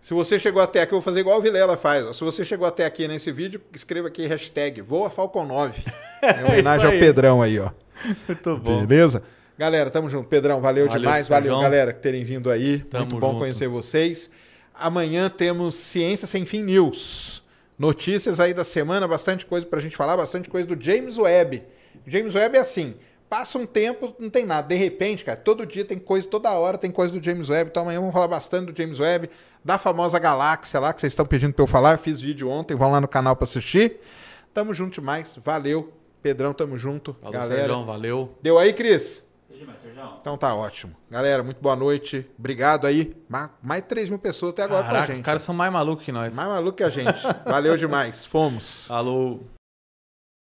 Se você chegou até aqui, eu vou fazer igual o Vilela faz. Se você chegou até aqui nesse vídeo, escreva aqui hashtag Voa Falcon 9. Em homenagem ao. Pedrão aí, ó. Muito Beleza? Galera, tamo junto. Pedrão, valeu, Valeu, demais. Valeu, galera, que terem vindo aí. Tamo Muito bom junto. conhecer vocês. Amanhã temos Ciência Sem Fim News. Notícias aí da semana, bastante coisa pra gente falar, bastante coisa do James Webb. James Webb é assim, passa um tempo, não tem nada. De repente, cara, todo dia tem coisa, toda hora tem coisa do James Webb. Então amanhã vamos falar bastante do James Webb, da famosa galáxia lá, que vocês estão pedindo pra eu falar. Eu fiz vídeo ontem, vão lá no canal pra assistir. Tamo junto demais, valeu. Pedrão, tamo junto. Falou, galera. Sérgio, valeu. Deu aí, Cris? Sérgio. Então tá ótimo. Galera, muito boa noite. Obrigado aí. Ma- Mais de 3 mil pessoas até agora com a Caraca, gente. os caras são mais malucos que nós. Mais maluco que a gente. Valeu demais. Fomos. Falou.